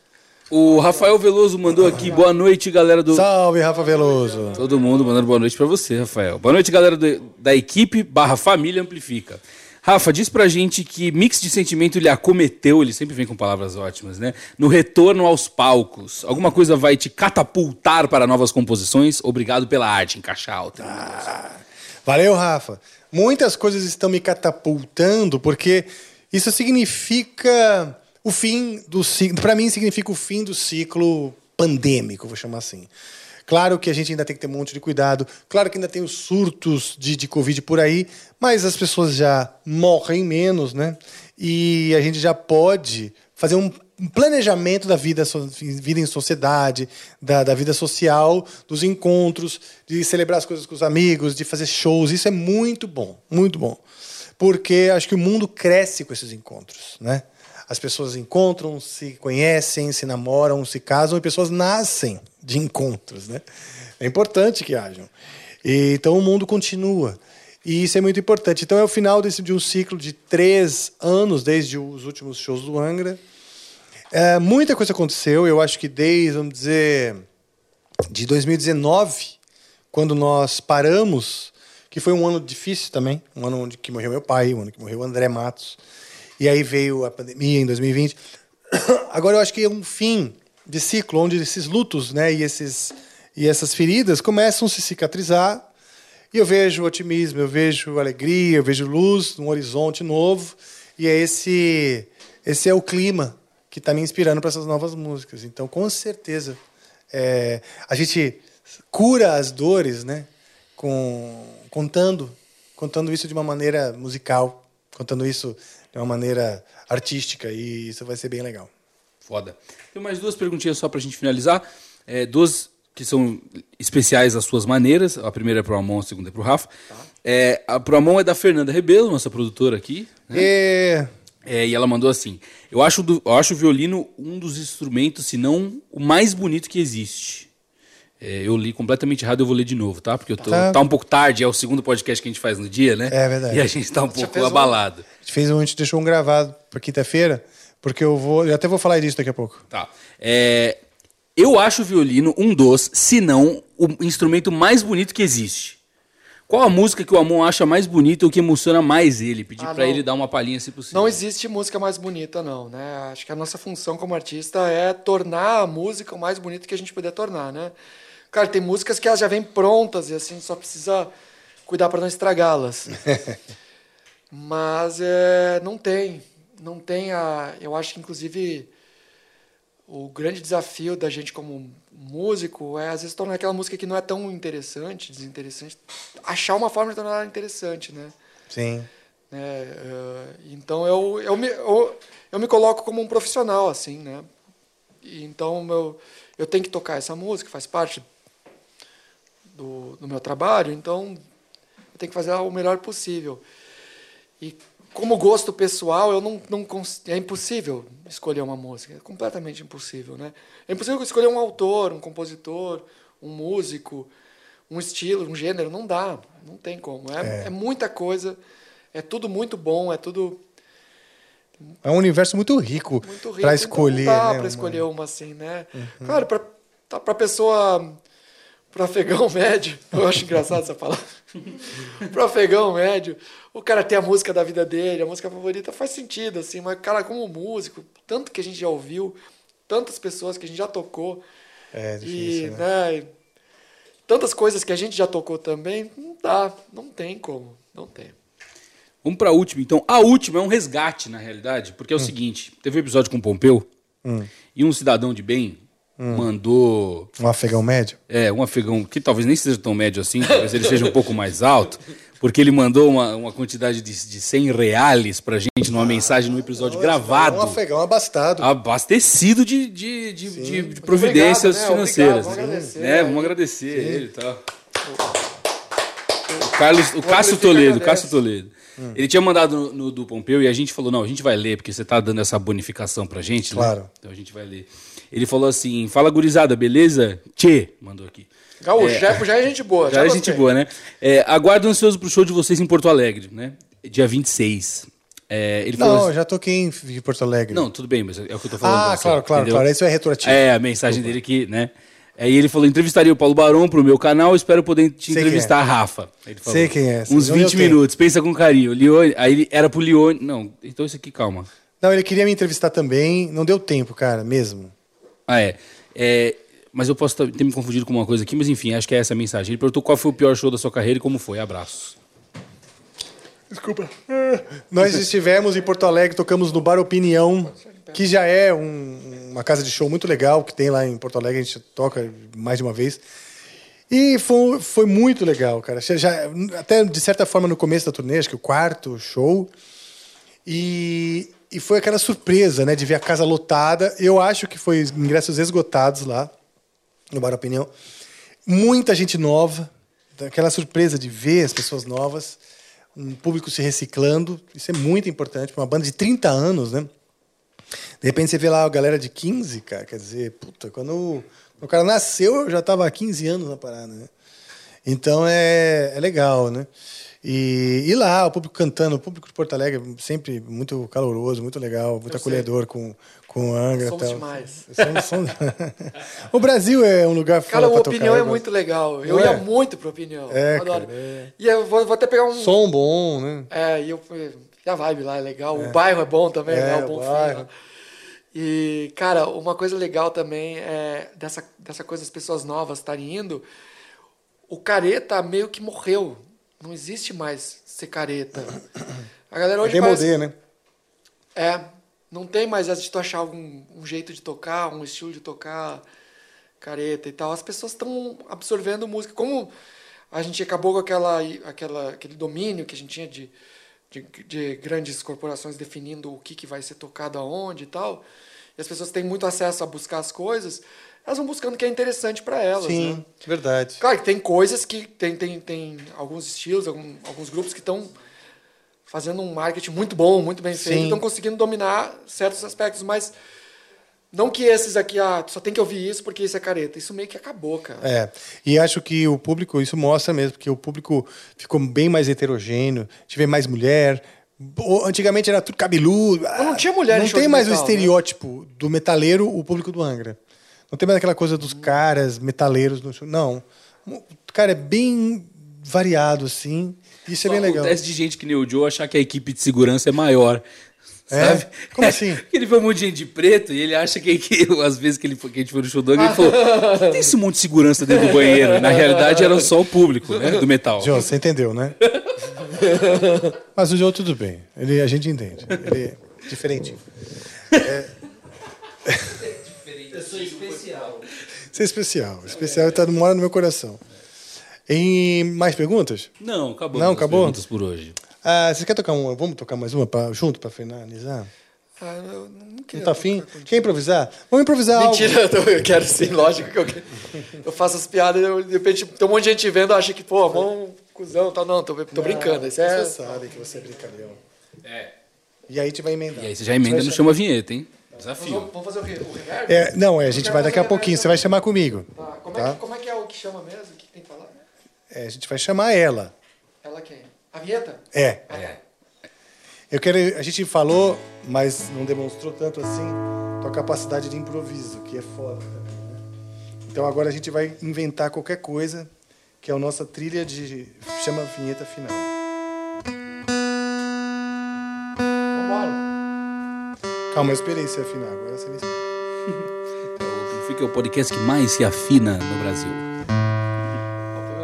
B: O Rafael Veloso mandou aqui, boa noite, galera do.
A: Salve, Rafa Veloso.
B: Todo mundo mandando boa noite pra você, Rafael. Boa noite, galera do- da equipe barra família Amplifica. Rafa, diz pra gente que mix de sentimento lhe acometeu, ele sempre vem com palavras ótimas, né? No retorno aos palcos. Alguma coisa vai te catapultar para novas composições? Obrigado pela arte, em caixa alta.
A: Valeu, Rafa. Muitas coisas estão me catapultando porque isso significa o fim do ciclo. Para mim, significa o fim do ciclo pandêmico, vou chamar assim. Claro que a gente ainda tem que ter um monte de cuidado. Claro que ainda tem os surtos de, de Covid por aí, mas as pessoas já morrem menos, né? E a gente já pode fazer um planejamento da vida, vida em sociedade, da, da vida social, dos encontros, de celebrar as coisas com os amigos, de fazer shows. Isso é muito bom, muito bom. Porque acho que o mundo cresce com esses encontros, né? As pessoas encontram, se conhecem, se namoram, se casam e pessoas nascem de encontros, né? É importante que hajam. E, então o mundo continua. E isso é muito importante. Então é o final desse, de um ciclo de três anos, desde os últimos shows do Angra. É, muita coisa aconteceu, eu acho que desde, vamos dizer, de 2019, quando nós paramos, que foi um ano difícil também, um ano onde que morreu meu pai, um ano que morreu o André Matos, e aí veio a pandemia em 2020. Agora eu acho que é um fim de ciclo, onde esses lutos né, e, esses, e essas feridas começam a se cicatrizar, e eu vejo otimismo, eu vejo alegria, eu vejo luz, um horizonte novo, e é esse, esse é o clima que está me inspirando para essas novas músicas. Então, com certeza, é, a gente cura as dores, né? Com, contando, contando isso de uma maneira musical, contando isso de uma maneira artística, e isso vai ser bem legal.
B: Foda. Tem mais duas perguntinhas só pra gente finalizar. É, duas que são especiais às suas maneiras. A primeira é pro Amon, a segunda é pro Rafa. É, a pro Amon é da Fernanda Rebelo, nossa produtora aqui. né?
A: É...
B: É, e ela mandou assim: eu acho, do- eu acho o violino um dos instrumentos, se não o mais bonito que existe. É, eu li completamente errado, eu vou ler de novo, tá? Porque eu tô,
A: Tá.
B: tá um pouco tarde, é o segundo podcast que a gente faz no dia, né?
A: É verdade.
B: E a gente tá um pouco
A: fez um?
B: abalado.
A: A gente fez um, a gente deixou um gravado para quinta-feira, porque eu vou, eu até vou falar disso daqui a pouco.
B: Tá. É, eu acho o violino um dos, se não, o instrumento mais bonito que existe. Qual a música que o Amon acha mais bonita ou que emociona mais ele? Pedir
C: Ah,
B: pra
C: não.
B: ele dar uma palhinha se possível.
C: Não existe música mais bonita, não, né? Acho que a nossa função como artista é tornar a música o mais bonito que a gente puder tornar, né? Cara, tem músicas que elas já vêm prontas e assim só precisa cuidar para não estragá-las. Mas é, não tem, não tem a. Eu acho que inclusive o grande desafio da gente como músico é às vezes tornar aquela música que não é tão interessante, desinteressante, achar uma forma de tornar ela interessante, né?
A: Sim.
C: né? eh, então eu, eu, me, eu, eu me coloco como um profissional, assim, né? Então eu, eu tenho que tocar essa música, faz parte do, do meu trabalho, então eu tenho que fazer o melhor possível. E como gosto pessoal, eu não, não é impossível escolher uma música, é completamente impossível, né? É impossível escolher um autor, um compositor, um músico, um estilo, um gênero, não dá, não tem como. É,
A: É.
C: é muita coisa, é tudo muito bom, é tudo
A: É um universo muito rico,
C: rico.
A: para escolher.
C: então não dá
A: né,
C: para escolher uma assim, né?
A: Uhum.
C: Claro, para tá, para pessoa para afegão médio, eu acho engraçado essa palavra. para afegão médio, o cara tem a música da vida dele, a música favorita faz sentido assim, mas cara, como músico, tanto que a gente já ouviu, tantas pessoas que a gente já tocou
A: É
C: e,
A: difícil, né?
C: né, tantas coisas que a gente já tocou também, não dá, não tem como, não tem.
B: Vamos pra última, então. A última é um resgate, na realidade, porque é o seguinte: teve um episódio com o Pompeu
A: Hum.
B: e um cidadão de bem
A: Hum.
B: mandou.
A: Um afegão médio?
B: É, um afegão que talvez nem seja tão médio assim, talvez ele seja um pouco mais alto, porque ele mandou uma, uma quantidade de, de 100 reais pra gente numa mensagem num episódio gravado.
A: Um afegão abastado.
B: Abastecido de, de, de, de- de providências
C: Obrigado, né?
B: financeiras.
C: Obrigado, vamos agradecer.
B: né? Vamos agradecer ele e tal. Carlos, o Cássio Toledo. Cássio Toledo. Ele tinha mandado no, no do Pompeu e a gente falou: não, a gente vai ler, porque você tá dando essa bonificação pra gente, né?
A: Claro.
B: Então a gente vai ler. Ele falou assim: fala gurizada, beleza? Tchê, mandou aqui.
C: Gaúcho,
B: É.
C: já, já é gente boa.
B: Já é
C: gostei.
B: gente boa, né? É, aguardo ansioso pro show de vocês em Porto Alegre, né? Dia 26. É, ele falou
A: Não,
B: assim-
A: já toquei em em Porto Alegre.
B: Não, tudo bem, mas é o que eu tô falando.
A: Ah,
B: você,
A: claro, claro,
B: entendeu?
A: claro. Isso é retroativo.
B: É, a mensagem dele aqui, né? Aí ele falou: entrevistaria o Paulo Barão pro meu canal, espero poder te
A: Sei quem
B: entrevistar
A: é.
B: a Rafa. Ele falou.
A: Sei quem é.
B: Uns
A: Não deu
B: 20
A: tempo.
B: minutos, pensa com carinho. Leone, aí ele era pro Leone. Não, então isso aqui, calma.
A: Não, ele queria me entrevistar também. Não deu tempo, cara, mesmo.
B: Ah, é. É, Mas eu posso ter me confundido com uma coisa aqui, mas enfim, acho que é essa a mensagem. Ele perguntou qual foi o pior show da sua carreira e como foi. Abraços.
A: Desculpa. Nós estivemos em Porto Alegre, tocamos no Bar Opinião, que já é um- uma casa de show muito legal que tem lá em Porto Alegre, a gente toca mais de uma vez. E foi, foi muito legal, cara. Já, até de certa forma no começo da turnê, acho que o quarto show. E, e foi aquela surpresa, né, de ver a casa lotada. Eu acho que foi ingressos esgotados lá, no Bar Opinião. Muita gente nova, aquela surpresa de ver as pessoas novas, um público se reciclando. Isso é muito importante para uma banda de 30 anos, né? De repente você vê lá a galera de 15, cara, quer dizer, puta, quando o, cara nasceu, eu já estava há 15 anos na parada, né? Então é, é legal, né? E, e lá, o público cantando, o público de Porto Alegre sempre muito caloroso, muito legal, muito
C: Eu
A: acolhedor com, com o Angra.
C: Somos
A: tal.
C: demais.
A: Somos- somos- o Brasil é um lugar
C: Cara,
A: foda
C: o
A: pra
C: Opinião
A: tocar,
C: é
A: eu
C: muito legal. Eu
A: Não
C: ia
A: é?
C: muito pro Opinião.
A: É,
C: Adoro.
A: cara, é.
C: E eu vou, vou até pegar um...
A: Som bom, né?
C: É, e eu... A vibe lá é legal. O bairro é bom também,
A: É,
C: né?
A: O
C: bom
A: bairro.
C: Fim, E, cara, uma coisa legal também é dessa, dessa coisa das pessoas novas estarem indo. O careta meio que morreu. Não existe mais ser careta. A galera hoje
A: Demodê,
C: parece-
A: né?
C: É, não tem mais essa de tu achar um, um jeito de tocar, um estilo de tocar careta e tal. As pessoas estão absorvendo música. Como a gente acabou com aquela, aquela, aquele domínio que a gente tinha de, de, de grandes corporações definindo o que, que vai ser tocado aonde e tal, e as pessoas têm muito acesso a buscar as coisas, elas vão buscando o que é interessante para elas.
A: Sim,
C: né?
A: verdade.
C: Claro que tem coisas que tem, tem, tem alguns estilos, algum- alguns grupos que estão fazendo um marketing muito bom, muito bem feito, estão conseguindo dominar certos aspectos, mas não que esses aqui, ah, tu só tem que ouvir isso porque isso é careta. Isso meio que acabou, cara.
A: É, e acho que o público, isso mostra mesmo, que o público ficou bem mais heterogêneo, tive mais mulher. O- Antigamente era tudo cabeludo.
C: Mas não tinha mulher em
A: Não tem mais o
C: metal, né?
A: estereótipo do metaleiro, o público do Angra. Não tem mais aquela coisa dos caras metaleiros no show. Não. O cara é bem variado, assim. Isso é bem legal.
B: Acontece de gente que nem o Joe achar que a equipe de segurança é maior.
A: É?
B: Sabe?
A: Como assim?
B: Porque ele vê um monte de gente de preto e ele acha que, que às vezes que, ele, que a gente foi no show do Angra, ele falou: "Por que tem esse monte de segurança dentro do banheiro. Na realidade era só o público, né? Do metal.
A: João, você entendeu, né? Mas o João tudo bem. Ele, a gente entende. Ele é diferente.
N: Pessoa especial.
A: Você é especial. Especial está mora no meu coração. Em mais perguntas?
B: Não, acabou.
A: Não, acabou?
B: perguntas por hoje.
A: Ah, você quer tocar uma? Vamos tocar mais uma pra, junto para finalizar?
C: Ah, eu não
A: Não
C: queria
A: tá afim? Quer improvisar? Vamos improvisar
C: Mentira,
A: algo.
C: eu, tô- eu quero sim, lógico que eu quero. Eu faço as piadas e eu- de repente tem um monte de gente vendo, acha que, pô, mão, cuzão, tal. Não, tô, tô brincando. Isso é.
A: Você sabe que você é brincalhão.
B: É.
A: E aí a gente vai emendar.
B: E aí você já emenda no chama a vinheta, hein? Desafio.
C: Vamos, vamos fazer o quê? O reverb?
A: É, não, é, a gente vai daqui a pouquinho. Você vai chamar comigo.
C: Tá, Como, é
A: Tá?
C: que, como é que é o que chama mesmo? O que tem que falar?
A: É, a gente vai chamar ela.
C: Ela quem? A vinheta?
A: É.
C: É.
A: Eu quero. A gente falou, mas não demonstrou tanto assim tua capacidade de improviso, que é foda também, né? Então agora a gente vai inventar qualquer coisa, que é a nossa trilha de. chama vinheta final. Calma, eu esperei afinar, agora você me explica.
B: Fica o podcast que mais se afina no Brasil.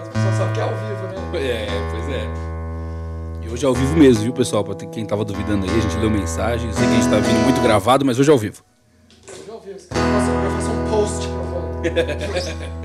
C: As pessoas sabem que é ao vivo, né?
B: É, pois é. E hoje é ao vivo mesmo, viu, pessoal? Pra quem tava duvidando aí, a gente leu mensagem. Eu sei que a gente tá vindo muito gravado, mas hoje é ao vivo.
C: Hoje é ao vivo. Eu faço, eu faço um post provando.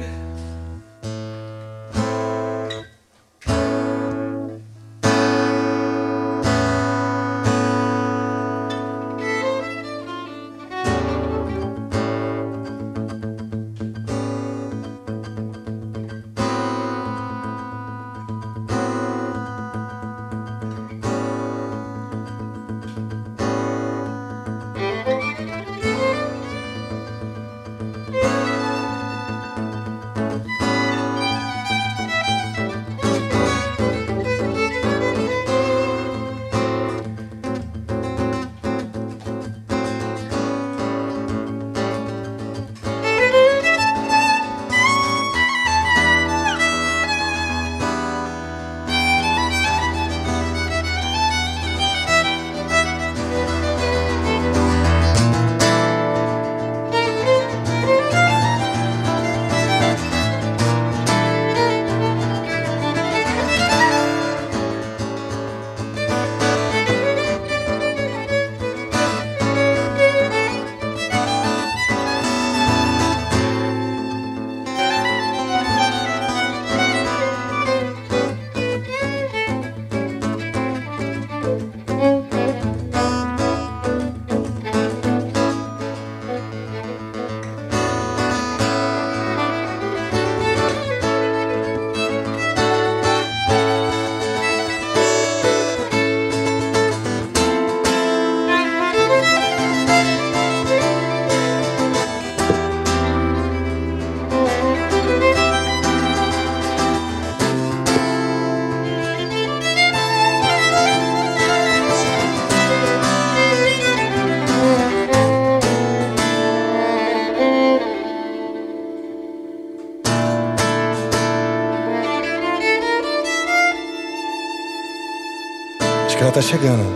A: tá chegando.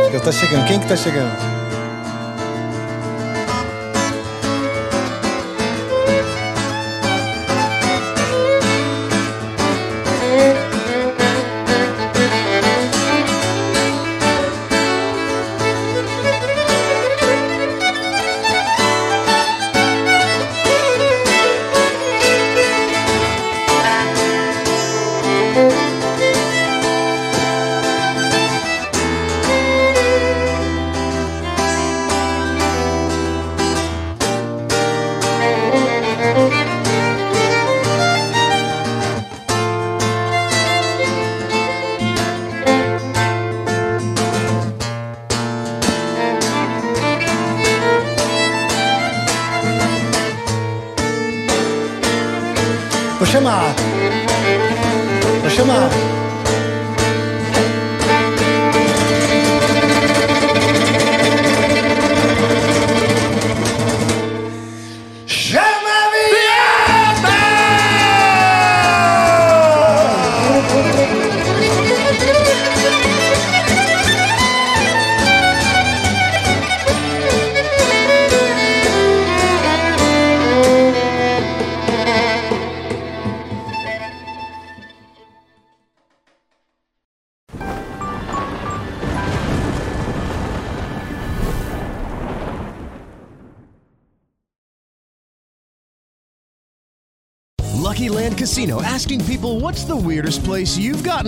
A: Acho que tá chegando. Quem que tá chegando?